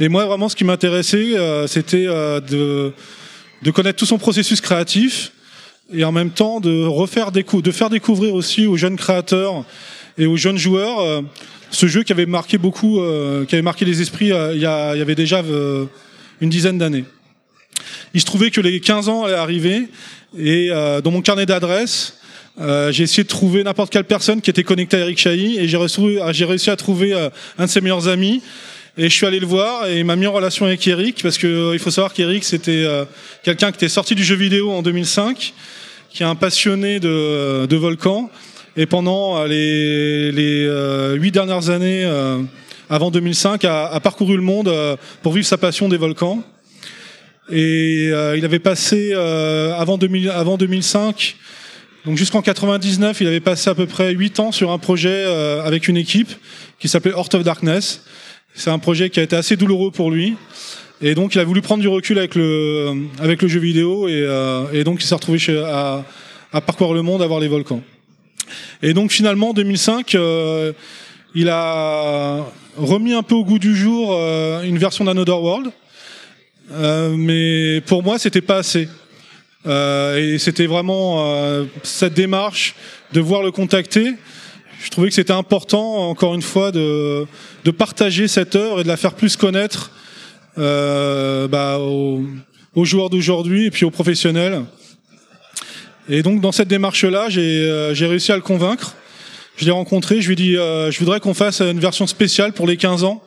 Et moi, vraiment, ce qui m'intéressait, euh, c'était de, connaître tout son processus créatif et en même temps de refaire décou- de faire découvrir aussi aux jeunes créateurs et aux jeunes joueurs ce jeu qui avait marqué beaucoup, qui avait marqué les esprits il y, avait déjà une dizaine d'années. Il se trouvait que les 15 ans allaient arriver et euh, dans mon carnet d'adresses, euh, j'ai essayé de trouver n'importe quelle personne qui était connectée à Eric Chahi et j'ai réussi, à trouver euh, un de ses meilleurs amis. Et je suis allé le voir et il m'a mis en relation avec Eric parce que euh, il faut savoir qu'Eric c'était euh, quelqu'un qui était sorti du jeu vidéo en 2005, qui est un passionné de, de volcans et pendant les, les huit dernières années avant 2005 a, a parcouru le monde pour vivre sa passion des volcans. Et euh, il avait passé euh, avant, 2000, avant 2005 Donc jusqu'en 99, il avait passé à peu près 8 ans sur un projet euh, avec une équipe qui s'appelait Heart of Darkness. C'est un projet qui a été assez douloureux pour lui. Et donc il a voulu prendre du recul avec le, avec le jeu vidéo et, euh, et donc il s'est retrouvé chez, à, à parcourir le monde, à voir les volcans. Et donc finalement, en 2005, euh, il a remis un peu au goût du jour euh, une version d'Another World. Euh, mais pour moi, c'était pas assez. Euh, et c'était vraiment euh, cette démarche de voir le contacter. Je trouvais que c'était important, encore une fois, de, de partager cette œuvre et de la faire plus connaître euh, bah, aux, aux joueurs d'aujourd'hui et puis aux professionnels. Et donc dans cette démarche-là, j'ai euh, réussi à le convaincre. Je l'ai rencontré, je lui ai dit, je voudrais qu'on fasse une version spéciale pour les 15 ans.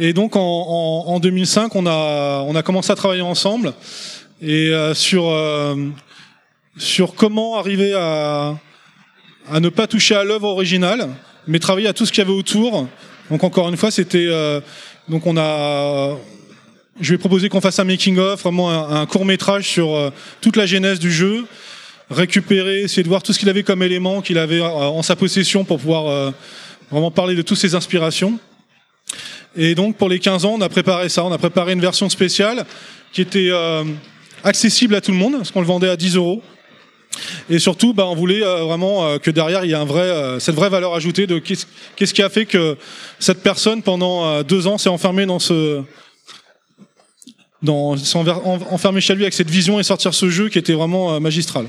Et donc en, en, en 2005, on a, on a commencé à travailler ensemble et euh, sur euh, sur comment arriver à ne pas toucher à l'œuvre originale, mais travailler à tout ce qu'il y avait autour. Donc encore une fois, c'était euh, donc on a je lui ai proposé qu'on fasse un making of, vraiment un, un court métrage sur euh, toute la genèse du jeu, récupérer, essayer de voir tout ce qu'il avait comme élément qu'il avait euh, en sa possession pour pouvoir euh, vraiment parler de toutes ses inspirations. Et donc pour les 15 ans, on a préparé ça, on a préparé une version spéciale qui était euh, accessible à tout le monde, parce qu'on le vendait à 10 euros. Et surtout, bah, on voulait euh, vraiment euh, que derrière il y ait un vrai, euh, cette vraie valeur ajoutée de qu'est-ce qui a fait que cette personne pendant deux ans s'est enfermée dans ce, dans, s'est enver- en- enfermé chez lui avec cette vision et sortir ce jeu qui était vraiment magistral.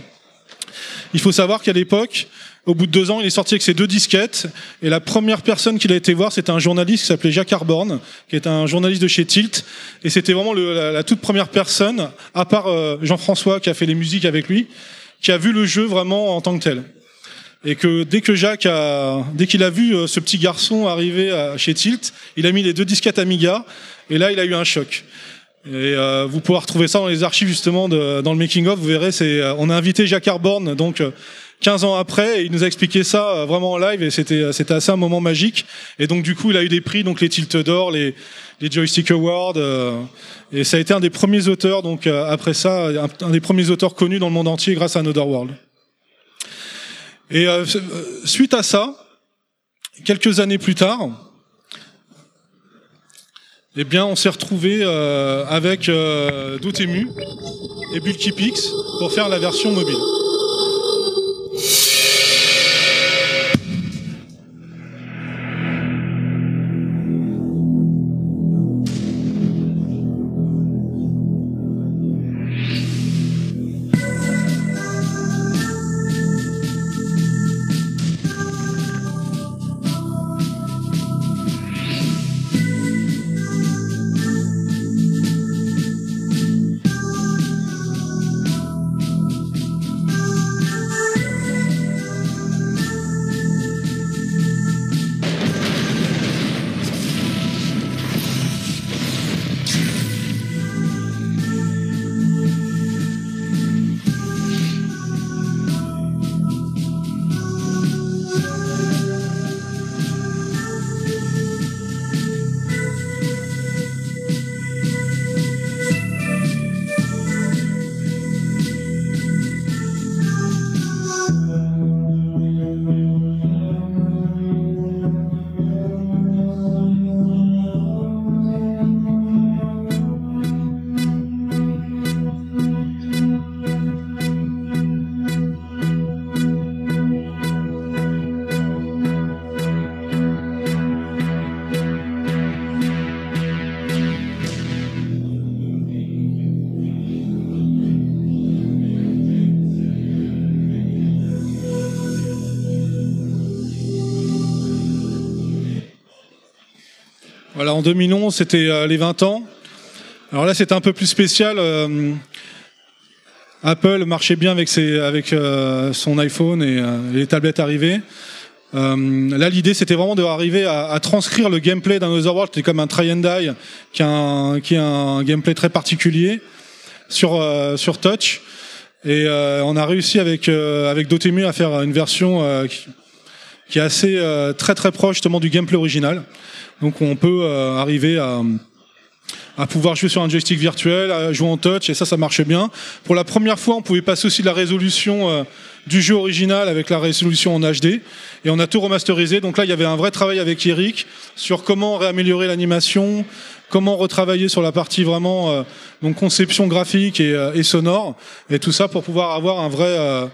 Il faut savoir qu'à l'époque, au bout de deux ans, il est sorti avec ses deux disquettes. Et la première personne qu'il a été voir, c'était un journaliste qui s'appelait Jacques Arborn, qui est un journaliste de chez Tilt. Et c'était vraiment le- la, toute première personne, à part euh, Jean-François qui a fait les musiques avec lui, qui a vu le jeu vraiment en tant que tel. Et que dès que Jacques a, dès qu'il a vu euh, ce petit garçon arriver à- chez Tilt, il a mis les deux disquettes Amiga. Et là, il a eu un choc. Et euh, vous pourrez retrouver ça dans les archives justement de, dans le making of. Vous verrez, c'est euh, on a invité Jacques Arborn donc euh, 15 ans après, il nous a expliqué ça euh, vraiment en live et c'était c'était assez un moment magique. Et donc du coup, il a eu des prix donc les Tilt d'or, les Joystick Awards euh, et ça a été un des premiers auteurs donc euh, après ça un, des premiers auteurs connus dans le monde entier grâce à Another World. Et euh, euh, suite à ça, quelques années plus tard, eh bien, on s'est retrouvé euh, avec euh, Dotemu et Bulkypix pour faire la version mobile. En 2011, c'était euh, les 20 ans. Alors là, c'était un peu plus spécial. euh, Apple marchait bien avec, euh, son iPhone et, les tablettes arrivées. Là, l'idée, c'était vraiment d'arriver à, à transcrire le gameplay d'un Otherworld, qui est comme un try and die, qui a un, gameplay très particulier sur, touch. Et on a réussi avec, Dotemu à faire une version qui, qui est assez très très proche justement du gameplay original. Donc on peut euh, arriver à, à pouvoir jouer sur un joystick virtuel, à jouer en touch, et ça, ça marchait bien. Pour la première fois, on pouvait passer aussi de la résolution euh, du jeu original avec la résolution en HD, et on a tout remasterisé. Donc là, il y avait un vrai travail avec Eric sur comment réaméliorer l'animation, comment retravailler sur la partie vraiment euh, donc conception graphique et, euh, et sonore, et tout ça pour pouvoir avoir un vrai euh,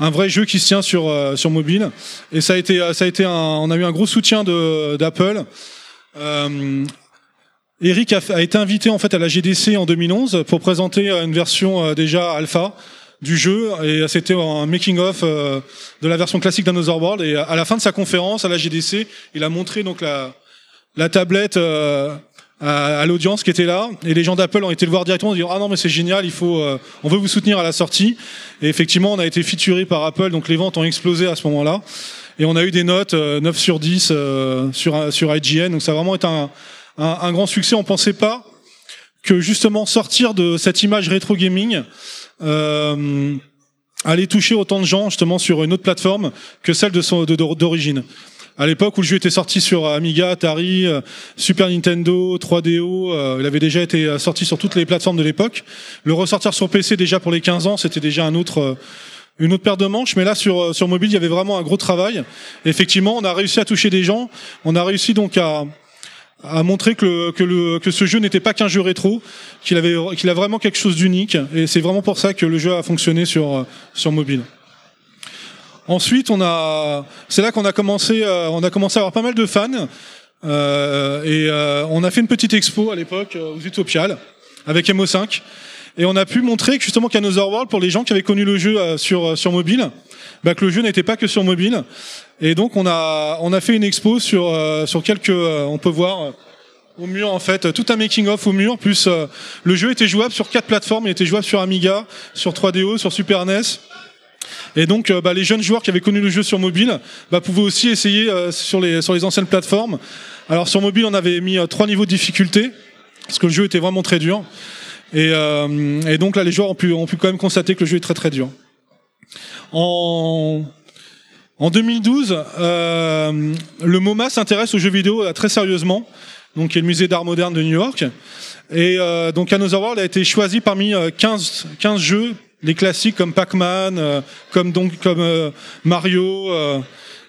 un vrai jeu qui se tient sur euh, sur mobile. Et ça a été ça a été un, on a eu un gros soutien de d'Apple. Euh, Eric a, été invité en fait à la GDC en 2011 pour présenter euh, une version euh, déjà alpha du jeu et c'était un making of euh, de la version classique d'Another World et à la fin de sa conférence à la GDC il a montré donc la la tablette à, l'audience qui était là et les gens d'Apple ont été le voir directement dire ah non mais c'est génial il faut euh, on veut vous soutenir à la sortie. Et effectivement on a été featuré par Apple donc les ventes ont explosé à ce moment-là. Et on a eu des notes euh, 9 sur 10 euh, sur sur IGN donc ça a vraiment été un, un, un grand succès. On pensait pas que justement sortir de cette image rétro gaming euh, allait toucher autant de gens justement sur une autre plateforme que celle de son de- d'origine. À l'époque où le jeu était sorti sur Amiga, Atari, euh, Super Nintendo, 3DO, euh, il avait déjà été euh, sorti sur toutes les plateformes de l'époque. Le ressortir sur PC déjà pour les 15 ans, c'était déjà une autre paire de manches, mais là sur mobile, il y avait vraiment un gros travail. Effectivement, on a réussi à toucher des gens. On a réussi donc à montrer que, ce jeu n'était pas qu'un jeu rétro, qu'il avait a vraiment quelque chose d'unique, et c'est vraiment pour ça que le jeu a fonctionné sur mobile. Ensuite, on a, c'est là qu'on a commencé, euh, on a commencé à avoir pas mal de fans, euh, et euh, on a fait une petite expo à l'époque euh, aux Utopiales avec MO5, et on a pu montrer que justement qu'Another World, pour les gens qui avaient connu le jeu euh, sur sur mobile, bah, que le jeu n'était pas que sur mobile, et donc on a on a fait une expo sur euh, sur quelques, euh, on peut voir. euh, au mur en fait, tout un making of au mur, plus euh, le jeu était jouable sur quatre plateformes, il était jouable sur Amiga, sur 3DO, sur Super NES. Et donc euh, bah, les jeunes joueurs qui avaient connu le jeu sur mobile bah, pouvaient aussi essayer euh, sur, les, anciennes plateformes. Alors sur mobile on avait mis euh, trois niveaux de difficulté, parce que le jeu était vraiment très dur. Et, donc là les joueurs ont pu, quand même constater que le jeu est très très dur. En, en 2012, euh, le MoMA s'intéresse aux jeux vidéo très sérieusement, donc qui est le musée d'art moderne de New York. Et donc Another World a été choisi parmi euh, 15, 15 jeux, les classiques comme Pac-Man, euh, comme euh, Mario euh,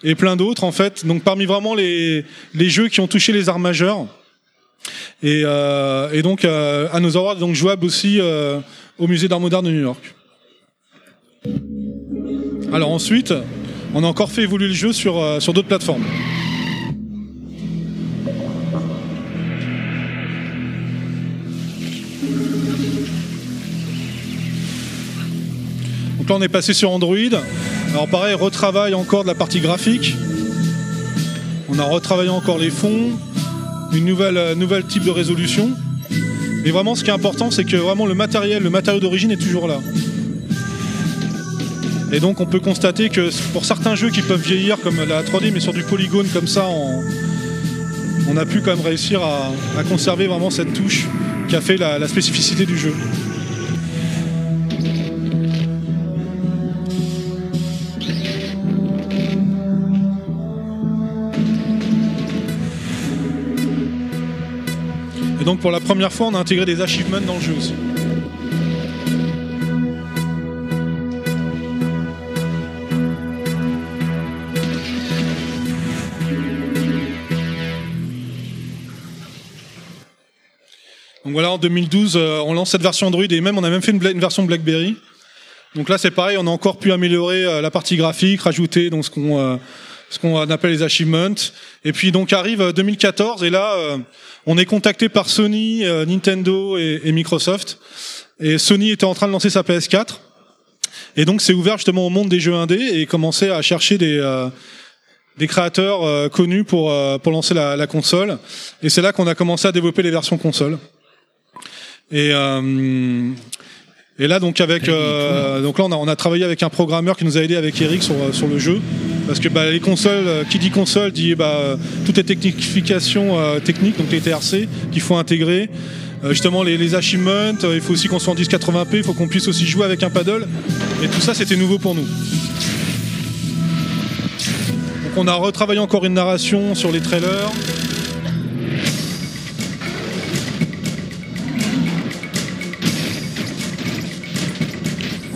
et plein d'autres en fait. Donc parmi vraiment les, jeux qui ont touché les arts majeurs. Et, donc Another World est donc jouable aussi au musée d'art moderne de New York. Alors ensuite, on a encore fait évoluer le jeu sur d'autres plateformes. Donc là on est passé sur Android. Alors pareil, retravail encore de la partie graphique. On a retravaillé encore les fonds, une nouvelle, euh, nouvelle type de résolution. Mais vraiment ce qui est important c'est que vraiment le matériel, le matériau d'origine est toujours là. Et donc on peut constater que pour certains jeux qui peuvent vieillir comme la 3D mais sur du polygone comme ça, on, a pu quand même réussir à, conserver vraiment cette touche qui a fait la spécificité du jeu. Donc pour la première fois on a intégré des achievements dans le jeu aussi. Donc voilà, en 2012, euh, on lance cette version Android et même on a même fait une, une version BlackBerry. Donc là, c'est pareil, on a encore pu améliorer euh, la partie graphique, rajouter donc ce qu'on euh, ce qu'on appelle les achievements. Et puis donc arrive euh, 2014 et là, euh, on est contacté par Sony, euh, Nintendo et, et Microsoft. Et Sony était en train de lancer sa PS4. Et donc c'est ouvert justement au monde des jeux indés et commencer à chercher des euh, des créateurs euh, connus pour euh, pour lancer la, la console. Et c'est là qu'on a commencé à développer les versions console. Et euh, et là donc avec euh, donc là on a, on a travaillé avec un programmeur qui nous a aidé avec Eric sur sur le jeu parce que bah, les consoles euh, qui dit console dit bah euh, toutes les technifications euh, techniques donc les TRC qu'il faut intégrer. Justement les, les achievements il faut aussi qu'on soit en 1080p il faut qu'on puisse aussi jouer avec un paddle. Et tout ça c'était nouveau pour nous. Donc on a retravaillé encore une narration sur les trailers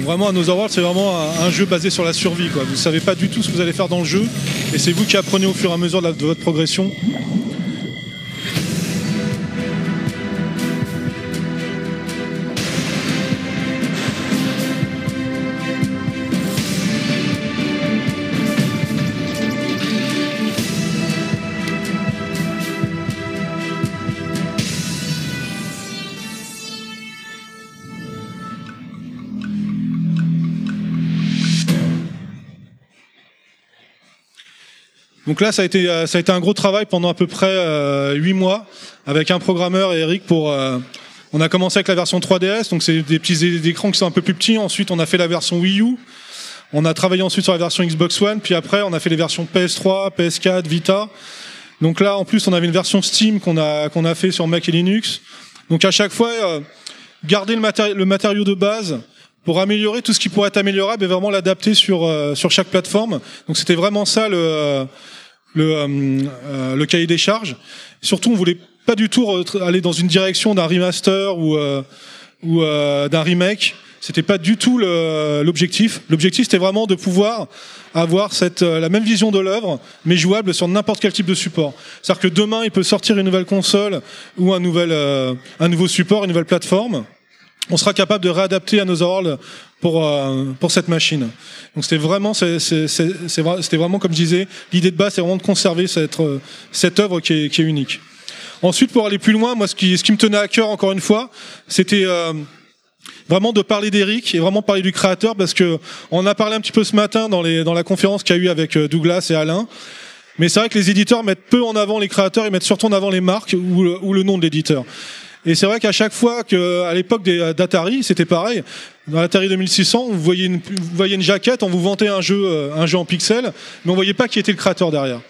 vraiment, Another World, c'est vraiment un, jeu basé sur la survie. Vous savez pas du tout ce que vous allez faire dans le jeu, et c'est vous qui apprenez au fur et à mesure de votre progression. Donc là, ça a été, euh, ça a été un gros travail pendant à peu près euh, 8 mois avec un programmeur et Eric pour. euh, on a commencé avec la version 3DS, donc c'est des petits écrans qui sont un peu plus petits. Ensuite, on a fait la version Wii U. On a travaillé ensuite sur la version Xbox One, puis après, on a fait les versions PS3, PS4, Vita. Donc là, en plus, on avait une version Steam qu'on a qu'on a fait sur Mac et Linux. Donc à chaque fois, euh, garder le, matéri- le matériau de base pour améliorer tout ce qui pourrait être améliorable et vraiment l'adapter sur euh, sur chaque plateforme. Donc c'était vraiment ça le le, euh, euh, le cahier des charges. Surtout, on voulait pas du tout aller dans une direction d'un remaster ou euh, ou euh, d'un remake. C'était pas du tout l'objectif. L'objectif, c'était vraiment de pouvoir avoir cette euh, la même vision de l'œuvre, mais jouable sur n'importe quel type de support. C'est-à-dire que demain, il peut sortir une nouvelle console ou un nouvel euh, un nouveau support, une nouvelle plateforme on sera capable de réadapter Another World pour euh, pour cette machine. Donc c'était vraiment c'est c'était vraiment comme je disais l'idée de base c'est vraiment de conserver cette euh, cette œuvre qui est qui est unique. Ensuite pour aller plus loin, moi ce qui ce qui me tenait à cœur encore une fois, c'était euh, vraiment de parler d'Eric et vraiment parler du créateur parce que on a parlé un petit peu ce matin dans les dans la conférence qu'il y a eu avec euh, Douglas et Alain. Mais c'est vrai que les éditeurs mettent peu en avant les créateurs, ils mettent surtout en avant les marques ou le, ou le nom de l'éditeur. Et c'est vrai qu'à chaque fois que, à l'époque des- d'Atari, c'était pareil. Dans l'Atari 2600, vous voyez, une, vous une jaquette, on vous vantait un jeu, euh, un jeu en pixels, mais on voyait pas qui était le créateur derrière.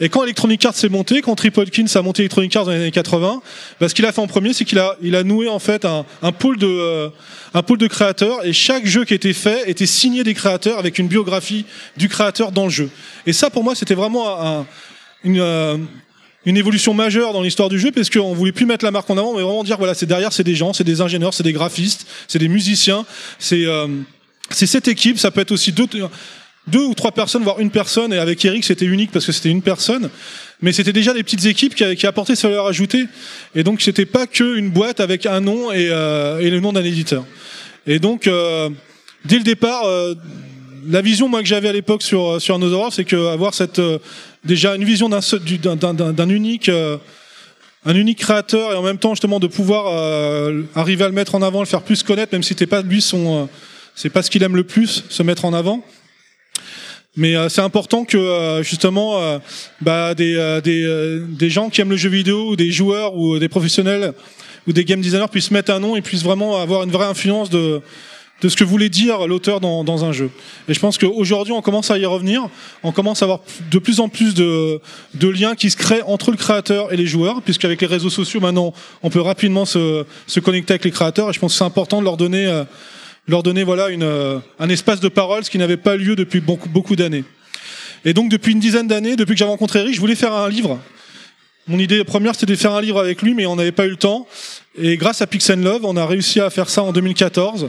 Et quand Electronic Arts s'est monté, quand Trip Hawkins a monté Electronic Arts dans les années 80, bah, ce qu'il a fait en premier, c'est qu'il a, il a noué en fait un, un pôle de, euh, un de créateurs, et chaque jeu qui était fait était signé des créateurs avec une biographie du créateur dans le jeu. Et ça, pour moi, c'était vraiment un- une, euh, une évolution majeure dans l'histoire du jeu parce qu'on voulait plus mettre la marque en avant mais vraiment dire voilà c'est derrière c'est des gens c'est des ingénieurs c'est des graphistes c'est des musiciens c'est euh, c'est cette équipe. Ça peut être aussi deux deux ou trois personnes voire une personne. Et avec Eric c'était unique parce que c'était une personne. Mais c'était déjà des petites équipes qui, apportaient cette valeur ajoutée. Et donc c'était pas que une boîte avec un nom et, euh, et le nom d'un éditeur. Et donc euh, dès le départ euh, la vision moi que j'avais à l'époque sur sur Another c'est que avoir cette euh, déjà une vision d'un d'un- d'un unique euh, un unique créateur et en même temps justement de pouvoir euh, arriver à le mettre en avant, le faire plus connaître, même si c'était pas lui son euh, c'est pas ce qu'il aime le plus, se mettre en avant. Mais euh, c'est important que euh, justement euh, bah, des, des, des gens qui aiment le jeu vidéo ou des joueurs ou des professionnels ou des game designers puissent mettre un nom et puissent vraiment avoir une vraie influence de, de ce que voulait dire l'auteur dans, un jeu. Et je pense qu'aujourd'hui, on commence à y revenir. On commence à avoir de plus en plus de, liens qui se créent entre le créateur et les joueurs, puisqu'avec les réseaux sociaux, maintenant, on peut rapidement se, connecter avec les créateurs. Et je pense que c'est important de leur donner, euh, leur donner voilà, une, euh, un espace de parole, ce qui n'avait pas lieu depuis beaucoup, beaucoup d'années. Et donc, depuis une dizaine d'années, depuis que j'ai rencontré Eric, je voulais faire un livre. Mon idée première, c'était de faire un livre avec lui, mais on n'avait pas eu le temps. Et grâce à Pix Love, on a réussi à faire ça en 2014.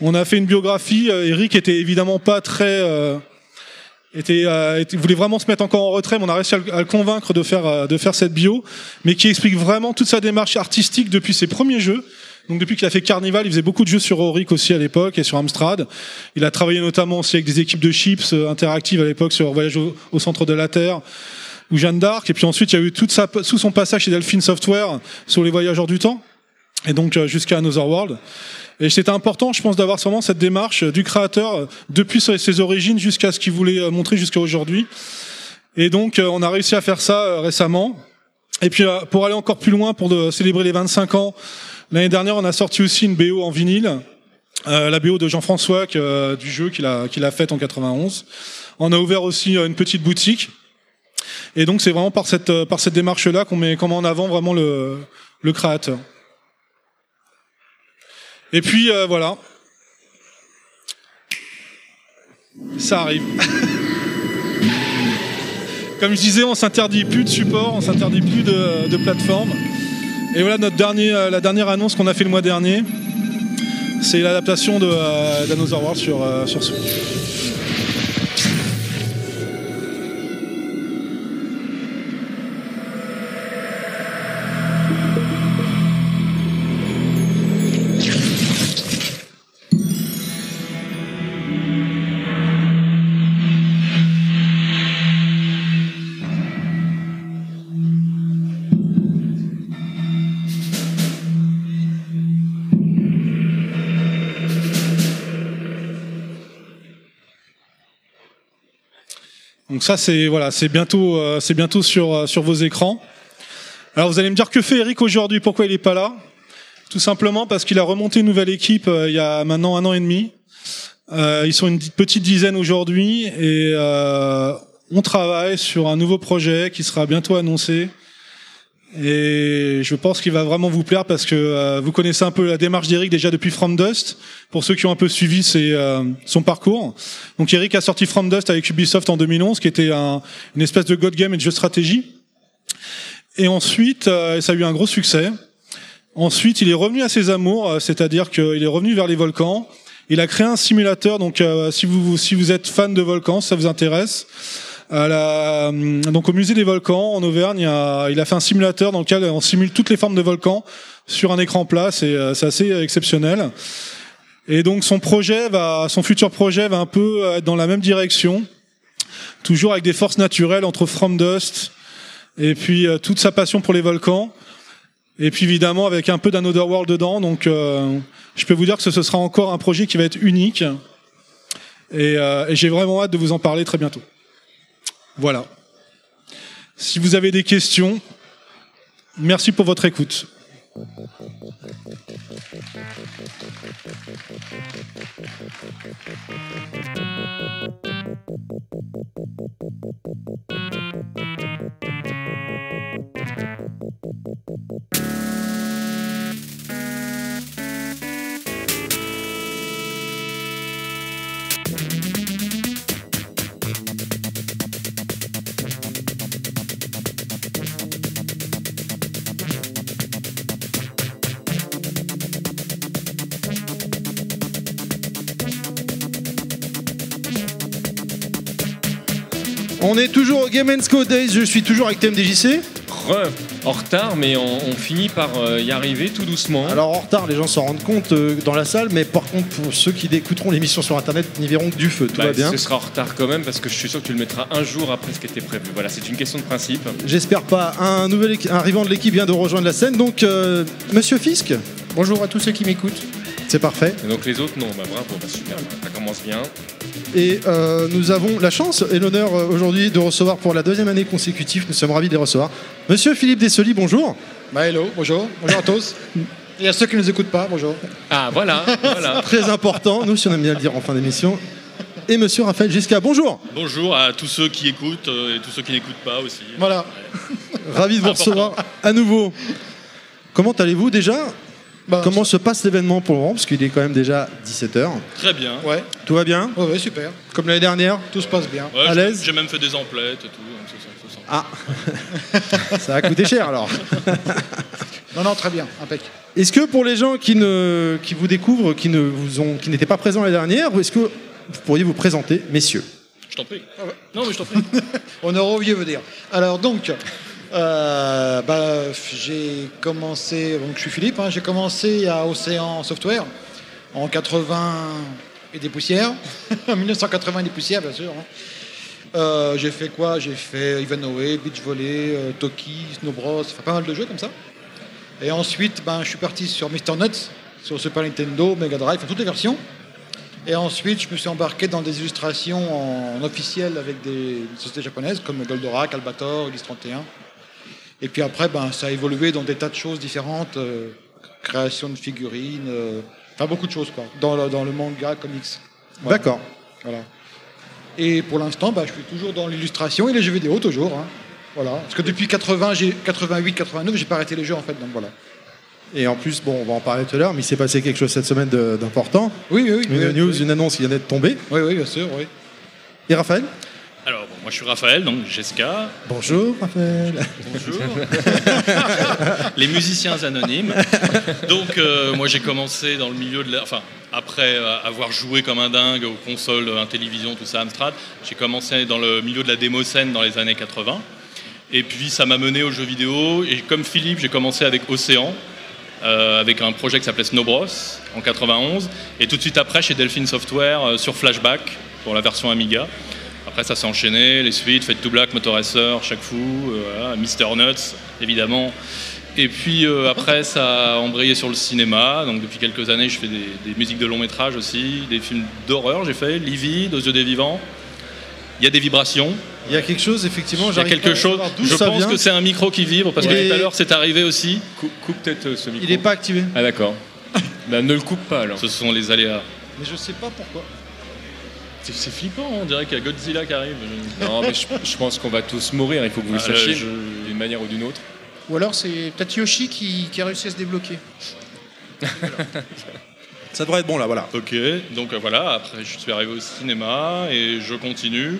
On a fait une biographie. Euh, Eric était évidemment pas très, euh, était, euh, était- voulait vraiment se mettre encore en retrait, mais on a réussi à le, convaincre de faire, euh, de faire cette bio, mais qui explique vraiment toute sa démarche artistique depuis ses premiers jeux. Donc depuis qu'il a fait Carnival, il faisait beaucoup de jeux sur Auric aussi à l'époque et sur Amstrad. Il a travaillé notamment aussi avec des équipes de chips interactives à l'époque sur Voyage au, au centre de la Terre ou Jeanne d'Arc. Et puis ensuite, il y a eu toute sa, tout son passage chez Delphine Software sur les voyageurs du temps. Et donc euh, jusqu'à Another World. Et c'était important, je pense, d'avoir vraiment cette démarche euh, du créateur euh, depuis ses origines jusqu'à ce qu'il voulait montrer jusqu'à aujourd'hui. Et donc, on a réussi à faire ça récemment. Et puis, pour aller encore plus loin, pour célébrer les 25 ans, l'année dernière, on a sorti aussi une BO en vinyle. La BO de Jean-François du jeu qu'il a, qu'il a faite en 91. On a ouvert aussi une petite boutique. Et donc, c'est vraiment par cette, par cette démarche-là qu'on met, qu'on met en avant vraiment le, le créateur. Et puis, euh, voilà. Ça arrive. [laughs] Comme je disais, on s'interdit plus de support, on s'interdit plus de, de plateforme. Et voilà notre dernier, euh, la dernière annonce qu'on a fait le mois dernier. C'est l'adaptation de euh, sur, euh, sur Switch. Donc ça c'est voilà, c'est bientôt euh, c'est bientôt sur euh, sur vos écrans. Alors vous allez me dire que fait Eric aujourd'hui? Pourquoi il est pas là? Tout simplement parce qu'il a remonté une nouvelle équipe euh, il y a maintenant un an et demi. Euh, ils sont une petite dizaine aujourd'hui et euh, on travaille sur un nouveau projet qui sera bientôt annoncé. Et je pense qu'il va vraiment vous plaire parce que euh, vous connaissez un peu la démarche d'Eric déjà depuis From Dust. Pour ceux qui ont un peu suivi ses, euh, son parcours. Donc Eric a sorti From Dust avec Ubisoft en 2011, qui était un, une espèce de god game et de jeu stratégie. Et ensuite, euh, ça a eu un gros succès. Ensuite, il est revenu à ses amours, euh, c'est-à-dire qu'il est revenu vers les volcans. Il a créé un simulateur. Donc, euh, si vous si vous êtes fan de volcans, ça vous intéresse. À la, donc au musée des volcans en Auvergne, il a, il a fait un simulateur dans lequel on simule toutes les formes de volcans sur un écran plat. C'est euh, assez exceptionnel. Et donc son projet va, son futur projet va un peu être dans la même direction, toujours avec des forces naturelles entre From Dust et puis euh, toute sa passion pour les volcans. Et puis évidemment avec un peu d'un World dedans. Donc euh, je peux vous dire que ce, ce sera encore un projet qui va être unique. Et, euh, et j'ai vraiment hâte de vous en parler très bientôt. Voilà. Si vous avez des questions, merci pour votre écoute. On est toujours au Game Co Days, je suis toujours avec TMDJC. Re, en retard, mais on, on finit par euh, y arriver tout doucement. Alors en retard, les gens s'en rendent compte euh, dans la salle, mais par contre pour ceux qui écouteront l'émission sur internet n'y verront que du feu, tout Bah, va bien. Ce sera en retard quand même parce que je suis sûr que tu le mettras un jour après ce qui était prévu. Voilà, c'est une question de principe. J'espère pas. Un nouvel équ- un arrivant de l'équipe vient de rejoindre la scène, donc euh, Monsieur Fisk. Bonjour à tous ceux qui m'écoutent. C'est parfait. Et donc les autres, non, bah bravo, bah, super, ça commence bien. Et euh, nous avons la chance et l'honneur euh, aujourd'hui de recevoir pour la deuxième année consécutive, nous sommes ravis de les recevoir, Monsieur Philippe Dessoli, bonjour. Bah hello, bonjour, bonjour à tous. [laughs] Et à ceux qui ne nous écoutent pas, bonjour. Ah voilà, voilà. [laughs] Très important, nous si on aime bien le dire en fin d'émission. Et Monsieur Raphaël Gisca, bonjour. Bonjour à tous ceux qui écoutent euh, et tous ceux qui n'écoutent pas aussi. Voilà. Ravi de vous recevoir à nouveau. Comment allez-vous déjà? Bah, Comment se passe l'événement pour le moment Parce qu'il est quand même déjà 17h. Très bien. Ouais, Tout va bien? Ouais, ouais, super. Comme l'année dernière Tout se passe bien. Ouais, À j'ai- l'aise? J'ai même fait des emplettes et tout. donc c'est ça, c'est ça. Ah [laughs] Ça a coûté cher alors. [laughs] Non, non, très bien, impec. Est-ce que pour les gens qui, ne, qui vous découvrent, qui ne vous ont, qui n'étaient pas présents l'année dernière, est-ce que vous pourriez vous présenter, messieurs? Je t'en prie. Non, mais je t'en prie. [laughs] Honneur au vieux veut dire. Alors donc, euh, bah, j'ai commencé, donc je suis Philippe, hein, j'ai commencé à Océan Software en 80 et des poussières, [laughs] en 1980 et des poussières bien sûr. hein. Euh, j'ai fait quoi? J'ai fait Ivanhoe, Beach Volley, euh, Toki, Snow Bros, pas mal de jeux comme ça. Et ensuite, ben, je suis parti sur Mr. Nuts, sur Super Nintendo, Mega Drive, toutes les versions. Et ensuite, je me suis embarqué dans des illustrations en officiel avec des sociétés japonaises comme Goldorak, Albator, Ulysse 31. Et puis après, ben, ça a évolué dans des tas de choses différentes, euh, création de figurines, euh, enfin beaucoup de choses quoi, dans le, dans le manga, comics. D'accord. Voilà. Et pour l'instant, ben, je suis toujours dans l'illustration et les jeux vidéo toujours. hein. Voilà. Parce que depuis 80, j'ai 88, 89, j'ai pas arrêté les jeux en fait, donc voilà. Et en plus, bon, on va en parler tout à l'heure, mais il s'est passé quelque chose cette semaine d'important. Oui, oui, oui. Une oui, news, oui. une annonce qui vient d'être tombée. Oui, oui, bien sûr, oui. Et Raphaël? Alors, bon, moi je suis Raphaël, donc Jessica. Bonjour Raphaël. Bonjour. [laughs] les musiciens anonymes. Donc euh, moi j'ai commencé dans le milieu de la... Enfin, après euh, avoir joué comme un dingue aux consoles, euh, Intellivision, tout ça, Amstrad, j'ai commencé dans le milieu de la démo-scène dans les années 80. Et puis ça m'a mené aux jeux vidéo. Et comme Philippe, j'ai commencé avec Océan, euh, avec un projet qui s'appelait Snow Bros en 91. Et tout de suite après, chez Delphine Software, euh, sur Flashback, pour la version Amiga. Après, ça s'est enchaîné, les suites, Fate to Black, Motor Racer, Chaque Fou, euh, voilà, Mister Nuts, évidemment. Et puis euh, après, ça a embrayé sur le cinéma. Donc depuis quelques années, je fais des, des musiques de long métrage aussi, des films d'horreur, j'ai fait, Livide, Aux yeux des vivants. Il y a des vibrations. Il y a quelque chose, effectivement. Il y a quelque chose. Je pense vient. que c'est un micro qui vibre parce Il que est- tout à l'heure c'est arrivé aussi. Coupe peut-être euh, ce micro. Il n'est pas activé. Ah d'accord. [laughs] bah, ne le coupe pas alors. Ce sont les aléas. Mais je sais pas pourquoi. C'est c'est flippant, on dirait qu'il y a Godzilla qui arrive. Non, mais je, je pense qu'on va tous mourir. Il faut que vous le Ah, sachiez je- d'une manière ou d'une autre. Ou alors c'est peut-être Yoshi qui, qui a réussi à se débloquer. [laughs] Ça devrait être bon là, voilà. Ok, donc euh, voilà, après je suis arrivé au cinéma et je continue.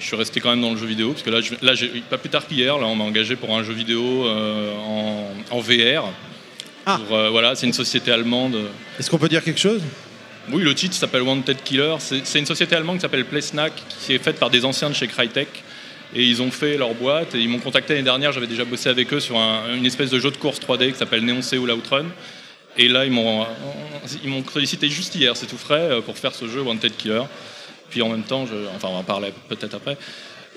Je suis resté quand même dans le jeu vidéo, parce que là, je- là j'ai- pas plus tard qu'hier, là, on m'a engagé pour un jeu vidéo euh, en, en VR. Pour, euh, voilà, c'est une société allemande. Est-ce qu'on peut dire quelque chose? Oui, le titre s'appelle Wanted Killer. C'est une société allemande qui s'appelle PlaySnack, qui est faite par des anciens de chez Crytek. Et ils ont fait leur boîte et ils m'ont contacté l'année dernière. J'avais déjà bossé avec eux sur un- une espèce de jeu de course 3D qui s'appelle Neon Seoul Outrun. Et là, ils m'ont sollicité juste hier, c'est tout frais, euh, pour faire ce jeu Wanted Killer. Puis en même temps, enfin, on en parler peut-être après.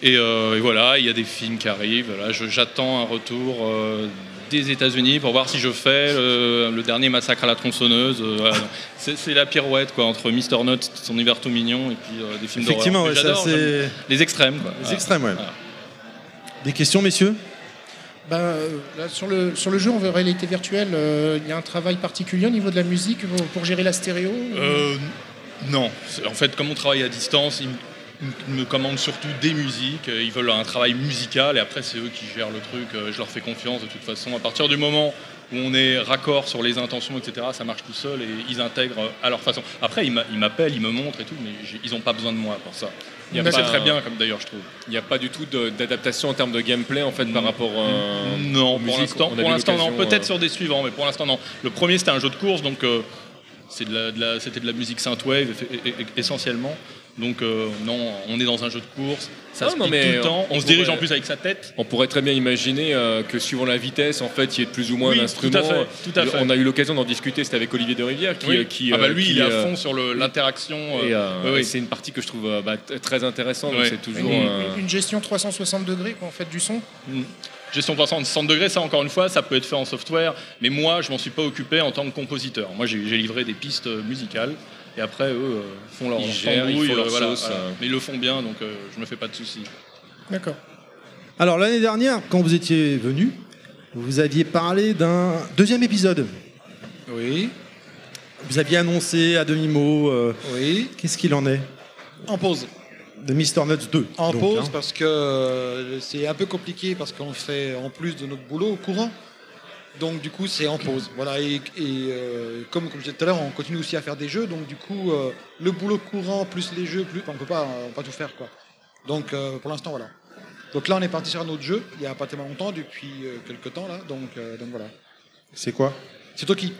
Et, euh, et voilà, il y a des films qui arrivent. J'attends un retour euh, des États-Unis pour voir si je fais euh, le dernier massacre à la tronçonneuse. euh, voilà. [laughs] c'est, la pirouette quoi entre Mister Nuts, son hiver tout mignon, et puis euh, des films d'horreur. Effectivement, ouais, ça, c'est- les extrêmes. Quoi. Les extrêmes, ouais. Voilà. Des questions, messieurs? Ben, euh, là, sur, le, sur le jeu en réalité virtuelle, euh, il y a un travail particulier au niveau de la musique pour, pour gérer la stéréo Euh, non. En fait, comme on travaille à distance, me- ils me commandent surtout des musiques. Ils veulent un travail musical et après, c'est eux qui gèrent le truc. euh, Je leur fais confiance de toute façon. À partir du moment où on est raccord sur les intentions, etc., ça marche tout seul et ils intègrent euh, à leur façon. Après, ils m'a- ils m'appellent, ils me montrent et tout, mais ils n'ont pas besoin de moi pour ça. C'est très bien, comme d'ailleurs, je trouve. Il n'y a pas du tout d'adaptation en termes de gameplay en fait par rapport euh, Non, pour l'instant, pour non. Peut-être euh, sur des suivants, mais pour l'instant non. Le premier c'était un jeu de course, donc euh, c'est de de la- c'était de la musique synthwave eff- e- e- essentiellement. Donc euh, non, on est dans un jeu de course, ça se non, mais tout le temps. On, se dirige pourrait- en plus avec sa tête. On pourrait très bien imaginer euh, que suivant la vitesse, en fait, il y ait plus ou moins Oui, d'instruments. tout à fait, tout à fait. On a eu l'occasion d'en discuter, c'était avec Olivier de Rivière qui, Oui. euh, qui, ah bah euh, lui, qui, il est à euh, fond sur l'interaction. Et euh, euh, oui, c'est une partie que je trouve euh, bah, très intéressante. C'est toujours. une, euh, une gestion 360 degrés quoi, en fait du son Mm. Gestion 360 degrés, ça encore une fois, ça peut être fait en software, mais moi je m'en suis pas occupé en tant que compositeur. Moi j'ai livré des pistes euh, musicales et après eux euh, font leur Ils leur gèrent, ils font leur euh, voilà, sauce, voilà. euh. Mais ils le font bien donc euh, je me fais pas de soucis. D'accord. Alors, l'année dernière, quand vous étiez venu, vous aviez parlé d'un deuxième épisode. Oui. Vous aviez annoncé à demi-mot. euh, Oui. Qu'est-ce qu'il en est En pause. De Mister Nuts 2. En donc, pause hein. parce que c'est un peu compliqué parce qu'on fait en plus de notre boulot au courant. Donc du coup c'est en pause. Voilà et, et, euh, comme, comme je disais tout à l'heure, on continue aussi à faire des jeux. Donc du coup euh, le boulot courant plus les jeux, plus on peut pas, on peut pas tout faire quoi. Donc euh, pour l'instant voilà. Donc là on est parti sur un autre jeu. Il y a pas tellement longtemps depuis euh, quelques temps là. Donc euh, donc voilà. C'est quoi? C'est Toki.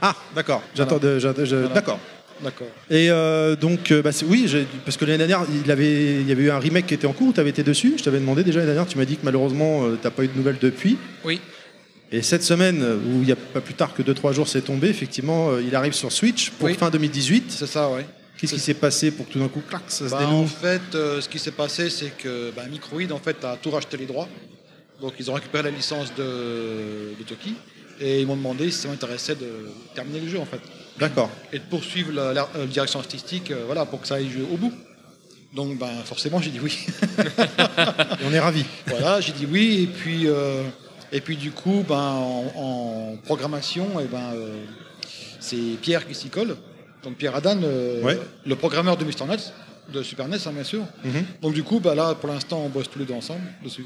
Ah, d'accord. J'attends Voilà. D'accord. D'accord. Et euh, donc, euh, bah, oui, parce que l'année dernière, il, avait, il y avait eu un remake qui était en cours, tu avais été dessus. Je t'avais demandé déjà l'année dernière, tu m'as dit que malheureusement, tu t'as pas eu de nouvelles depuis. Oui. Et cette semaine, où il n'y a pas plus tard que 2-3 jours, c'est tombé, effectivement, euh, il arrive sur Switch pour Oui. fin 2018. C'est ça, ouais. Qu'est-ce qui s'est passé pour que tout d'un coup, clac, ça se Bah, en fait, euh, ce qui s'est passé, c'est que bah, Microïd en fait a tout racheté les droits. Donc ils ont récupéré la licence de, de Toki et ils m'ont demandé si ça m'intéressait de terminer le jeu en fait. D'accord. Et de poursuivre la, la- euh, direction artistique, euh, voilà, pour que ça aille au bout. Donc ben forcément j'ai dit oui. [laughs] Et on est ravis. Voilà, j'ai dit oui et puis euh, et puis du coup ben en, en programmation et ben euh, c'est Pierre qui s'y colle. Donc Pierre Adan, euh, Ouais. le programmeur de Mr. Nuts, de Super NES hein, bien sûr. Mhm. Donc du coup, bah là, pour l'instant, on bosse tous les deux ensemble dessus.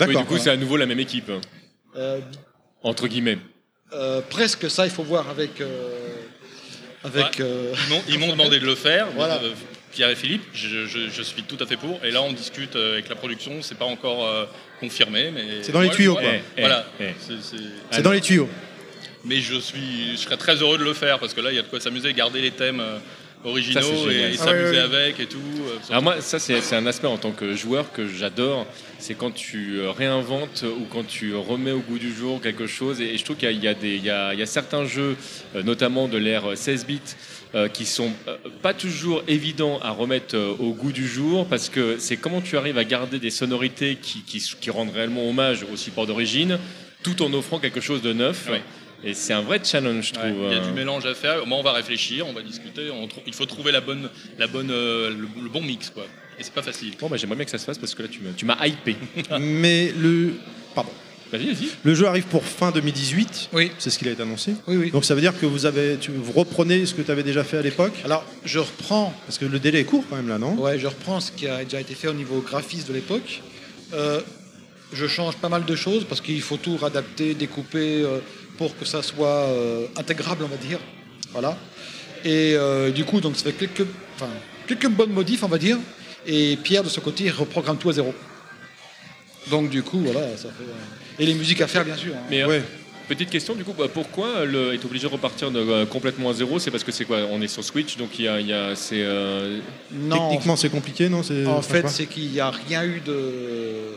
oui, du coup, c'est à nouveau la même équipe. Euh, Entre guillemets. euh, presque ça, il faut voir avec. euh, avec Ouais. euh, Ils m'ont- Ils m'ont demandé de le faire. Voilà. Euh, Pierre et Philippe, je, je- je suis tout à fait pour. Et là, on discute avec la production, c'est pas encore mais C'est dans les tuyaux, quoi. Eh, Voilà. eh, eh. C'est- c'est- C'est dans les tuyaux. Mais je suis, je serais très heureux de le faire parce que là, il y a de quoi s'amuser, garder les thèmes euh, originaux Ça, et, Ah s'amuser ouais. avec et tout. euh, Alors moi, ça c'est un aspect en tant que joueur que j'adore, c'est quand tu euh, réinventes ou quand tu remets au goût du jour quelque chose. Et, et je trouve qu'il y y, a des- il y a- certains jeux, euh, notamment de l'ère 16 bits, euh, qui sont euh, pas toujours évidents à remettre euh, au goût du jour parce que c'est comment tu arrives à garder des sonorités qui, qui- qui rendent réellement hommage au support d'origine, tout en offrant quelque chose de neuf. Ouais. Et c'est un vrai challenge, je trouve. Il y a euh. du mélange à faire. Moi, on va réfléchir, on va discuter. on il faut trouver la bonne, la bonne, euh, le, le bon mix, quoi. Et c'est pas facile. Bon, bah, j'aimerais bien que ça se fasse parce que là, tu m'as- tu m'as hypé. [laughs] Mais le. Pardon. Vas-y, vas-y. Le jeu arrive pour fin 2018. Oui. C'est ce qu'il a été annoncé. Oui, oui. Donc ça veut dire que vous avez, tu, vous reprenez ce que tu avais déjà fait à l'époque? Alors, je reprends. Parce que le délai est court quand même là, non? Ouais, je reprends ce qui a déjà été fait au niveau graphisme de l'époque. Euh, je change pas mal de choses parce qu'il faut tout adapter, découper euh, pour que ça soit euh, intégrable, on va dire. Voilà. Et euh, du coup, donc ça fait quelques, enfin, quelques bonnes modifs, on va dire. Et Pierre, de son côté, il reprogramme tout à zéro. Donc du coup, voilà, ça fait. euh, Et les musiques à faire, bien sûr. hein. Mais euh, petite question, du coup, bah, pourquoi le, est obligé de repartir de, euh, complètement à zéro? C'est parce que c'est quoi? On est sur Switch, donc il y a, il y a- c'est. euh, Non. Techniquement c'est compliqué, non? C'est- En je sais fait, pas. c'est qu'il n'y a rien eu de.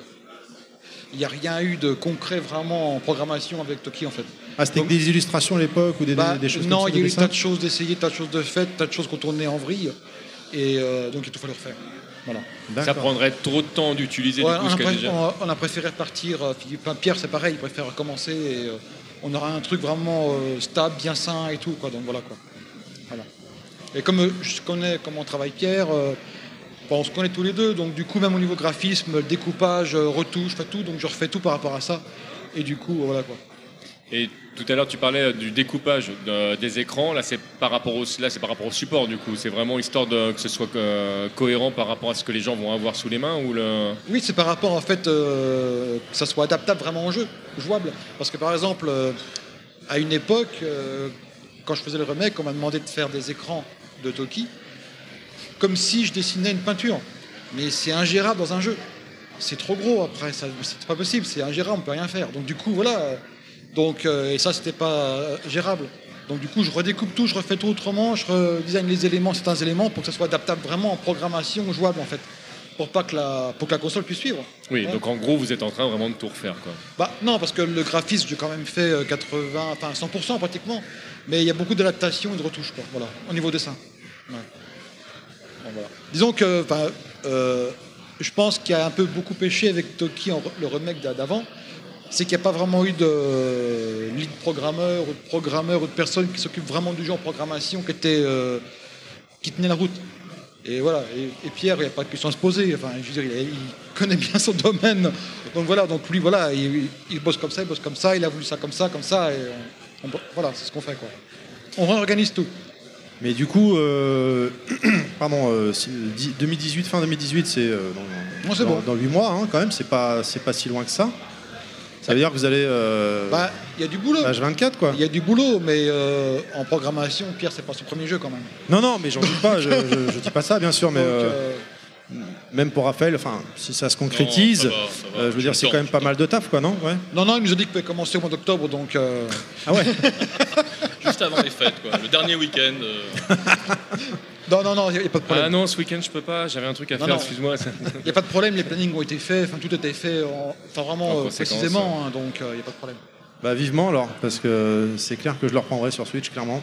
Il n'y a rien eu de concret vraiment en programmation avec Toki en fait. Ah, c'était que des illustrations à l'époque ou des, Bah, des choses non, comme ça il y a eu tas de choses d'essayer, tas de choses de faites, tas de choses qu'on tournait en vrille. Et euh, donc il a tout fallu refaire. Voilà. ça prendrait trop de temps d'utiliser Ouais, du coup on, a déjà. on on préféré repartir. euh, Philippe- Pierre, c'est pareil, il préfère recommencer. Et, euh, on aura un truc vraiment euh, stable, bien sain et tout. Quoi, donc voilà quoi. Voilà. Et comme je connais comment travaille Pierre, euh, bon, on se connaît tous les deux. Donc du coup, même au niveau graphisme, découpage, euh, retouche, tout. Donc je refais tout par rapport à ça. Et du coup, voilà quoi. Et tout à l'heure, tu parlais euh, du découpage de- des écrans. Là, c'est par rapport au, là, c'est par rapport au support, du coup. C'est vraiment histoire de, que ce soit euh, cohérent par rapport à ce que les gens vont avoir sous les mains ou le. Oui, c'est par rapport en fait euh, que ça soit adaptable vraiment au jeu, jouable. Parce que par exemple, euh, à une époque, euh, quand je faisais le remake, on m'a demandé de faire des écrans de Toki comme si je dessinais une peinture. Mais c'est ingérable dans un jeu. C'est trop gros après, c'est pas possible, c'est ingérable, on peut rien faire. Donc du coup, voilà. euh, Donc, euh, et ça, c'était pas euh, gérable. Donc du coup, je redécoupe tout, je refais tout autrement, je redesign les éléments, certains éléments, pour que ça soit adaptable vraiment en programmation jouable en fait. Pour pas que la, pour que la console puisse suivre. Oui, Ouais. donc en gros, vous êtes en train vraiment de tout refaire, quoi. Bah non, parce que le graphisme, j'ai quand même fait euh, 80, enfin 100% pratiquement. Mais il y a beaucoup d'adaptations et de retouches, quoi, voilà, au niveau dessin. Ouais. Disons que, euh, je pense qu'il y a un peu beaucoup péché avec Toki, en le remake d'a- d'avant. C'est qu'il n'y a pas vraiment eu de lead programmeur ou de programmeur ou de personne qui s'occupe vraiment du jeu en programmation euh, qui tenait la route. Et voilà. Et, Pierre, il n'y a pas de question à se poser. Enfin, je veux dire, il, connaît bien son [laughs] domaine. Donc voilà. Donc lui, voilà, il, bosse comme ça, il bosse comme ça. Il a voulu ça comme ça, comme ça. Et voilà, c'est ce qu'on fait quoi. On réorganise tout. Mais du coup, euh, [clears throat] pardon, euh, si- dix- 2018, fin 2018, c'est euh, dans, Non, c'est dans, bon. dans 8 mois hein, quand même, c'est pas, c'est pas si loin que ça. Ça veut dire que vous allez. euh, Bah, il y a du boulot. page 24 quoi. Il y a du boulot, mais euh, en programmation, Pierre, c'est pas son premier jeu quand même. Non, non, mais j'en doute pas, je, je, je dis pas ça bien sûr, mais Donc, euh, euh, même pour Raphaël, enfin, si ça se concrétise, Non, ça va, ça va, euh, je veux dire, c'est quand même pas mal de taf quoi, non? Ouais. Non, non, il nous a dit qu'il pouvait commencer au mois d'octobre, donc. euh, Ah ouais [laughs] Juste avant les fêtes, quoi. Le dernier week-end. euh, [laughs] Non, non, non, il n'y a, pas de problème. Ah non, ce week-end, je peux pas, j'avais un truc à Non, faire, excuse-moi. Il n'y a pas de problème, les plannings ont été faits, enfin tout était fait, en- enfin vraiment En euh, précisément, hein, donc il n'y a pas de problème. Bah vivement alors, parce que c'est clair que je le reprendrai sur Switch, clairement.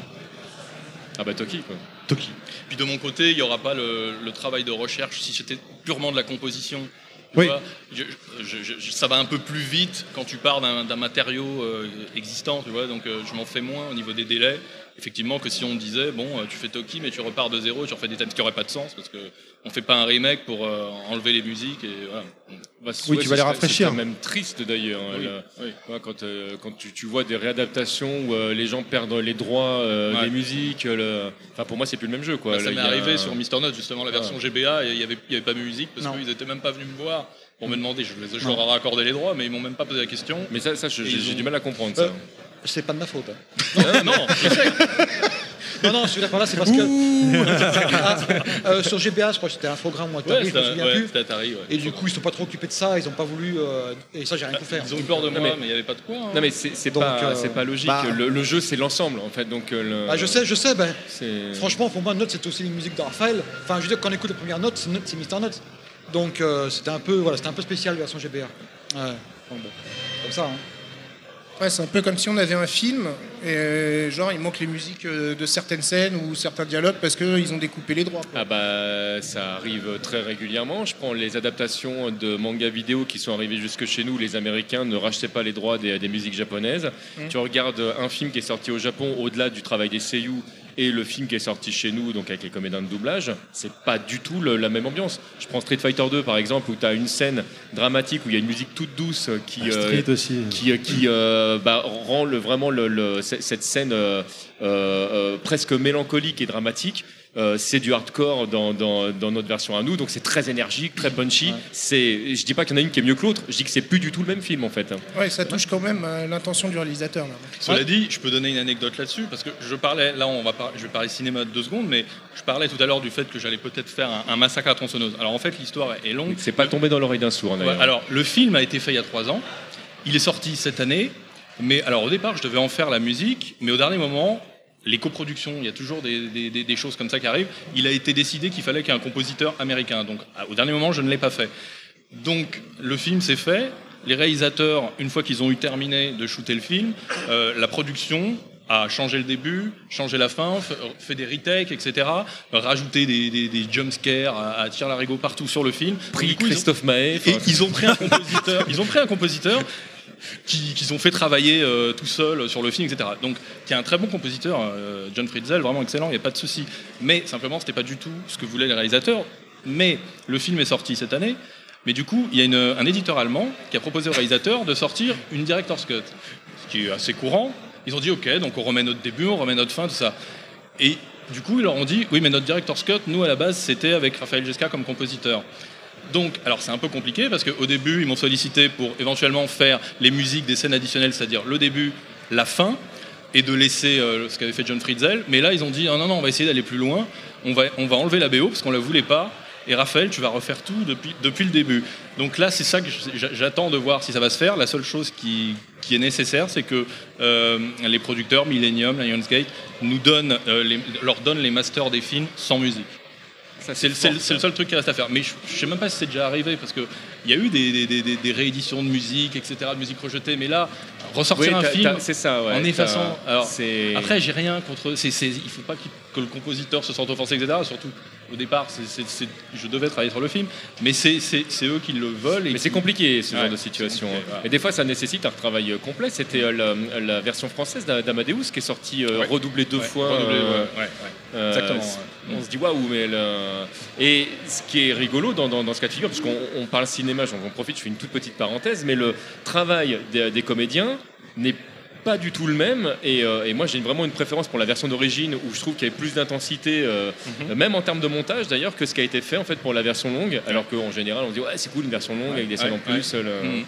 Ah bah Toki, quoi? Toki. Puis de mon côté, il n'y aura pas le, le travail de recherche si c'était purement de la composition. Oui. vois, je- je- je- ça va un peu plus vite quand tu pars d'un d'un matériau euh, existant, tu vois, donc euh, je m'en fais moins au niveau des délais. Effectivement, que si on disait, bon, euh, tu fais Toki, mais tu repars de zéro, tu refais des thèmes qui n'auraient pas de sens, parce que on fait pas un remake pour euh, enlever les musiques et voilà. Bah, Oui, ouais, tu vas les rafraîchir. ce serait même triste d'ailleurs. Oui, oui. ouais, quand euh, quand tu, tu vois des réadaptations où euh, les gens perdent les droits euh, Ouais. des musiques, le... enfin pour moi c'est plus le même jeu quoi. Bah, ça m'est arrivé sur Mister Note, justement, la version GBA, et il n'y avait, il y avait pas de musique parce qu'ils n'étaient même pas venus me voir pour me demander. Je, je leur aurais accordé les droits, mais ils m'ont même pas posé la question. Mais ça, ça j'ai ils j'ai ont- du mal à comprendre Euh, ça. C'est pas de ma faute. hein. Ah, [laughs] non, je sais. Non, non, je suis d'accord là, c'est parce que. Ah, [laughs] euh, sur GBA, je crois que c'était Infogrames ou Atari, Ouais, je me souviens ouais, plus. c'était Atari, ouais. Et du coup, ils sont pas trop occupés de ça, ils ont pas voulu. euh, et ça, j'ai rien pu faire. Ils ont eu peur de moi, euh, mais il n'y avait pas de quoi. hein. Non mais c'est pas, euh, pas logique. bah- le, le jeu c'est l'ensemble en fait. Donc euh, le- Ah, je sais, je sais. Ben, franchement, pour moi, Note, c'est aussi une musique de Raphaël. Enfin, je veux dire, quand on écoute les premières notes, c'est Note, c'est Mister Note. Donc, euh, c'était un peu, voilà, c'était un peu spécial version GBA. Ouais. Bon, bon. Comme ça. Hein. Ouais, c'est un peu comme si on avait un film, et euh, genre il manque les musiques euh, de certaines scènes ou certains dialogues parce qu'ils ont découpé les droits. quoi. Ah bah ça arrive très régulièrement. Je prends les adaptations de manga vidéo qui sont arrivées jusque chez nous. Les Américains ne rachetaient pas les droits des, des musiques japonaises. Mm. Tu regardes un film qui est sorti au Japon au-delà du travail des seiyuu et le film qui est sorti chez nous, donc avec les comédiens de doublage, c'est pas du tout le- la même ambiance. Je prends Street Fighter 2 par exemple où tu as une scène dramatique où il y a une musique toute douce qui aussi. qui, qui euh, bah, rend le, vraiment le, cette scène euh, euh, euh, presque mélancolique et dramatique. Euh, c'est du hardcore dans, dans- dans notre version à nous, donc c'est très énergique, très punchy. C'est, je dis pas qu'il y en a une qui est mieux que l'autre, je dis que c'est plus du tout le même film en fait. Ouais, ça touche quand même à l'intention du réalisateur. Là. Cela dit, je peux donner une anecdote là-dessus parce que je parlais, là on va par- je vais parler cinéma de deux secondes, mais je parlais tout à l'heure du fait que j'allais peut-être faire un, un massacre à tronçonneuse. Alors en fait l'histoire est longue. C'est pas tombé dans l'oreille d'un sourd. Ouais, alors le film a été fait il y a trois ans, il est sorti cette année, mais alors au départ je devais en faire la musique, mais au dernier moment. Les coproductions, il y a toujours des, des- des- des choses comme ça qui arrivent. Il a été décidé qu'il fallait qu'il y ait un compositeur américain. Donc, au dernier moment, je ne l'ai pas fait. Donc, le film s'est fait. Les réalisateurs, une fois qu'ils ont eu terminé de shooter le film, euh, la production a changé le début, changé la fin, fait des retakes, etc. Rajouté des, des, des jumpscares à, à tir larigot partout sur le film. Pris coup, ont- Christophe Maé. et ils ont pris un [laughs] compositeur. ils ont pris un compositeur qui- qu'ils ont fait travailler euh, tout seul sur le film, etc. Donc, qui est un très bon compositeur, euh, John Friedzel, vraiment excellent, il n'y a pas de souci. Mais simplement, c'était pas du tout ce que voulaient les réalisateurs. Mais le film est sorti cette année. Mais du coup, il y a un éditeur allemand qui a proposé au réalisateur de sortir une director's cut, ce qui est assez courant. Ils ont dit OK, donc on remet notre début, on remet notre fin, tout ça. Et du coup, ils leur ont dit oui, mais notre director's cut, nous à la base, c'était avec Raphaël Jesca comme compositeur. Donc, alors c'est un peu compliqué parce qu'au début, ils m'ont sollicité pour éventuellement faire les musiques des scènes additionnelles, c'est-à-dire le début, la fin, et de laisser euh, ce qu'avait fait John Friedzel. Mais là, ils ont dit non, non, non, on va essayer d'aller plus loin. On va, on va enlever la BO parce qu'on la voulait pas. Et Raphaël, tu vas refaire tout depuis, depuis le début. Donc là, c'est ça que j'attends de voir si ça va se faire. La seule chose qui, qui est nécessaire, c'est que euh, les producteurs, Millennium, Lionsgate, nous donnent, euh, leur donnent les masters des films sans musique. C'est le, seul truc qui reste à faire. Mais je, je sais même pas si c'est déjà arrivé parce qu'il y a eu des, des- des- des- des rééditions de musique, etc., de musique rejetée. Mais là, ressortir Oui, un film ça, ouais, en effaçant. Alors, après, j'ai rien contre. il faut pas qu'il- que le compositeur se sente offensé, etc. Surtout au départ, je devais travailler sur le film. Mais c'est eux qui le veulent. Et Mais c'est compliqué ce Ouais, genre de situation. voilà. Et des fois, ça nécessite un retravail euh, complet. C'était euh, la, la version française d'A- d'Amadeus qui est sortie euh, Ouais. redoublée deux Ouais, fois. redoublée, euh, euh, Exactement. On se dit waouh, mais le- et ce qui est rigolo dans, dans- dans ce cas de figure, parce qu'on on parle cinéma, j'en j'en profite, je fais une toute petite parenthèse, mais le travail des, des comédiens n'est pas du tout le même et, euh, et moi j'ai vraiment une préférence pour la version d'origine où je trouve qu'il y avait plus d'intensité euh, Mhm. même en termes de montage d'ailleurs que ce qui a été fait en fait pour la version longue alors qu'en général on dit ouais c'est cool une version longue avec des scènes Ouais, en plus ouais. le- Mhm.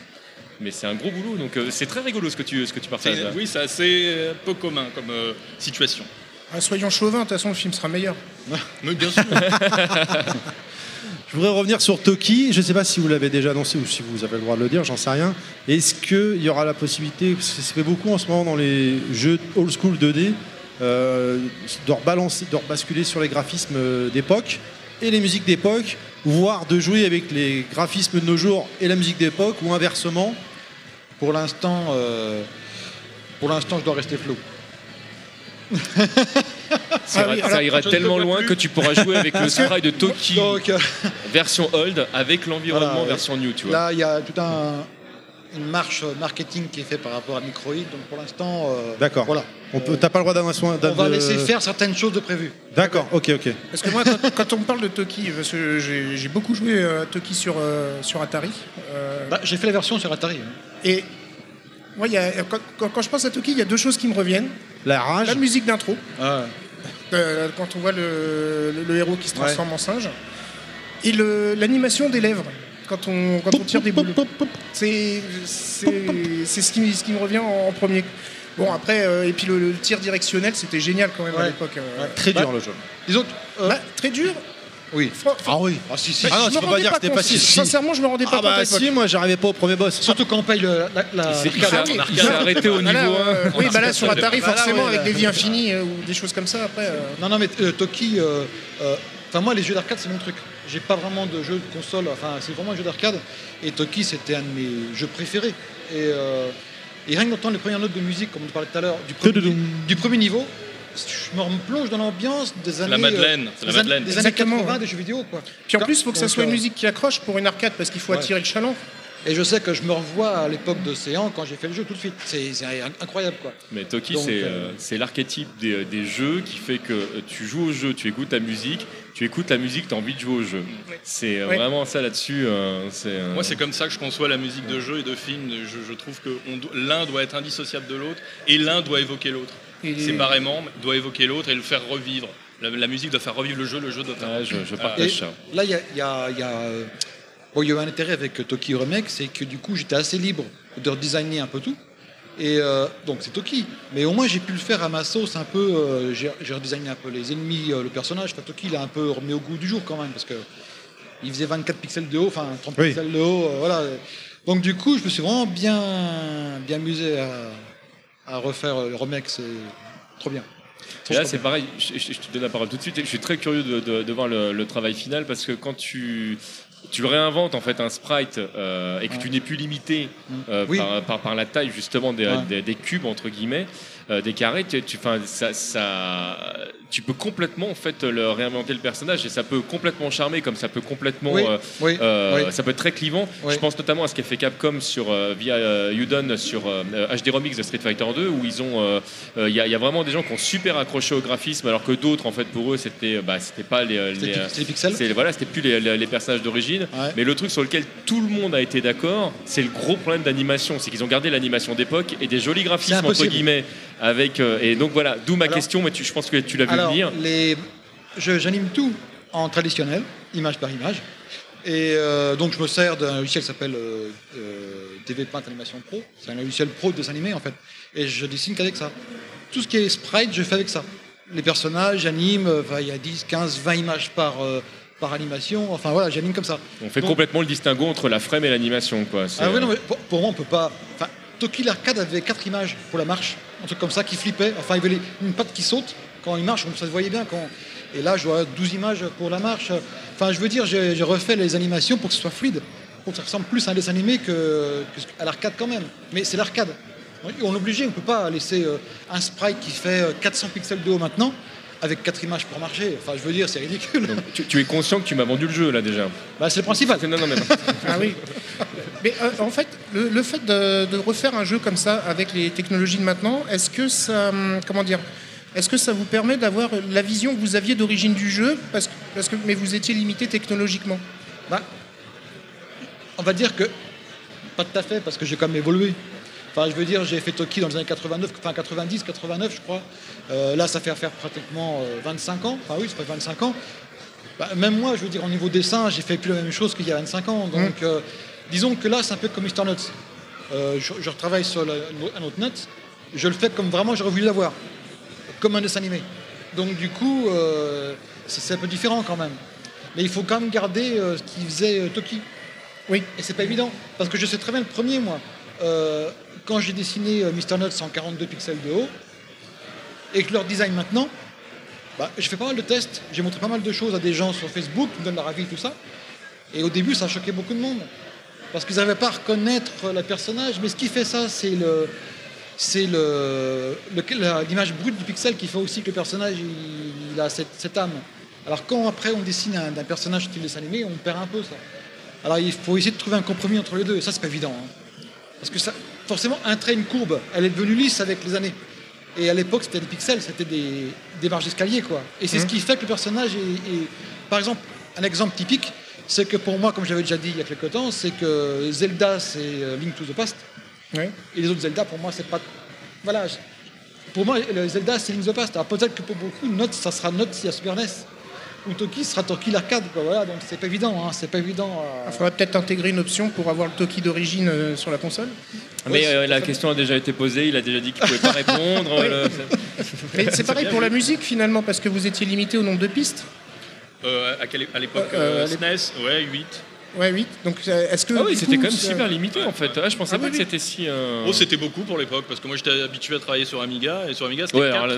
mais c'est un gros boulot donc euh, c'est très rigolo ce que tu, ce que tu partages là. Oui, c'est assez euh, peu commun comme euh, situation. Ah, soyons chauvins, de toute façon le film sera meilleur. [laughs] Mais bien sûr. [laughs] Je voudrais revenir sur Toki. Je ne sais pas si vous l'avez déjà annoncé ou si vous avez le droit de le dire, j'en sais rien. Est-ce qu'il y aura la possibilité, parce que ça se fait beaucoup en ce moment dans les jeux old school 2D, euh, de, rebalancer, de rebasculer sur les graphismes euh, d'époque et les musiques d'époque, voire de jouer avec les graphismes de nos jours et la musique d'époque, ou inversement? Pour l'instant, euh, pour l'instant, je dois rester flou. [laughs] Ça, Ah oui, ira, alors, tellement loin plus. que tu pourras jouer avec le sprite de Toki Donc, euh, version old avec l'environnement Voilà, version new tu vois. Là, il y a tout un une marche marketing qui est faite par rapport à Microïd. Donc pour l'instant, euh, D'accord. Voilà. On peut, t'as pas le droit d'un soin. On va laisser faire certaines choses de prévues. D'accord, ok, ok. Parce que moi, quand, quand on me parle de Toki, parce que j'ai j'ai beaucoup joué à Toki sur, euh, sur Atari. euh, Bah, j'ai fait la version sur Atari. Et moi, il y a- quand, je pense à Toki, il y a deux choses qui me reviennent. La rage. La musique d'intro. Ah Euh, quand on voit le, le- le héros qui se transforme en singe. Et l'animation des lèvres. Quand on, quand on tire des boules. C'est ce qui, ce qui me revient en, en premier. Bon, après, euh, et puis le, le tir directionnel, c'était génial quand même à l'époque. euh. Ouais, très dur, le jeu. Disons Bah, très dur Oui. Ah oui. Ah si, si. Ah non, Je tu me peux pas rendais dire que c'était compte. facile. Si. Sincèrement, je me rendais pas Ah bah compte. à si, l'époque. moi j'arrivais pas au premier boss. Surtout quand on paye le, la, il la- Ah oui. il s'est arrêté au Bah là, niveau euh, 1. Oui, bah là, sur Atari, Bah là, forcément, ouais, avec là. des vies infinies euh, ou des choses comme ça, après. euh, Non, non, mais euh, Toki, euh, euh, enfin moi, les jeux d'arcade, c'est mon truc. J'ai pas vraiment de jeux de console, enfin, c'est vraiment un jeu d'arcade. Et Toki, c'était un de mes jeux préférés. Et, euh, et rien que d'entendre les premières notes de musique, comme on parlait tout à l'heure, du, premier- du premier niveau, je me replonge dans l'ambiance des années. la Madeleine, euh, c'est la des an- Madeleine. Des années Exactement. 80 des jeux vidéo, quoi. Puis en plus, il faut que ça soit une euh, musique qui accroche pour une arcade parce qu'il faut Ouais. attirer le chaland. Et je sais que je me revois à l'époque d'Océan quand j'ai fait le jeu tout de suite. C'est incroyable, quoi. Mais Toki, c'est euh, euh, c'est l'archétype des, des jeux qui fait que euh, tu joues au jeu, tu écoutes la musique, tu écoutes la musique, tu as envie de jouer au jeu. C'est euh, vraiment ça là-dessus. euh, euh, Moi, c'est comme ça que je conçois la musique de jeu et de film. Je, je trouve que do- l'un doit être indissociable de l'autre et l'un doit évoquer l'autre. Et- Séparément, doit évoquer l'autre et le faire revivre. La, la musique doit faire revivre le jeu, le jeu doit faire Ouais, je, partage Et ça. là, il y a, il y a- il y a, euh, bon, il y a eu un intérêt avec Toki Remake, c'est que du coup, j'étais assez libre de redesigner un peu tout. Et euh, donc, c'est Toki. Mais au moins, j'ai pu le faire à ma sauce un peu. euh, j'ai j'ai redesigné un peu les ennemis, euh, le personnage. Enfin, Toki, il a un peu remis au goût du jour quand même, parce que il faisait 24 pixels de haut, enfin 30 Oui. pixels de haut, euh, voilà. Donc, du coup, je me suis vraiment bien, bien amusé à, à refaire euh, le remake. C'est trop bien. Et là, c'est pareil, je, te donne la parole tout de suite. Je suis très curieux de, de- de voir le, le travail final parce que quand tu, tu réinventes en fait un sprite euh, et que tu n'es plus limité euh, Oui. par, par, par la taille justement des, Ouais. des- des cubes entre guillemets, euh, des carrés, tu, tu, ça, ça, tu peux complètement en fait le réinventer le personnage et ça peut complètement charmer comme ça peut complètement, Oui, euh, oui, euh, oui. ça peut être très clivant. Je pense notamment à ce qu'a fait Capcom sur euh, via Udon sur HD Remix de Street Fighter 2 où ils ont, il y, a- il y a vraiment des gens qui ont super accroché au graphisme alors que d'autres en fait pour eux c'était, bah, c'était pas les, les, les pixels. c'est- voilà, c'était plus les, personnages d'origine. Ouais. Mais le truc sur lequel tout le monde a été d'accord, c'est le gros problème d'animation. C'est qu'ils ont gardé l'animation d'époque et des jolis graphismes, entre guillemets. Avec, et donc voilà, d'où ma Alors- question, mais tu- je pense que tu l'as vu Alors, les... j'anime tout en traditionnel, image par image. Et euh, donc, je me sers d'un logiciel qui s'appelle euh, euh, TV Paint Animation Pro. C'est un logiciel pro de dessin animé, en fait. Et je dessine qu'avec ça. Tout ce qui est sprite, je fais avec ça. Les personnages, j'anime, euh, il y a 10, 15, 20 images par, par animation. Enfin, voilà, j'anime comme ça. On fait Donc- complètement le distinguo entre la frame et l'animation. quoi. Ah oui, non, mais pour, pour moi, on peut pas. Enfin, Toki l'arcade avait quatre images pour la marche, un truc comme ça qui flippait. Enfin, il y avait les- une patte qui saute quand il marche, on- ça se voyait bien. Quand... Et là, je vois 12 images pour la marche. Enfin, je veux dire, j'ai refait les animations pour que ce soit fluide, pour que ça ressemble plus à un dessin animé que, que ce- à l'arcade quand même. Mais c'est l'arcade. On est obligé, on ne peut pas laisser euh, un sprite qui fait euh, 400 pixels de haut maintenant avec quatre images pour marcher. Enfin, je veux dire, c'est ridicule. tu, tu es conscient que tu m'as vendu le jeu là déjà. Bah, c'est le principal. Non, non, mais [laughs] Ah oui. Mais euh, en fait, le, le fait de, de refaire un jeu comme ça avec les technologies de maintenant, est-ce que ça, hum, comment dire, est-ce que ça vous permet d'avoir la vision que vous aviez d'origine du jeu, parce que, parce que, mais vous étiez limité technologiquement? Bah, on va dire que pas tout à fait parce que j'ai quand même évolué. Enfin, je veux dire, j'ai fait Toki dans les années 89, enfin 90, 89, je crois. Euh, là, ça fait faire pratiquement euh, 25 ans. Enfin oui, ça fait 25 ans. Bah, même moi, je veux dire, au niveau dessin, j'ai fait plus la même chose qu'il y a 25 ans. Donc, euh, disons que là, c'est un peu comme Mr. Nuts. Euh, je, je retravaille sur un autre Nuts. Je le fais comme vraiment j'aurais voulu l'avoir, comme un dessin animé. Donc, du coup, euh, c'est un peu différent quand même. Mais il faut quand même garder euh, ce qu'il faisait euh, Toki. Oui. Et c'est pas évident, parce que je sais très bien le premier, moi. Quand j'ai dessiné Mr. Nuts en 42 pixels de haut, et que leur design maintenant, bah, je fais pas mal de tests, j'ai montré pas mal de choses à des gens sur Facebook qui me donnent leur avis, tout ça. Et au début, ça a choqué beaucoup de monde. Parce qu'ils n'arrivaient pas à reconnaître le personnage, mais ce qui fait ça, c'est le. C'est l'image brute du pixel qui fait aussi que le personnage il, il a cette, cette âme. Alors quand après on dessine un, un personnage style dessin animé, on perd un peu ça. Alors il faut essayer de trouver un compromis entre les deux, et ça c'est pas évident. hein. Parce que ça, forcément, un trait, une courbe, elle est devenue lisse avec les années. Et à l'époque, c'était des pixels, c'était des, des marges d'escalier, quoi. Et c'est ce qui fait que le personnage est, est- Par exemple, un exemple typique, c'est que pour moi, comme j'avais déjà dit il y a quelque temps, c'est que Zelda, c'est euh, Link to the Past. Ouais. Et les autres Zelda, pour moi, c'est pas. Voilà. je- Pour moi, le Zelda, c'est Link the Past. Alors peut-être que pour beaucoup, Note, ça sera Note si à Super NES. ou Toki sera Toki l'arcade. quoi, Voilà, donc c'est pas évident. Hein, c'est pas évident. euh, Il faudrait peut-être intégrer une option pour avoir le Toki d'origine euh, sur la console. Mais euh, la question a déjà été posée, il a déjà dit qu'il pouvait pas [laughs] répondre. Oui. le- Mais c'est pareil pour la musique finalement, parce que vous étiez limité au nombre de pistes. Euh, à, l'époque Euh, euh, à l'époque- SNES, ouais, 8. Ouais, 8. Donc euh, est-ce que. Ah oui, c'était quand même super limité en fait. Ah, je pensais Ah pas oui, que oui. c'était si. euh, Oh, c'était beaucoup pour l'époque, parce que moi j'étais habitué à travailler sur Amiga, et sur Amiga c'était Ouais, 4, alors là,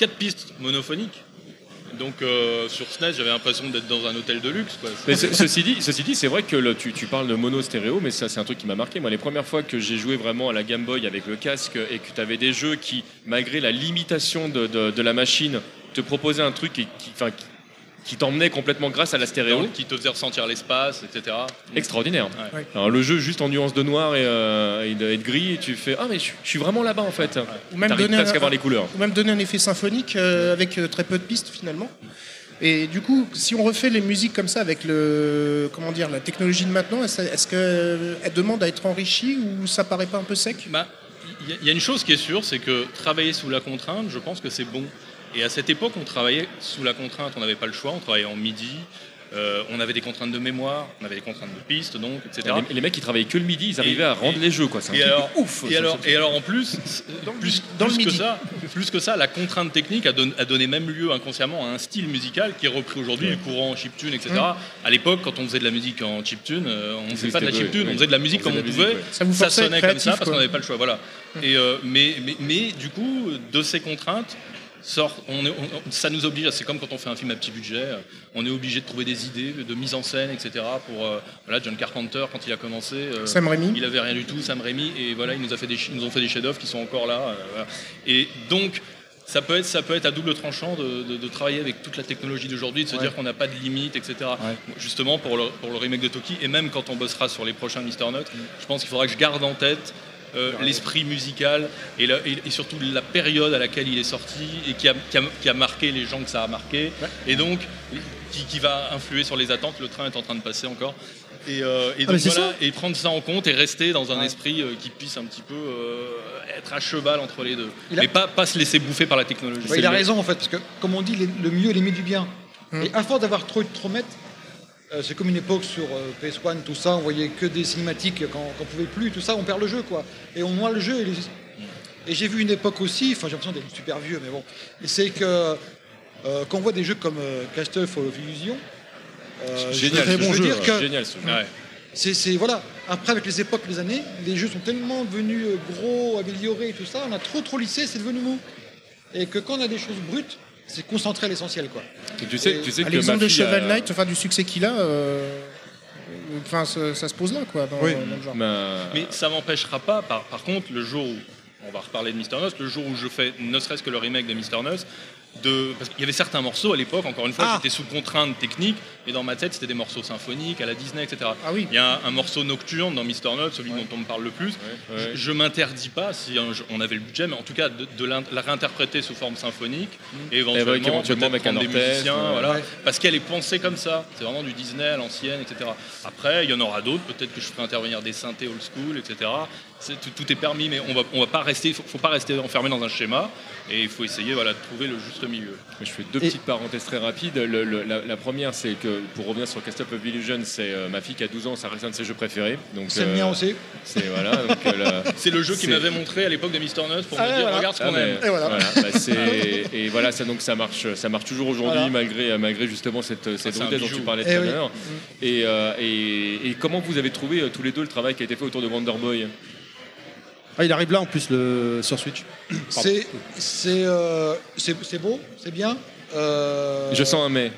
ouais. pistes monophoniques. Donc euh, sur SNES, j'avais l'impression d'être dans un hôtel de luxe. Quoi. Mais ce- ceci dit, ceci dit, c'est vrai que le- tu, tu parles de mono stéréo, mais ça c'est un truc qui m'a marqué. Moi, les premières fois que j'ai joué vraiment à la Game Boy avec le casque et que tu avais des jeux qui, malgré la limitation de, de- de la machine, te proposaient un truc qui, qui, enfin, qui, qui t'emmenait complètement grâce à la stéréo. qui te faisait ressentir l'espace, etc. Extraordinaire. Ouais. Alors, le jeu juste en nuance de noir et, euh, et de, et de gris, et tu fais ah mais je, je suis vraiment là-bas en fait. Ou même donner presque un- à voir les couleurs. Ou même donner un effet symphonique euh, avec euh, très peu de pistes finalement. Et du coup, si on refait les musiques comme ça avec le, comment dire, la technologie de maintenant, est-ce est-ce qu'elle demande à être enrichie ou ça paraît pas un peu sec? Bah, Il y a- il y a une chose qui est sûre, c'est que travailler sous la contrainte, je pense que c'est bon. Et à cette époque, on travaillait sous la contrainte, on n'avait pas le choix, on travaillait en midi, euh, on avait des contraintes de mémoire, on avait des contraintes de piste, donc, etc. Les, les mecs qui travaillaient que le midi, ils arrivaient à rendre les jeux quoi. C'est un Et truc de alors, ouf. Et alors, et alors en plus, plus, dans plus le que ça, plus que ça, la contrainte technique a, don- a donné même lieu inconsciemment à un style musical qui est repris aujourd'hui, le courant chiptune, etc. Mm. À l'époque, quand on faisait de la musique en chiptune, euh, on ne faisait pas de la chiptune, oui, on faisait de la musique on comme on pouvait. ouais. Ça vous sonnait comme ça parce qu'on n'avait pas le choix. Voilà. Et, euh, mais, mais, mais du coup, de ces contraintes, sort, on est- on- ça nous oblige, c'est comme quand on fait un film à petit budget, euh, on est obligé de trouver des idées de mise en scène, etc. Pour euh, voilà, John Carpenter quand il a commencé, euh, Sam Raimi. il avait rien du tout, Sam Raimi, et voilà, il nous a fait des, ch- ils nous ont fait des chefs-d'œuvre qui sont encore là. euh, voilà. Et donc ça peut être, ça peut être à double tranchant de, de- de travailler avec toute la technologie d'aujourd'hui, de se Ouais. dire qu'on n'a pas de limites, etc. Justement pour le, pour le remake de Toki, et même quand on bossera sur les prochains Mister Note, je pense qu'il faudra que je garde en tête euh, l'esprit musical et, la- et- et surtout la période à laquelle il est sorti et qui a, qui a- qui a marqué les gens que ça a marqué, et donc qui, qui va influer sur les attentes. Le train est en train de passer encore. Et, euh, et Ah, donc mais voilà, et prendre ça en compte et rester dans un esprit euh, qui puisse un petit peu euh, être à cheval entre les deux. A- Et pas, pas se laisser bouffer par la technologie. Ouais, il a raison en fait, parce que comme on dit, le mieux est l'ennemi du bien. Hum. Et à force d'avoir trop de trop mettre, c'est comme une époque sur euh, PS1, tout ça, on voyait que des cinématiques quand on pouvait plus, tout ça, on perd le jeu quoi. Et on noie le jeu. Et, les- et j'ai vu une époque aussi, enfin j'ai l'impression d'être super vieux, mais bon, c'est que euh, quand on voit des jeux comme euh, Castle for Illusion, euh, Génial, je, veux jeu, dire que Génial, ce jeu. Ouais. c'est, voilà. Après, avec les époques, les années, les jeux sont tellement devenus euh, gros, améliorés et tout ça, on a trop trop lissé, c'est devenu mou. Et que quand on a des choses brutes, c'est concentré à l'essentiel, quoi. Et tu sais, Et tu sais À que l'exemple de fille a- Shovel Knight, enfin du succès qu'il a, euh, enfin ça, ça se pose là quoi dans, Oui. dans le genre. Ma- Mais ça m'empêchera pas, par, par contre, le jour où, on va reparler de Mister Nose, le jour où je fais ne serait-ce que le remake de Mister Nose, de, parce qu'il y avait certains morceaux à l'époque, encore une fois, Ah. j'étais sous contrainte technique, mais dans ma tête, c'était des morceaux symphoniques à la Disney, etc. Ah oui. Il y a un, un morceau nocturne dans Mister Nose, celui dont on me parle le plus. ouais. Je, je m'interdis pas, si un on avait le budget, mais en tout cas, de, la réinterpréter sous forme symphonique, et éventuellement, avec- éventuellement avec un des musiciens, voilà, parce qu'elle est pensée comme ça. C'est vraiment du Disney à l'ancienne, etc. Après, il y en aura d'autres. Peut-être que je ferai intervenir des synthés old school, etc. Tout, tout est permis, mais on va, on va pas rester, faut, faut pas rester enfermé dans un schéma. Et il faut essayer, voilà, de trouver le juste milieu. Je fais deux petites parenthèses très rapides. Le- le- la, la première, c'est que pour revenir sur Castle of Illusion, c'est euh, ma fille qui a 12 ans, ça reste un de ses jeux préférés. C'est le mien aussi. C'est voilà. euh, la- [laughs] le jeu qui m'avait montré à l'époque de Mister Nuts pour Ah me ouais, dire, voilà. regarde ce Ah, qu'on mais- aime. Et voilà. bah, et voilà, ça, donc ça marche, ça marche toujours aujourd'hui Voilà. malgré, malgré justement cette, cette dont tu parlais Eh tout à l'heure. Et, euh, et, et comment vous avez trouvé euh, tous les deux le travail qui a été fait autour de Wonder Boy? Ah, il arrive là en plus le... sur Switch. C'est, c'est, euh, c'est, c'est beau, c'est bien. Euh, Je sens un mais.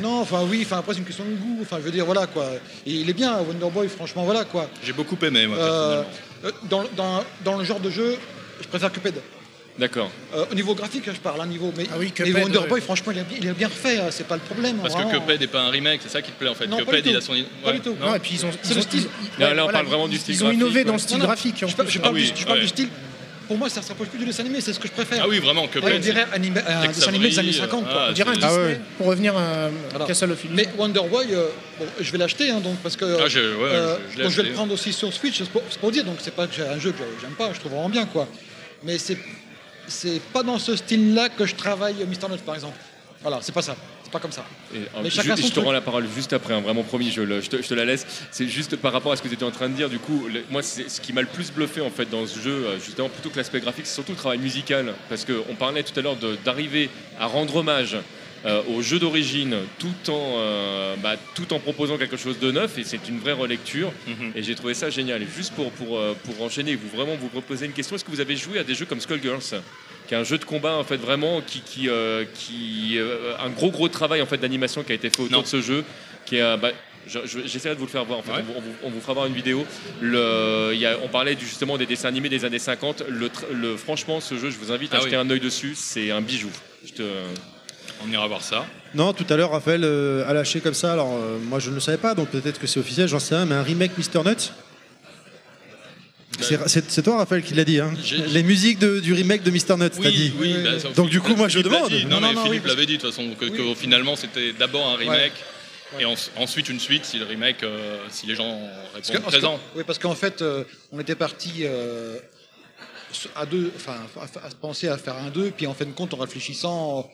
Non, enfin oui, enfin après c'est une question de goût. Enfin je veux dire voilà quoi. Et il est bien Wonder Boy, franchement voilà quoi. J'ai beaucoup aimé, moi, euh, dans, dans, dans le genre de jeu, je préfère Cuphead. D'accord. Euh, au niveau graphique, je parle, un niveau. Mais, Ah oui, mais Cuphead, Wonder ouais. Boy, franchement, il a, bien- il a bien refait. hein, C'est pas le problème. Parce vraiment. que Cuphead n'est pas un remake, c'est ça qui te plaît en fait. Non, pas Cuphead, il a son. Pas ouais, du tout. Non, et puis ils ont, ils le ont- style. là, on voilà, parle vraiment du style Ils ont innové dans le style graphique. en Je, parle- plus. je parle, Ah oui, du, je parle du style. Pour moi, ça se rapproche plus du dessin animé, c'est ce que je préfère. Ah oui, vraiment, Cuphead. Ouais, on dirait animé- un Tex dessin animé des années Avery, 50. quoi. ah, On dirait un c'est- Ah Disney ouais. pour revenir à Voilà. Castle of Illusion. Mais Wonder Boy, euh, bon, je vais l'acheter, hein, donc parce que. Ah, je- ouais, euh, je- je l'ai donc je vais le prendre aussi sur Switch, c'est pour, c'est pour dire. Donc c'est pas que j'ai un jeu que j'aime pas, je trouve vraiment bien, quoi. Mais c'est c'est pas dans ce style-là que je travaille Mister Nuts, par exemple. Voilà, c'est pas ça. pas comme ça. Et, euh, Mais ju- chacun je te rends la parole juste après, hein, vraiment promis, je, le- je te, je te la laisse. C'est juste par rapport à ce que tu étais en train de dire, du coup, le- moi, c'est ce qui m'a le plus bluffé en fait dans ce jeu, euh, justement, plutôt que l'aspect graphique, c'est surtout le travail musical. Parce qu'on parlait tout à l'heure d'arriver à rendre hommage euh, au jeu d'origine tout, en, euh, bah, tout en proposant quelque chose de neuf, et c'est une vraie relecture. Et j'ai trouvé ça génial. Et juste pour, pour, euh, pour enchaîner, vous vraiment vous proposer une question, est-ce que vous avez joué à des jeux comme Skullgirls qui est un jeu de combat en fait vraiment qui, qui, euh, qui un gros gros travail en fait d'animation qui a été fait autour de ce jeu qui est bah, je- je- J'essaierai de vous le faire voir. En fait. Ouais. on, vous, on fera voir une vidéo. Le, il y a- on parlait justement des dessins animés des années 50. Le, franchement, ce jeu, je vous invite à Ah jeter oui. un œil dessus. C'est un bijou. Je te... On ira voir ça. Non, tout à l'heure, Raphaël euh, a lâché comme ça. Alors, euh, moi, je ne le savais pas, donc peut-être que c'est officiel, j'en sais rien, mais un remake Mister Nuts C'est- toi, Raphaël, qui l'a dit. Hein Les musiques de- du remake de Mister Nuts, t'as Oui, dit. oui, bah, ça- donc, du coup, moi, je Philippe l'a demande. Non, mais Philippe l'avait dit de toute façon, que, que Oui. finalement c'était d'abord un Ouais. remake et en- ensuite une suite si le remake, euh, si les gens Parce que- répondent parce que- présent. oui, parce qu'en fait, euh, on était parti euh, à deux, enfin, à, à penser à faire un deux, puis en fin de compte, en réfléchissant,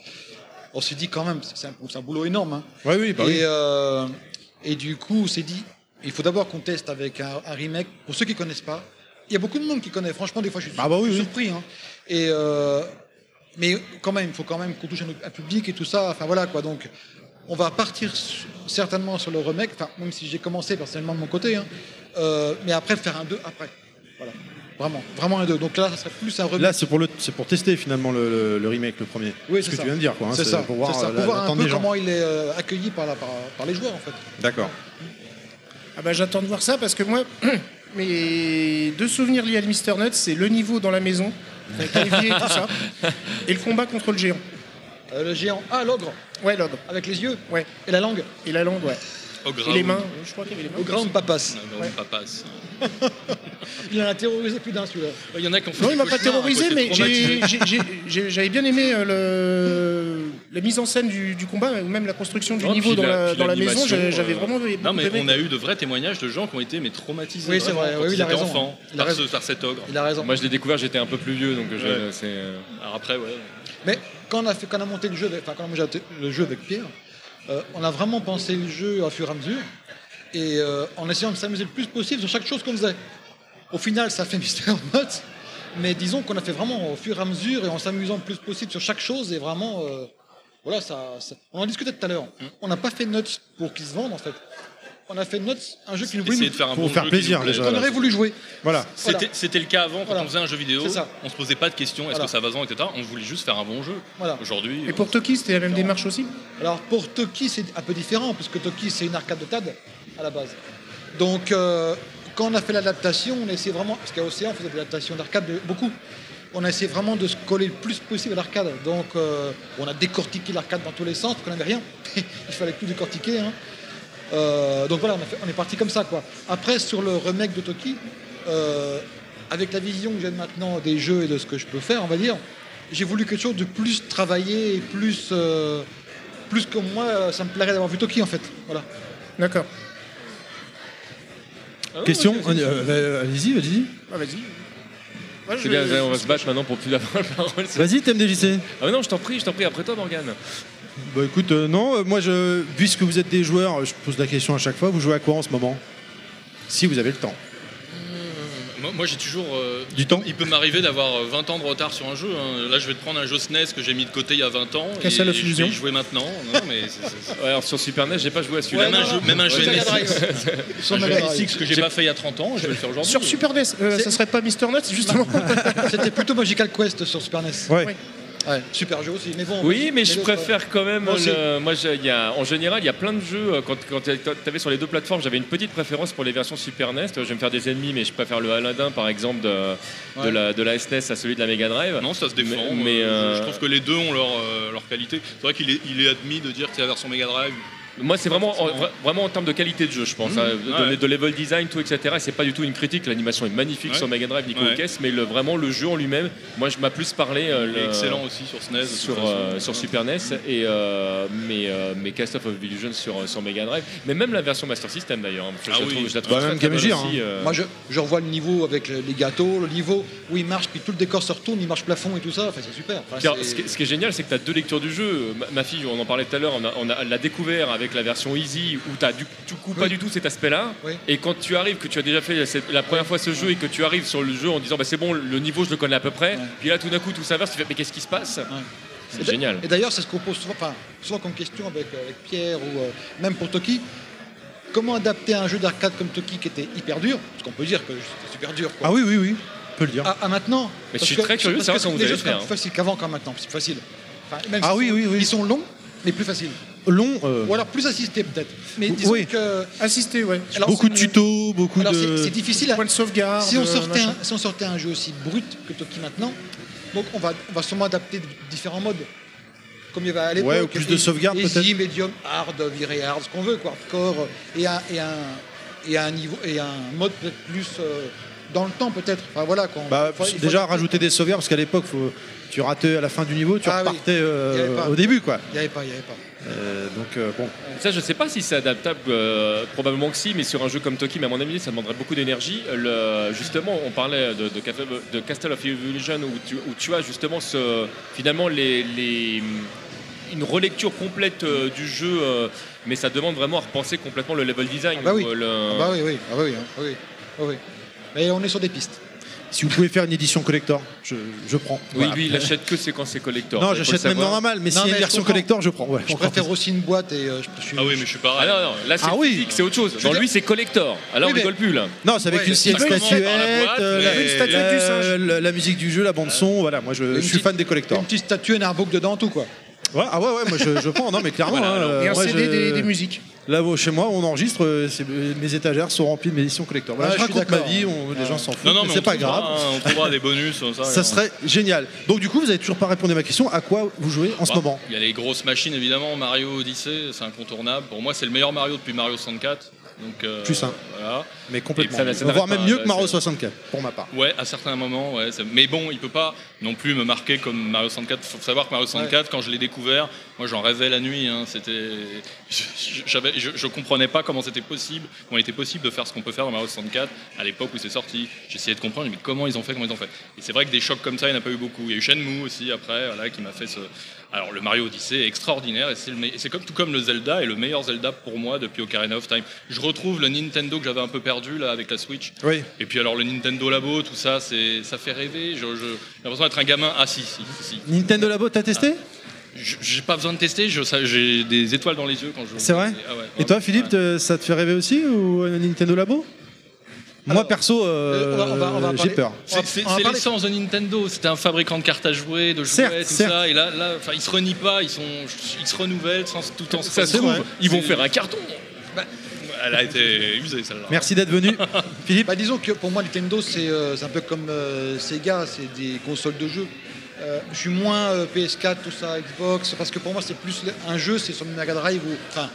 on s'est dit quand même, c'est un, boulot énorme. hein. Ouais, oui, bah et, oui. euh, et du coup, on s'est dit, il faut d'abord qu'on teste avec un, un remake. Pour ceux qui connaissent pas, il y a beaucoup de monde qui connaît. Franchement, des fois, je suis Ah bah surpris. hein. Et euh, mais quand même, il faut quand même qu'on touche un, public et tout ça. Enfin voilà quoi. Donc, on va partir certainement sur le remake. Enfin, même si j'ai commencé personnellement de mon côté. hein. Euh, mais après, faire un 2 après. Voilà. Vraiment, vraiment un 2. Donc là, ça serait plus un remake. Là, c'est pour, le- c'est pour tester finalement le, le- le remake, le premier. Oui, ce c'est que ça. tu viens de dire. quoi, hein, c'est ça. Pour voir, c'est ça, euh, pour voir un peu comment il est euh, accueilli par, la- par, par les joueurs en fait. D'accord. Ah bah, J'attends de voir ça parce que moi, [clears throat] mes deux souvenirs liés à Mister Nuts, c'est le niveau dans la maison, avec Olivier et tout ça, [laughs] et le combat contre le géant. Euh, le géant. Ah, l'ogre Ouais, l'ogre. Avec les yeux Ouais. Et la langue Et la langue, ouais. Au Et les mains, je crois qu'il y avait les mains. Au grand papas. Non, pas passe. [laughs] Il en a terrorisé plus d'un celui-là. Il y en a qui ont fait Non, il m'a pas terrorisé, mais j'avais bien aimé euh, le, la mise en scène du, du combat, ou même la construction du Non, niveau dans la, dans la maison. J'avais euh, vraiment Non, mais aimé, on a eu de vrais témoignages de gens qui ont été mais traumatisés. Oui, c'est vrai, quand oui, ils il a étaient raison. enfants, Il a par, ce, raison. par cet ogre. Il a raison. Moi, je l'ai découvert, j'étais un peu plus vieux, donc je- Ouais. euh, Alors après, ouais. Mais quand on a, fait, quand on a monté le jeu, avec- enfin quand on a monté le jeu avec Pierre, euh, on a vraiment pensé le jeu au fur et à mesure, et euh, en essayant de s'amuser le plus possible sur chaque chose qu'on faisait. Au final, ça fait [laughs] Mister Nuts, mais disons qu'on a fait vraiment au fur et à mesure et en s'amusant le plus possible sur chaque chose, et vraiment, euh, voilà, ça, ça- On en discutait tout à l'heure. On n'a pas fait Nuts pour qu'ils se vendent en fait. On a fait Nuts, un jeu qui nous voulait de faire un Pour bon faire jeu plaisir, qui nous qu'on aurait voulu jouer. Voilà. C'était Voilà. le cas avant, quand Voilà. on faisait un jeu vidéo, on se posait pas de questions, est-ce Voilà. que ça va vendre, etc. On voulait juste faire un bon jeu. Voilà. Aujourd'hui, Et pour Toki, c'était la même démarche aussi Alors pour Toki, c'est un peu différent, puisque Toki, c'est une arcade de TAD à la base. Donc euh, quand on a fait l'adaptation, on a essayé vraiment, parce qu'à Océan, on faisait des adaptations d'arcade de- beaucoup. On a essayé vraiment de se coller le plus possible à l'arcade. Donc euh, on a décortiqué l'arcade dans tous les sens, parce qu'on n'avait rien. [laughs] Il fallait tout décortiquer. hein. Euh, donc voilà, on, a fait- on est parti comme ça. quoi. Après, sur le remake de Toki, euh, avec la vision que j'ai maintenant des jeux et de ce que je peux faire, on va dire, j'ai voulu quelque chose de plus travaillé et plus, euh, plus que moi, ça me plairait d'avoir vu Toki en fait. Voilà. D'accord. Question euh, euh, Allez-y, vas-y. Ah, vas-y. Ouais, C'est je- bien, on va se battre maintenant pour plus la parole. Vas-y, TMDJC. Ah mais non, je t'en prie, je t'en prie, après toi, Morgane. Bah écoute, euh, non, euh, moi, je, puisque vous êtes des joueurs, je pose la question à chaque fois, vous jouez à quoi en ce moment? Si vous avez le temps. Moi, moi, j'ai toujours. euh, Du temps? Il peut m'arriver d'avoir euh, 20 ans de retard sur un jeu. hein. Là, je vais te prendre un jeu SNES que j'ai mis de côté il y a 20 ans. et, Castle of et je vais Illusion. y jouer maintenant. Non, mais c'est- c'est- Ouais, alors sur Super NES, j'ai pas joué à celui-là. même, un jeu, même un jeu Mega Drive. NSX, Sur un jeu Mega Drive. NSX que j'ai pas fait il y a 30 ans, je vais le faire aujourd'hui. Sur Super NES, euh, ça serait pas Mister Nuts, justement C'était plutôt Magical Quest sur Super NES. Ouais. Ouais, super jeu aussi. Mais bon, Oui, mais je préfère quand même. Moi aussi. le- moi, j'ai- il y a- en général, il y a plein de jeux. euh, Quand, quand tu avais sur les deux plateformes, j'avais une petite préférence pour les versions Super NES. Je vais me faire des ennemis, mais je préfère le Aladdin, par exemple, de, la, de la SNES à celui de la Mega Drive. Non, ça se défend. Mais- mais, euh, euh, Je trouve que les deux ont leur, euh, leur qualité. C'est vrai qu'il est, il est admis de dire que c'est la version Mega Drive Moi, c'est vraiment, en, vra- vraiment en termes de qualité de jeu, je pense. Mmh. hein, de, Ouais. de level design, tout, etc. Et c'est pas du tout une critique. L'animation est magnifique Ouais. sur Mega Drive, Nico Ouais. Kess, mais le, vraiment le jeu en lui-même, moi, je m'a plus parlé. euh, le- excellent aussi sur SNES, sur, euh, sur Super NES et euh, mais, euh, mais Cast of Illusion sur, sur Mega Drive, mais même la version Master System d'ailleurs. hein, Ah je la oui. trouve- je la trouve Bah, très, Gear, aussi. Moi, je, je revois le niveau avec les gâteaux, le niveau où il marche, puis tout le décor se retourne, il marche plafond et tout ça. Enfin, c'est super. Enfin, Car c'est- ce, qui est, génial, c'est que tu as deux lectures du jeu. Ma, ma fille, on en parlait tout à l'heure, on, a- on a- elle l'a découvert avec la version Easy où tu du, du coup pas Oui. du tout cet aspect-là. Oui. Et quand tu arrives, que tu as déjà fait cette- la première fois ce jeu et que tu arrives sur le jeu en disant bah, c'est bon, le niveau je le connais à peu près, puis là tout d'un coup tout s'inverse, tu fais mais qu'est-ce qui se passe Et C'est génial. Et d'ailleurs, c'est ce qu'on pose souvent, enfin, souvent comme question avec, avec Pierre ou euh, même pour Toki. Comment adapter un jeu d'arcade comme Toki qui était hyper dur? Parce qu'on peut dire que c'était super dur. quoi. Ah oui, oui, oui, on peut le dire. À, à maintenant. Mais je Parce suis que- très curieux de parce que savoir comment les vous allez même faire, plus faciles qu'avant quand maintenant, c'est plus facile. Enfin, même Ah oui, sont- oui, oui. Ils sont longs, mais plus faciles. Long. euh, Ou alors plus assistés peut-être. Mais disons Oui. que. Assisté, ouais. Alors, beaucoup de tutos, beaucoup Alors c'est de. c'est difficile. à- Point de sauvegarde. si on, euh, sortait machin. un, si on sortait un jeu aussi brut que Toki maintenant, donc on va, on va sûrement adapter différents modes. Comme il y avait à l'époque. Ouais, ou plus de Easy- sauvegarde, Easy, peut-être. medium, hard, viré hard, ce qu'on veut, quoi. Hardcore, et un, et un, et un niveau, et un mode peut-être plus euh, dans le temps, peut-être. Enfin voilà. Bah, Faut- déjà rajouter des sauvegardes parce qu'à l'époque tu ratais à la fin du niveau, tu Ah oui. repartais euh, au début quoi. Il n'y avait pas, il n'y avait pas. Euh, donc euh, bon. Ça, je sais pas si c'est adaptable, euh, probablement que si, mais sur un jeu comme Toki, mais à mon avis, ça demanderait beaucoup d'énergie. Justement, on parlait de, de, Castle- de Castle of Illusion où tu, où tu as justement ce, finalement les, les- une relecture complète du jeu, mais ça demande vraiment à repenser complètement le level design. Ah bah oui. le- Ah bah oui, oui, ah bah oui, hein, oui, ah oui. Mais on est sur des pistes. Si vous pouvez faire une édition collector, je, je prends. Oui, Voilà. lui, il achète que c'est quand c'est collector. Non, j'achète même savoir. normal, mais Non, s'il y a une version collector, je prends. Ouais, Je préfère aussi une boîte et euh, je, suis. Ah oui, mais je suis pareil. Ah non, non, là c'est Ah oui. c'est autre chose. Dans lui, c'est collector. Alors Oui, on rigole plus là. Non, c'est avec Ouais, une, statuette, par la boîte, euh, mais- la, Une statuette la- du singe. la- la musique du jeu, la bande son, voilà. Moi, je, suis petite- fan des collectors. Une petite statue, un artbook dedans, tout quoi. Ouais, ah ouais, ouais, moi je, je prends. Non, mais clairement. Voilà, hein, alors. euh, Et un moi, CD je- des, des musiques. Là, chez moi, on enregistre. euh, c'est- mes étagères sont remplies de mes éditions collector. Voilà, Ah, je je suis raconte ma d'accord. vie. on- les gens s'en foutent. Non, non, mais mais c'est on pas trouvera, grave. hein, on trouvera des bonus. Ça, serait génial. Donc du coup, vous avez toujours pas répondu à ma question. À quoi vous jouez en ce Bah, moment? Il y a les grosses machines évidemment, Mario Odyssey, c'est incontournable. Pour moi, c'est le meilleur Mario depuis Mario 64. Donc, euh, Plus un. Voilà. Mais complètement. Ça- ça Voire même mieux que Mario c'est- 64, pour ma part. Ouais, à certains moments, ouais. Mais bon, il peut pas non plus me marquer comme Mario 64. Faut savoir que Mario 64, quand je l'ai découvert, moi j'en rêvais la nuit. hein. C'était, j'avais- je, je comprenais pas comment c'était possible, comment il était possible de faire ce qu'on peut faire dans Mario 64 à l'époque où c'est sorti. J'essayais de comprendre, mais comment ils ont fait, comment ils ont fait? Et c'est vrai que des chocs comme ça, il n'y en a pas eu beaucoup. Il y a eu Shenmue aussi après, voilà, qui m'a fait ce. Alors le Mario Odyssey est extraordinaire et c'est comme tout comme le Zelda et le meilleur Zelda pour moi depuis Ocarina of Time. Je retrouve le Nintendo que j'avais un peu perdu là avec la Switch. Oui. Et puis alors le Nintendo Labo, tout ça, c'est ça fait rêver. J'ai l'impression d'être un gamin. Ah si, si, si. Nintendo Labo, t'as testé? Je- J'ai pas besoin de tester. J'ai des étoiles dans les yeux quand je. C'est vrai? Ah ouais, Et toi, Philippe, ouais. ça te fait rêver aussi ou euh, Nintendo Labo? Moi, perso, euh, j'ai peur. C'est l'essence de Nintendo. C'était un fabricant de cartes à jouer, de jouets, Certes, tout certes. ça. Et là, ils se renient pas. Ils sont, ils se renouvellent sans tout en. Ça se trouve, ils vont faire un carton. Elle a été usée celle-là. Merci d'être venu. [laughs] Philippe Bah, disons que pour moi, Nintendo, c'est euh, c'est un peu comme euh, Sega, c'est des consoles de jeux. Euh, je suis moins euh, PS4, tout ça, Xbox, parce que pour moi, c'est plus un jeu, c'est sur Mega Drive ou. Enfin,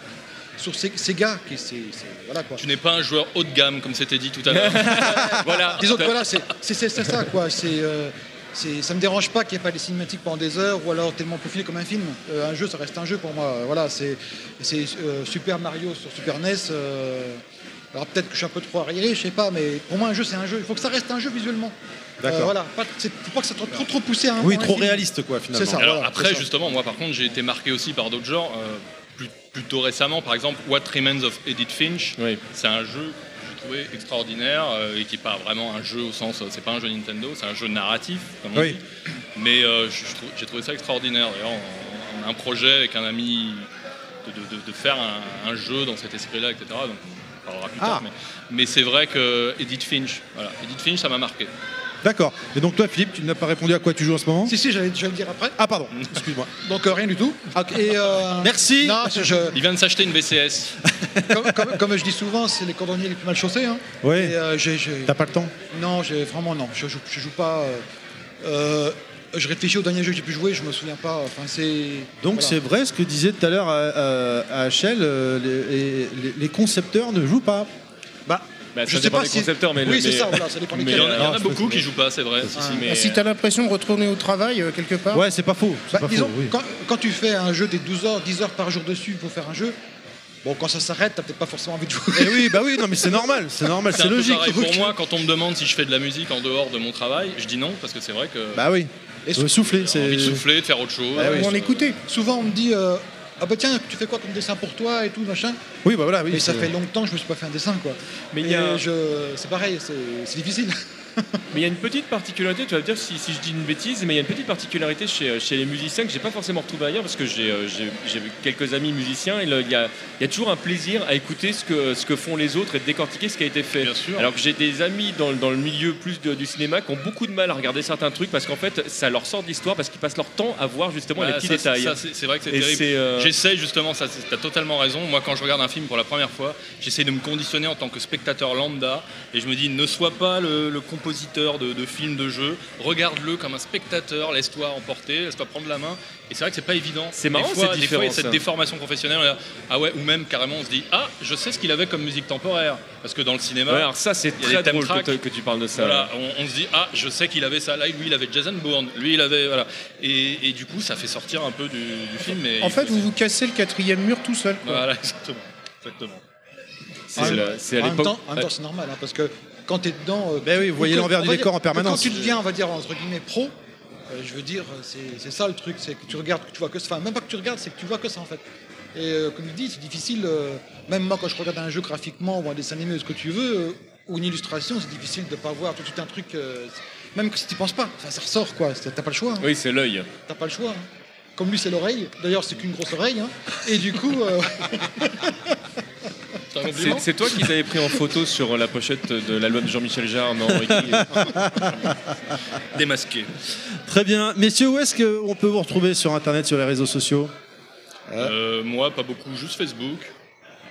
sur Se- Sega, qui c'est. c'est- Voilà quoi. Tu n'es pas un joueur haut de gamme comme c'était dit tout à l'heure. [laughs] Voilà. Disons que voilà, c'est c'est- c'est- c'est ça quoi. C'est. euh, c'est- ça me dérange pas qu'il n'y ait pas des cinématiques pendant des heures ou alors tellement peaufiné comme un film. Euh, un jeu, ça reste un jeu pour moi. Euh, Voilà, c'est c'est, euh, Super Mario sur Super NES. euh, alors peut-être que je suis un peu trop arriéré, je sais pas, mais pour moi un jeu c'est un jeu. Il faut que ça reste un jeu visuellement. D'accord. Euh, voilà, pas, c'est- faut pas que ça soit trop trop poussé. à un- Oui, trop film. réaliste, quoi, finalement. C'est ça. Alors voilà, après, c'est ça. justement, moi par contre, j'ai été marqué aussi par d'autres genres. euh, plutôt récemment, par exemple, What Remains of Edith Finch. Oui. C'est un jeu que j'ai trouvé extraordinaire euh, et qui n'est pas vraiment un jeu au sens, euh, c'est pas un jeu Nintendo, c'est un jeu narratif, comme on Oui. dit. Mais euh, j'ai trouvé ça extraordinaire. D'ailleurs, on, on a un projet avec un ami de, de- de- de faire un, un jeu dans cet esprit-là, etc. Donc on parlera plus Ah. tard. Mais, mais c'est vrai que Edith Finch, voilà, Edith Finch, ça m'a marqué. D'accord. Et donc toi, Philippe, tu n'as pas répondu à quoi tu joues en ce moment? Si, si, j'allais j'allais le dire après. Ah, pardon. Excuse-moi. [laughs] Donc euh, rien du tout. Et, euh, Merci. Non, je- je- Il vient de s'acheter une VCS. [laughs] comme, comme- comme je dis souvent, c'est les cordonniers les plus mal chaussés. Hein. Et, euh, j'ai- j'ai- T'as pas le temps? Non, j'ai vraiment non. Je joue, je joue pas. euh, euh, je réfléchis au dernier jeu que j'ai pu jouer, je me souviens pas. Enfin, c'est. Donc voilà. c'est vrai ce que disait tout à l'heure à, à- à HL, euh, les, les- les concepteurs ne jouent pas. Bah, Je ça sais pas des si- concepteurs, mais Oui, c'est mais- ça, voilà, ça dépend mais. Il y en a, il y en a Alors, beaucoup qui jouent pas, c'est vrai. si, si, mais, Ah, si tu as l'impression de retourner au travail euh, quelque part. Ouais, c'est pas faux. Bah, pas disons, faux, oui. quand, quand tu fais un jeu des 12 heures, 10 heures par jour dessus pour faire un jeu, bon, quand ça s'arrête, t'as peut-être pas forcément envie de jouer. Eh oui, bah oui, non mais c'est normal, c'est normal, c'est peu logique. pour moi quand on me demande si je fais de la musique en dehors de mon travail, je dis non parce que c'est vrai que Bah oui. Et Euh, souffler, c'est. envie de souffler, de faire autre chose. Bah oui. on écoutait. Souvent, on me dit euh, Ah bah tiens, tu fais quoi comme dessin pour toi et tout, machin? Oui, bah voilà, oui. Et ça fait longtemps que je me suis pas fait un dessin, quoi. Mais il Et y a- je... c'est pareil, c'est difficile. Mais il y a une petite particularité, tu vas me dire si, si je dis une bêtise, mais il y a une petite particularité chez, chez les musiciens que j'ai pas forcément retrouvée ailleurs parce que j'ai euh, quelques amis musiciens et il y a, il y a toujours un plaisir à écouter ce que, ce que font les autres et de décortiquer ce qui a été fait. Bien sûr. Alors que j'ai des amis dans, le- dans le milieu plus de- du cinéma qui ont beaucoup de mal à regarder certains trucs parce qu'en fait ça leur sort de l'histoire parce qu'ils passent leur temps à voir justement Bah, les petits ça, détails. c'est vrai que c'est terrible. euh, J'essaye justement, c'est- t'as totalement raison. Moi, quand je regarde un film pour la première fois, j'essaye de me conditionner en tant que spectateur lambda et je me dis, ne sois pas le, le compositeur de, de films, de jeux, regarde-le comme un spectateur, laisse-toi emporter, laisse-toi prendre la main. Et c'est vrai que c'est pas évident. C'est Des marrant, fois- cette Des fois, il y a cette hein. déformation professionnelle. là, ah ouais, ou même carrément, on se dit, ah, je sais ce qu'il avait comme musique temporaire. Parce que dans le cinéma, Ouais, alors ça c'est très drôle que, tu parles de ça. Voilà, on, on se dit ah je sais qu'il avait ça là, lui il avait Jason Bourne, lui il avait voilà et, et du coup ça fait sortir un peu du, du film. Mais En fait, vous vous cassez le quatrième mur tout seul. quoi. voilà [laughs] exactement, exactement. C'est à en même l'époque. temps, en même temps, c'est normal, hein, parce que quand tu es dedans. euh, Ben oui, vous ou voyez l'envers du décor dire en permanence. Quand tu deviens, on va dire, entre guillemets, pro, euh, je veux dire, c'est c'est ça le truc, c'est que tu regardes, que tu vois que ça. Enfin, même pas que tu regardes, c'est que tu vois que ça en fait. Et euh, comme je dis, c'est difficile, euh, même moi quand je regarde un jeu graphiquement ou un dessin animé ou ce que tu veux, euh, ou une illustration, c'est difficile de pas voir tout de suite un truc, euh, même que si tu penses pas, enfin, ça ressort quoi, t'as pas le choix. hein. Oui, c'est l'œil. T'as pas le choix. hein. Comme lui, c'est l'oreille. D'ailleurs, c'est qu'une grosse oreille. hein. Et du coup, euh, [laughs] [laughs] C'est toi qui t'avais pris en photo sur la pochette de l'album de Jean-Michel Jarre, non Ricky [laughs] démasqué. Très bien. Messieurs, où est-ce qu'on peut vous retrouver sur Internet, sur les réseaux sociaux? Euh, moi pas beaucoup, juste Facebook.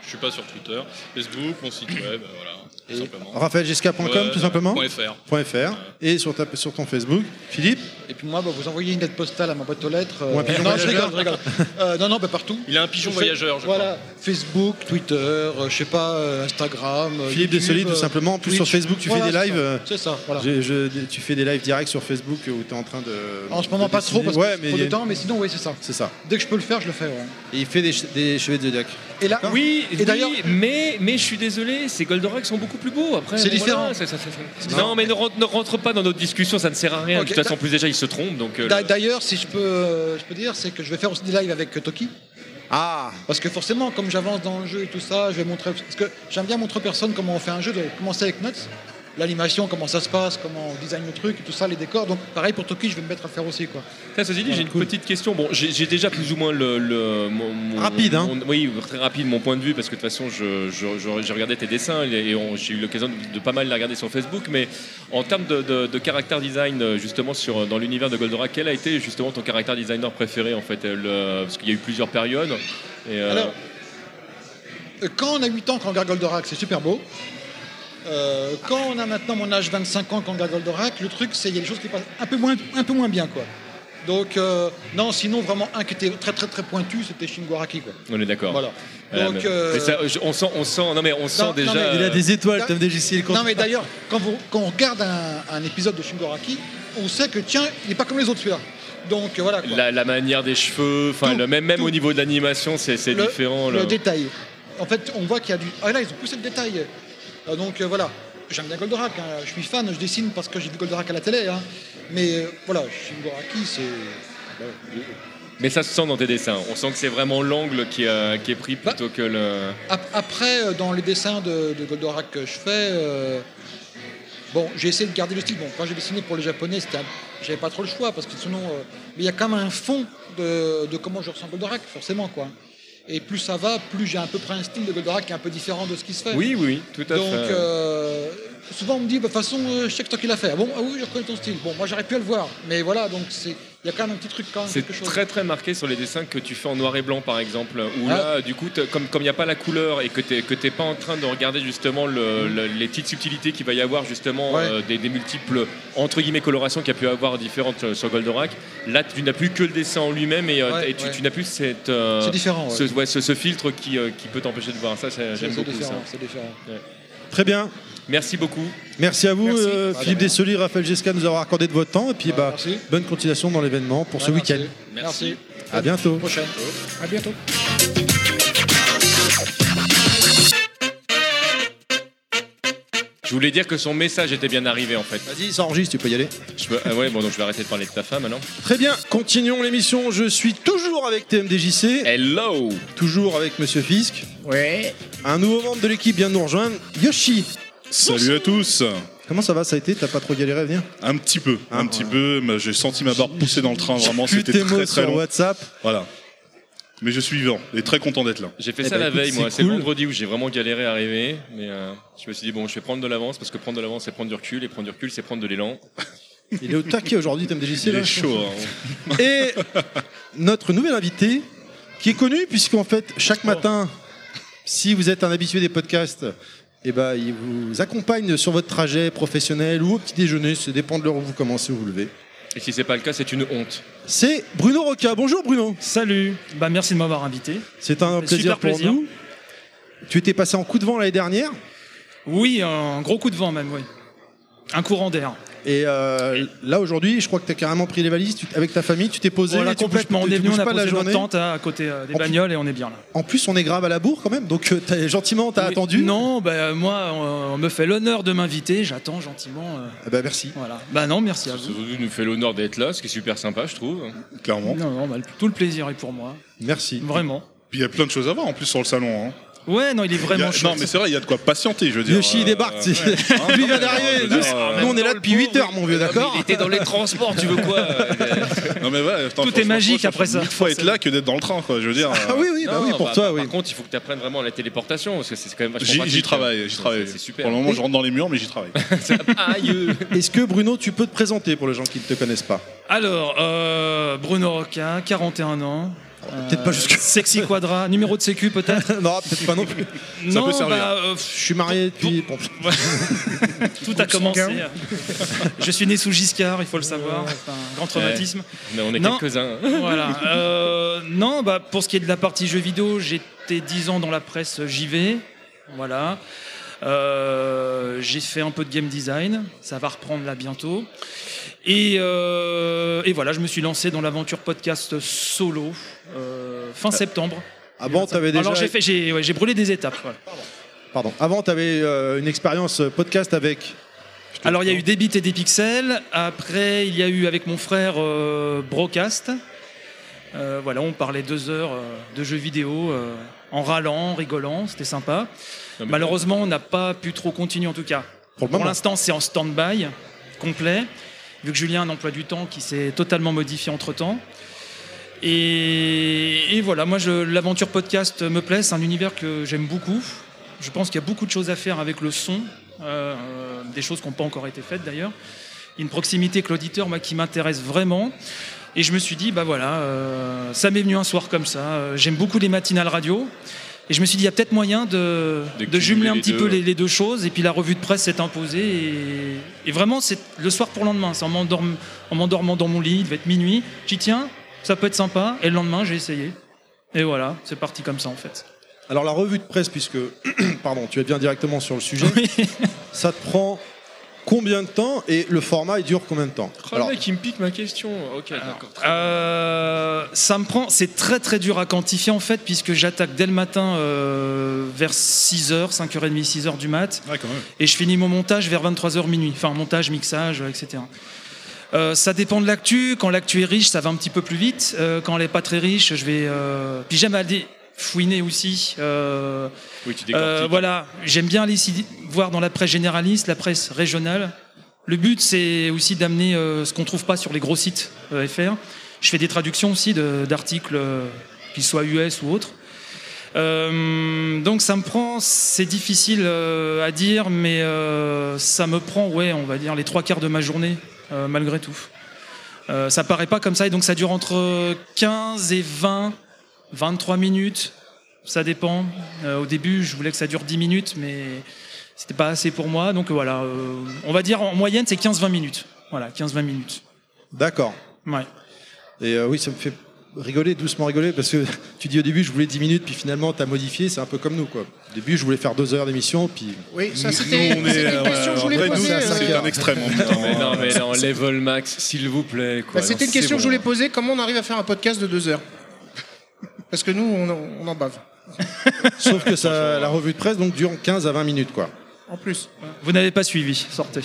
Je suis pas sur Twitter. Facebook, mon site web, euh, voilà, simplement. Ouais, tout simplement point .fr. Point .fr. Et sur, ta- sur ton Facebook. Philippe et puis moi, bah, vous envoyez une lettre postale à ma boîte aux lettres. euh, Ou un pigeon non, je rigole, je rigole. Euh, non, non, bah, partout. Il a un pigeon voyageur, je Voilà, Facebook, Twitter, euh, je sais pas, euh, Instagram. euh, Philippe Dessolide, tout euh, simplement. En plus, Twitch. sur Facebook, tu Voilà, fais des lives. euh, C'est ça, voilà. je- tu fais des lives directs sur Facebook où tu es en train de. En ce moment, pas trop parce ouais, que mais trop de temps, mais sinon, oui, c'est ça. C'est ça. Dès que je peux le faire, je le fais. ouais. Et il fait des, des cheveux de Zodiac. Et là, Oui, Et oui, mais, mais je suis désolé, ces Goldorak sont beaucoup plus beaux après. C'est bon, différent. voilà, ça- ça- ça- non. mais ne rentre, ne rentre pas dans notre discussion, ça ne sert à rien. De toute façon, plus déjà, il se trompe. Donc, euh, D'a- D'ailleurs, si je peux, euh, je peux dire, c'est que je vais faire aussi des lives avec Toki. Ah Parce que forcément, comme j'avance dans le jeu et tout ça, je vais montrer. Parce que j'aime bien montrer aux personnes comment on fait un jeu, de commencer avec Nuts, l'animation, comment ça se passe, comment on design le truc tout ça, les décors. Donc pareil pour Toki, je vais me mettre à faire aussi. quoi. Ça, ceci dit, j'ai une petite question. Bon, j'ai déjà plus ou moins le. le- mon- mon- Rapide, hein. mon- Oui, très rapide, mon point de vue, parce que de toute façon, je, je- je- j'ai regardé tes dessins et j'ai eu l'occasion de, de pas mal les regarder sur Facebook. Mais en termes de, de, de caractère design, justement, sur, dans l'univers de Goldorak, quel a été justement ton caractère designer préféré, en fait le- Parce qu'il y a eu plusieurs périodes. Et, euh, Alors, euh, quand on a 8 ans, quand on regarde Goldorak, c'est super beau. Euh, quand on a maintenant mon âge 25 ans, quand on regarde Goldorak, le truc, c'est qu'il y a des choses qui passent un peu moins, un peu moins bien. quoi. Donc, euh, non, sinon, vraiment, un qui était très très très pointu, c'était Shingo Araki. Quoi. on est d'accord. Voilà. Voilà, Donc, mais- euh, mais ça, je- on sent, on sent, non mais on sent non, déjà. mais- Il a des étoiles, des JC. Non, mais d'ailleurs, quand, vous- quand on regarde un, un épisode de Shingo Araki, on sait que, tiens, il n'est pas comme les autres celui-là. Donc, voilà. quoi. La, la manière des cheveux, enfin Tout, le- même, même tout. au niveau de l'animation, c'est le, différent. le détail. En fait, on voit qu'il y a du. Ah là, ils ont poussé le détail. Euh, donc euh, voilà. J'aime bien Goldorak. hein. Je suis fan. Je dessine parce que j'ai vu Goldorak à la télé. hein. Mais euh, voilà, Shingo Araki, c'est. bah, Mais ça se sent dans tes dessins. On sent que c'est vraiment l'angle qui, euh, qui est pris Bah, plutôt que le. Ap- Après, dans les dessins de, de Goldorak que je fais, euh, bon, j'ai essayé de garder le style. Bon, quand j'ai dessiné pour les Japonais, j'avais pas trop le choix parce que sinon, euh, mais il y a quand même un fond de, de comment je ressens Goldorak, forcément, quoi. Et plus ça va, plus j'ai à peu près un style de Goldorak qui est un peu différent de ce qui se fait. Oui, oui, tout à Donc, fait. euh, souvent on me dit, bah, de toute façon, euh, je sais que toi qui l'as fait. Ah bon, ah oui, je reconnais ton style. Bon, moi j'aurais pu le voir, mais voilà, donc c'est, il y a quand même un petit truc quand même C'est très très marqué sur les dessins que tu fais en noir et blanc par exemple, où Ah. là du coup comme comme il n'y a pas la couleur et que t'es que t'es pas en train de regarder justement le- le- les petites subtilités qu'il va y avoir justement euh, des, des multiples entre guillemets colorations qu'il y a pu avoir différentes euh, sur Goldorak, là tu n'as plus que le dessin en lui-même et, euh, Ouais, et tu, ouais. tu n'as plus cette euh, différent, ouais. ce, ouais, ce- ce filtre qui, euh, qui peut t'empêcher de voir ça, j'aime beaucoup ça. différent, c'est différent. Ouais. Très bien. Merci beaucoup. Merci à vous, Merci. euh, Philippe. Dessoli, Raphaël Gesca, de nous avoir accordé de votre temps. Et puis, bah, merci. bonne continuation dans l'événement pour ce Ouais, week-end. Merci. À bientôt. Prochaine. À bientôt. Je voulais dire que son message était bien arrivé en fait. Vas-y, ça enregistre, tu peux y aller. Je peux- ah ouais, bon donc je vais arrêter de parler de ta femme maintenant. Très bien, continuons l'émission. Je suis toujours avec TMDJC. Hello Toujours avec Monsieur Fisk. Ouais. Un nouveau membre de l'équipe vient de nous rejoindre, Yoshi. Salut à tous Comment ça va Ça a été T'as pas trop galéré à venir? Un petit peu, un petit peu. mais J'ai senti ma barre pousser dans le train, vraiment, c'était tes très mots très sur long. WhatsApp. Voilà. Mais je suis vivant et très content d'être là. J'ai fait Eh ça ben, la écoute, veille, moi. c'est C'est le cool. vendredi où j'ai vraiment galéré à arriver. Mais euh, je me suis dit, bon, je vais prendre de l'avance parce que prendre de l'avance, c'est prendre du recul. Et prendre du recul, c'est prendre de l'élan. [laughs] Il est au taquet aujourd'hui, TMDJC. Il là? est chaud. hein. Et notre nouvel invité, qui est connu, puisqu'en fait, chaque matin, si vous êtes un habitué des podcasts, eh ben, il vous accompagne sur votre trajet professionnel ou au petit déjeuner, ça dépend de l'heure où vous commencez ou vous levez. Et si c'est pas le cas, c'est une honte. C'est Bruno Roca. Bonjour Bruno. Salut, bah merci de m'avoir invité. C'est un Super plaisir pour plaisir. nous. Tu étais passé en coup de vent l'année dernière? Oui, un gros coup de vent même, oui. Un courant d'air. Et euh, là aujourd'hui, je crois que tu as carrément pris les valises tu- avec ta famille, tu t'es posé Voilà, tu bouges- complètement. On est venu, on a pas de la posé notre journée. tente à côté euh, des En plus- bagnoles et on est bien là. En plus, on est grave à la bourre quand même, donc euh, t'as- gentiment, t'as Oui. attendu. Non, bah, moi, on, on me fait l'honneur de m'inviter, j'attends gentiment. euh, Eh ben, merci. voilà. Bah non, merci à Ça vous. nous fait l'honneur d'être là, ce qui est super sympa, je trouve. Clairement. Non, non, bah, tout le plaisir est pour moi. Merci. Vraiment. Puis il y a plein de choses à voir en plus sur le salon. hein. Ouais, non, il est Il vraiment non, chouette. mais c'est vrai, il y a de quoi patienter, je veux dire. Yoshi il Euh, débarque. ouais. [laughs] Hein, Lui non, vient d'arriver. euh, Nous, euh, on est là depuis 8 heures, mon vieux, d'accord Il était dans les transports, tu veux quoi [laughs] Non mais voilà, attends, Tout est franchement, magique après ça, Mille fois être là que d'être dans le train, quoi. Je veux dire. Ah euh, oui, oui, bah oui, Non, pour bah, toi, par, oui. Par contre, il faut que tu apprennes vraiment la téléportation, parce que c'est quand même vachement J'y pratique. j'y travaille, j'y travaille. C'est super. Pour le moment, je rentre dans les murs, mais j'y travaille. [laughs] Aïe Est-ce que Bruno, tu peux te présenter pour les gens qui ne te connaissent pas? Alors, euh, Bruno Roca, 41 ans. Peut-être pas Euh, jusque- Sexy Quadra, numéro de sécu peut-être [laughs] Non, peut-être pas non plus. Ça Non, peut servir. bah, euh, Je suis marié depuis. bon, [laughs] tout a commencé. Je suis né sous Giscard, il faut le savoir. Grand traumatisme. Mais on est quelques-uns. [laughs] Voilà. Euh, non, bah, pour ce qui est de la partie jeux vidéo, j'étais 10 ans dans la presse JV. Voilà. Euh, j'ai fait un peu de game design. Ça va reprendre là bientôt. Et, euh, et voilà, je me suis lancé dans l'aventure podcast solo euh, fin septembre. Avant, tu avais déjà. Alors j'ai fait, j'ai, ouais, j'ai brûlé des étapes. voilà. Pardon. Avant, tu avais une expérience euh, podcast avec. Alors il y a eu des bits et des pixels. Après il y a eu avec mon frère euh, Brocast. Euh, voilà, on parlait deux heures euh, de jeux vidéo euh, en râlant, en rigolant, c'était sympa. Non, Malheureusement, on n'a pas pu trop continuer en tout cas. Pour l'instant, c'est en stand-by complet, vu que Julien a un emploi du temps qui s'est totalement modifié entre temps. Et, et voilà, moi, l'aventure podcast me plaît, c'est un univers que j'aime beaucoup. Je pense qu'il y a beaucoup de choses à faire avec le son, euh, euh, des choses qui n'ont pas encore été faites d'ailleurs. Une proximité avec l'auditeur, moi, qui m'intéresse vraiment. Et je me suis dit, bah voilà, euh, ça m'est venu un soir comme ça. J'aime beaucoup les matinales radio. Et je me suis dit, il y a peut-être moyen de, De de jumeler un petit deux, peu les, les deux choses. Et puis la revue de presse s'est imposée. Et, et vraiment, c'est le soir pour le lendemain. C'est en m'endormant dans mon lit, il devait être minuit. J'y tiens, ça peut être sympa. Et le lendemain, j'ai essayé. Et voilà, c'est parti comme ça en fait. Alors, la revue de presse, puisque. [clears throat] Pardon, tu viens directement sur le sujet. [laughs] Ça te prend combien de temps et le format, il dure combien de temps Oh, le mec, il me pique ma question. Ok, d'accord. Euh, ça me prend, c'est très très dur à quantifier en fait, puisque j'attaque dès le matin euh, vers 6h, 5h30, 6h du mat, Ouais, quand même. et je finis mon montage vers 23h minuit, enfin montage, mixage, euh, etc. Euh, ça dépend de l'actu. Quand l'actu est riche, ça va un petit peu plus vite. Euh, quand elle est pas très riche, je vais. euh, Puis j'aime aller fouiner aussi. Oui, tu voilà, j'aime bien aller voir dans la presse généraliste, la presse régionale. Le but, c'est aussi d'amener ce qu'on trouve pas sur les gros sites FR. Je fais des traductions aussi d'articles, qu'ils soient US ou autres. Euh, donc ça me prend, c'est difficile euh, à dire, mais euh, ça me prend, ouais, on va dire les trois quarts de ma journée, malgré tout. Euh, ça paraît pas comme ça, et donc ça dure entre 15 et 20, 23 minutes, ça dépend. Euh, au début, je voulais que ça dure 10 minutes, mais c'était pas assez pour moi, donc voilà, euh, on va dire en moyenne c'est 15-20 minutes. Voilà, 15-20 minutes. D'accord. Ouais. Et euh, oui, ça me fait rigoler, doucement rigoler, parce que [laughs] tu dis au début je voulais 10 minutes, puis finalement tu as modifié, c'est un peu comme nous. Quoi. Au début je voulais faire 2 heures d'émission, puis. Oui, ça c'était une question que je voulais ouais, nous, poser. c'est euh, un extrême. Non mais non, mais non, level max, s'il vous plaît. Quoi. bah, c'était une question que je voulais poser. Comment on arrive à faire un podcast de deux heures Parce que nous, on, en- on en bave. Sauf que ça, la revue de presse donc dure 15 à 20 minutes. quoi. En plus. Vous n'avez pas suivi, sortez.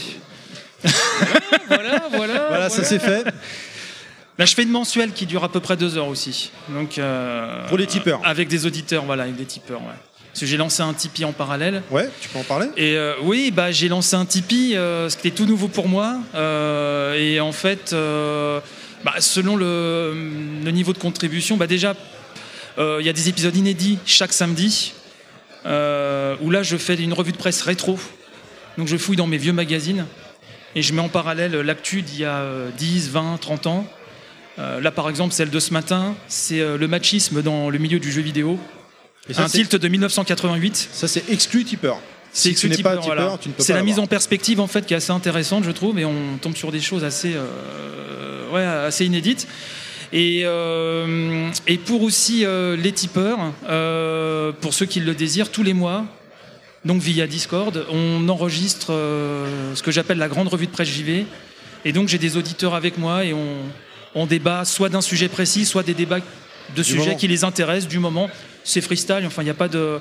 voilà, voilà. Voilà, ça c'est fait. Là, je fais une mensuelle qui dure à peu près deux heures aussi. Donc, euh, Pour les tipeurs. Avec des auditeurs, voilà, avec des tipeurs. Ouais. Parce que j'ai lancé un Tipeee en parallèle. Ouais, tu peux en parler? Et euh, oui, bah, j'ai lancé un Tipeee, euh, c'était tout nouveau pour moi. euh, et en fait, euh, bah, selon le, le niveau de contribution, bah, déjà, euh, il y a des épisodes inédits chaque samedi, euh, où là, je fais une revue de presse rétro. Donc, je fouille dans mes vieux magazines et je mets en parallèle l'actu d'il y a euh, 10, 20, 30 ans. Euh, là, par exemple, celle de ce matin, c'est euh, le machisme dans le milieu du jeu vidéo. Et ça, un tilt de 1988. Ça c'est exclu tipeur. C'est Si tu n'es tipeur, pas tipeur, voilà. tu ne peux C'est la mise en perspective en fait qui est assez intéressante, je trouve, et on tombe sur des choses assez, euh, ouais, assez inédites. Et, euh, et pour aussi euh, les tipeurs, pour ceux qui le désirent, tous les mois, donc via Discord, on enregistre ce que j'appelle la grande revue de presse JV. Et donc j'ai des auditeurs avec moi et on, on débat soit d'un sujet précis, soit des débats de sujets moment. qui les intéressent du moment. C'est freestyle, enfin il n'y a pas de...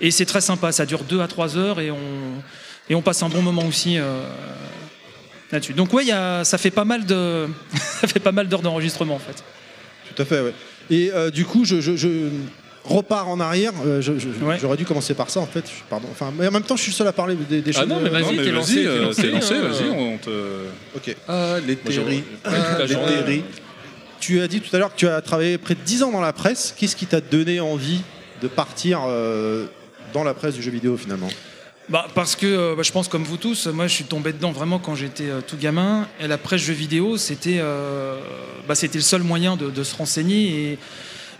Et c'est très sympa, ça dure 2 à 3 heures et on, et on passe un bon moment aussi euh, là-dessus. Donc ouais, y a, ça fait pas mal de, [laughs] ça fait pas mal d'heures d'enregistrement en fait. Tout à fait, ouais. Et euh, du coup, je, je- je repars en arrière. euh, je- je- J'aurais dû commencer par ça, en fait. Je- Pardon. Enfin, mais en même temps, je suis seul à parler des, des Ah choses. non, mais vas-y, Non, mais t'es vas-y, lancé, t'es euh, lancé, t'es lancé, hein. vas-y, on te. Ok. Ah, les Moi, théories. toute la Ah, les journée. théories. Tu as dit tout à l'heure que tu as travaillé près de 10 ans dans la presse. Qu'est-ce qui t'a donné envie de partir euh, dans la presse du jeu vidéo, finalement? Bah, parce que euh, bah, je pense comme vous tous, moi je suis tombé dedans vraiment quand j'étais euh, tout gamin. Et la presse jeux vidéo, c'était euh, bah, c'était le seul moyen de, de se renseigner. Et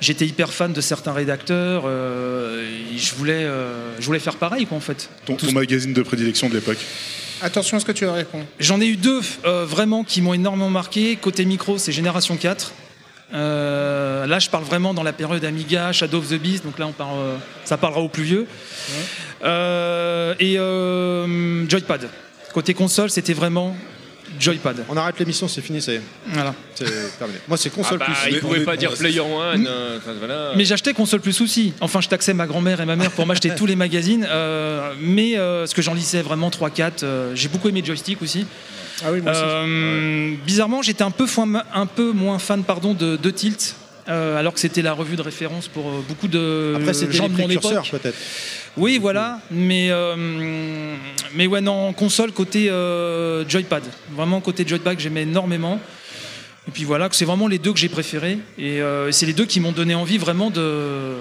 j'étais hyper fan de certains rédacteurs. euh, et je voulais euh, je voulais faire pareil quoi en fait. Ton, ton magazine de prédilection de l'époque. Attention à ce que tu réponds. J'en ai eu deux euh, vraiment qui m'ont énormément marqué. Côté micro, c'est Génération 4. Euh, là, je parle vraiment dans la période Amiga, Shadow of the Beast, donc là, on parle, euh, ça parlera aux plus vieux. Euh, et euh, Joypad. Côté console, c'était vraiment Joypad. On arrête l'émission, c'est fini, ça y est. Voilà. C'est terminé. Moi, c'est console Ah bah, plus. il pouvait pas dire Player One. euh, voilà. Mais j'achetais console plus aussi. Enfin, je taxais ma grand-mère et ma mère pour m'acheter [laughs] tous les magazines. euh, mais euh, ce que j'en lisais vraiment 3-4. euh, J'ai beaucoup aimé Joystick aussi. Ah oui, moi aussi. Euh, bizarrement, j'étais un peu, foin- un peu moins fan pardon, de, de Tilt. Euh, alors que c'était la revue de référence pour euh, beaucoup de Après, gens de mon époque. peut-être. Oui, voilà, mais euh, mais ouais, non, en console côté euh, Joypad, vraiment côté Joypad j'aimais énormément. Et puis voilà, c'est vraiment les deux que j'ai préférés, et c'est les deux qui m'ont donné envie vraiment de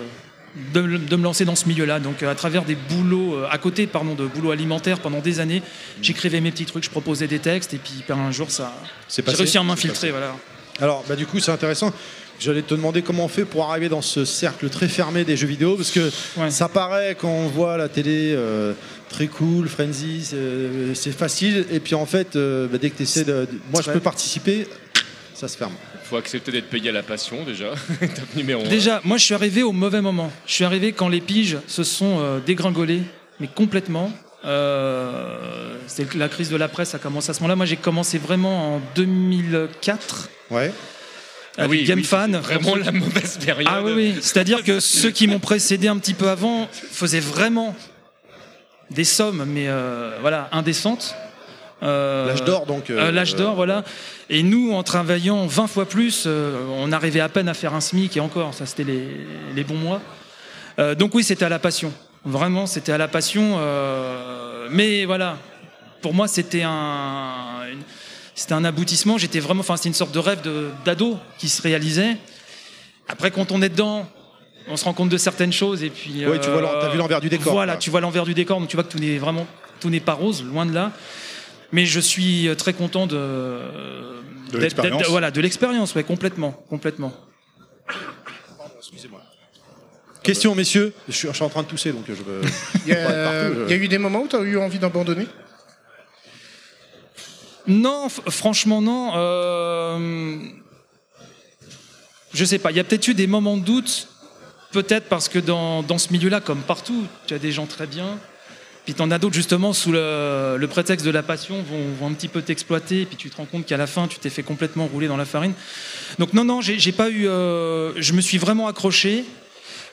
de, de me lancer dans ce milieu-là. Donc à travers des boulots à côté, pardon, de boulots alimentaires pendant des années, j'écrivais mes petits trucs, je proposais des textes, et puis ben, un jour ça, j'ai réussi à m'infiltrer, voilà. Alors, bah, du coup, c'est intéressant. J'allais te demander comment on fait pour arriver dans ce cercle très fermé des jeux vidéo, parce que ça paraît quand on voit la télé euh, très cool, Frenzy, c'est- c'est facile, et puis en fait, euh, bah, dès que tu essaies de, de- Moi, je peux participer, ça se ferme. Faut accepter d'être payé à la passion déjà. [laughs] Top numéro un. Déjà, moi je suis arrivé au mauvais moment. Je suis arrivé quand les piges se sont euh, dégringolées, mais complètement. Euh, la crise de la presse a commencé à ce moment-là. Moi j'ai commencé vraiment en 2004. Ouais. Ah oui, Game oui, Fan. c'était vraiment la mauvaise période. Ah oui, oui. C'est-à-dire que [laughs] ceux qui m'ont précédé un petit peu avant faisaient vraiment des sommes, mais euh, voilà, indécentes. Euh, L'âge d'or, donc, euh, euh, L'âge d'or, voilà. Et nous, en travaillant 20 fois plus, euh, on arrivait à peine à faire un SMIC et encore, ça c'était les, les bons mois. Euh, donc oui, c'était à la passion. Vraiment, c'était à la passion. euh, mais voilà, pour moi, c'était un, c'était un aboutissement. J'étais vraiment, enfin, c'est une sorte de rêve de- d'ado qui se réalisait. Après, quand on est dedans, on se rend compte de certaines choses et puis. Ouais, tu vois t'as vu l'envers du décor, Voilà, tu vois l'envers du décor, donc tu vois que tout n'est vraiment, tout n'est pas rose, loin de là. Mais je suis très content de. d'être- l'expérience. Voilà, de l'expérience, ouais, complètement, complètement. Question, messieurs. Je suis, je suis en train de tousser, donc je veux. [laughs] Il y, a, pas être partout, je- il y a eu des moments où tu as eu envie d'abandonner? Non, franchement non. Euh... Je sais pas. Il y a peut-être eu des moments de doute, peut-être parce que dans, dans ce milieu-là, comme partout, tu as des gens très bien. Puis t'en as d'autres justement sous le, prétexte de la passion vont, un petit peu t'exploiter. Puis tu te rends compte qu'à la fin tu t'es fait complètement rouler dans la farine. Donc non non, j'ai pas eu. euh, je me suis vraiment accroché.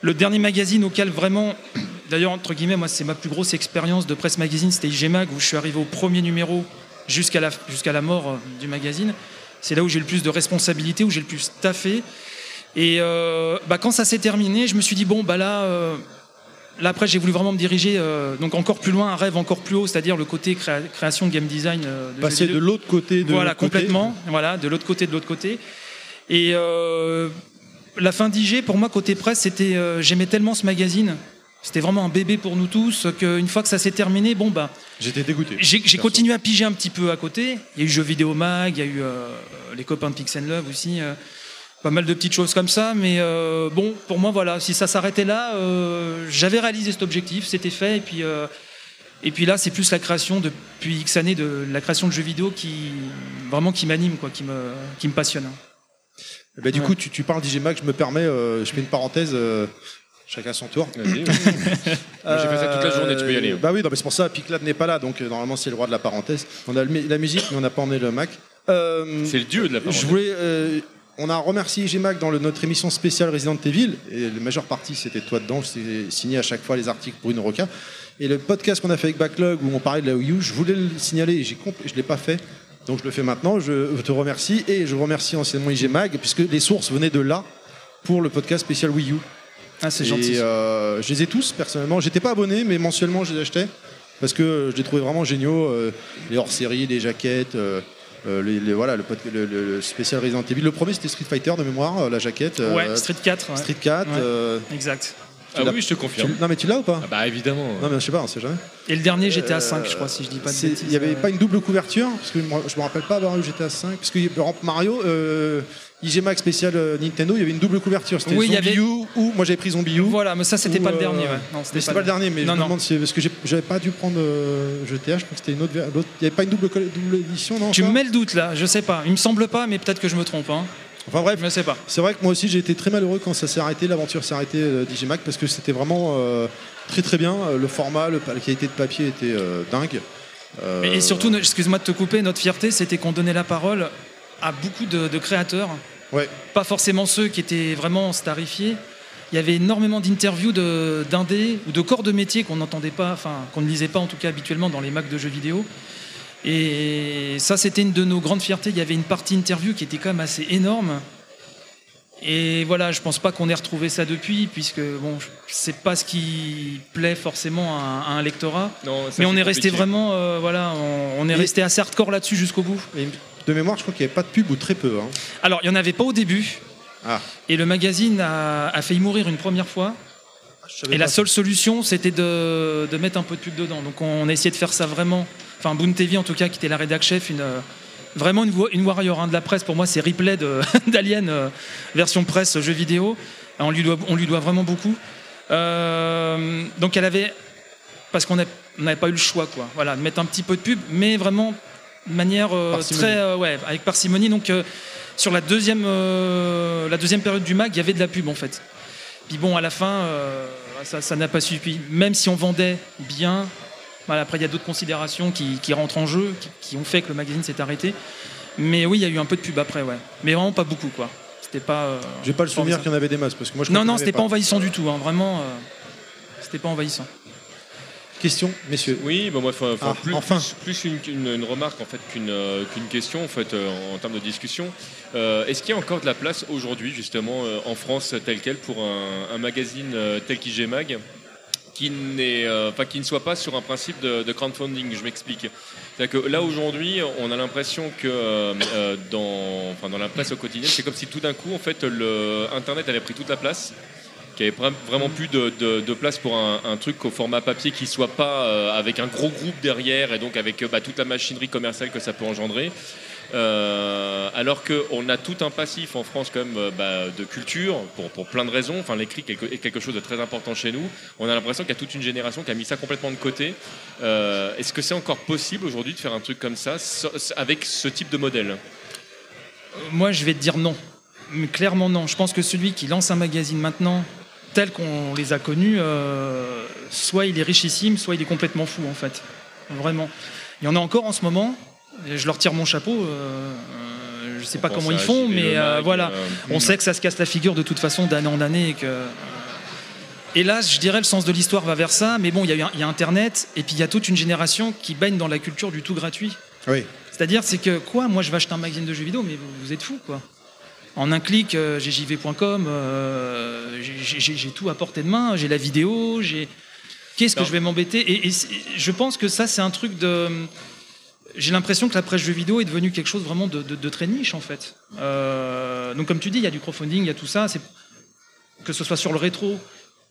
Le dernier magazine auquel vraiment, [clears throat] d'ailleurs entre guillemets, moi c'est ma plus grosse expérience de presse magazine, c'était IG Mag où je suis arrivé au premier numéro jusqu'à la, jusqu'à la mort euh, du magazine. C'est là où j'ai le plus de responsabilités, où j'ai le plus taffé. Et euh, bah, quand ça s'est terminé, je me suis dit bon bah là, euh, là après j'ai voulu vraiment me diriger euh, donc encore plus loin, un rêve encore plus haut, c'est-à-dire le côté créa- création game design. de Passer de l'autre côté de Voilà, côté. complètement. Voilà, de l'autre côté, de l'autre côté. Et la fin d'IG, pour moi, côté presse, c'était, j'aimais tellement ce magazine. C'était vraiment un bébé pour nous tous qu'une fois que ça s'est terminé, bon bah, J'étais dégoûté. j'ai, continué à piger un petit peu à côté. Il y a eu Jeux Vidéo Mag, il y a eu euh, les copains de Pix and Love aussi. euh, pas mal de petites choses comme ça, mais euh, bon, pour moi, voilà, si ça s'arrêtait là, j'avais réalisé cet objectif, c'était fait, et puis, et puis là, c'est plus la création depuis X années de la création de jeux vidéo qui vraiment qui m'anime, quoi, qui me, qui me passionne. Eh ben, du coup, tu, tu parles d'IG Mag, je me permets, euh, je fais une parenthèse. euh, Chacun son tour. Vas-y, vas-y. [laughs] Moi, j'ai fait ça toute la journée, tu peux y aller. Bah oui, non, mais c'est pour ça, Piclad n'est pas là, donc euh, normalement c'est le roi de la parenthèse. On a le la musique, mais on n'a pas emmené le Mac. Euh, C'est le dieu de la parenthèse. Je voulais, euh, on a remercié IG Mac dans le- notre émission spéciale Resident Evil, et la majeure partie c'était toi dedans, j'ai signé à chaque fois les articles une Roca. Et le podcast qu'on a fait avec Backlog où on parlait de la Wii U, je voulais le signaler et j'ai compl- je ne l'ai pas fait. Donc je le fais maintenant, je te remercie et je remercie anciennement IG Mag puisque les sources venaient de là pour le podcast spécial Wii U. Ah, c'est Et, gentil. euh, je les ai tous personnellement. J'étais pas abonné, mais mensuellement je les achetais parce que je les trouvais vraiment géniaux. euh, les hors-séries, les jaquettes, euh, euh, les, les- voilà, le, spécial Resident Evil. Le premier c'était Street Fighter de mémoire, euh, la jaquette. euh, Ouais, Street 4. ouais. Street 4. Ouais, euh, Exact. tu Ah l'as- oui, je te confirme. tu- non mais tu l'as ou pas Ah bah évidemment. Non mais je sais pas, on sait jamais. Et le dernier, GTA Euh, 5, je crois, si je dis pas de bêtises. Il n'y avait pas une double couverture parce que moi, je me rappelle pas avoir eu GTA 5 parce que par exemple, Mario, euh, IG Max spécial euh, Nintendo, il y avait une double couverture. C'était Oui, Zombie avait- U ou moi j'avais pris Zombie U. Voilà, mais ça, c'était pas le euh, dernier. Ouais. Non, mais c'était pas, le dernier, mais je non, me non. demande si parce que j'avais pas dû prendre euh, GTA, je crois que c'était une autre. Il n'y avait pas une double, double édition, non Tu me mets le doute là, je sais pas. Il me semble pas, mais peut-être que je me trompe. Hein. Enfin bref, Je sais pas. c'est vrai que moi aussi j'ai été très malheureux quand ça s'est arrêté, l'aventure s'est arrêtée euh, d'IGMAC parce que c'était vraiment euh, très très bien. Euh, Le format, le- la qualité de papier était euh, dingue. Euh, Et surtout, excuse-moi de te couper, notre fierté, c'était qu'on donnait la parole à beaucoup de, de créateurs. Ouais. Pas forcément ceux qui étaient vraiment starifiés. Il y avait énormément d'interviews de- d'indés ou de corps de métier qu'on n'entendait pas, enfin qu'on ne lisait pas en tout cas habituellement dans les Macs de jeux vidéo. Et ça, c'était une de nos grandes fiertés. Il y avait une partie interview qui était quand même assez énorme. Et voilà, je pense pas qu'on ait retrouvé ça depuis, puisque bon, c'est pas ce qui plaît forcément à, un- à un lectorat. Non, ça, Mais on est resté vraiment, euh, voilà, on, on est Et- resté assez hardcore là-dessus jusqu'au bout. Et de mémoire, je crois qu'il n'y avait pas de pub ou très peu. hein. Alors, il y en avait pas au début. Ah. Et le magazine a, a failli mourir une première fois. savais Et la seule solution, c'était de, de mettre un peu de pub dedans. Donc on a essayé de faire ça vraiment. Enfin, Boone TV en tout cas, qui était la rédac chef, une, euh, vraiment une, warrior hein, de la presse. Pour moi, c'est replay [laughs] d'Alien, euh, version presse, jeu vidéo. On lui doit, on lui doit vraiment beaucoup. Euh, donc elle avait. Parce qu'on n'avait pas eu le choix, quoi. Voilà, de mettre un petit peu de pub, mais vraiment de manière euh, très. euh, ouais, avec parcimonie. Donc euh, sur la deuxième, euh, la deuxième période du mag, il y avait de la pub en fait. Puis bon, à la fin, euh, ça ça n'a pas suffi. Même si on vendait bien, voilà, après il y a d'autres considérations qui, qui rentrent en jeu, qui, qui ont fait que le magazine s'est arrêté. Mais oui, il y a eu un peu de pub après, ouais. Mais vraiment pas beaucoup, quoi. C'était pas. euh, J'ai pas le souvenir qu'il y en avait des masses parce que moi je Non, non, c'était avait pas envahissant du tout, hein, vraiment. euh, c'était pas envahissant. Question, messieurs. Oui, bah moi, Ah, plus, enfin. plus, plus une, une- une remarque en fait qu'une euh, qu'une question en fait euh, en, termes de discussion. Euh, Est-ce qu'il y a encore de la place aujourd'hui justement euh, en France tel quel pour un, un magazine tel qu'IG Mag qui, n'est, enfin, qui ne soit pas sur un principe de, de crowdfunding Je m'explique. C'est-à-dire que là aujourd'hui, on a l'impression que dans, enfin, dans la presse au quotidien, c'est comme si tout d'un coup en fait le Internet avait pris toute la place qu'il n'y avait vra- vraiment plus de, place pour un, truc au format papier qui soit pas euh, avec un gros groupe derrière et donc avec euh, bah, toute la machinerie commerciale que ça peut engendrer. Euh, alors qu'on a tout un passif en France euh, bah, de culture pour, pour plein de raisons. Enfin, l'écrit est quelque chose de très important chez nous. On a l'impression qu'il y a toute une génération qui a mis ça complètement de côté. Est-ce que c'est encore possible aujourd'hui de faire un truc comme ça avec ce type de modèle? Moi, je vais te dire non. Clairement non. Je pense que celui qui lance un magazine maintenant, tel qu'on les a connus, euh, soit il est richissime, soit il est complètement fou, en fait. Vraiment. Il y en a encore en ce moment. et Je leur tire mon chapeau. euh, euh, je sais pas comment ils font, mais euh, Mag, voilà. euh, On mm. sait que ça se casse la figure de toute façon d'année en année et que. Hélas, je dirais le sens de l'histoire va vers ça, mais bon, il y, a y Internet, et puis il y a toute une génération qui baigne dans la culture du tout gratuit. Oui. C'est-à-dire, c'est que quoi? Moi, je vais acheter un magazine de jeux vidéo, mais vous, vous êtes fous, quoi. En un clic, euh, j'ai jv.com, euh, j'ai- tout à portée de main, j'ai la vidéo, j'ai. Qu'est-ce que je vais m'embêter et, je pense que ça, c'est un truc de. J'ai l'impression que la presse jeux vidéo est devenue quelque chose vraiment de, de- de très niche, en fait. Euh, donc, comme tu dis, il y a du crowdfunding, il y a tout ça. Que ce soit sur le rétro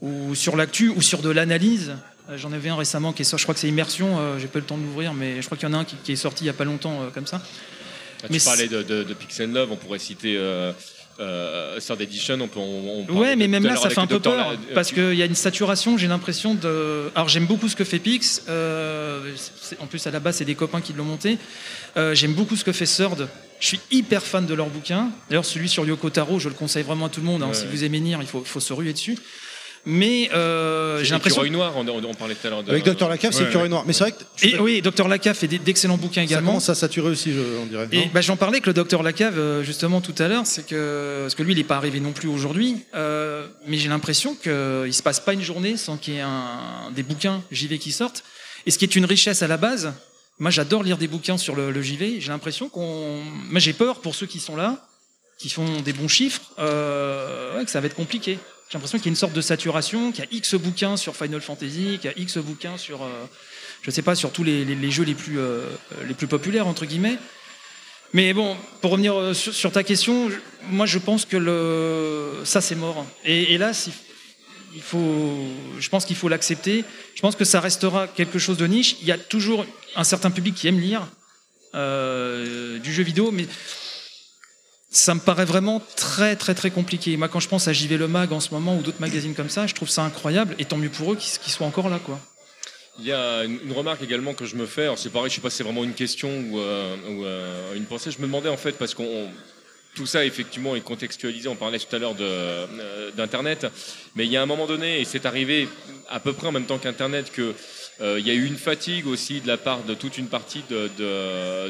ou sur l'actu ou sur de l'analyse. Euh, J'en avais un récemment qui est sorti, je crois que c'est Immersion, euh, j'ai pas eu le temps de l'ouvrir, mais je crois qu'il y en a un qui, qui est sorti il y a pas longtemps euh, comme ça. Mais tu parlais de, de, de Pixel Love, on pourrait citer euh, euh, Third Edition, on peut. On, on parlait Ouais, mais même là, ça fait un peu peur, La- parce qu'il y a une saturation, j'ai l'impression de... Alors j'aime beaucoup ce que fait Pix, euh, en plus à la base c'est des copains qui l'ont monté, Euh, j'aime beaucoup ce que fait Third, je suis hyper fan de leurs bouquins, d'ailleurs celui sur Yoko Taro, je le conseille vraiment à tout le monde, hein. Ouais. si vous aimez Nier, il faut, faut se ruer dessus. Mais euh, C'est j'ai l'impression... Écureuil Noir, on, on- parlait tout à l'heure de. Avec Dr. Lacave, c'est Ouais, Écureuil ouais. Noir. Mais c'est vrai que Et oui, Dr Lacave fait d'excellents bouquins ça également. commence à saturer aussi, je- on dirait. Et bah, j'en parlais avec le docteur Lacave euh, justement tout à l'heure, c'est que parce que lui il n'est pas arrivé non plus aujourd'hui, euh, mais j'ai l'impression qu'il se passe pas une journée sans qu'il y ait un, des bouquins JV qui sortent. Et ce qui est une richesse à la base, moi j'adore lire des bouquins sur le, le JV. J'ai l'impression qu'on, moi j'ai peur pour ceux qui sont là, qui font des bons chiffres, euh, ouais, que ça va être compliqué. J'ai l'impression qu'il y a une sorte de saturation, qu'il y a X bouquins sur Final Fantasy, qu'il y a X bouquins sur, euh, je sais pas, sur tous les, jeux les plus, euh, les plus populaires entre guillemets. Mais bon, pour revenir euh, sur, ta question, moi je pense que le, ça c'est mort. Et hélas, il, faut, je pense qu'il faut l'accepter. Je pense que ça restera quelque chose de niche. Il y a toujours un certain public qui aime lire du jeu vidéo, mais ça me paraît vraiment très très très compliqué. Moi, quand je pense à JV Le Mag en ce moment ou d'autres magazines comme ça, je trouve ça incroyable. Et tant mieux pour eux qu'ils soient encore là, quoi. Il y a une, remarque également que je me fais. C'est pareil, je sais pas c'est vraiment une question ou, euh, euh, une pensée. Je me demandais en fait parce qu'on on- tout ça effectivement est contextualisé. On parlait tout à l'heure euh, d'internet, mais il y a un moment donné et c'est arrivé à peu près en même temps qu'internet que il y a eu une fatigue aussi de la part de toute une partie de,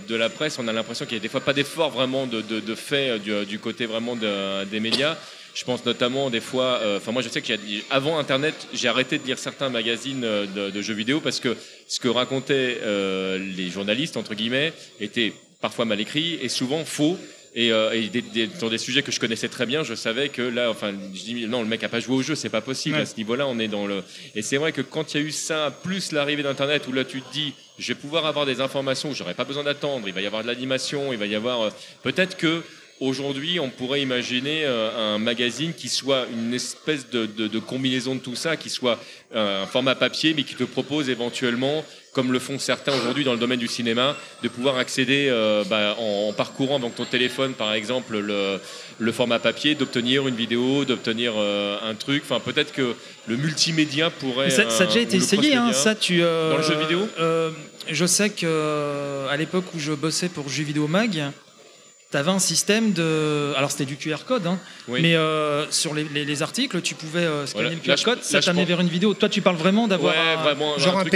de, la presse. On a l'impression qu'il y a des fois pas d'effort vraiment de, de, fait du, du côté vraiment de- des médias. Je pense notamment des fois, euh, enfin moi je sais qu'avant Internet, j'ai arrêté de lire certains magazines euh, de, jeux vidéo parce que ce que racontaient euh, les journalistes entre guillemets était parfois mal écrit et souvent faux. Et, euh, et des- des- sur des sujets que je connaissais très bien, je savais que là, enfin, je dis non, le mec a pas joué au jeu, c'est pas possible. Ouais. À ce niveau-là, on est dans le. Et c'est vrai que quand il y a eu ça, plus l'arrivée d'Internet, où là tu te dis, je vais pouvoir avoir des informations, où j'aurais pas besoin d'attendre, il va y avoir de l'animation, il va y avoir. euh, Peut-être que Aujourd'hui, on pourrait imaginer euh, un magazine qui soit une espèce de, de- de combinaison de tout ça, qui soit euh, un format papier, mais qui te propose éventuellement, comme le font certains aujourd'hui dans le domaine du cinéma, de pouvoir accéder euh, bah, en, en parcourant avec ton téléphone, par exemple, le, le format papier, d'obtenir une vidéo, d'obtenir euh, un truc. Enfin, peut-être que le multimédia pourrait. Ça, ça a déjà été essayé, hein, ça tu. euh, Dans le jeu vidéo Je sais que à l'époque où je bossais pour Jeux Vidéo Mag, T'avais un système de. Alors c'était du QR code, hein, Oui. mais euh, sur les, les- les articles, tu pouvais euh, scanner Voilà. le QR Là, je- code, ça t'amenait vers une vidéo. Toi, tu parles vraiment d'avoir. Ouais, un- vraiment, truc-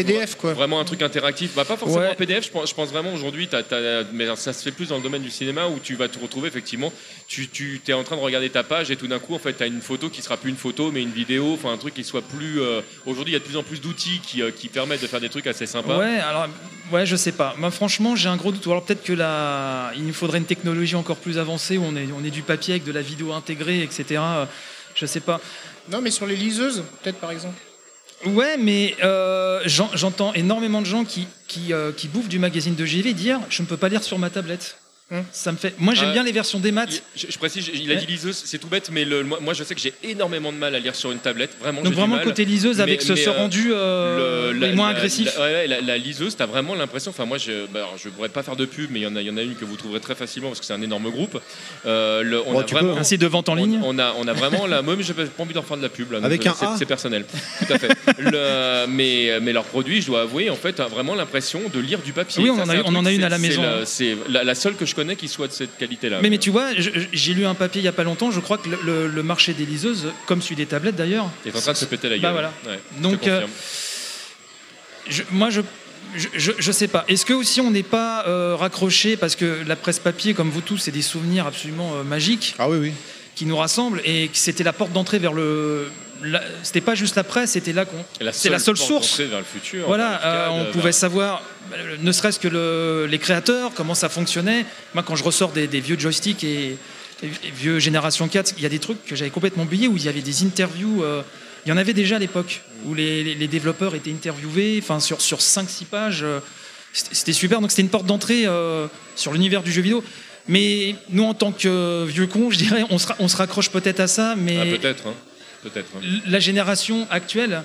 Vraiment un truc interactif. Bah, pas forcément Ouais. un PDF, je pense, je pense vraiment aujourd'hui, t'as- t'as- mais ça se fait plus dans le domaine du cinéma où tu vas te retrouver effectivement, tu, tu es en train de regarder ta page et tout d'un coup, en fait, tu as une photo qui sera plus une photo mais une vidéo, enfin un truc qui soit plus. euh, aujourd'hui, il y a de plus en plus d'outils qui, euh, qui permettent de faire des trucs assez sympas. Ouais, alors, ouais, je sais pas. Moi, franchement, j'ai un gros doute. Ou alors peut-être que là, il nous faudrait une technologie encore plus avancée où on est, on est du papier avec de la vidéo intégrée, etc. Euh, Je sais pas. Non, mais sur les liseuses, peut-être par exemple. Ouais, mais euh, j'en- j'entends énormément de gens qui, qui, euh, qui bouffent du magazine de JV dire je ne peux pas lire sur ma tablette. Ça me fait. Moi, j'aime Ah, bien les versions des maths. Je, je précise, il a dit liseuse, c'est tout bête, mais le- moi, moi, je sais que j'ai énormément de mal à lire sur une tablette. Vraiment, Donc vraiment mal. côté liseuse avec ce- ce rendu, euh, le- moins la- agressif. La, ouais, la, la liseuse, t'as vraiment l'impression. Enfin, moi, je, bah, alors, je pourrais pas faire de pub, mais il y en a, il y en a une que vous trouverez très facilement parce que c'est un énorme groupe. Euh, le- on Oh, a tu peux, vraiment hein. Un site de vente en ligne. On, a, on a vraiment la. [laughs] Moi, j'ai pas pas envie d'en faire de la pub là. Avec euh, un c'est- A C'est personnel. Tout à fait. [laughs] Le- mais, mais leurs produits, je dois avouer, en fait, a vraiment l'impression de lire du papier. Oui, on en a- une à la maison. C'est la, la seule que je connais qui soit de cette qualité-là. Mais, mais tu vois, j'ai lu un papier il y a pas longtemps. Je crois que le, le- le marché des liseuses, comme celui des tablettes d'ailleurs, Il est en train de se péter la gueule. Bah voilà. Ouais, Donc, euh, je- moi, je, je, je, je sais pas. Est-ce que aussi on n'est pas euh, raccroché parce que la presse papier, comme vous tous, c'est des souvenirs absolument euh, magiques. Ah oui, oui. Qui nous rassemblent et que c'était la porte d'entrée vers le. C'était pas juste la presse, c'était là qu'on. C'est la seule source. vers le futur, Voilà, euh, on vers- pouvait savoir, ne serait-ce que le- les créateurs, comment ça fonctionnait. Moi, quand je ressors des, des vieux joysticks et, et vieux Génération 4, il y a des trucs que j'avais complètement oubliés où il y avait des interviews. euh, il y en avait déjà à l'époque où les, les- les développeurs étaient interviewés, enfin sur, sur 5-6 pages. euh, c'était super. Donc c'était une porte d'entrée euh, sur l'univers du jeu vidéo. Mais nous, en tant que vieux cons, je dirais, on se, ra- on se raccroche peut-être à ça, mais Ah, peut-être, hein. peut-être. hein. la génération actuelle,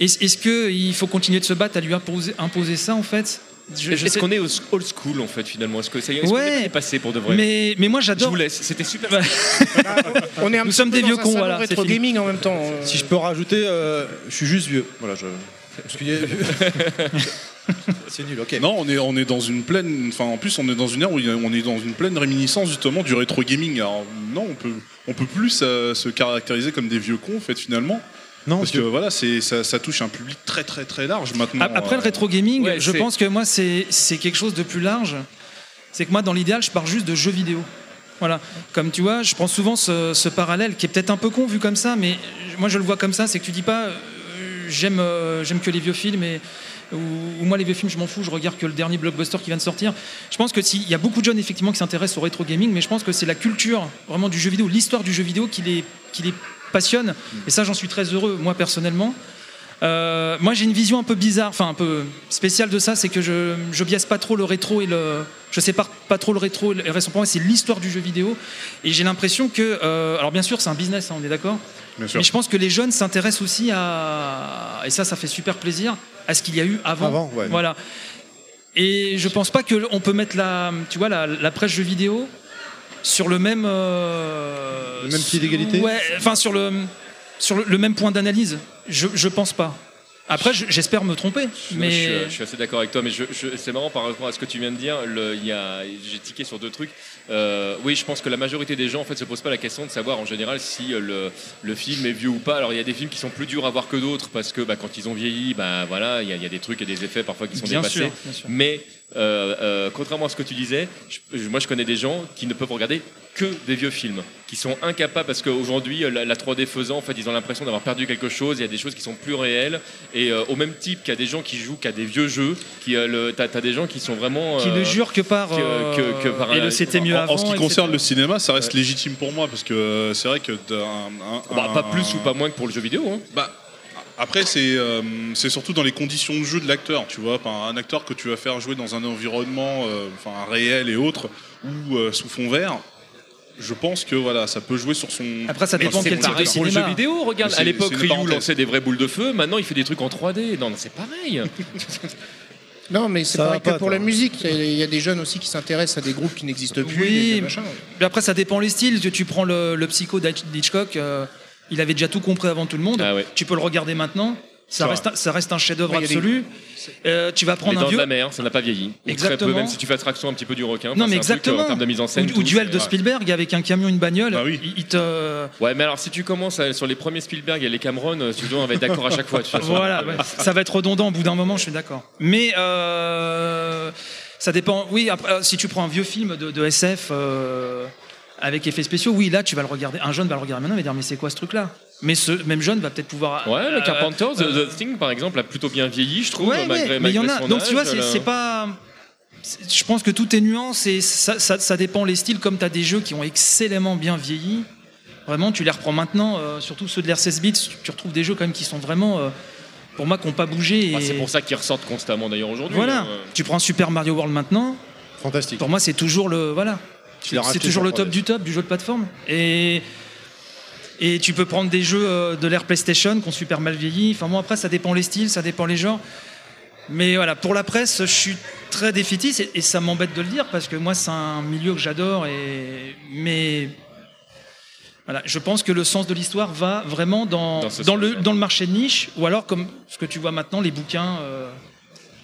est-ce qu'il faut continuer de se battre à lui imposer, imposer ça en fait? Je- je Est-ce qu'on est au old school en fait finalement Est-ce que ça y est, Ouais. dépassé pour de vrai? mais, mais moi Je j'adore. vous laisse, c'était super. [laughs] On est un Nous sommes des vieux cons, voilà, c'est rétro fini. gaming en même temps. euh. Si je peux rajouter, euh, je suis juste vieux. Voilà, je. [laughs] C'est nul, ok. Non, on est, on est dans une pleine. Enfin, en plus, on est dans une ère où on est dans une pleine réminiscence justement du rétro gaming. Alors, non, on peut, on peut plus euh, se caractériser comme des vieux cons, en fait, finalement. Non, parce que voilà, c'est ça, ça touche un public très très très large maintenant. Ap- Après le euh, rétro gaming, Ouais, je pense que moi c'est c'est quelque chose de plus large. C'est que moi dans l'idéal, je pars juste de jeux vidéo. Voilà. Comme tu vois, je prends souvent ce, ce parallèle qui est peut-être un peu con vu comme ça, mais moi je le vois comme ça, c'est que tu dis pas euh, j'aime euh, j'aime que les vieux films et ou, ou moi les vieux films je m'en fous, je regarde que le dernier blockbuster qui vient de sortir. Je pense que s'il y a beaucoup de jeunes effectivement qui s'intéressent au rétro gaming, mais je pense que c'est la culture vraiment du jeu vidéo, l'histoire du jeu vidéo qui les qui les passionne. Et ça j'en suis très heureux moi personnellement. Euh, moi j'ai une vision un peu bizarre, enfin un peu spéciale de ça, c'est que je, je biaise pas trop le rétro et le. Je sépare pas trop le rétro et le récent. Pour moi, c'est l'histoire du jeu vidéo. Et j'ai l'impression que. euh, alors bien sûr, c'est un business, hein, on est d'accord Bien sûr. Mais je pense que les jeunes s'intéressent aussi à. Et ça, ça fait super plaisir, à ce qu'il y a eu avant. Avant, ouais. Voilà. Et je pense pas qu'on peut mettre la, tu vois, la, la presse jeu vidéo sur le même. euh, Le même pied d'égalité Ouais, enfin sur le, sur le, le même point d'analyse. Je, je pense pas. Après, je- j'espère me tromper, mais. Je, suis, je suis assez d'accord avec toi, mais je, je- c'est marrant par rapport à ce que tu viens de dire. le- il y a- J'ai tiqué sur deux trucs. Euh, oui, je pense que la majorité des gens en fait se posent pas la question de savoir en général si euh, le, le film est vieux ou pas. Alors il y a des films qui sont plus durs à voir que d'autres parce que bah, quand ils ont vieilli, bah voilà, il y, a- il y a des trucs et des effets parfois qui sont Bien dépassés. sûr, bien sûr. Mais euh, euh, contrairement à ce que tu disais, je- moi je connais des gens qui ne peuvent regarder que des vieux films, qui sont incapables parce qu'aujourd'hui la, la 3D faisant, en fait, ils ont l'impression d'avoir perdu quelque chose. Il y a des choses qui sont plus réelles et euh, au même type qu'il y a des gens qui jouent qu'à des vieux jeux, qui euh, le- t'as, t'as des gens qui sont vraiment Qui euh, ne jurent que par. que- que- que par et un- le c'était mieux en, avant. en ce qui concerne le cinéma, ça reste légitime pour moi parce que euh, c'est vrai que d'un- un- Bah, un- pas plus ou pas moins que pour le jeu vidéo. Hein. Bah, après, c'est euh, c'est surtout dans les conditions de jeu de l'acteur, tu vois. Enfin, un acteur que tu vas faire jouer dans un environnement euh, enfin, réel et autre, ou euh, sous fond vert, je pense que voilà, ça peut jouer sur son. Après, ça dépend quel type de pareil pour le cinéma. jeu vidéo. Regarde, à l'époque, Ryu lançait des vraies boules de feu. Maintenant, il fait des trucs en 3D. Non, c'est pareil. [laughs] Non, mais c'est pareil que pour la musique. Il y a- il y, a des jeunes aussi qui s'intéressent à des groupes qui n'existent plus. Oui, des mais après ça dépend les styles. Tu, tu prends le, le psycho d'Hitch- d'Hitchcock, euh, il avait déjà tout compris avant tout le monde. Ah ouais. Tu peux le regarder maintenant. Ça reste, un, ça reste un chef-d'œuvre Ouais, des- absolu. Euh, tu vas Les prendre un dents de vieux. la mer, ça n'a pas vieilli. Très Exactement. peu, même si tu fais abstraction un petit peu du requin. Non, mais truc, euh, exactement. En termes de mise en scène. ou, tout, ou duel de. Spielberg avec un camion, une bagnole. Bah oui. il, il te. Ouais, mais alors si tu commences à- sur les premiers Spielberg et les Cameron, euh, tu dois être d'accord à chaque fois. Voilà, ouais, ça va être redondant au bout d'un moment, je suis d'accord. Mais euh, ça dépend. Oui, après, si tu prends un vieux film de, de SF euh, avec effets spéciaux, oui, là, tu vas le regarder. Un jeune va le regarder maintenant et va dire mais c'est quoi ce truc-là? Mais ce même jeune va peut-être pouvoir. Ouais, le euh, Carpenter, The, euh, The Thing par exemple, a plutôt bien vieilli, je trouve, Ouais, ouais, malgré, mais il y en a. son Donc tu vois, c'est pas. Je pense que tout est nuance et ça, ça, ça dépend les styles. Comme tu as des jeux qui ont excellemment bien vieilli, vraiment, tu les reprends maintenant, euh, surtout ceux de l'ère 16 bits, tu, tu retrouves des jeux quand même qui sont vraiment, euh, pour moi, qui n'ont pas bougé. Et... Ah, c'est pour ça qu'ils ressortent constamment d'ailleurs aujourd'hui. Voilà. hein. Tu prends Super Mario World maintenant, Fantastique. Pour moi, c'est toujours le voilà. C'est toujours le top 3DS. du top du jeu de plateforme. Et et tu peux prendre des jeux euh, de l'ère PlayStation qui ont super mal vieilli. Enfin bon, après, ça dépend les styles, ça dépend les genres. Mais voilà, pour la presse, je suis très défaitiste et, et ça m'embête de le dire parce que moi, c'est un milieu que j'adore. Et mais voilà, je pense que le sens de l'histoire va vraiment dans, Dans ce dans le, dans le marché de niche ou alors comme ce que tu vois maintenant, les bouquins euh,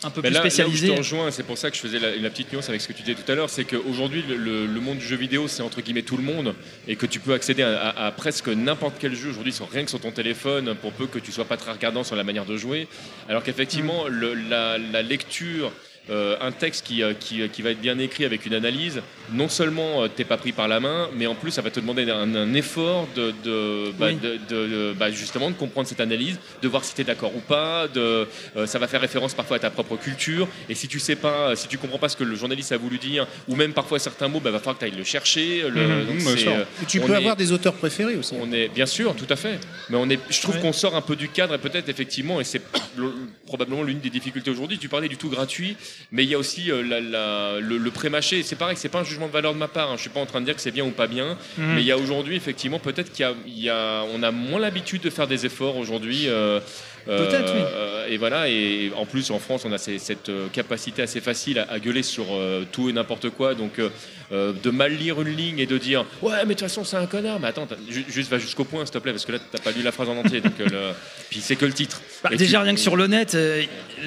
un peu Mais plus là, là où je te rejoins, c'est pour ça que je faisais la, la petite nuance avec ce que tu disais tout à l'heure, c'est qu'aujourd'hui, le, le- le monde du jeu vidéo, c'est entre guillemets tout le monde, et que tu peux accéder à, à- à presque n'importe quel jeu aujourd'hui, sur, rien que sur ton téléphone, pour peu que tu sois pas très regardant sur la manière de jouer. Alors qu'effectivement, le- la, la lecture, euh, un texte qui, euh, qui, qui va être bien écrit avec une analyse, non seulement euh, t'es pas pris par la main, mais en plus ça va te demander un, un effort de, de, bah, Oui. de- de- de- bah, justement de comprendre cette analyse, de voir si tu es d'accord ou pas, de, euh, ça va faire référence parfois à ta propre culture, et si tu sais pas, si tu comprends pas ce que le journaliste a voulu dire, ou même parfois certains mots, bah, va falloir que tu ailles le chercher. Le, Mhm. donc euh, tu peux est- avoir des auteurs préférés aussi. on est bien sûr, tout à fait. Mais on est, je trouve Ouais. qu'on sort un peu du cadre et peut-être effectivement, et c'est le- [coughs] probablement l'une des difficultés aujourd'hui. Tu parlais du tout gratuit, mais il y a aussi euh, la- la- le, le pré-mâché. C'est pareil, c'est pas un jugement de valeur de ma part. hein. Je suis pas en train de dire que c'est bien ou pas bien, Mhm. mais il y a aujourd'hui effectivement peut-être y a, a- on a moins l'habitude de faire des efforts aujourd'hui. euh, Peut-être, oui. euh, et voilà, et en plus en France, on a ces- cette euh, capacité assez facile à, à gueuler sur euh, tout et n'importe quoi. Donc euh, euh, de mal lire une ligne et de dire ouais, mais de toute façon c'est un connard. Mais attends, juste va jusqu'au point, s'il te plaît, parce que là t'as pas lu la phrase en entier. donc, euh, le- [laughs] Puis c'est que le titre. Bah, déjà tu- rien que sur le net, euh,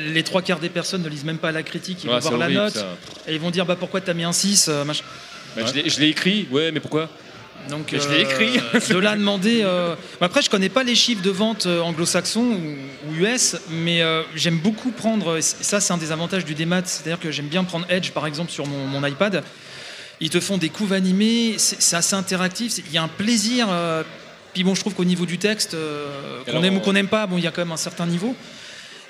les trois quarts des personnes ne lisent même pas la critique, ils vont c'est voir la note ça. et ils vont dire bah pourquoi t'as mis un 6 euh, machin? Bah, je l'ai- je l'ai écrit, ouais, mais pourquoi? Donc Mais je l'ai écrit. [laughs] de là demander. euh, Après, je connais pas les chiffres de vente euh, anglo-saxons ou, US, mais euh, j'aime beaucoup prendre. Ça, c'est un des avantages du démat, c'est-à-dire que j'aime bien prendre Edge, par exemple, sur mon, mon iPad. Ils te font des couves animés, c'est assez interactif. Il y a un plaisir. euh, puis bon, je trouve qu'au niveau du texte, euh, qu'on aime ou qu'on n'aime pas, bon, il y a quand même un certain niveau.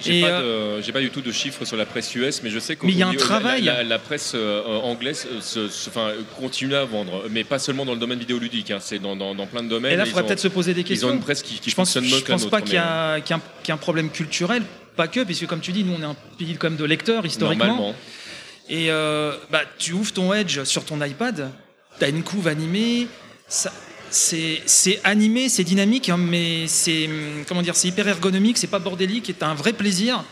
J'ai pas, euh, pas du tout de chiffres sur la presse US, mais je sais niveau- la-. La, la presse euh, anglaise euh, se- se- enfin, continue à vendre, mais pas seulement dans le domaine vidéoludique, hein, c'est dans, dans- dans plein de domaines. Et là, il faudrait peut-être se poser des questions. Ils ont une presse qui, qui je pense, fonctionne je mieux que la pense pas qu'il y, a qu'il y a un- qu'il y a un problème culturel, pas que, puisque comme tu dis, nous on est un pays quand même de lecteurs historiquement. Normalement. Et euh, bah, tu ouvres ton Edge sur ton iPad, t'as une couve animée, ça- c'est c'est animé, c'est dynamique, hein, mais c'est hum, comment dire, c'est hyper ergonomique, c'est pas bordélique, et t'as un vrai plaisir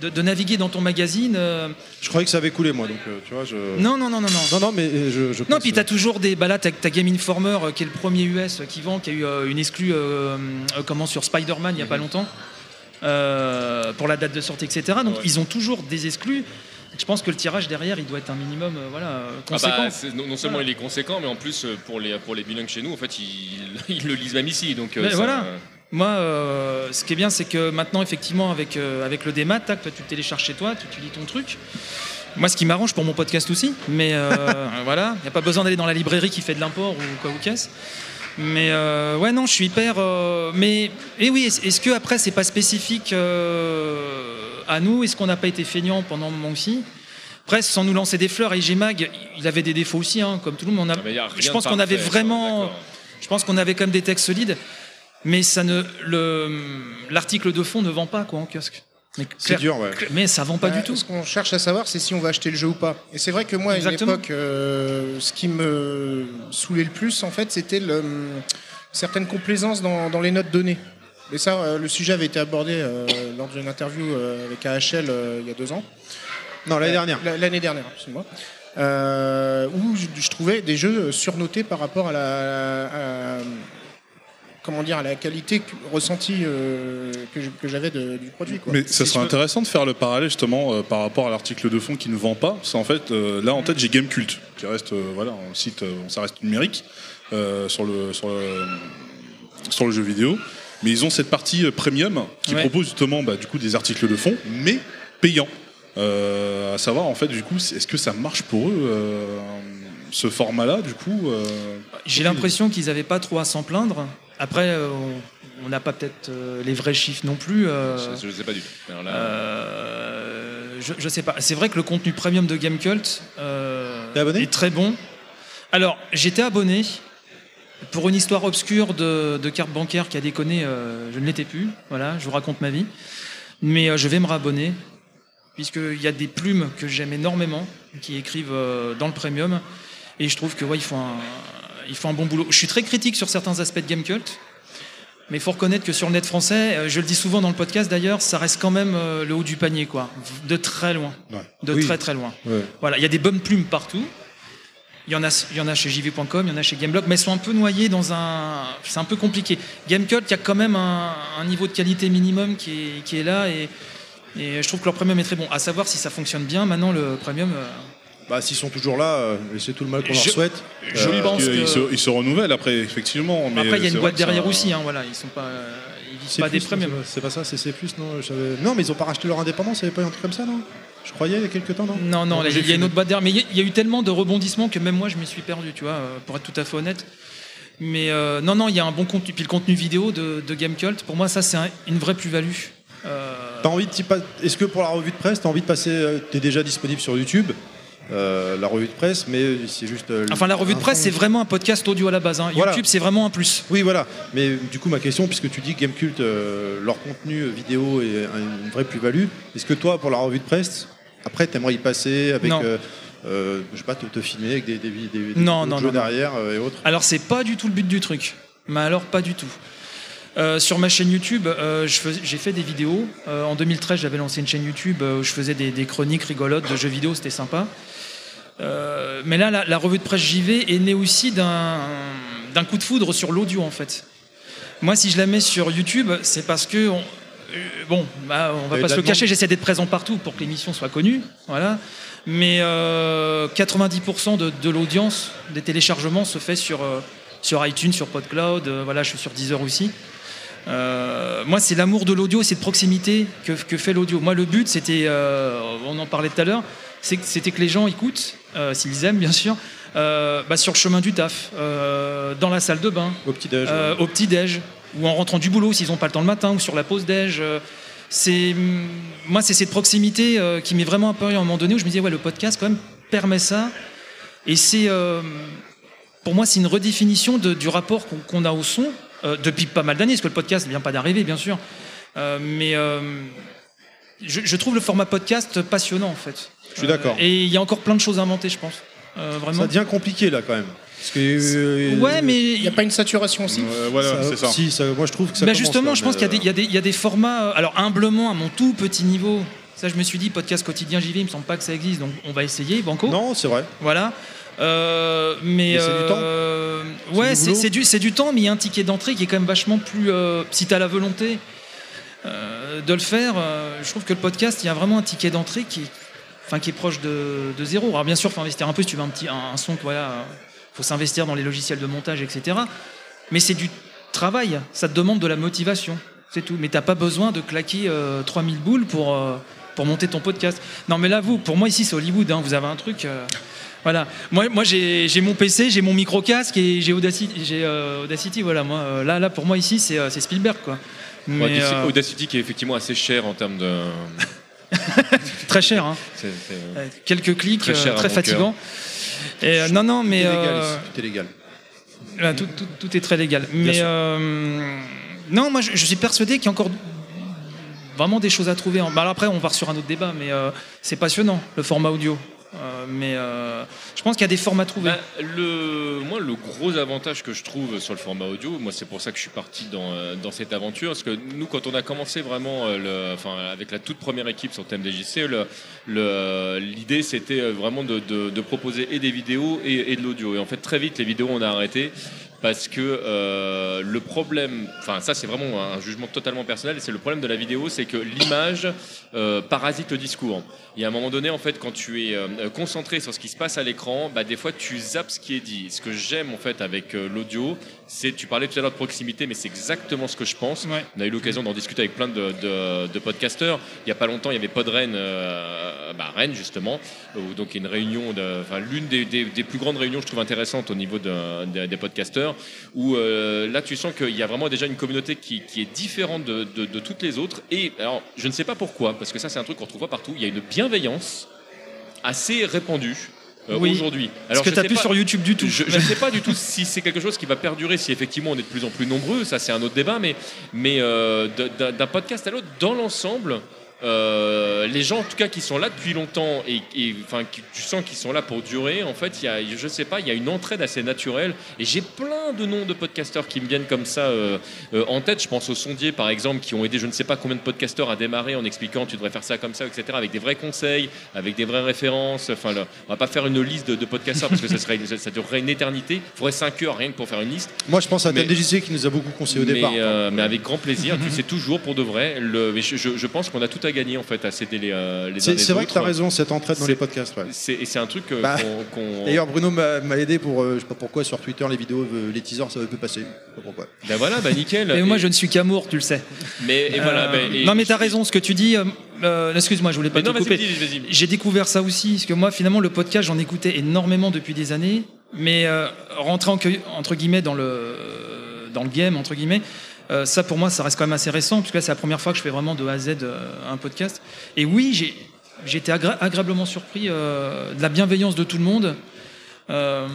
de, de naviguer dans ton magazine. euh. Je croyais que ça avait coulé, moi, donc euh, tu vois, je. Non, non, non, non, non. Non, non, mais euh, je. je Non, pense, puis t'as toujours des. Bah là, t'as Game Informer, euh, qui est le premier US qui vend, qui a eu une exclue comment, sur Spider-Man il y a pas Mhm. longtemps, pour la date de sortie, etc. Donc ils ont toujours des exclus. Je pense que le tirage derrière, il doit être un minimum euh, voilà, euh, Ah conséquent. bah, non, non seulement il est conséquent, mais en plus euh, pour les pour les bilingues chez nous, en fait, ils, [laughs] ils le lisent même ici, donc. ça- voilà. Moi, euh, ce qui est bien, c'est que maintenant, effectivement, avec, euh, avec le démat, tac, toi, tu le télécharges chez toi, tu, tu lis ton truc. Moi, ce qui m'arrange pour mon podcast aussi, mais euh, [laughs] voilà, il n'y a pas besoin d'aller dans la librairie qui fait de l'import ou quoi ou qu'est-ce. Mais euh, ouais, non, je suis hyper. euh, mais et oui, est-ce que après, c'est pas spécifique euh, à nous? Est-ce qu'on n'a pas été feignant pendant aussi Après, sans nous lancer des fleurs, IG Mag, il avait des défauts aussi, hein, comme tout le monde. On a- Ah, mais a je pense qu'on avait vraiment. Je pense qu'on avait quand même des textes solides, mais ça ne le l'article de fond ne vend pas quoi en kiosque. Mais C'est dur, ouais. Mais ça vend pas Bah, du tout. Ce qu'on cherche à savoir, c'est si on va acheter le jeu ou pas. Et c'est vrai que moi, à une époque, euh, ce qui me saoulait le plus, en fait, c'était le, certaines complaisances dans, dans les notes données. Et ça, euh, le sujet avait été abordé euh, lors d'une interview euh, avec AHL euh, il y a deux ans. Non, l'année dernière. La- L'année dernière, excuse-moi. Euh, où je, je trouvais des jeux surnotés par rapport à la, à- comment dire, à la qualité ressentie euh, que j'avais du produit. Quoi. Mais ça serait intéressant de faire le parallèle justement euh, par rapport à l'article de fond qui ne vend pas. Parce qu'en fait, euh, là en tête j'ai Gamecult, qui reste voilà un site, ça reste numérique sur le sur le sur le jeu vidéo. Mais ils ont cette partie premium qui Ouais. propose justement bah, du coup des articles de fond, mais payants. À savoir en fait du coup, est-ce que ça marche pour eux ce format-là du coup euh, J'ai l'impression qu'ils n'avaient pas trop à s'en plaindre. Après, euh, on- n'a pas peut-être euh, les vrais chiffres non plus. euh, Je, je sais pas du tout. Alors là, euh, je, je sais pas. C'est vrai que le contenu premium de Gamecult euh, est très bon. Alors, j'étais abonné. Pour une histoire obscure de, de carte bancaire qui a déconné, euh, je ne l'étais plus. Voilà, je vous raconte ma vie. Mais euh, je vais me rabonner. puisqu'il y a des plumes que j'aime énormément, qui écrivent euh, dans le premium, et je trouve que ouais, ils font un, ils font un bon boulot. Je suis très critique sur certains aspects de Gamecult, mais il faut reconnaître que sur le net français, euh, je le dis souvent dans le podcast d'ailleurs, ça reste quand même euh, le haut du panier, quoi, de très loin, de Oui. très très loin. Ouais. Voilà, il y a des bonnes plumes partout. Il y en a, il y en a chez JV.com, il y en a chez Gameblog, mais elles sont un peu noyées dans un. C'est un peu compliqué. Gamecult, il y a quand même un, un niveau de qualité minimum qui est, qui est là et, et je trouve que leur premium est très bon. À savoir si ça fonctionne bien. Maintenant, le premium. euh, Bah, s'ils sont toujours là, euh, et c'est tout le mal qu'on leur Je- souhaite. je Euh, pense Ils, se, ils se renouvellent après, effectivement. Mais Après, il y a c'est une boîte derrière aussi. Hein, voilà, ils sont pas, euh, ils visent C'est pas des plus, premiums. non, C'est pas ça, c'est C+, non je savais- Non, mais ils ont pas racheté leur indépendance, il n'y avait pas eu un truc comme ça, non? Je croyais il y a quelques temps, non? Non, non, là, il y a une autre boîte derrière. Mais il y a- il y, a eu tellement de rebondissements que même moi, je m'y suis perdu, tu vois, euh, pour être tout à fait honnête. Mais euh, non, non, il y a un bon contenu. Puis le contenu vidéo de, de Gamecult, pour moi, ça, c'est un- une vraie plus-value. Euh, T'as envie de t'y pas- Est-ce que pour la revue de presse, t'as envie de passer euh, T'es déjà disponible sur YouTube, euh, la revue de presse, mais c'est juste. euh, Enfin, la revue de presse, c'est vraiment un podcast audio à la base. hein. Voilà. YouTube, c'est vraiment un plus. Oui, voilà. Mais du coup, ma question, puisque tu dis que Gamecult, euh, leur contenu vidéo est un- une vraie plus-value, est-ce que toi, pour la revue de presse, après, t'aimerais y passer avec. Non. je sais pas, te, te filmer avec des, des, des, des Non, non, jeux derrière et autres? Alors, c'est pas du tout le but du truc. Mais alors, pas du tout. Euh, sur ma chaîne YouTube, euh, j'ai fait des vidéos. Euh, en 2013, j'avais lancé une chaîne YouTube où je faisais des, des chroniques rigolotes de jeux vidéo, c'était sympa. Euh, mais là, la, la revue de presse JV est née aussi d'un coup de foudre sur l'audio, en fait. Moi, si je la mets sur YouTube, c'est parce que, on- euh, bon, bah, on va pas de se le cacher, j'essaie d'être présent partout pour que l'émission soit connue, voilà. Mais euh, 90% de, de l'audience des téléchargements se fait sur, euh, sur iTunes, sur PodCloud, euh, voilà, je suis sur Deezer aussi. Euh, moi, c'est l'amour de l'audio et cette proximité que, que fait l'audio. Moi, le but, c'était, euh, on en parlait tout à l'heure, c'est c'était que les gens écoutent, euh, s'ils aiment bien sûr, euh, bah, sur le chemin du taf, euh, dans la salle de bain, au petit-déj, ou en rentrant du boulot s'ils n'ont pas le temps le matin, ou sur la pause déj. c'est, hum, moi, c'est cette proximité qui m'est vraiment apparue à un moment donné où je me disais, ouais, le podcast quand même permet ça. Et c'est, pour moi, c'est une redéfinition de- du rapport qu'on a au son depuis pas mal d'années, parce que le podcast ne vient pas d'arriver, bien sûr. Mais je, je trouve le format podcast passionnant, en fait. Je suis d'accord. Euh, et il y a encore plein de choses à inventer, je pense. Euh, vraiment. Ça devient compliqué là quand même. Parce que, euh, Ouais, mais Il n'y a pas une saturation aussi Si, ça- moi je trouve que ça. Bah, commence, justement, là, je pense qu'il y, a des- y y a des formats, euh, alors humblement, à mon tout petit niveau, ça je me suis dit, podcast quotidien j'y vais, il me semble pas que ça existe, donc on va essayer, Banco. Non, c'est vrai. Voilà. Euh, mais Mais c'est du temps euh, C'est ouais, du c'est c'est du, c'est du temps, mais il y a un ticket d'entrée qui est quand même vachement plus. euh, si tu as la volonté euh, de le faire, euh, je trouve que le podcast, il y a vraiment un ticket d'entrée qui, est- enfin, qui est proche de, de zéro. Alors bien sûr, faut investir un peu si tu veux un petit un, un son, voilà, faut s'investir dans les logiciels de montage, etc. Mais c'est du travail, ça te demande de la motivation, c'est tout. Mais t'as pas besoin de claquer euh, 3000 boules pour, euh, pour monter ton podcast. Non, mais là, vous, pour moi ici, c'est Hollywood, hein, vous avez un truc. euh, voilà. Moi, moi j'ai mon PC, j'ai mon micro casque et j'ai Audacity. Euh, Audacity. Voilà. Moi, là, là, pour moi ici, c'est Spielberg, quoi. Mais, Ouais, Audacity qui est effectivement assez cher en termes de. [laughs] [laughs] très cher. Hein. C'est- Euh, Quelques clics, Très cher mon fatigant. Et, euh, non, non, mais Tout est légal euh, ici, tout est légal. Là, tout, tout- tout est très légal. Mais euh, non, moi je, je suis persuadé qu'il y a encore vraiment des choses à trouver. Bah, alors après, on part sur un autre débat, mais euh, c'est passionnant le format audio. Euh, mais euh, je pense qu'il y a des formes à trouver. Bah, le, moi, le gros avantage que je trouve sur le format audio, moi, c'est pour ça que je suis parti dans, euh, dans cette aventure. Parce que nous, quand on a commencé vraiment, euh, le, enfin, avec la toute première équipe sur thème DJC, le- l'idée c'était vraiment de, de- de proposer et des vidéos et, et de l'audio. Et en fait, très vite, les vidéos, on a arrêté. Parce que euh, le problème, enfin ça c'est vraiment un jugement totalement personnel, et c'est le problème de la vidéo, c'est que l'image euh, parasite le discours. Et à un moment donné, en fait, quand tu es euh, concentré sur ce qui se passe à l'écran, bah, des fois tu zappes ce qui est dit. Ce que j'aime en fait avec euh, l'audio, c'est, tu parlais tout à l'heure de proximité, mais c'est exactement ce que je pense. On a eu l'occasion d'en discuter avec plein de, de, de podcasteurs. Il n'y a pas longtemps, il y avait Pod Rennes, euh, bah, Rennes justement, où donc une réunion, de- enfin l'une des, des- des plus grandes réunions, je trouve intéressantes au niveau de- de- des podcasteurs, où euh, là tu sens qu'il y a vraiment déjà une communauté qui, qui est différente de, toutes les autres. Et alors, je ne sais pas pourquoi, parce que ça c'est un truc qu'on retrouve pas partout. Il y a une bienveillance assez répandue. Euh, Oui. aujourd'hui. Ce que plus pas- sur YouTube du tout. Je ne sais pas du tout si c'est quelque chose qui va perdurer, si effectivement on est de plus en plus nombreux, ça c'est un autre débat, mais, mais euh, d'un podcast à l'autre, dans l'ensemble, euh, les gens en tout cas qui sont là depuis longtemps et, et, enfin qui- tu sens qu'ils sont là pour durer en fait il y a je sais pas il y a une entraide assez naturelle. Et j'ai plein de noms de podcasteurs qui me viennent comme ça euh, euh, en tête. Je pense aux sondiers par exemple qui ont aidé je ne sais pas combien de podcasteurs à démarrer en expliquant tu devrais faire ça comme ça etc avec des vrais conseils avec des vraies références. Enfin là, on va pas faire une liste de, de podcasteurs parce que ça serait ça, durerait une éternité. Il faudrait 5 heures rien que pour faire une liste. Moi, je pense à Mais- TMDJC qui nous a beaucoup conseillé au mais, départ. mais avec grand plaisir, tu sais toujours pour de vrai. Le, mais je, je- je pense qu'on a tout à gagner en fait à céder les, euh, les uns C'est vrai que tu as raison, cette entraide dans les podcasts. ouais. C'est et c'est un truc euh, Bah, qu'on. qu'on- D'ailleurs, Bruno m'a m'a aidé pour, euh, je sais pas pourquoi, sur Twitter, les vidéos, euh, les teasers, ça veut plus passer. Je sais pas pourquoi. Ben voilà, bah nickel. Et Et- moi, je ne suis qu'amour, tu le sais. Mais et voilà. Euh, ben, et- non, mais t'as raison, ce que tu dis. euh, euh, Excuse-moi, je voulais pas Mais non, te vas-y, couper. vas-y, vas-y. J'ai découvert ça aussi, parce que moi, finalement, le podcast, j'en écoutais énormément depuis des années, mais euh, rentrer en, entre guillemets dans le dans le game entre guillemets. Euh, ça pour moi, ça reste quand même assez récent, parce que là, c'est la première fois que je fais vraiment de A à Z euh, un podcast. Et oui, j'ai j'ai été agréablement surpris euh, de la bienveillance de tout le monde. Euh,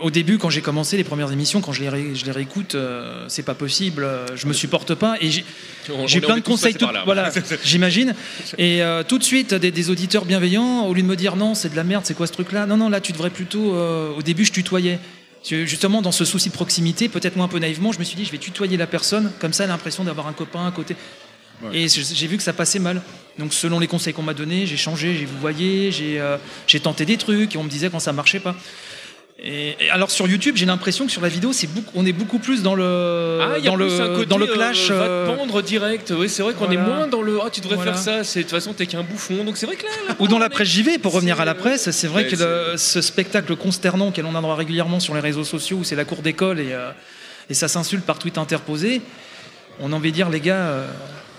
au début, quand j'ai commencé les premières émissions, quand je les, ré- je les réécoute, euh, c'est pas possible, euh, je me supporte pas. Et j'ai On- j'ai on est- plein de tous conseils, passés tout- par là. voilà, [laughs] j'imagine. Et euh, tout de suite, des, des auditeurs bienveillants, au lieu de me dire non, c'est de la merde, c'est quoi ce truc-là? Non, non, là, tu devrais plutôt. euh, au début, je tutoyais. Justement, dans ce souci de proximité, peut-être moi un peu naïvement, je me suis dit, je vais tutoyer la personne, comme ça, elle a l'impression d'avoir un copain à côté. Et j'ai vu que ça passait mal. Donc, selon les conseils qu'on m'a donnés, j'ai changé, j'ai vous voyez, j'ai euh, j'ai tenté des trucs et on me disait quand ça marchait pas. Et, et alors sur YouTube, j'ai l'impression que sur la vidéo, c'est beaucoup, on est beaucoup plus dans le Ah, il y a dans plus le un côté, dans le clash. euh, va euh, te pendre direct. Oui, c'est vrai qu'on voilà. est moins dans le. Ah, tu devrais Voilà. faire ça. C'est de toute façon, t'es qu'un bouffon. Donc c'est vrai que là. là, ou dans la presse JV, pour revenir à la presse, c'est vrai Ouais, que le- ce spectacle consternant qu'elle en a droit régulièrement sur les réseaux sociaux, où c'est la cour d'école et, euh, et ça s'insulte par tweet interposé, on a envie de dire, les gars, euh,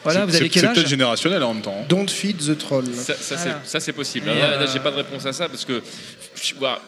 voilà, C'est- vous avez c'est- quel C'est âge? peut-être générationnel en même temps. hein. Don't feed the troll. Ça, ça, Voilà. c'est- c'est possible. Mais, Là, là, euh, j'ai pas de réponse à ça parce que. je- voilà.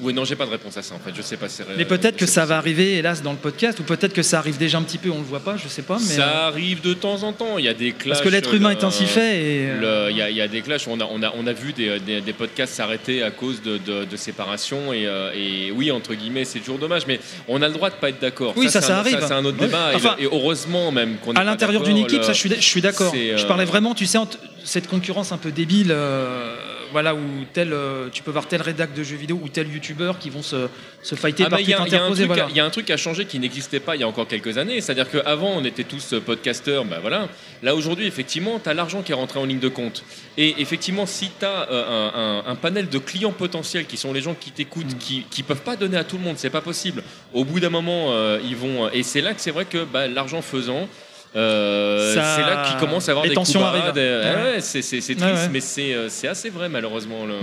Oui, non, j'ai pas de réponse à ça en fait. Je sais pas. c'est- Mais peut-être que ça va arriver, hélas, dans le podcast, ou peut-être que ça arrive déjà un petit peu, on le voit pas, je sais pas. Mais, ça euh, arrive de temps en temps. Il y a des clashs. Parce que l'être humain est ainsi fait et, euh, le- Il y, a- il y a des clashs. On a, on a, on a vu des, des- des podcasts s'arrêter à cause de, de- de séparation. Et, euh, et oui, entre guillemets, c'est toujours dommage. Mais on a le droit de pas être d'accord. Oui, ça, c'est ça un- arrive. c'est un autre Oui. débat. Et- Enfin, et, heureusement même qu'on est à l'intérieur d'une équipe, le- ça, je suis, d'accord. Je parlais vraiment, tu sais, entre cette concurrence un peu débile, euh, voilà, où tel, euh, tu peux voir tel rédac de jeux vidéo ou tel youtubeur qui vont se, se fighter Ah, par mais il y, a- un truc Voilà. à- il y a un truc qui a changé qui n'existait pas il y a encore quelques années. C'est-à-dire qu'avant, on était tous euh, podcasteurs. Bah voilà. Là, aujourd'hui, effectivement, tu as l'argent qui est rentré en ligne de compte. Et effectivement, si tu as un, un- un panel de clients potentiels qui sont les gens qui t'écoutent, Mm. qui ne peuvent pas donner à tout le monde, c'est pas possible. Au bout d'un moment, ils vont. Et c'est là que c'est vrai que bah, l'argent faisant. Euh, Ça- c'est là qu'ils commencent à avoir les des tensions coups bas, arrivent. des- Ouais. ouais, c'est triste, ouais. mais c'est euh, c'est assez vrai malheureusement. le-.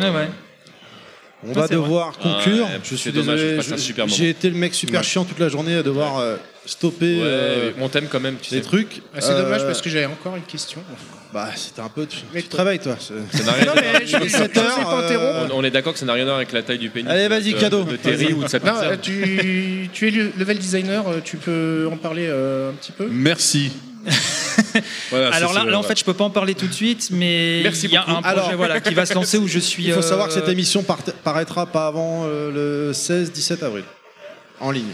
On va vrai. devoir conclure. Ouais, je c'est suis dommage, désolé. J'ai été le mec super Ouais. chiant toute la journée à devoir euh, stopper Ouais, euh, t'aime quand même, tu des sais. trucs. Ah, c'est dommage Euh, parce que j'avais encore une question. Bah, c'était un peu. Tu, Mais tu te réveilles, toi. Ça n'a rien Non, mais je- je- euh. On, on est d'accord que ça n'a rien à voir avec la taille du pénis. Allez, vas-y, de- cadeau. De Terry ou de sa pizza. tu, tu es le level designer, tu peux en parler un petit peu? Merci. [laughs] Voilà, Alors là, en fait, je peux pas en parler tout de suite, mais Merci il y a beaucoup. un projet Alors- voilà, qui va se lancer où je suis. Il faut euh, savoir que cette émission part- paraîtra pas avant euh, le 16-17 avril. En ligne.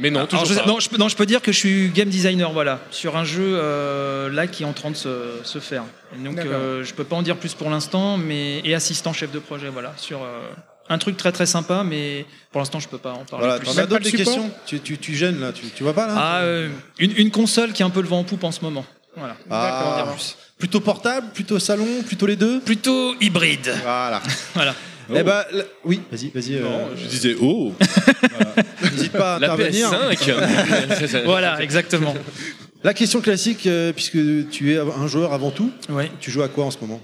Mais non, Alors, toujours je, pas. non, je, peux- non, je peux dire que je suis game designer, voilà, sur un jeu euh, là qui est en train de se, se faire. Et donc, D'accord. euh, je peux pas en dire plus pour l'instant, mais et assistant chef de projet, voilà, sur euh, un truc très très sympa, mais pour l'instant, je peux pas en parler Voilà, plus. t'en Même as pas d'autres le des support questions? Tu, tu, tu gênes là, tu, tu vois pas là? Ah, euh, une, une console qui est un peu le vent en poupe en ce moment. Voilà. Ah. Plutôt portable, plutôt salon, plutôt les deux Plutôt hybride. Voilà. [laughs] Voilà. Eh ben, l- oui, vas-y, vas-y. euh, Non, je disais oh. [laughs] N'hésite pas à La intervenir. PS5. [laughs] Voilà, exactement. La question classique, euh, puisque tu es un joueur avant tout, Ouais. tu joues à quoi en ce moment?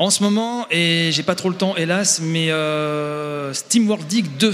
En ce moment, et j'ai pas trop le temps, hélas, mais euh, SteamWorld Dig 2.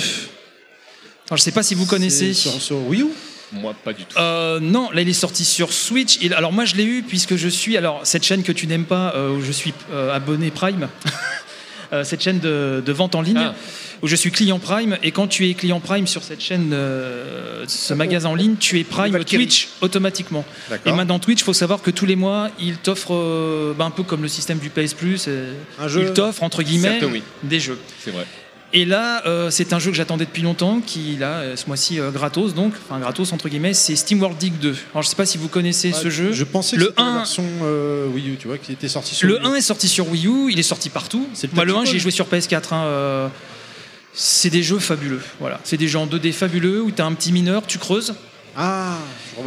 Alors, je sais pas si vous connaissez. Sur Wii U? Moi, pas du tout. Euh, non, là il est sorti sur Switch. Il- alors moi je l'ai eu puisque je suis alors cette chaîne que tu n'aimes pas euh, où je suis euh, abonné Prime, [laughs] cette chaîne de, de vente en ligne Ah. où je suis client Prime et quand tu es client Prime sur cette chaîne, euh, ce magasin en ligne, tu es Prime. Twitch automatiquement. Et maintenant Twitch, faut savoir que tous les mois il t'offre euh, bah, un peu comme le système du PS Plus, euh, Un jeu il t'offre entre guillemets Certes, oui. des jeux. C'est vrai. Et là, euh, c'est un jeu que j'attendais depuis longtemps, qui là, euh, ce mois-ci, euh, gratos, donc, enfin gratos entre guillemets, c'est SteamWorld Dig 2. Alors je sais pas si vous connaissez ce jeu. Je pensais que le c'était la 1, version euh, Wii U, tu vois, qui était sortie sur le Wii U. 1 est sorti sur Wii U, il est sorti partout. le Moi, le 1, tactical. j'ai joué sur PS4. hein, c'est des jeux fabuleux. Voilà, c'est des jeux en 2D fabuleux où tu as un petit mineur, tu creuses. Ah.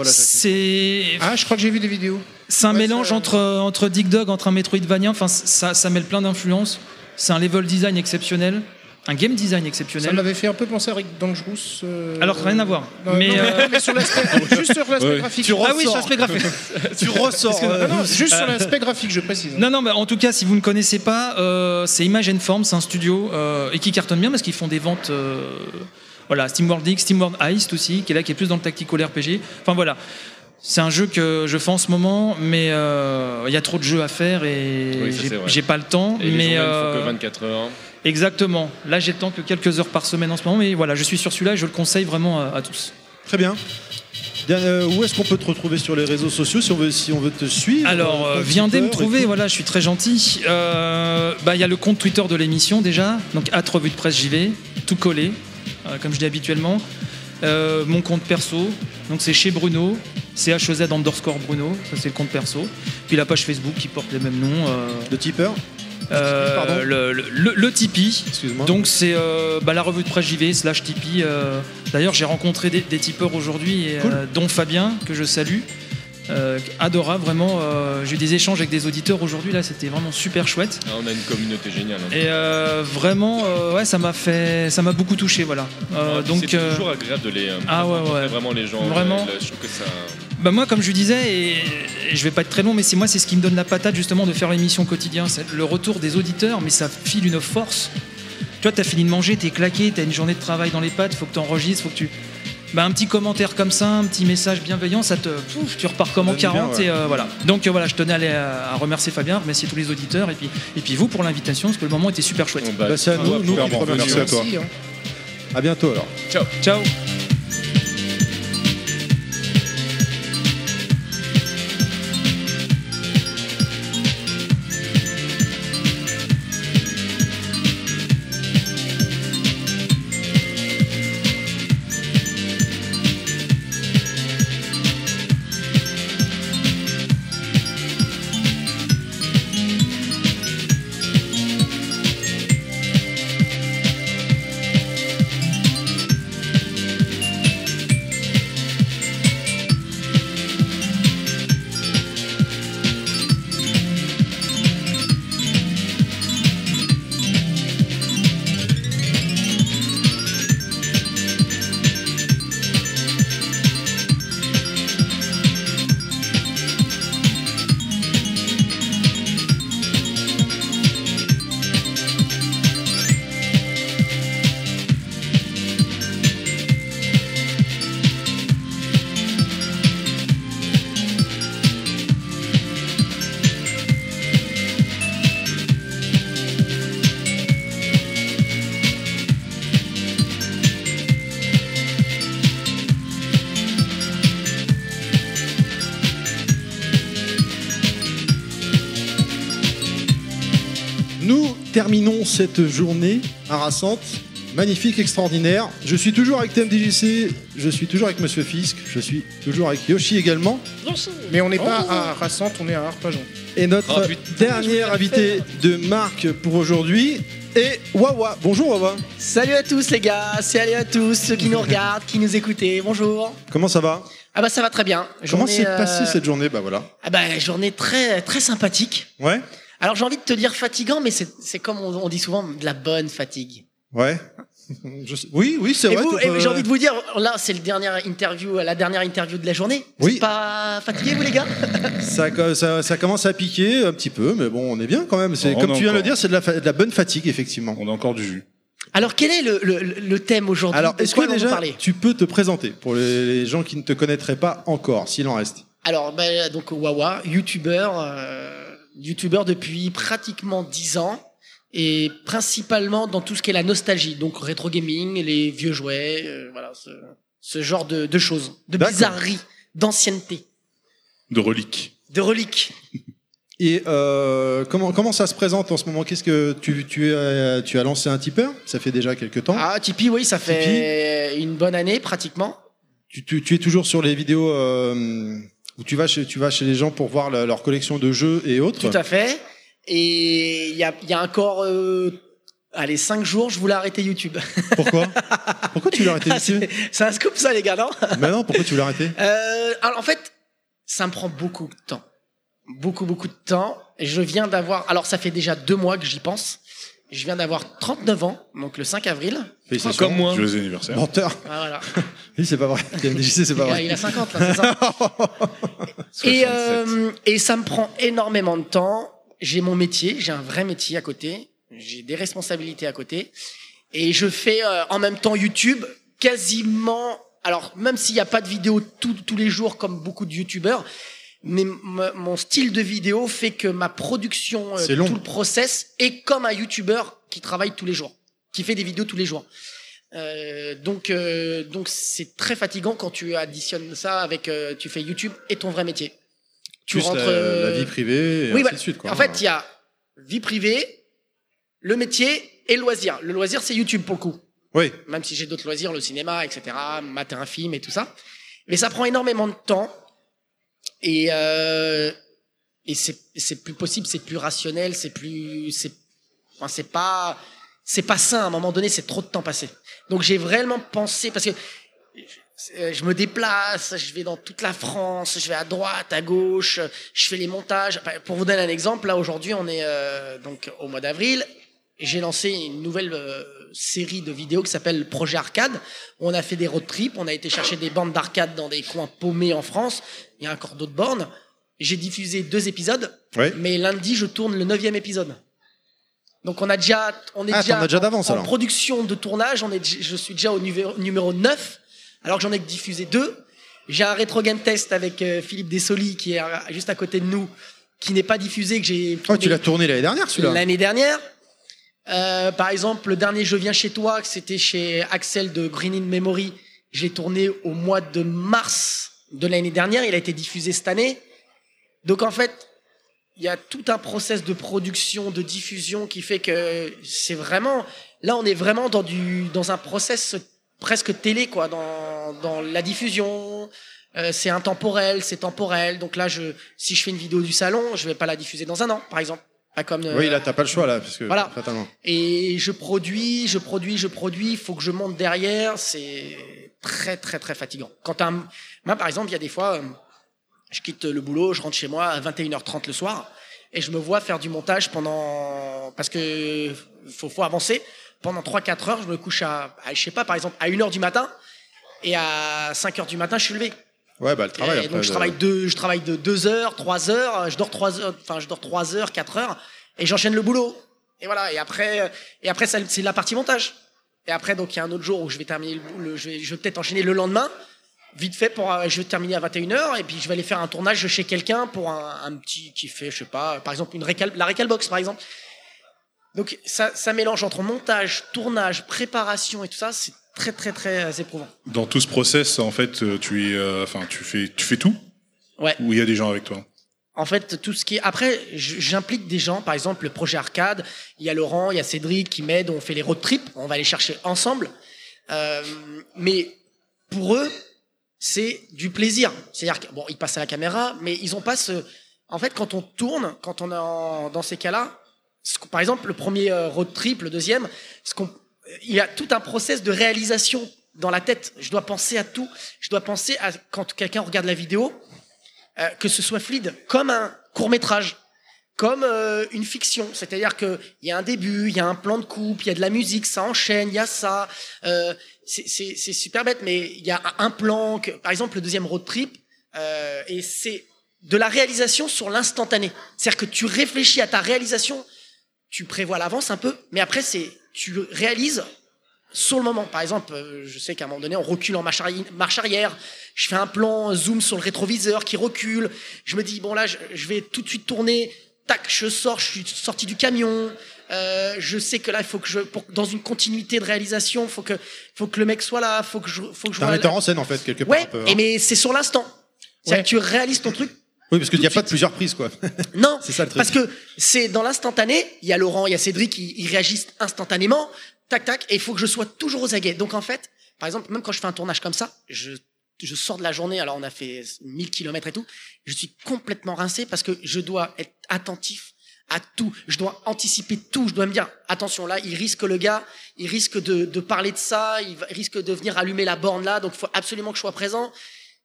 C'est. Ah, je crois que j'ai vu des vidéos. C'est un mélange entre, entre Dig Dog, entre un Metroidvania. Enfin, ça, ça mêle plein d'influences. C'est un level design exceptionnel, un game design Ça exceptionnel. m'avait fait un peu penser à Rick Dangerous. euh, Alors, rien à voir. non, mais, non, euh, [laughs] mais sur l'aspect, juste sur l'aspect Ouais. graphique. Tu Ah oui, sur l'aspect graphique. [laughs] tu ressors. euh, non, non, juste sur l'aspect graphique, je précise. Non, non, bah, en tout cas, si vous ne connaissez pas, euh, c'est Image and Form, c'est un studio euh, et qui cartonne bien parce qu'ils font des ventes. euh, voilà, SteamWorld X, SteamWorld Heist aussi, qui est là, qui est plus dans le tactical RPG. Enfin voilà, c'est un jeu que je fais en ce moment, mais euh, il y a trop de jeux à faire et Oui, ça, j'ai- pas le temps. Et les mais journées ne font que 24 heures. Exactement. Là, j'ai le temps que quelques heures par semaine en ce moment, mais voilà, je suis sur celui-là et je le conseille vraiment à, à tous. Très bien. Euh, où est-ce qu'on peut te retrouver sur les réseaux sociaux si on veut, si on veut te suivre Alors, euh, euh, ton viendez me trouver, voilà, je suis très gentil. Euh, bah, Il y a le compte Twitter de l'émission déjà, donc at revue de presse j'y vais, tout collé, euh, comme je dis habituellement. Euh, mon compte perso, donc c'est chez Bruno, CHEZ underscore Bruno, ça c'est le compte perso. Puis la page Facebook qui porte le même nom. de tipeur euh, le, le, le- Tipeee. Donc c'est euh, bah, la revue de presse JV slash Tipeee. euh. D'ailleurs j'ai rencontré des, des tipeurs aujourd'hui, dont Fabien que je salue. Euh, adorable vraiment. euh, j'ai eu des échanges avec des auditeurs aujourd'hui là, c'était vraiment super chouette. Ah, on a une communauté géniale. hein. Et euh, vraiment, ouais, ça m'a fait, ça m'a beaucoup touché, voilà. Donc, c'est toujours agréable de les ah ouais, ouais. vraiment les gens. Vraiment. je trouve que ça. bah moi, comme je disais, et, et je vais pas être très long, mais c'est moi, c'est ce qui me donne la patate justement de faire l'émission quotidien, c'est le retour des auditeurs, mais ça file une force. Tu vois, t'as fini de manger, t'es claqué, t'as une journée de travail dans les pattes, faut que t'enregistres, faut que tu. Bah, un petit commentaire comme ça, un petit message bienveillant, ça te. pouf, tu repars comme en donne du bien, 40 ouais. et euh, voilà. Donc euh, voilà, je tenais à, aller, euh, à remercier Fabien, remercier tous les auditeurs et puis, et puis vous pour l'invitation, parce que le moment était super chouette. Bah, c'est à nous, nous remercions. Merci à toi. À bientôt alors. Ciao. Ciao. Cette journée harassante, magnifique, extraordinaire. Je suis toujours avec TMDJC, je suis toujours avec Monsieur Fisk, je suis toujours avec Yoshi également. Mais on n'est pas Oh. à Rassante, on est à Arpajon. Et notre Oh, putain, dernier invité de marque pour aujourd'hui est Wawa. Bonjour Wawa. Salut à tous les gars, salut à tous ceux qui nous [laughs] regardent, qui nous écoutent, bonjour. Comment ça va? Ah bah ça va très bien. Comment s'est euh, passée cette journée? Bah voilà. Ah bah journée très très sympathique. Ouais Alors j'ai envie de te dire fatigant, mais c'est c'est comme on, on dit souvent de la bonne fatigue. Ouais. [laughs] Je sais- Oui, oui, c'est vrai. vous- tu et peux- j'ai envie de vous dire, là c'est le dernier interview, la dernière interview de la journée. Oui. Vous êtes pas fatigué vous les gars? [laughs] Ça, co- ça, ça commence à piquer un petit peu, mais bon, on est bien quand même. C'est comme tu viens de le dire, c'est de la, fa- de la bonne fatigue effectivement. On a encore du jus. Alors quel est le, le- le thème aujourd'hui? Alors, est-ce que déjà tu peux te présenter pour les, les gens qui ne te connaîtraient pas encore, s'il en reste? Alors, ben, donc Wawa, youtubeur, euh, youtubeur depuis pratiquement 10 ans et principalement dans tout ce qui est la nostalgie, donc rétro gaming, les vieux jouets, euh, voilà, ce, ce genre de, de choses, de D'accord. bizarreries, d'ancienneté, De reliques. de reliques. [laughs] Et euh, comment, comment ça se présente en ce moment? Qu'est-ce que tu, tu, as, tu as lancé un tipeur? Ça fait déjà quelques temps. Ah, Tipeee, oui, ça fait une bonne année pratiquement. Tu, tu, tu es toujours sur les vidéos euh, où tu vas, chez, tu vas chez les gens pour voir la- leur collection de jeux et autres Tout à fait. Et il y a, il y a encore, euh, allez, 5 jours, je voulais arrêter YouTube. [laughs] Pourquoi? Pourquoi tu l'as arrêté Ah, c'est c'est un scoop ça, les gars, non? Mais non, pourquoi tu l'as arrêté Euh, alors en fait, ça me prend beaucoup de temps. Beaucoup, beaucoup de temps. Je viens d'avoir. Alors ça fait déjà deux mois que j'y pense. Je viens d'avoir 39 ans, donc le 5 avril. Félicitations. Comme moi. Joyeux anniversaire. Menteur. Ah, voilà. [laughs] Oui, c'est pas vrai. C'est pas Il a- vrai. il a 50 là, c'est ça [laughs] et, euh, et ça me prend énormément de temps. J'ai mon métier, j'ai un vrai métier à côté, j'ai des responsabilités à côté, et je fais euh, en même temps YouTube quasiment. Alors même s'il n'y a pas de vidéo tous tous les jours comme beaucoup de YouTubeurs, mais mon style de vidéo fait que ma production, euh, tout le process est comme un YouTuber qui travaille tous les jours, qui fait des vidéos tous les jours. Euh, donc euh, donc c'est très fatigant quand tu additionnes ça avec euh, tu fais YouTube et ton vrai métier. Tu Plus la, euh, la vie privée et oui, ainsi voilà. de suite. Quoi. En fait, il y a vie privée, le métier et le loisir. Le loisir, c'est YouTube pour le coup. Oui. Même si j'ai d'autres loisirs, le cinéma, etc., mater un film et tout ça. Mais ça prend énormément de temps. Et, euh, et c'est plus possible, c'est plus rationnel, c'est plus. C'est enfin, c'est pas. C'est pas sain, à un moment donné, c'est trop de temps passé. Donc j'ai vraiment pensé, parce que euh, je me déplace, je vais dans toute la France, je vais à droite, à gauche, je fais les montages. Pour vous donner un exemple, là aujourd'hui on est euh, donc au mois d'avril. J'ai lancé une nouvelle euh, série de vidéos qui s'appelle Projet Arcade. On a fait des road trips, on a été chercher des bandes d'arcade dans des coins paumés en France. Il y a encore d'autres bornes. J'ai diffusé deux épisodes, Ouais. mais lundi je tourne le neuvième épisode. Donc on a déjà, on est Ah, déjà, déjà en- d'avance, en, alors. production de tournage. On est, je suis déjà au numéro, numéro 9, alors que j'en ai diffusé deux. J'ai un rétro game test avec euh, Philippe Dessoli qui est juste à côté de nous, qui n'est pas diffusé que j'ai. Oh, tu l'as tourné l'année dernière, celui-là L'année dernière. Euh, par exemple, le dernier Je viens chez toi, c'était chez Axel de Green in Memory, je l'ai tourné au mois de mars de l'année dernière. Il a été diffusé cette année. Donc en fait, il y a tout un process de production, de diffusion qui fait que c'est vraiment. Là, on est vraiment dans du dans un process presque télé, quoi, dans dans la diffusion. Euh, c'est intemporel, c'est temporel. Donc là, je si je fais une vidéo du salon, je vais pas la diffuser dans un an, par exemple. Pas comme. euh, Oui, là, t'as pas le choix, là, parce que. Voilà. Fatalement. et je produis, je produis, je produis. Il faut que je monte derrière. C'est très, très, très fatigant. Quand un- moi, par exemple, il y a des fois, euh, je quitte le boulot, je rentre chez moi à 21h30 le soir, et je me vois faire du montage pendant, parce que faut, faut avancer. Pendant 3-4 heures, je me couche à, à, je sais pas, par exemple, à 1h du matin, et à 5h du matin, je suis levé. Ouais, bah, le travail après. donc je travaille deux, je travaille de 2 heures, 3 heures, je dors 3 heures, enfin je dors 3 heures, 4 heures, et j'enchaîne le boulot. Et voilà, et après, et après c'est la partie montage. Et après, donc il y a un autre jour où je vais terminer le, boulot, je vais, je vais peut-être enchaîner le lendemain, vite fait pour, euh, je vais terminer à 21h, et puis je vais aller faire un tournage chez quelqu'un pour un, un petit qui fait, je sais pas, par exemple une récal, la Recalbox par exemple. Donc ça, ça mélange entre montage, tournage, préparation et tout ça, c'est très très très euh, éprouvant. Dans tout ce process, en fait, euh, tu es, euh, enfin, tu fais, tu fais tout. Ouais. Ou il y a des gens avec toi? En fait, tout ce qui est. Après, j'implique des gens, par exemple, le projet Arcade. Il y a Laurent, il y a Cédric qui m'aident. On fait les road trips. On va les chercher ensemble. Euh, mais pour eux, c'est du plaisir. C'est-à-dire qu'ils bon, ils passent à la caméra, mais ils ont pas ce. En fait, quand on tourne, quand on est en- dans ces cas-là, ce par exemple, le premier road trip, le deuxième, ce qu'on, il y a tout un process de réalisation dans la tête. Je dois penser à tout. Je dois penser à quand quelqu'un regarde la vidéo, euh, que ce soit fluide, comme un court métrage, comme euh, une fiction. C'est-à-dire qu'il y a un début, il y a un plan de coupe, il y a de la musique, ça enchaîne, il y a ça. Euh, c'est- super bête, mais il y a un- plan, que, par exemple le deuxième road trip, et c'est de la réalisation sur l'instantané. C'est-à-dire que tu réfléchis à ta réalisation, tu prévois à l'avance un peu, mais après c'est tu réalises sur le moment. Par exemple, euh, je sais qu'à un moment donné, on recule en marche arri- marche arrière. Je fais un plan zoom sur le rétroviseur qui recule. Je me dis bon là, je, je vais tout de suite tourner. Tac, je sors, je suis sorti du camion. Euh, je sais que là, il faut que je, pour, dans une continuité de réalisation, faut que, faut que le mec soit là, faut que je, faut que je T'es un metteur en scène, en fait, quelque part. Ouais, un peu, hein. et mais c'est sur l'instant. C'est-à-dire Ouais. que tu réalises ton truc Oui, parce qu'il n'y a pas de plusieurs prises, quoi. [laughs] Non, c'est ça le truc. parce que c'est dans l'instantané, il y a Laurent, il y a Cédric, ils, ils réagissent instantanément, tac tac, et il faut que je sois toujours aux aguets. Donc en fait, par exemple, même quand je fais un tournage comme ça, je, je sors de la journée, alors on a fait 1000 kilomètres et tout, je suis complètement rincé parce que je dois être attentif à tout. Je dois anticiper tout. Je dois me dire, attention, là, il risque le gars, il risque de, de parler de ça, il risque de venir allumer la borne là, donc il faut absolument que je sois présent.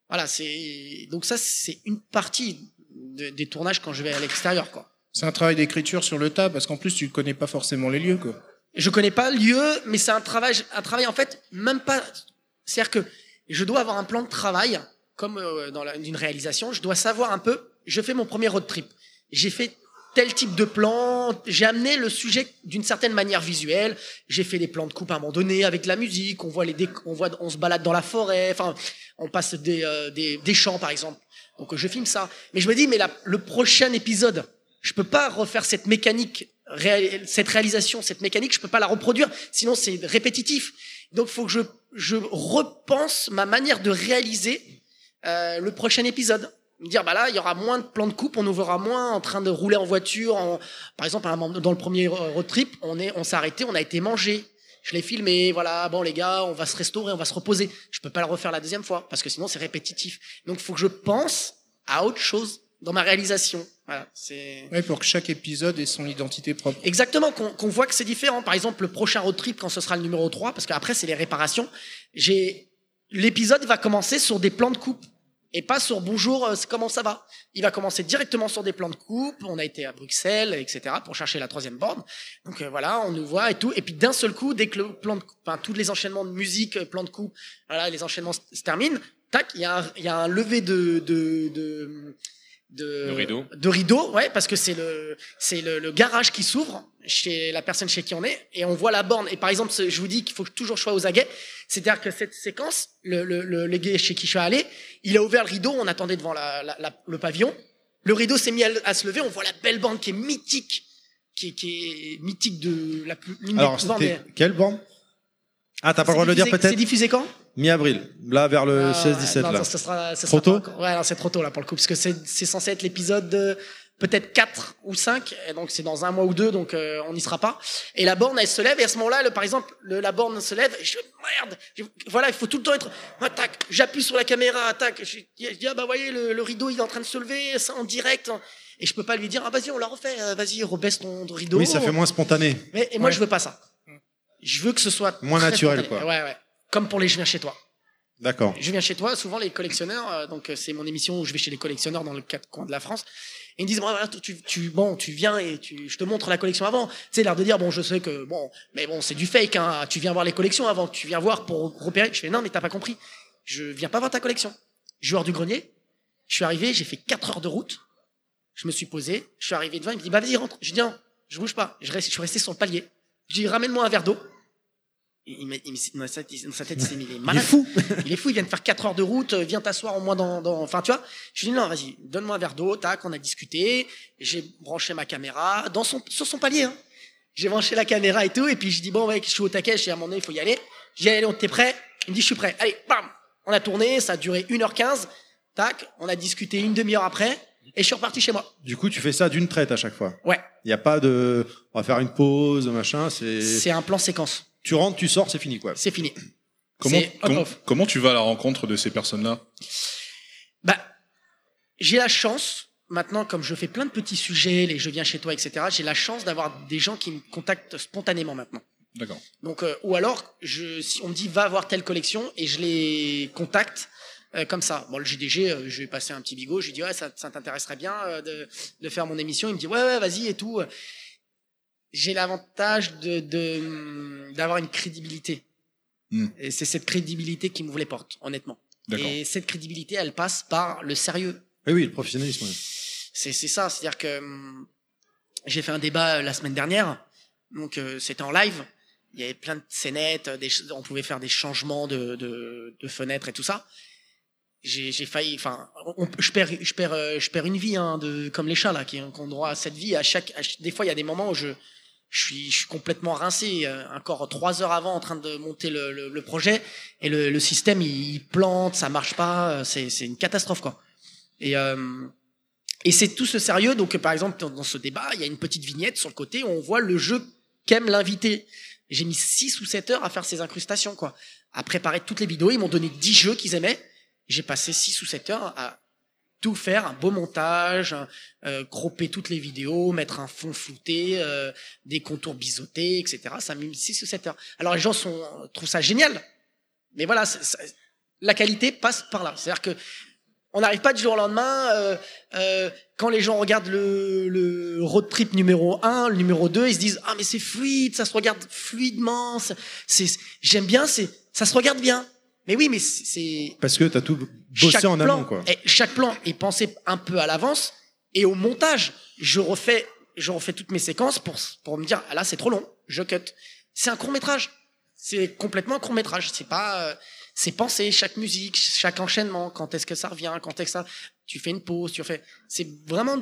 Voilà, c'est donc ça, c'est une partie de- des tournages quand je vais à l'extérieur, quoi. C'est un travail d'écriture sur le tas parce qu'en plus tu connais pas forcément les lieux quoi. Je connais pas le lieu, mais c'est un travail, un travail en fait même pas. C'est-à-dire que je dois avoir un plan de travail comme euh, dans la- une réalisation. Je dois savoir un peu. Je fais mon premier road trip. J'ai fait tel type de plan. J'ai amené le sujet d'une certaine manière visuelle. J'ai fait des plans de coupe à un moment donné avec la musique. On voit les, on voit, on se balade dans la forêt. Enfin, on passe des, euh, des, des champs par exemple. Donc je filme ça. Mais je me dis, mais le prochain épisode, je peux pas refaire cette mécanique, cette réalisation, cette mécanique, je peux pas la reproduire, sinon c'est répétitif. Donc faut que je, je repense ma manière de réaliser euh, le prochain épisode. Me dire bah là il y aura moins de plans de coupe, on nous verra moins en train de rouler en voiture. En... Par exemple dans le premier road trip, on est, on s'est arrêté, on a été mangé. Je l'ai filmé, voilà, bon les gars, on va se restaurer, on va se reposer. Je peux pas le refaire la deuxième fois parce que sinon c'est répétitif. Donc faut que je pense à autre chose dans ma réalisation. Voilà, c'est Ouais, pour que chaque épisode ait son identité propre. Exactement, qu'on qu'on voit que c'est différent. Par exemple, le prochain road trip, quand ce sera le numéro 3, parce qu'après, c'est les réparations, j'ai l'épisode va commencer sur des plans de coupe. Et pas sur bonjour, euh, comment ça va. Il va commencer directement sur des plans de coupe. On a été à Bruxelles, etc., pour chercher la troisième borne. Donc euh, voilà, on nous voit et tout. Et puis d'un seul coup, dès que le plan de coupe, enfin, tous les enchaînements de musique, euh, plan de coupe, voilà, les enchaînements se terminent, tac, il y, y a un lever de, de, de, de, De rideau. de rideau, ouais, parce que c'est le c'est le, le garage qui s'ouvre chez la personne chez qui on est et on voit la borne. Et par exemple, je vous dis qu'il faut toujours sois aux aguets. C'est-à-dire que cette séquence, le, le, le, le gars chez qui je suis allé, il a ouvert le rideau, on attendait devant la, la- la- le pavillon. Le rideau s'est mis à, à se lever, on voit la belle bande qui est mythique, qui est, qui est mythique de la plus Alors, c'était quelle borne? Ah, t'as pas le droit de le dire peut-être? C'est diffusé quand? Mi-avril, là vers le Ah, 16-17 non, là. non, ça sera, ça Trop sera tôt pas Ouais, c'est trop tôt là pour le coup, parce que c'est censé être l'épisode de peut-être 4 ou 5, et donc c'est dans un mois ou deux, donc euh, on n'y sera pas. Et la borne, elle se lève, et à ce moment-là, par exemple, le- la borne se lève, et je merde, je- voilà, il faut tout le temps être, ah, tac, j'appuie sur la caméra, tac, je, je dis, ah bah voyez, le, le rideau il est en train de se lever, ça en direct, hein. et je peux pas lui dire, ah vas-y, on la refait, euh, vas-y, rebaisse ton, rideau. Oui, ça fait moins spontané. Mais, et moi, Ouais. je veux pas ça. Je veux que ce soit Moins naturel, spontané. quoi. Ouais, ouais. Comme pour les Je viens chez toi. D'accord. Je viens chez toi, souvent les collectionneurs, euh, donc euh, c'est mon émission où je vais chez les collectionneurs dans le quatre coins de la France. Et ils me disent bon, voilà, tu, tu, bon, tu viens et tu, je te montre la collection avant. Tu sais, l'air de dire bon, je sais que bon, mais bon, c'est du fake. Hein, tu viens voir les collections avant, tu viens voir pour repérer. Je fais non, mais t'as pas compris. Je viens pas voir ta collection. Joueur du grenier. Je suis arrivé, j'ai fait 4 heures de route. Je me suis posé, je suis arrivé devant, il me dit bah vas-y rentre. Je dis non, je bouge pas. Je reste, je suis resté sur le palier. Je dis ramène-moi un verre d'eau. Il, il, il, dans sa tête, il s'est mis, il est malade. fou. il est fou, il vient de faire 4 heures de route, euh, viens t'asseoir au moins dans, dans, enfin, tu vois. Je lui dis, non, vas-y, donne-moi un verre d'eau, tac, on a discuté, j'ai branché ma caméra, dans son, sur son palier, hein. J'ai branché la caméra et tout, et puis je dis, bon, mec, je suis au taquet, je dis, à un moment donné, il faut y aller. Dis, allez, t'es prêt? Il me dit, je suis prêt. Allez, bam! On a tourné, ça a duré 1h15, tac, on a discuté une demi-heure après, et je suis reparti chez moi. Du coup, tu fais ça d'une traite à chaque fois. Ouais. Il n'y a pas de. On va faire une pause, machin. C'est. C'est un plan séquence. Tu rentres, tu sors, c'est fini quoi. C'est fini. Comment, comment, off. comment tu vas à la rencontre de ces personnes-là? Bah, j'ai la chance, maintenant, comme je fais plein de petits sujets, les je viens chez toi, etc., j'ai la chance d'avoir des gens qui me contactent spontanément maintenant. D'accord. Donc, euh, ou alors, je, si on me dit va voir telle collection et je les contacte euh, comme ça. Bon, le JDG, euh, je vais passer un petit bigot, je lui dis ouais, ça, ça t'intéresserait bien euh, de, de faire mon émission. Il me dit ouais, ouais, vas-y et tout. J'ai l'avantage de d'avoir une crédibilité. Hmm. Et c'est cette crédibilité qui m'ouvre les portes, honnêtement. Et cette crédibilité, elle passe par le sérieux. Oui, oui, le professionnalisme. oui. C'est ça, c'est-à-dire que hum, j'ai fait un débat euh, la semaine dernière, donc euh, c'était en live. Il y avait plein de scénettes, euh, des, on pouvait faire des changements de, de, de fenêtres et tout ça. J'ai failli, enfin, je perds, je perds, je perds une vie, hein, de, comme les chats là, qui, ont droit à cette vie. À chaque, à des fois, il y a des moments où je, je suis, je suis complètement rincé, euh, encore trois heures avant, en train de monter le, le, le projet, et le, le système il, plante, ça marche pas, euh, c'est c'est une catastrophe quoi. Et euh, Et c'est tout ce sérieux. Donc, par exemple, dans, ce débat, il y a une petite vignette sur le côté où on voit le jeu qu'aime l'invité. J'ai mis 6 ou 7 heures à faire ces incrustations, quoi. À préparer toutes les vidéos. Ils m'ont donné 10 jeux qu'ils aimaient. J'ai passé 6 ou 7 heures à tout faire, un beau montage, euh, cropper toutes les vidéos, mettre un fond flouté, euh, des contours biseautés, etc. Ça m'a mis 6 ou 7 heures. Alors les gens sont, trouvent ça génial. Mais voilà, la qualité passe par là. C'est-à-dire que on n'arrive pas du jour au lendemain. euh, euh, quand les gens regardent le, le road trip numéro 1, le numéro 2, ils se disent ah mais c'est fluide, ça se regarde fluidement. C'est, j'aime bien, c'est, ça se regarde bien. Mais oui, mais c'est- Parce que t'as tout bossé chaque en plan, amont, quoi. et chaque plan est pensé un peu à l'avance. Et au montage, je refais, je refais toutes mes séquences pour, pour me dire, ah là, c'est trop long, je cut. C'est un court métrage. C'est complètement un court métrage. C'est pas, euh, c'est pensé, chaque musique, chaque enchaînement, quand est-ce que ça revient, quand est-ce que ça, tu fais une pause, tu fais, c'est vraiment,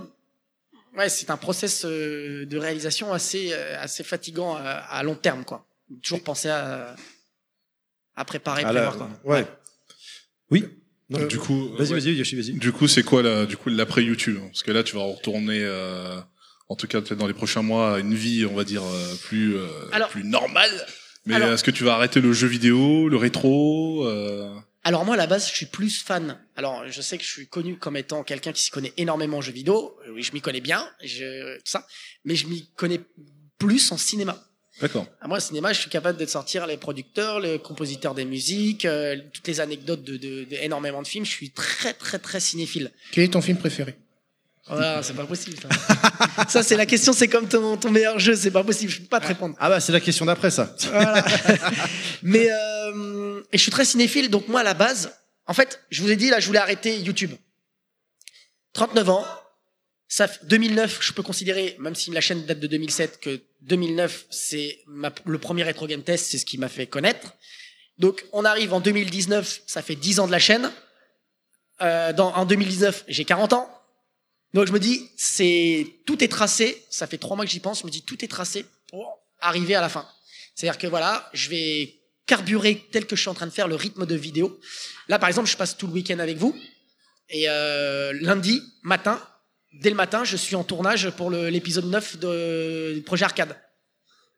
ouais, c'est un process euh, de réalisation assez, euh, assez fatigant à long terme, quoi. Toujours penser à, à préparer, prévoir, quoi. ouais. Oui. Non, du coup, vas-y, ouais. vas-y, Yoshi, vas-y. Du coup, c'est quoi la, du coup l'après YouTube? Parce que là, tu vas retourner, euh, en tout cas peut-être dans les prochains mois, à une vie, on va dire euh, plus euh, Alors- plus normale. Mais Alors- est-ce que tu vas arrêter le jeu vidéo, le rétro euh... Alors moi à la base je suis plus fan. Alors je sais que je suis connu comme étant quelqu'un qui s'y connaît énormément en jeux vidéo. Euh, Oui je m'y connais bien, je, tout ça. Mais je m'y connais plus en cinéma. D'accord. À moi, cinéma, je suis capable de sortir les producteurs, les compositeurs des musiques, euh, toutes les anecdotes de, de, de énormément de films. Je suis très, très, très cinéphile. Quel est ton film préféré? Voilà, c'est pas possible. Ça, [laughs] ça c'est la question. C'est comme ton, ton meilleur jeu. C'est pas possible. Je peux pas te répondre. Ah bah c'est la question d'après ça. Voilà. [laughs] Mais euh, et je suis très cinéphile, donc moi à la base, en fait, je vous ai dit là, je voulais arrêter YouTube. 39 ans, ça, fait- 2009, je peux considérer, même si la chaîne date de 2007, que 2009 c'est le premier rétro game test, c'est ce qui m'a fait connaître. Donc on arrive en 2019, ça fait 10 ans de la chaîne. Euh, en 2019, j'ai 40 ans. Donc je me dis, c'est tout est tracé. Ça fait trois mois que j'y pense. Je me dis, tout est tracé pour arriver à la fin. C'est-à-dire que voilà, je vais carburer tel que je suis en train de faire le rythme de vidéo. Là, par exemple, je passe tout le week-end avec vous. Et euh, lundi matin, dès le matin, je suis en tournage pour l'épisode 9 de, du projet Arcade.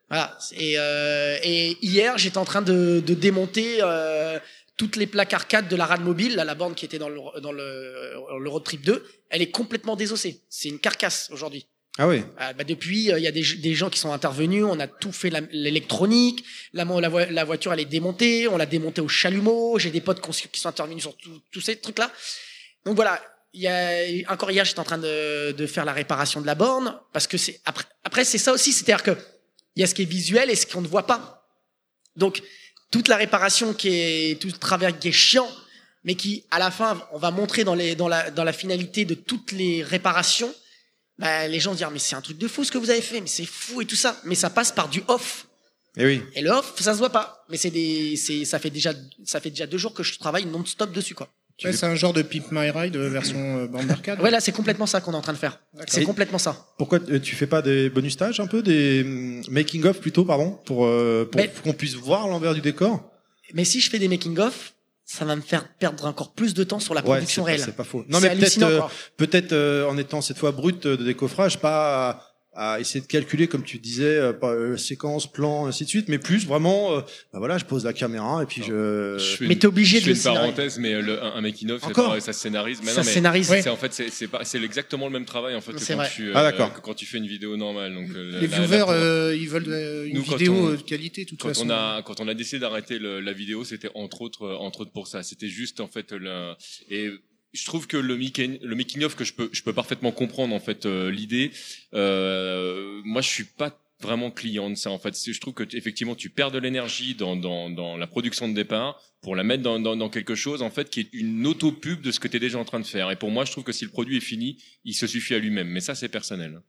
Voilà. Et, euh, et hier, j'étais en train de, de démonter euh, toutes les plaques arcade de la rade mobile, là, la borne qui était dans le, dans le, le Road Trip 2. Elle est complètement désossée. C'est une carcasse aujourd'hui. Ah oui. Ah, bah, depuis, euh, il y a des, des gens qui sont intervenus, on a tout fait l'électronique, la, la, voi- la voiture elle est démontée, on l'a démontée au chalumeau, j'ai des potes qui sont- intervenus sur tous ces trucs-là. Donc voilà, il y a, encore hier j'étais en train de, de faire la réparation de la borne, parce que c'est après, après c'est ça aussi, c'est-à-dire que il y a ce qui est visuel et ce qu'on ne voit pas. Donc toute la réparation qui est tout le travers qui est chiant, mais qui à la fin on va montrer dans les dans la dans la finalité de toutes les réparations bah, les gens vont dire mais c'est un truc de fou ce que vous avez fait, mais c'est fou et tout ça. Mais ça passe par du off. Et oui. Et le off, ça se voit pas. Mais c'est des, c'est, ça fait déjà, ça fait déjà deux jours que je travaille non-stop dessus quoi. Ouais, c'est un genre de Pimp My Ride euh, version euh, bande [laughs] d'arcade. Ouais là c'est complètement ça qu'on est en train de faire. C'est complètement ça. Pourquoi euh, tu fais pas des bonus stages un peu, des hum, making of plutôt, pardon, pour, pour Mais- qu'on puisse voir l'envers du décor? Mais si je fais des making of, ça va me faire perdre encore plus de temps sur la Ouais, production pas- réelle. C'est pas faux. Non, mais peut-être, euh, peut-être euh, en étant cette fois brut de décoffrage, pas à, essayer de calculer comme tu disais, euh, euh, séquence, plan, ainsi de suite, mais plus vraiment, euh, bah voilà, je pose la caméra et puis je. Je fais Mais t'es obligé je de fais le une parenthèse, mais le- un, un making of, Encore ça se scénarise. Mais Ça non, mais scénarise. C'est Ouais. en fait, c'est c'est pas- c'est exactement le même travail en fait que quand vrai. tu, Ah, que quand tu fais une vidéo normale. Donc euh, Les la- viewers, la- euh, ils veulent euh, une Nous, vidéo on- de qualité, de toute quand façon. on a quand on a décidé d'arrêter le- la vidéo, c'était entre autres entre autres pour ça. C'était juste en fait le et je trouve que le making le making of que je peux je peux parfaitement comprendre en fait euh, l'idée. Euh, moi, je suis pas vraiment client de ça en fait. Je trouve que effectivement tu perds de l'énergie dans, dans dans la production de départ pour la mettre dans, dans, dans quelque chose en fait qui est une auto pub de ce que tu es déjà en train de faire. Et pour moi, je trouve que si le produit est fini, il se suffit à lui-même. Mais ça, c'est personnel.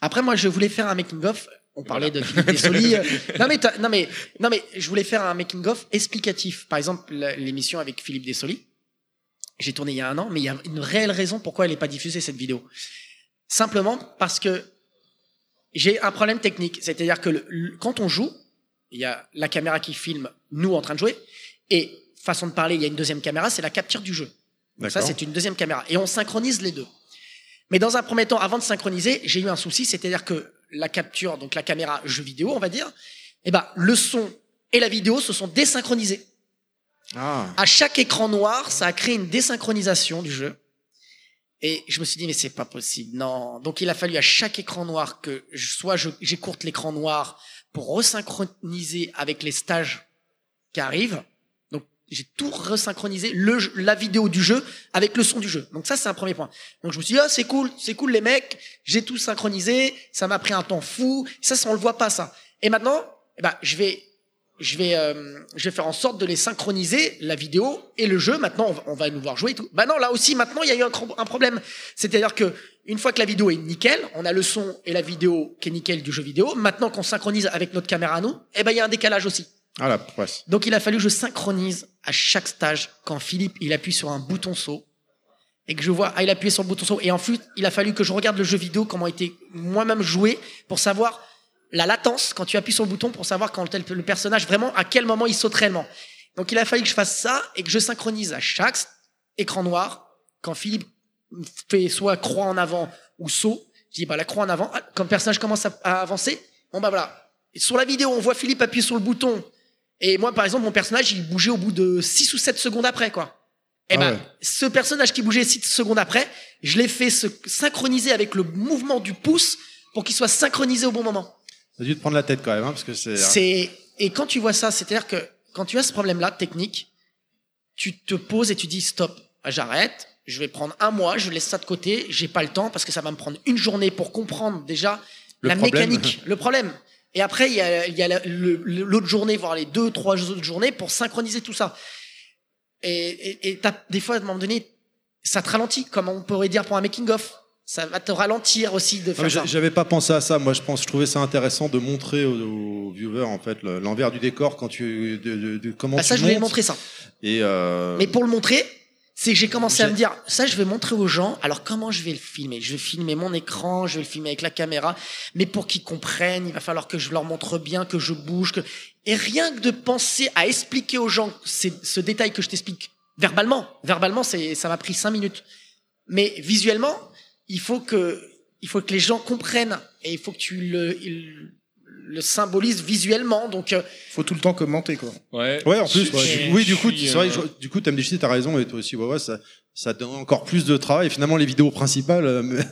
Après, moi, je voulais faire un making of. On parlait de Philippe Dessoli. Euh, [laughs] non mais non mais non mais je voulais faire un making of explicatif. Par exemple, l'émission avec Philippe Dessoli. J'ai tourné il y a un an, mais il y a une réelle raison pourquoi elle n'est pas diffusée cette vidéo. Simplement parce que j'ai un problème technique. C'est-à-dire que le- le- quand on joue, il y a la caméra qui filme nous en train de jouer, et façon de parler, il y a une deuxième caméra, c'est la capture du jeu. Donc ça, c'est une deuxième caméra, et on synchronise les deux. Mais dans un premier temps, avant de synchroniser, j'ai eu un souci, c'est-à-dire que la capture, donc la caméra jeu vidéo, on va dire, eh ben, le son et la vidéo se sont désynchronisés. Ah. À chaque écran noir, ça a créé une désynchronisation du jeu. Et je me suis dit, mais c'est pas possible, non. Donc il a fallu à chaque écran noir que je- soit j'écourte l'écran noir pour resynchroniser avec les stages qui arrivent. Donc j'ai tout resynchronisé, le, la vidéo du jeu avec le son du jeu. Donc ça, c'est un premier point. Donc je me suis dit, ah, c'est cool, c'est cool les mecs, j'ai tout synchronisé, ça m'a pris un temps fou. Ça, ça on le voit pas, ça. Et maintenant, eh ben, je vais je vais, euh, je vais faire en sorte de les synchroniser, la vidéo et le jeu. Maintenant, on va, on va nous voir jouer et tout. Bah non, là aussi, maintenant, il y a eu un, problème. C'est-à-dire que une fois que la vidéo est nickel, on a le son et la vidéo qui est nickel du jeu vidéo. Maintenant qu'on synchronise avec notre caméra à nous, eh ben, il y a un décalage aussi. Ah la presse. Donc, il a fallu que je synchronise à chaque stage quand Philippe, il appuie sur un bouton saut et que je vois, ah, il a appuyé sur le bouton saut. Et ensuite, il a fallu que je regarde le jeu vidéo, comment était moi-même joué pour savoir la latence quand tu appuies sur le bouton pour savoir quand le personnage vraiment à quel moment il saute réellement. Donc il a fallu que je fasse ça et que je synchronise à chaque écran noir quand Philippe fait soit croix en avant ou saut. Je dis bah la croix en avant. Ah, Quand le personnage commence à, à avancer, bon bah voilà. Et sur la vidéo, on voit Philippe appuyer sur le bouton et moi par exemple mon personnage il bougeait au bout de 6 ou 7 secondes après quoi. Et Ah ben ouais. ce personnage qui bougeait 6 secondes après, je l'ai fait se synchroniser avec le mouvement du pouce pour qu'il soit synchronisé au bon moment. T'as dû te prendre la tête quand même, hein, parce que c'est. C'est et quand tu vois ça, c'est-à-dire que quand tu as ce problème-là technique, tu te poses et tu dis stop, j'arrête, je vais prendre un mois, je laisse ça de côté, j'ai pas le temps parce que ça va me prendre une journée pour comprendre déjà Le la problème. mécanique, [laughs] le problème. Et après il y a, y a la- l'autre journée, voire les deux, trois autres journées pour synchroniser tout ça. Et, et, des fois à un moment donné, ça te ralentit, comme on pourrait dire pour un making of. Ça va te ralentir aussi de faire ça. j'a- J'avais pas pensé à ça. Moi, je pense, je trouvais ça intéressant de montrer aux, aux viewers en fait le- l'envers du décor quand tu de, de- de comment Bah, ça, je voulais montrer ça. Et euh, Mais pour le montrer, c'est que j'ai commencé à me dire, ça, je vais montrer aux gens. Alors, comment je vais le filmer? Je vais filmer mon écran, je vais le filmer avec la caméra. Mais pour qu'ils comprennent, il va falloir que je leur montre bien, que je bouge. Que... Et rien que de penser à expliquer aux gens ce détail que je t'explique verbalement. Verbalement, ça m'a pris cinq minutes. Mais visuellement, il faut que, il faut que les gens comprennent et il faut que tu le, il- le symbolises visuellement. Donc, euh, Faut tout le temps commenter, quoi. Ouais. Ouais, en plus, Je- ouais, je- oui, du coup, c'est vrai, euh, du coup, des t'as raison, et toi aussi, ouais, ouais, ça, ça donne encore plus de travail. Et finalement, les vidéos principales, euh,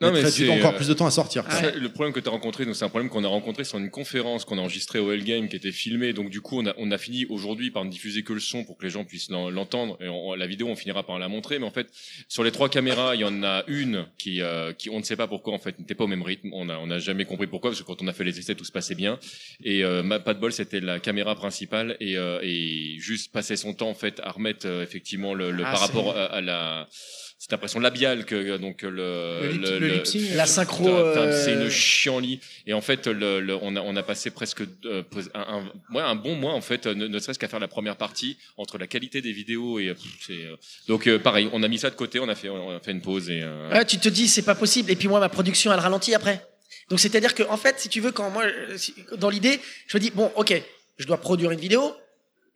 Non, mais c'est, encore euh, plus de temps à sortir. quoi. Ça, le problème que tu as rencontré, donc c'est un problème qu'on a rencontré sur une conférence qu'on a enregistrée au Hellgame qui était filmée. Donc du coup, on a, on a fini aujourd'hui par ne diffuser que le son pour que les gens puissent l'en- l'entendre. Et on- la vidéo, on finira par la montrer. Mais en fait, sur les trois caméras, il y en a une qui, euh, qui on ne sait pas pourquoi en fait n'était pas au même rythme. On a, on a jamais compris pourquoi parce que quand on a fait les essais, tout se passait bien. Et euh, ma- pas de bol, c'était la caméra principale et, euh, et juste passer son temps en fait à remettre euh, effectivement le, le Ah, par rapport à, à la cette impression labiale que euh, donc le Le le sync, la synchro, euh, c'est une chienlit. Et en fait le, le- on a on a passé presque euh, un, un, ouais, un bon mois en fait ne, ne serait-ce qu'à faire la première partie entre la qualité des vidéos et donc euh, pareil on a mis ça de côté on a fait on a fait une pause et euh, Ouais, tu te dis c'est pas possible. Et puis moi ma production elle ralentit après. Donc c'est à dire que en fait si tu veux quand moi dans l'idée je me dis bon ok je dois produire une vidéo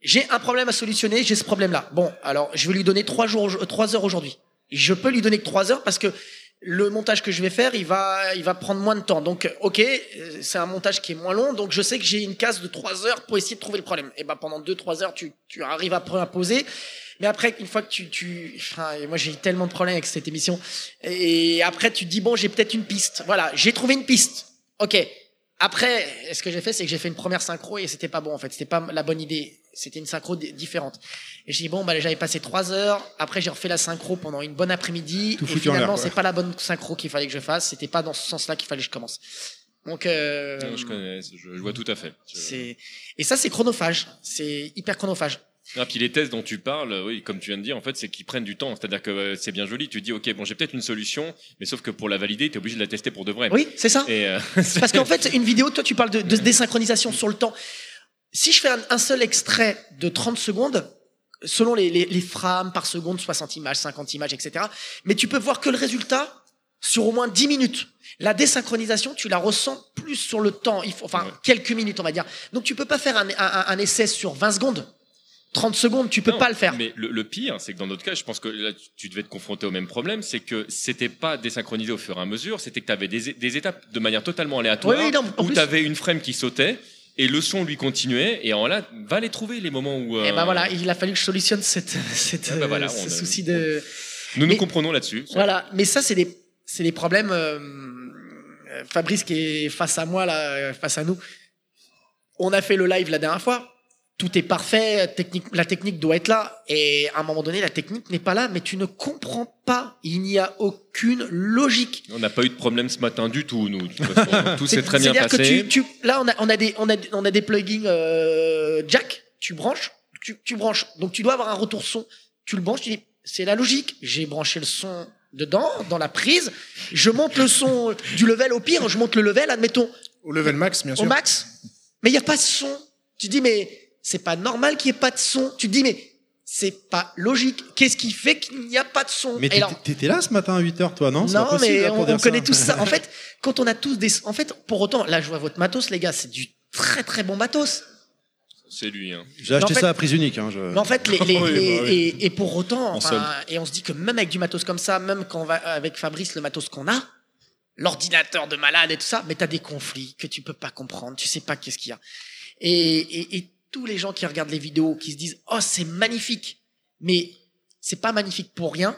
j'ai un problème à solutionner j'ai ce problème là bon alors je vais lui donner trois jours trois heures aujourd'hui je peux lui donner que trois heures parce que le montage que je vais faire il va il va prendre moins de temps donc euh, ok euh, c'est un montage qui est moins long donc je sais que j'ai une case de trois heures pour essayer de trouver le problème et ben pendant deux trois heures tu tu arrives à poser mais après, une fois que tu, tu, enfin, moi j'ai eu tellement de problèmes avec cette émission. Et après, tu te dis bon, j'ai peut-être une piste. Voilà, j'ai trouvé une piste. Ok. Après, ce que j'ai fait, c'est que j'ai fait une première synchro et c'était pas bon en fait. C'était pas la bonne idée. C'était une synchro di- différente. Et j'ai dit bon, bah j'avais passé trois heures. Après, j'ai refait la synchro pendant une bonne après-midi. Et finalement, c'est pas la bonne synchro qu'il fallait que je fasse. C'était pas dans ce sens-là qu'il fallait que je commence. Donc, euh, non, je connais je, je vois tout à fait Je- et ça, c'est chronophage. C'est hyper chronophage. Ah, puis les tests dont tu parles, oui, comme tu viens de dire, en fait, c'est qu'ils prennent du temps. C'est-à-dire que euh, c'est bien joli. Tu dis, ok, bon, j'ai peut-être une solution, mais sauf que pour la valider, tu es obligé de la tester pour de vrai. Oui, c'est ça. Et, euh, [laughs] Parce qu'en fait, une vidéo, toi, tu parles de, de désynchronisation sur le temps. Si je fais un, un seul extrait de 30 secondes, selon les, les, les frames par seconde, 60 images, 50 images, etc., mais tu peux voir que le résultat sur au moins 10 minutes. La désynchronisation, tu la ressens plus sur le temps, il faut, enfin, quelques minutes, on va dire. Donc, tu peux pas faire un, un, un essai sur 20 secondes. 30 secondes, tu peux Non, pas le faire. Mais le, le pire, c'est que dans notre cas, je pense que là, tu- devais te confronter au même problème, c'est que c'était pas désynchronisé au fur et à mesure, c'était que tu avais des, des étapes de manière totalement aléatoire, Oui, non, où plus- tu avais une frame qui sautait, et le son lui continuait, et en là, va les trouver les moments où... Et euh, ben voilà, il a fallu que je solutionne cette, [laughs] cette, Ah bah voilà, ce a- souci de. Nous nous comprenons là-dessus. Voilà, mais ça, c'est des, c'est des problèmes. euh, euh, Fabrice qui est face à moi, là, euh, face à nous. On a fait le live la dernière fois. Tout est parfait, technique, la technique doit être là. Et à un moment donné, la technique n'est pas là, mais tu ne comprends pas. Il n'y a aucune logique. On n'a pas eu de problème ce matin du tout, nous. De toute façon, [laughs] tout s'est très bien C'est-à-dire que passé. tu, tu- là, on a, on a des, on a, on a des plugins euh, jack. Tu branches, tu, tu branches. Donc tu dois avoir un retour son. Tu le branches. Tu dis, c'est la logique. J'ai branché le son dedans, dans la prise. Je monte le son du level. Au pire, je monte le level. Admettons. Au level max, bien sûr. Au max. Mais il y a pas de son. Tu dis, mais c'est pas normal qu'il y ait pas de son. Tu te dis, mais c'est pas logique. Qu'est-ce qui fait qu'il n'y a pas de son? Mais t'étais- là ce matin à 8h, toi, non? Non, possible, mais là, on, connaît ça. tous ça. [laughs] En fait, quand on a tous des, en fait, pour autant, là, je vois votre matos, les gars, c'est du très très bon matos. C'est lui. Hein. J'ai acheté Mais en fait- ça à prise unique. Hein, je- Mais en fait, les, les- [laughs] Oui, les- bah oui. et, et pour autant, enfin, et on se dit que même avec du matos comme ça, même quand on va avec Fabrice, le matos qu'on a, l'ordinateur de malade et tout ça, mais t'as des conflits que tu peux pas comprendre, tu sais pas qu'est-ce qu'il y a. Et, et, et tous les gens qui regardent les vidéos, qui se disent, oh, c'est magnifique, mais c'est pas magnifique pour rien.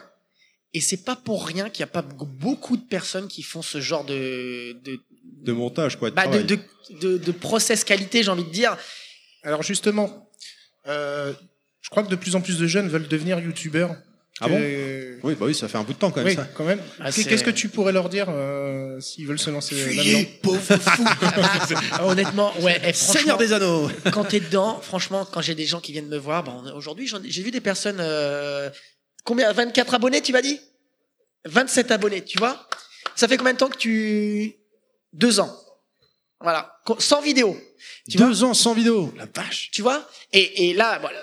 Et c'est pas pour rien qu'il y a pas beaucoup de personnes qui font ce genre de, de, De montage, quoi. de bah, de, travail. de, de, de process qualité, j'ai envie de dire. Alors justement, euh, je crois que de plus en plus de jeunes veulent devenir youtubeurs. Ah bon? Oui, bah oui, ça fait un bout de temps quand même. Oui, ça. quand même. Ah, Qu'est-ce que tu pourrais leur dire euh, s'ils veulent se lancer Fuyez, là-dedans? pauvre fou. Ah, honnêtement, ouais. eh, franchement, Seigneur des Anneaux. quand t'es dedans, franchement, quand j'ai des gens qui viennent me voir, bon, aujourd'hui, j'ai vu des personnes. euh, combien 24 abonnés, tu m'as dit? 27 abonnés, tu vois? Ça fait combien de temps que tu. Deux ans. Voilà. Sans vidéo. Tu Deux ans sans vidéo. La vache. Tu vois? Et, et là, voilà.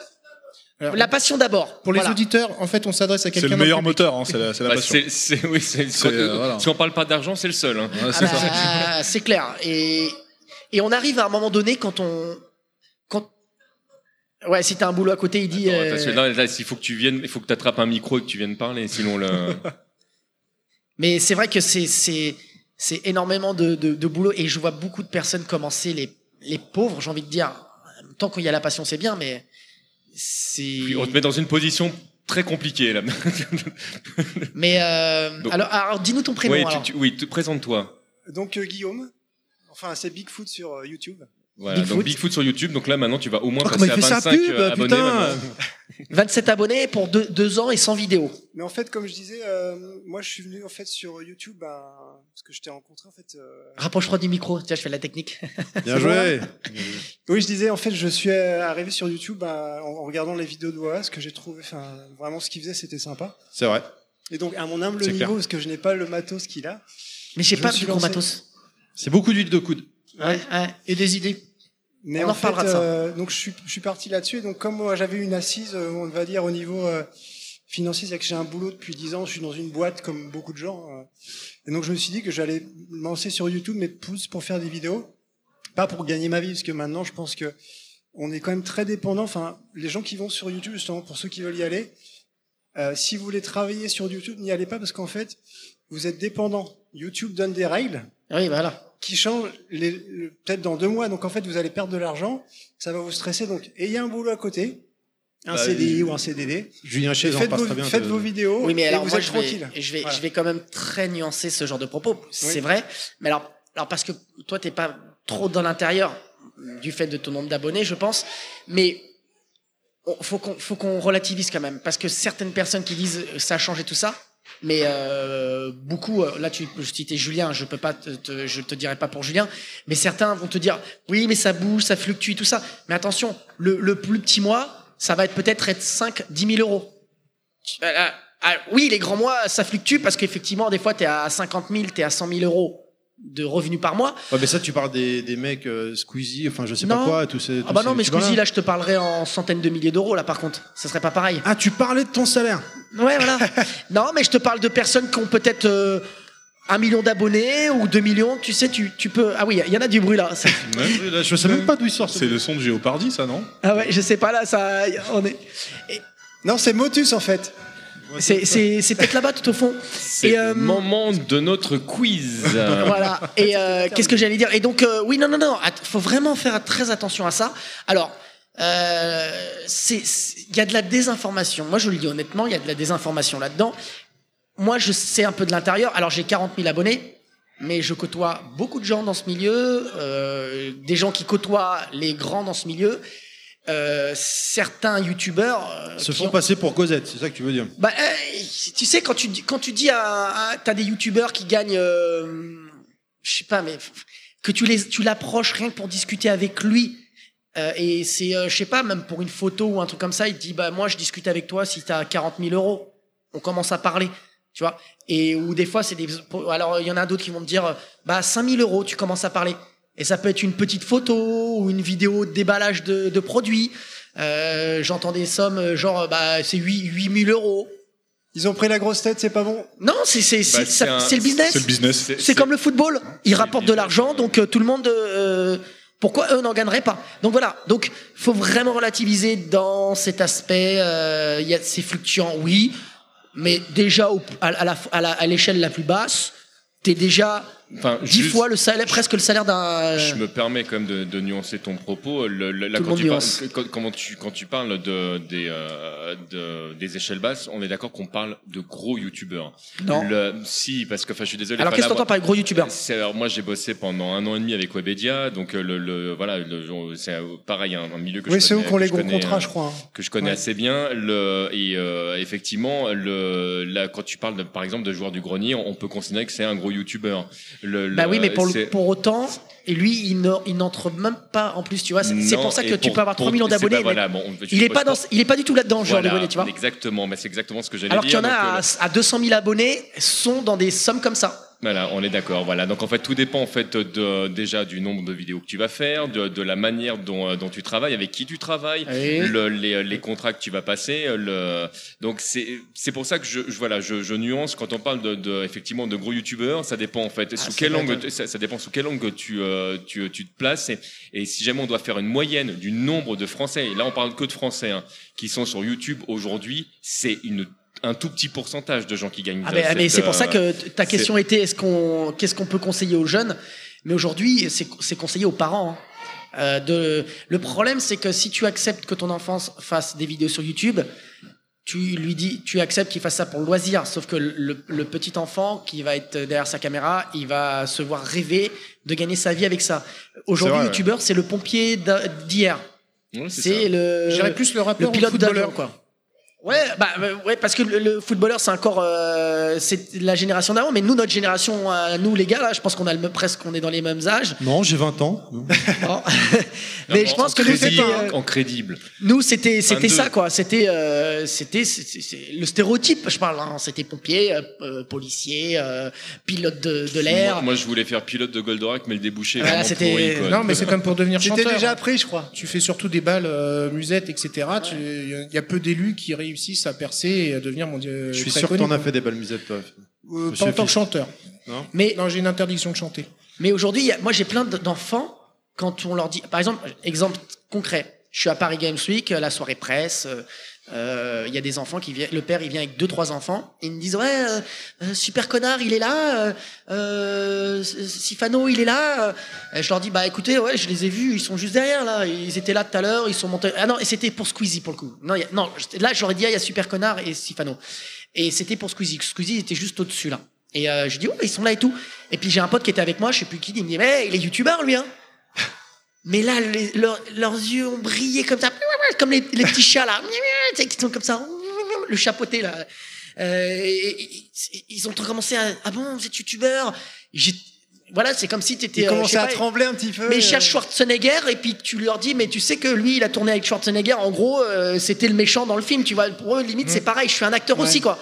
La passion d'abord. Pour les Voilà. auditeurs, en fait, on s'adresse à quelqu'un. C'est le meilleur moteur, hein, c'est la, Bah, passion. oui, quand- euh, voilà. Si on parle pas d'argent, c'est le seul. Hein. Ah [laughs] bah, c'est clair. Et, et on arrive à un moment donné quand on. Quand... Ouais, si t'as un boulot à côté, il dit. Attends, euh, là, là, il faut que tu viennes, il faut que tu attrapes un micro et que tu viennes parler, sinon le. [laughs] Mais c'est vrai que c'est c'est c'est énormément de, de, de boulot et je vois beaucoup de personnes commencer les les pauvres, j'ai envie de dire. Tant qu'il y a la passion, c'est bien, mais. Puis on te met dans une position très compliquée là. [laughs] Mais euh, Donc- alors, alors dis-nous ton prénom. oui, tu- alors. tu- oui, te- présente-toi. Donc euh, Guillaume, enfin c'est Bigfoot sur euh, YouTube. Voilà, Bigfoot. donc Bigfoot sur YouTube. Donc là, maintenant, tu vas au moins Oh, passer à il fait sa 25 pub, euh, abonnés. putain maintenant. [laughs] 27 abonnés pour deux, deux ans et sans vidéo. Mais en fait, comme je disais, euh, moi je suis venu en fait sur YouTube ben, parce que je t'ai rencontré en fait. euh, Rapproche-toi du micro. Tiens, je fais de la technique. [laughs] Bien joué. Oui, je disais en fait, je suis euh, arrivé sur YouTube ben, en, en regardant les vidéos de Oas, que j'ai trouvé, enfin vraiment ce qu'il faisait, c'était sympa. C'est vrai. Et donc à mon humble niveau, clair. parce que je n'ai pas le matos qu'il a. Mais j'ai je pas me suis du gros matos. C'est beaucoup d'huile de coude. Ouais, ouais. Et des idées. Mais On en, en reparlera fait, de ça. euh, donc je suis, je suis parti là-dessus. Et donc comme moi j'avais une assise, euh, on va dire au niveau euh, financier, c'est que j'ai un boulot depuis 10 ans, je suis dans une boîte comme beaucoup de gens. euh. et donc je me suis dit que j'allais me lancer sur YouTube, mais plus pour faire des vidéos, pas pour gagner ma vie, parce que maintenant je pense que on est quand même très dépendant. Enfin, les gens qui vont sur YouTube, justement pour ceux qui veulent y aller, euh, si vous voulez travailler sur YouTube, n'y allez pas parce qu'en fait vous êtes dépendant. YouTube donne des règles Oui, voilà. qui change les- le- peut-être dans deux mois. Donc en fait, vous allez perdre de l'argent, ça va vous stresser. Donc ayez un boulot à côté, un Bah, CDI ou un CDD. Julien faites, passe vos, très bien faites de- vos vidéos Oui, mais et alors vous moi, êtes je vais, tranquille. je, vais, Voilà. je vais quand même très nuancer ce genre de propos. C'est Oui. vrai. Mais alors, alors, parce que toi, t'es pas trop dans l'intérieur du fait de ton nombre d'abonnés, je pense. Mais on- faut qu'on faut qu'on relativise quand même. Parce que certaines personnes qui disent euh, ça a changé tout ça, mais euh, beaucoup, euh, là tu citais Julien, je peux pas te, te- je te dirai pas pour Julien, mais certains vont te dire oui mais ça bouge, ça fluctue tout ça. Mais attention, le, le plus petit mois, ça va être peut-être être 5, 10 000 euros. Euh, euh, ah, oui, les grands mois, ça fluctue parce qu'effectivement, des fois, tu es à 50 000, tu es à 100 000 euros de revenus par mois. Ouais, mais ça, tu parles des, des mecs euh, Squeezie, enfin, je sais Non. pas quoi, tous ces. Ah tous bah ces non, mais. Squeezie, là, je te parlerai en centaines de milliers d'euros, là, par contre. Ça serait pas pareil. Ah, tu parlais de ton salaire Ouais, voilà. [laughs] non, mais je te parle de personnes qui ont peut-être euh, un million d'abonnés ou 2 millions, tu sais, tu, tu peux. Ah oui, il y en a du bruit là. C'est- Je sais même pas d'où il sort. C'est le son de Géopardy, ça, non? Ah ouais, je sais pas là, ça. On est. Non, c'est Motus en fait. C'est, c'est, c'est peut-être là-bas tout au fond. C'est Et, euh, le moment de notre quiz. [laughs] voilà. Et euh, qu'est-ce que j'allais dire? Et donc, euh, oui, non, non, non. faut vraiment faire très attention à ça. Alors, euh, il y a de la désinformation. Moi, je le dis honnêtement, il y a de la désinformation là-dedans. Moi, je sais un peu de l'intérieur. Alors, j'ai 40 000 abonnés, mais je côtoie beaucoup de gens dans ce milieu, euh, des gens qui côtoient les grands dans ce milieu. Euh, certains youtubeurs euh, Se font ont- passer pour Cosette, c'est ça que tu veux dire? Bah, euh, tu sais, quand tu, quand tu dis à, à- t'as des youtubeurs qui gagnent, euh, je sais pas, mais que tu les, tu l'approches rien que pour discuter avec lui. euh, et c'est, euh, je sais pas, même pour une photo ou un truc comme ça, il te dit, bah, moi, je discute avec toi si t'as 40 000 euros. On commence à parler, tu vois? Et, ou des fois, c'est des, alors, il y en a d'autres qui vont me dire, bah, 5 000 euros, tu commences à parler. Et ça peut être une petite photo ou une vidéo de déballage de, de produits. Euh, J'entends des sommes euh, genre bah c'est 8 8000 euros. Ils ont pris la grosse tête, c'est pas bon? Non, c'est c'est c'est Bah, c'est le business. c'est le business. C'est C'est- comme le football. Ils rapportent de l'argent, donc euh, tout le monde. euh, pourquoi eux n'en gagneraient pas? Donc voilà. Donc faut vraiment relativiser dans cet aspect. euh, Il y a c'est fluctuant, oui, mais déjà au- à, à la- l'échelle la plus basse, t'es déjà Enfin, dix juste- fois le salaire, presque le salaire d'un. Je me permets quand même de, de nuancer ton propos. Le, le- là, Tout le quand, monde tu parles, nuance. quand, comment tu, quand tu parles de, des, euh, de- des échelles basses, on est d'accord qu'on parle de gros youtubeurs. Non. Le- si, parce que enfin, je suis désolé. Alors qu'est-ce que t'entends par gros youtubeurs c'est- alors moi j'ai bossé pendant un an et demi avec Webedia, donc euh, le, le voilà, le- c'est euh, pareil un, un milieu que Oui, je c'est eux connais, qui ont que les je gros connais, contrats, euh, je crois, que je connais Ouais. assez bien. Le et euh, effectivement, le là quand tu parles de, par exemple de joueurs du grenier, on peut considérer que c'est un gros youtubeur. Le, Bah oui, mais pour, le- pour autant, et lui, il ne- il n'entre même pas en plus, tu vois. C'est pour ça que tu pour- peux avoir 3 pour- millions d'abonnés. voilà, bon, il est je- pas dans, il est pas du tout là-dedans, genre de Voilà, abonnés, tu vois. Exactement, mais c'est exactement ce que j'allais Alors qu'il y dire. en a donc, euh, à, à 200 000 abonnés sont dans des sommes comme ça. Voilà, on est d'accord. Voilà, donc en fait, tout dépend en fait de, déjà du nombre de vidéos que tu vas faire, de, de la manière dont, euh, dont tu travailles, avec qui tu travailles, Oui. le- les, les contrats que tu vas passer. Le, donc c'est c'est pour ça que je, je- voilà, je, je nuance quand on parle de, de effectivement de gros youtubeurs. Ça dépend en fait sous ça quel va angle être- tu- ça, ça dépend sous quel angle tu euh, tu, tu te places et, et si jamais on doit faire une moyenne du nombre de Français. Et là, on parle que de Français hein, qui sont sur YouTube aujourd'hui. C'est une un tout petit pourcentage de gens qui gagnent. Ah euh, ben, mais cette, c'est pour ça que euh, ta question était est-ce qu'on, qu'est-ce qu'on peut conseiller aux jeunes? Mais aujourd'hui, c'est c'est conseillé aux parents. hein. Euh, de, le problème, c'est que si tu acceptes que ton enfant fasse des vidéos sur YouTube, tu lui dis, tu acceptes qu'il fasse ça pour le loisir. Sauf que le, le petit enfant qui va être derrière sa caméra, il va se voir rêver de gagner sa vie avec ça. Aujourd'hui, ouais. youtubeur, c'est le pompier d'hier. c'est c'est le. Je dirais plus le rappeur ou le pilote footballeur, d'avion, quoi. Ouais, bah euh, ouais, parce que le, le footballeur c'est encore euh, c'est la génération d'avant, mais nous notre génération, euh, nous les gars là, je pense qu'on a le même- presque on est dans les mêmes âges. Non, j'ai 20 ans. [laughs] mais je pense que nous c'était euh, en crédible. nous c'était c'était 22. ça quoi, c'était euh, c'était c'est- c'est- c'est le stéréotype, je parle. hein. C'était pompier, policier, euh, pilote de, de l'air. Moi, moi, je voulais faire pilote de Goldorak, mais le débouché Voilà, c'était-. Non, mais c'est comme pour devenir C'était chanteur. déjà hein. appris, je crois. Tu fais surtout des balles, euh, musettes, etc. Tu- Il y a peu d'élus qui réussissent à percer et à devenir mondial. Je suis sûr que t'en as fait des belles musettes, toi. Euh, pas en tant que chanteur. Non Mais non, j'ai une interdiction de chanter. Mais aujourd'hui, moi j'ai plein d'enfants, quand on leur dit, par exemple, exemple concret, je suis à Paris Games Week, la soirée presse, euh, euh, il y a des enfants qui viennent, le père il vient avec deux trois enfants, et ils me disent ouais, euh, euh, super connard il est là, euh, euh, Sifano il est là, et je leur dis bah écoutez ouais je les ai vus, ils sont juste derrière là, ils étaient là tout à l'heure, ils sont montés, ah non et c'était pour Squeezie pour le coup, non, il y a- non là j'aurais dit ah, il y a super connard et Sifano, et c'était pour Squeezie, Squeezie était juste au dessus là. Et euh, je dis, ouais, ils sont là et tout. Et puis j'ai un pote qui était avec moi, je sais plus qui, il me dit, mais il est youtubeur lui, hein. [laughs] Mais là, les- leurs yeux ont brillé comme ça, comme les, les petits chats là, tu sais, qui sont comme ça, le chapeauté là. Euh, et- et- et- ils ont commencé à, ah bon, vous êtes youtubeur? Voilà, c'est comme si tu étais. Ils commençaient à trembler un petit peu, Mais euh. ils cherchent Schwarzenegger et puis tu leur dis, mais tu sais que lui, il a tourné avec Schwarzenegger. En gros, euh, c'était le méchant dans le film. Tu vois, pour eux, limite, c'est pareil. Je suis un acteur Ouais. aussi, quoi.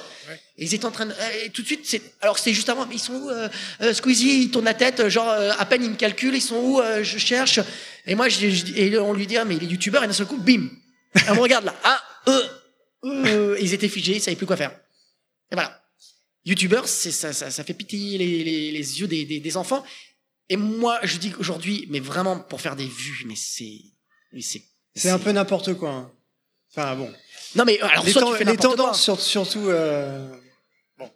Et ils étaient en train de. euh, et tout de suite, c'est. Alors c'était juste avant, mais ils sont où euh, euh, Squeezie, il tourne la tête, genre euh, à peine il me calcule, ils sont où Je cherche. Et moi, je, je- et on lui dit, ah, mais il est youtubeur, et d'un seul coup, bim On me regarde là. Ah, euh, ils étaient figés, ils savaient plus quoi faire. Et voilà. YouTubeur, c'est ça, ça, ça fait pitié les, les, les yeux des, des, des enfants. Et moi, je dis qu'aujourd'hui, mais vraiment pour faire des vues, mais c'est, mais c'est, C'est un peu n'importe quoi. hein. Enfin bon. Non mais alors les, soit ten- tu fais les tendances sur- surtout. euh, Bon.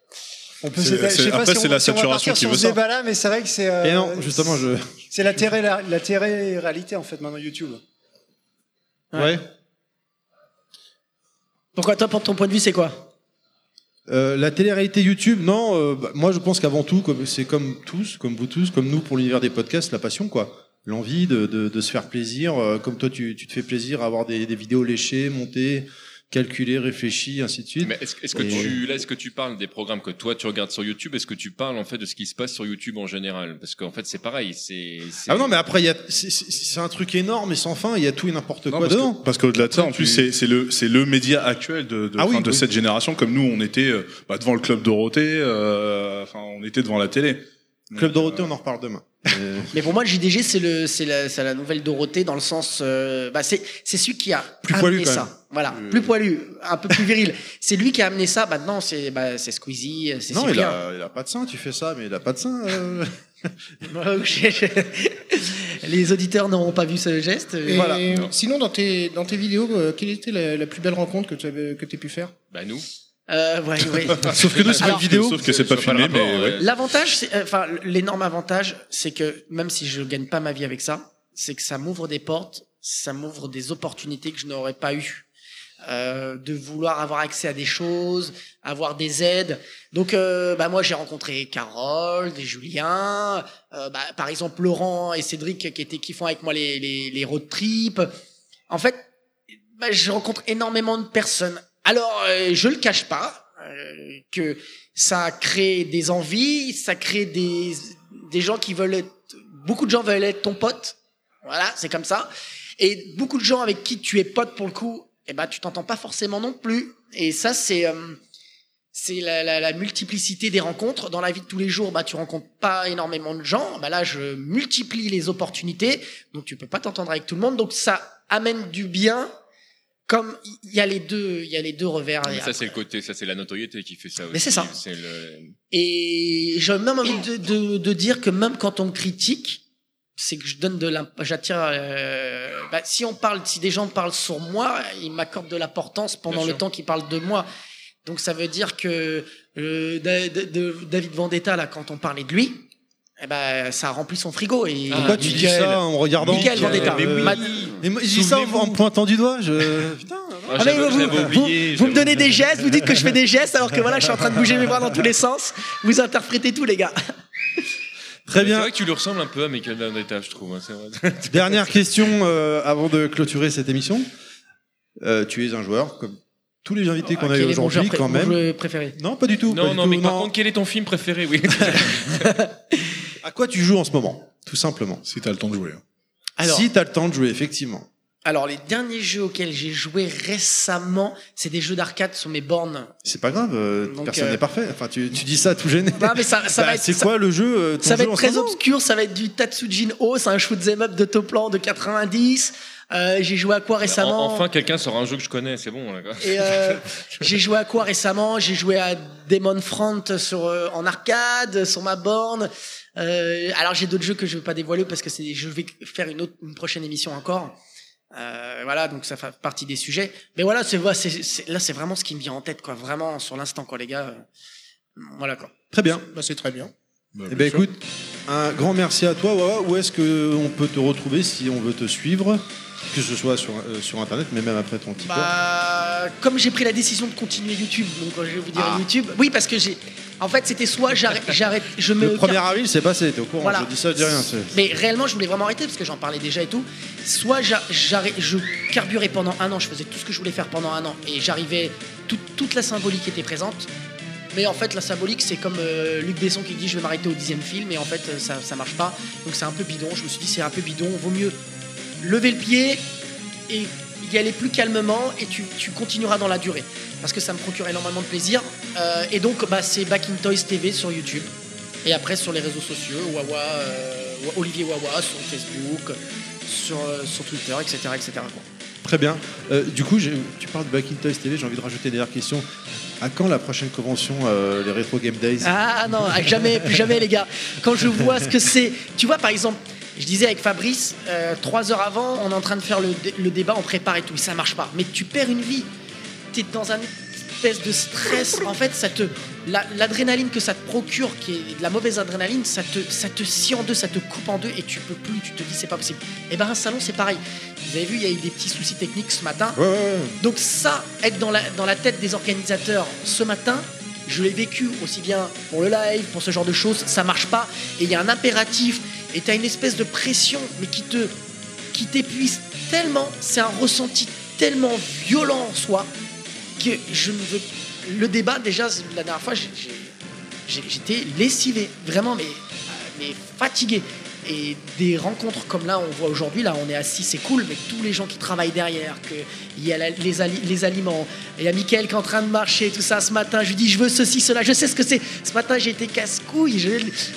On peut C'est- c'est- après, si c'est on- la si on va saturation qui veut ça. mais c'est vrai que c'est. euh, Et non, justement, je. C'est la télé, la, la télé-réalité en fait maintenant YouTube. Ouais. Pourquoi toi, pour ton point de vue, c'est quoi? Euh, la télé-réalité YouTube, non. euh, bah, moi, je pense qu'avant tout, comme- c'est comme tous, comme vous tous, comme nous pour l'univers des podcasts, la passion, quoi. L'envie de, de, de se faire plaisir, euh, comme toi, tu, tu te fais plaisir à avoir des, des vidéos léchées, montées, calculées, réfléchies, ainsi de suite. Mais est-ce est-ce que Et- tu là est-ce que tu parles des programmes que toi tu regardes sur YouTube? Est-ce que tu parles en fait de ce qui se passe sur YouTube en général? Parce qu'en fait c'est pareil, c'est c'est- Ah non, mais après, il y a- c'est- c'est c'est un truc énorme et sans fin. Il y a tout et n'importe quoi parce que- dedans. Parce qu'au-delà de ça, en plus, c'est c'est le, c'est le média actuel de, de, Ah oui, de oui. cette génération. Comme nous, on était euh, bah, devant le Club Dorothée, euh, enfin, on était devant la télé. Club Dorothée, on en reparle demain. Euh, Mais pour moi, le JDG, c'est le, c'est la, c'est la nouvelle Dorothée dans le sens, euh, bah, c'est, c'est celui qui a Plus amené poilu, quand ça. Voilà, Euh. plus poilu, un peu plus viril. c'est lui qui a amené ça. Maintenant, c'est, bah, c'est Squeezie, c'est non, il a, il a pas de sein, tu fais ça, mais il a pas de sein. euh. [laughs] Les auditeurs n'auront pas vu ce geste. Et Voilà. Sinon, dans tes, dans tes vidéos, euh, quelle était la, la plus belle rencontre que tu avais, que aies pu faire? Bah nous. Euh, ouais, ouais. [laughs] Sauf que nous, c'est une vidéo. Sauf que c'est pas filmé, mais ouais. L'avantage, c'est, euh, enfin, l'énorme avantage, c'est que même si je gagne pas ma vie avec ça, c'est que ça m'ouvre des portes, ça m'ouvre des opportunités que je n'aurais pas eues. Euh, de vouloir avoir accès à des choses, avoir des aides. Donc, euh, bah moi, j'ai rencontré Carole, des Julien, euh, bah, par exemple Laurent et Cédric qui étaient qui font avec moi les, les, les road trips. En fait, bah, je rencontre énormément de personnes. Alors, euh, je le cache pas euh, que ça crée des envies, ça crée des des gens qui veulent être, beaucoup de gens veulent être ton pote. Voilà, c'est comme ça. Et beaucoup de gens avec qui tu es pote pour le coup, eh ben tu t'entends pas forcément non plus. Et ça c'est euh, c'est la, la, la multiplicité des rencontres dans la vie de tous les jours. Bah tu rencontres pas énormément de gens. Bah là je multiplie les opportunités, donc tu peux pas t'entendre avec tout le monde. Donc ça amène du bien. Comme il y a les deux, il y a les deux revers. Mais Et ça c'est le côté, ça c'est la notoriété qui fait ça aussi. Mais c'est ça. Le Et j'ai même envie de, de, de dire que même quand on critique, c'est que je donne de j'attire. euh, bah, si on parle, si des gens parlent sur moi, ils m'accordent de l'importance pendant Bien le sûr. temps qu'ils parlent de moi. Donc ça veut dire que euh, de- David Vendetta là, quand on parlait de lui, eh ben ça a rempli son frigo. Et Pourquoi tu dis ça en regardant Michael Vendetta. Mais oui. Ma- Mais moi, je dis ça en, pointant du doigt. Je... [laughs] Putain. Ah, mais vous, vous- vous- vous me donnez des gestes, vous dites que je fais des gestes alors que voilà, je suis en train de bouger mes bras dans tous les sens. Vous interprétez tout, les gars. Très C'est bien. vrai que tu lui ressembles un peu à Michael Vendetta, je trouve. hein, c'est vrai. [laughs] Dernière question euh, avant de clôturer cette émission. Euh, tu es un joueur comme tous les invités qu'on a eu aujourd'hui quand mon même. jeu préféré? Non, pas du tout. pas Non, du non, tout, mais par contre, quel est ton film préféré? Oui. [laughs] À quoi tu joues en ce moment Tout simplement? Si t'as le temps de jouer. hein. Alors- si t'as le temps de jouer, effectivement. Alors, les derniers jeux auxquels j'ai joué récemment, c'est des jeux d'arcade sur mes bornes. C'est pas grave, euh, Donc, personne euh, n'est parfait. Enfin, tu, tu dis ça tout gêné. Non, mais ça, ça Bah, va être. c'est ça- quoi le jeu euh, ton Ça va jeu être très obscur, ça va être du Tatsujin O, c'est un shoot 'em up de Toplan de 90. Euh, j'ai joué à quoi récemment En- Enfin, quelqu'un sort un jeu que je connais, c'est bon. Là, quoi. Et euh, [laughs] j'ai joué à quoi récemment? J'ai joué à Demon Front sur, euh, en arcade, sur ma borne. Euh, alors j'ai d'autres jeux que je ne veux pas dévoiler parce que c'est, je vais faire une, autre, une prochaine émission encore. Euh, voilà, donc ça fait partie des sujets. Mais voilà, c'est, voilà, c'est, c'est- là c'est vraiment ce qui me vient en tête, quoi. Vraiment sur l'instant, quoi, les gars. Euh, Voilà, quoi. Très bien. Bah, c'est très bien. Eh ben écoute, un grand merci à toi. Wawa. Où est-ce qu'on peut te retrouver si on veut te suivre Que ce soit sur, euh, sur internet, mais même après ton TikTok. Bah, comme j'ai pris la décision de continuer YouTube, donc je vais vous dire Ah. YouTube. Oui, parce que j'ai. En fait, c'était soit j'arrête, [laughs] j'arrête, je me. Le 1er avril, c'est passé, t'es au courant. Voilà. Je dis ça, je dis rien. c'est- Mais réellement, je voulais vraiment arrêter parce que j'en parlais déjà et tout. Soit j'a- j'arrête, je carburais pendant un an, je faisais tout ce que je voulais faire pendant un an et j'arrivais, tout- toute la symbolique était présente. Mais en fait, la symbolique, c'est comme euh, Luc Besson qui dit je vais m'arrêter au dixième film et en fait, euh, ça, ça marche pas. Donc c'est un peu bidon. Je me suis dit c'est un peu bidon. Vaut mieux lever le pied et y aller plus calmement et tu, tu continueras dans la durée. Parce que ça me procure énormément de plaisir. Euh, et donc, bah, c'est Back in Toys TV sur YouTube. Et après, sur les réseaux sociaux, Wawa, euh, Olivier Wawa, sur Facebook, sur, euh, sur Twitter, etc. etc. Très bien. Euh, du coup, tu parles de Back in Toys TV, j'ai envie de rajouter une dernière question. À quand la prochaine convention, euh, les Retro Game Days? Ah non, ah, jamais, plus jamais les gars. Quand je vois ce que c'est, tu vois par exemple, je disais avec Fabrice, euh, trois heures avant, on est en train de faire le, dé- le débat, on prépare et tout, ça marche pas. Mais tu perds une vie, tu es dans un espèce de stress. En fait, ça te, la- l'adrénaline que ça te procure, qui est de la mauvaise adrénaline, ça te, ça te scie en deux, ça te coupe en deux et tu peux plus. Tu te dis c'est pas possible. Et ben un salon c'est pareil. Vous avez vu, il y a eu des petits soucis techniques ce matin. Ouais, ouais, ouais. Donc ça, être dans la, dans la tête des organisateurs ce matin, je l'ai vécu aussi bien pour le live, pour ce genre de choses, ça marche pas. Et il y a un impératif, et tu as une espèce de pression, mais qui te qui t'épuise tellement, c'est un ressenti tellement violent en soi, que je ne veux... Le débat, déjà, la dernière fois, j'étais lessivé, vraiment, mais, mais fatigué. Et des rencontres comme là, on voit aujourd'hui, là, on est assis, c'est cool, mais tous les gens qui travaillent derrière, que il y a les, ali- les aliments, il y a Mickaël qui est en train de marcher, tout ça, ce matin, je lui dis, je veux ceci, cela, je sais ce que c'est. Ce matin, j'ai été casse-couille,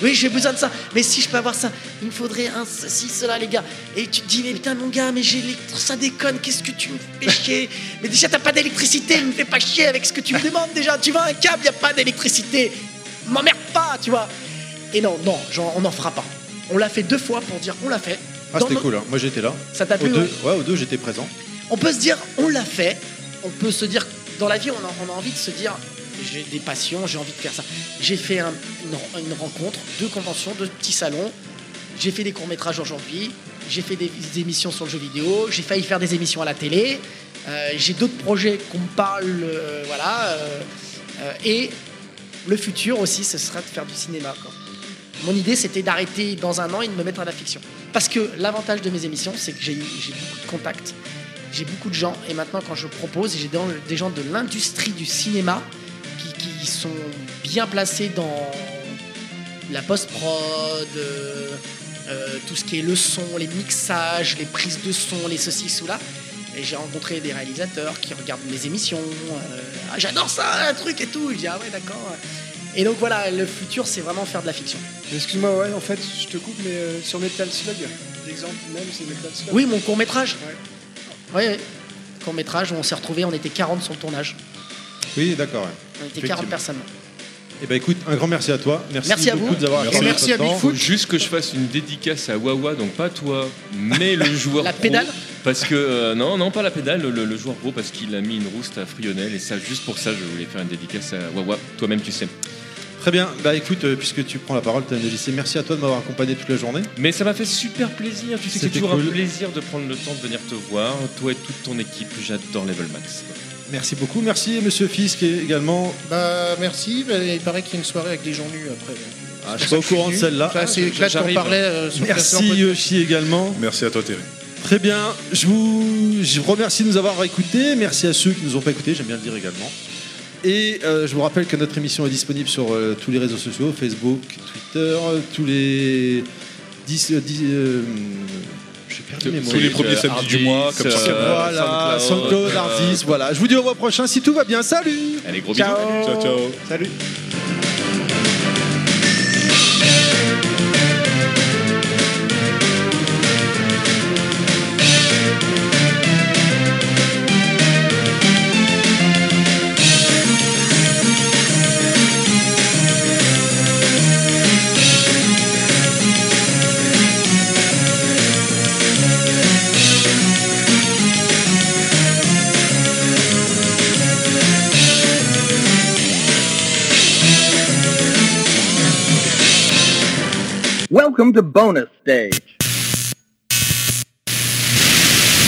oui, j'ai besoin de ça, mais si je peux avoir ça, il me faudrait un ceci, cela, les gars. Et tu te dis, mais putain, mon gars, mais j'ai ça déconne, qu'est-ce que tu me fais chier? Mais déjà, t'as pas d'électricité, me fais pas chier avec ce que tu me demandes déjà, tu vois, un câble, y a pas d'électricité, m'emmerde pas, tu vois. Et non, non, on n'en fera pas. On l'a fait deux fois pour dire on l'a fait. Ah, c'était nos- cool, hein. moi j'étais là. Ça t'a Aux plu, deux, ouais aux deux, j'étais présent. On peut se dire on l'a fait. On peut se dire dans la vie on a, on a envie de se dire j'ai des passions, j'ai envie de faire ça. J'ai fait un- une, une rencontre, deux conventions, deux petits salons. J'ai fait des courts métrages aujourd'hui. J'ai fait des, des émissions sur le jeu vidéo. J'ai failli faire des émissions à la télé. Euh, j'ai d'autres projets qu'on me parle, euh, voilà. euh, euh, et le futur aussi, ce sera de faire du cinéma. quoi. Mon idée, c'était d'arrêter dans un an et de me mettre à la fiction. Parce que l'avantage de mes émissions, c'est que j'ai beaucoup de contacts, j'ai beaucoup de gens, et maintenant, quand je propose, j'ai des- gens de l'industrie du cinéma qui, qui sont bien placés dans la post-prod, euh, euh, tout ce qui est le son, les mixages, les prises de son, les ceci, cela. Et j'ai rencontré des réalisateurs qui regardent mes émissions. euh, Ah, J'adore ça, un truc et tout. Je dis, ah ouais, d'accord. Et donc voilà, le futur, c'est vraiment faire de la fiction. Excuse-moi, ouais, en fait, je te coupe, mais euh, sur Metal Slug, l'exemple même, c'est Metal Slug. Oui, mon court métrage. Oui, oui. Court métrage où on s'est retrouvés, on était 40 sur le tournage. Oui, d'accord. ouais. On était 40 Effectivement. personnes. Eh ben écoute, un grand merci à toi. Merci, Merci à beaucoup vous. de nous avoir accordé merci votre à temps. Faut juste que je fasse une dédicace à Wawa, donc pas toi, mais le joueur La pro. pédale Parce que, euh, non, non, pas la pédale, le, le joueur pro, parce qu'il a mis une rouste à Frionel, et ça, juste pour ça, je voulais faire une dédicace à Wawa. Toi-même, tu sais. Très bien. Bah écoute, euh, puisque tu prends la parole, TMDJC, merci à toi de m'avoir accompagné toute la journée. Mais ça m'a fait super plaisir. Tu sais que c'est C'était toujours cool. un plaisir de prendre le temps de venir te voir. Toi et toute ton équipe, j'adore Level Max. Merci beaucoup. Merci Monsieur Fisk également. Bah merci, bah, il paraît qu'il y a une soirée avec des gens nus après. Ah, je suis pas au courant de celle-là. Enfin, c'est là qu'on parlait euh, sur Merci. Yoshi également. Merci à toi Terry. Très bien. Je vous, je vous remercie de nous avoir écoutés. Merci à ceux qui nous ont pas écoutés, j'aime bien le dire également. Et euh, je vous rappelle que notre émission est disponible sur euh, tous les réseaux sociaux, Facebook, Twitter, euh, tous les 10... 10, euh, j'ai perdu mes mots. Tous les premiers samedis du mois, comme ça. Voilà, SoundCloud, Ardis, voilà. Je vous dis au mois prochain si tout va bien. Salut Allez, gros Ciao. bisous. Ciao, ciao. Salut Welcome to bonus stage.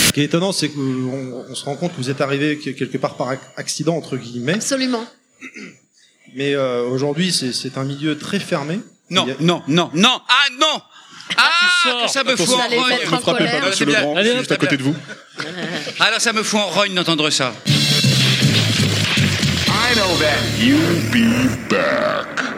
Ce qui est étonnant, c'est qu'on on se rend compte que vous êtes arrivé que- quelque part par ac- accident, entre guillemets. Absolument. Mais euh, aujourd'hui, c'est c'est un milieu très fermé. Non, Il y a- non, non, non, ah non Ah, que ça me fout en Attention, rogne ne frappez pas, Ah, monsieur c'est bien. Legrand, suis juste à côté de vous. Alors ça me fout en rogne d'entendre ça. I know that. You be back.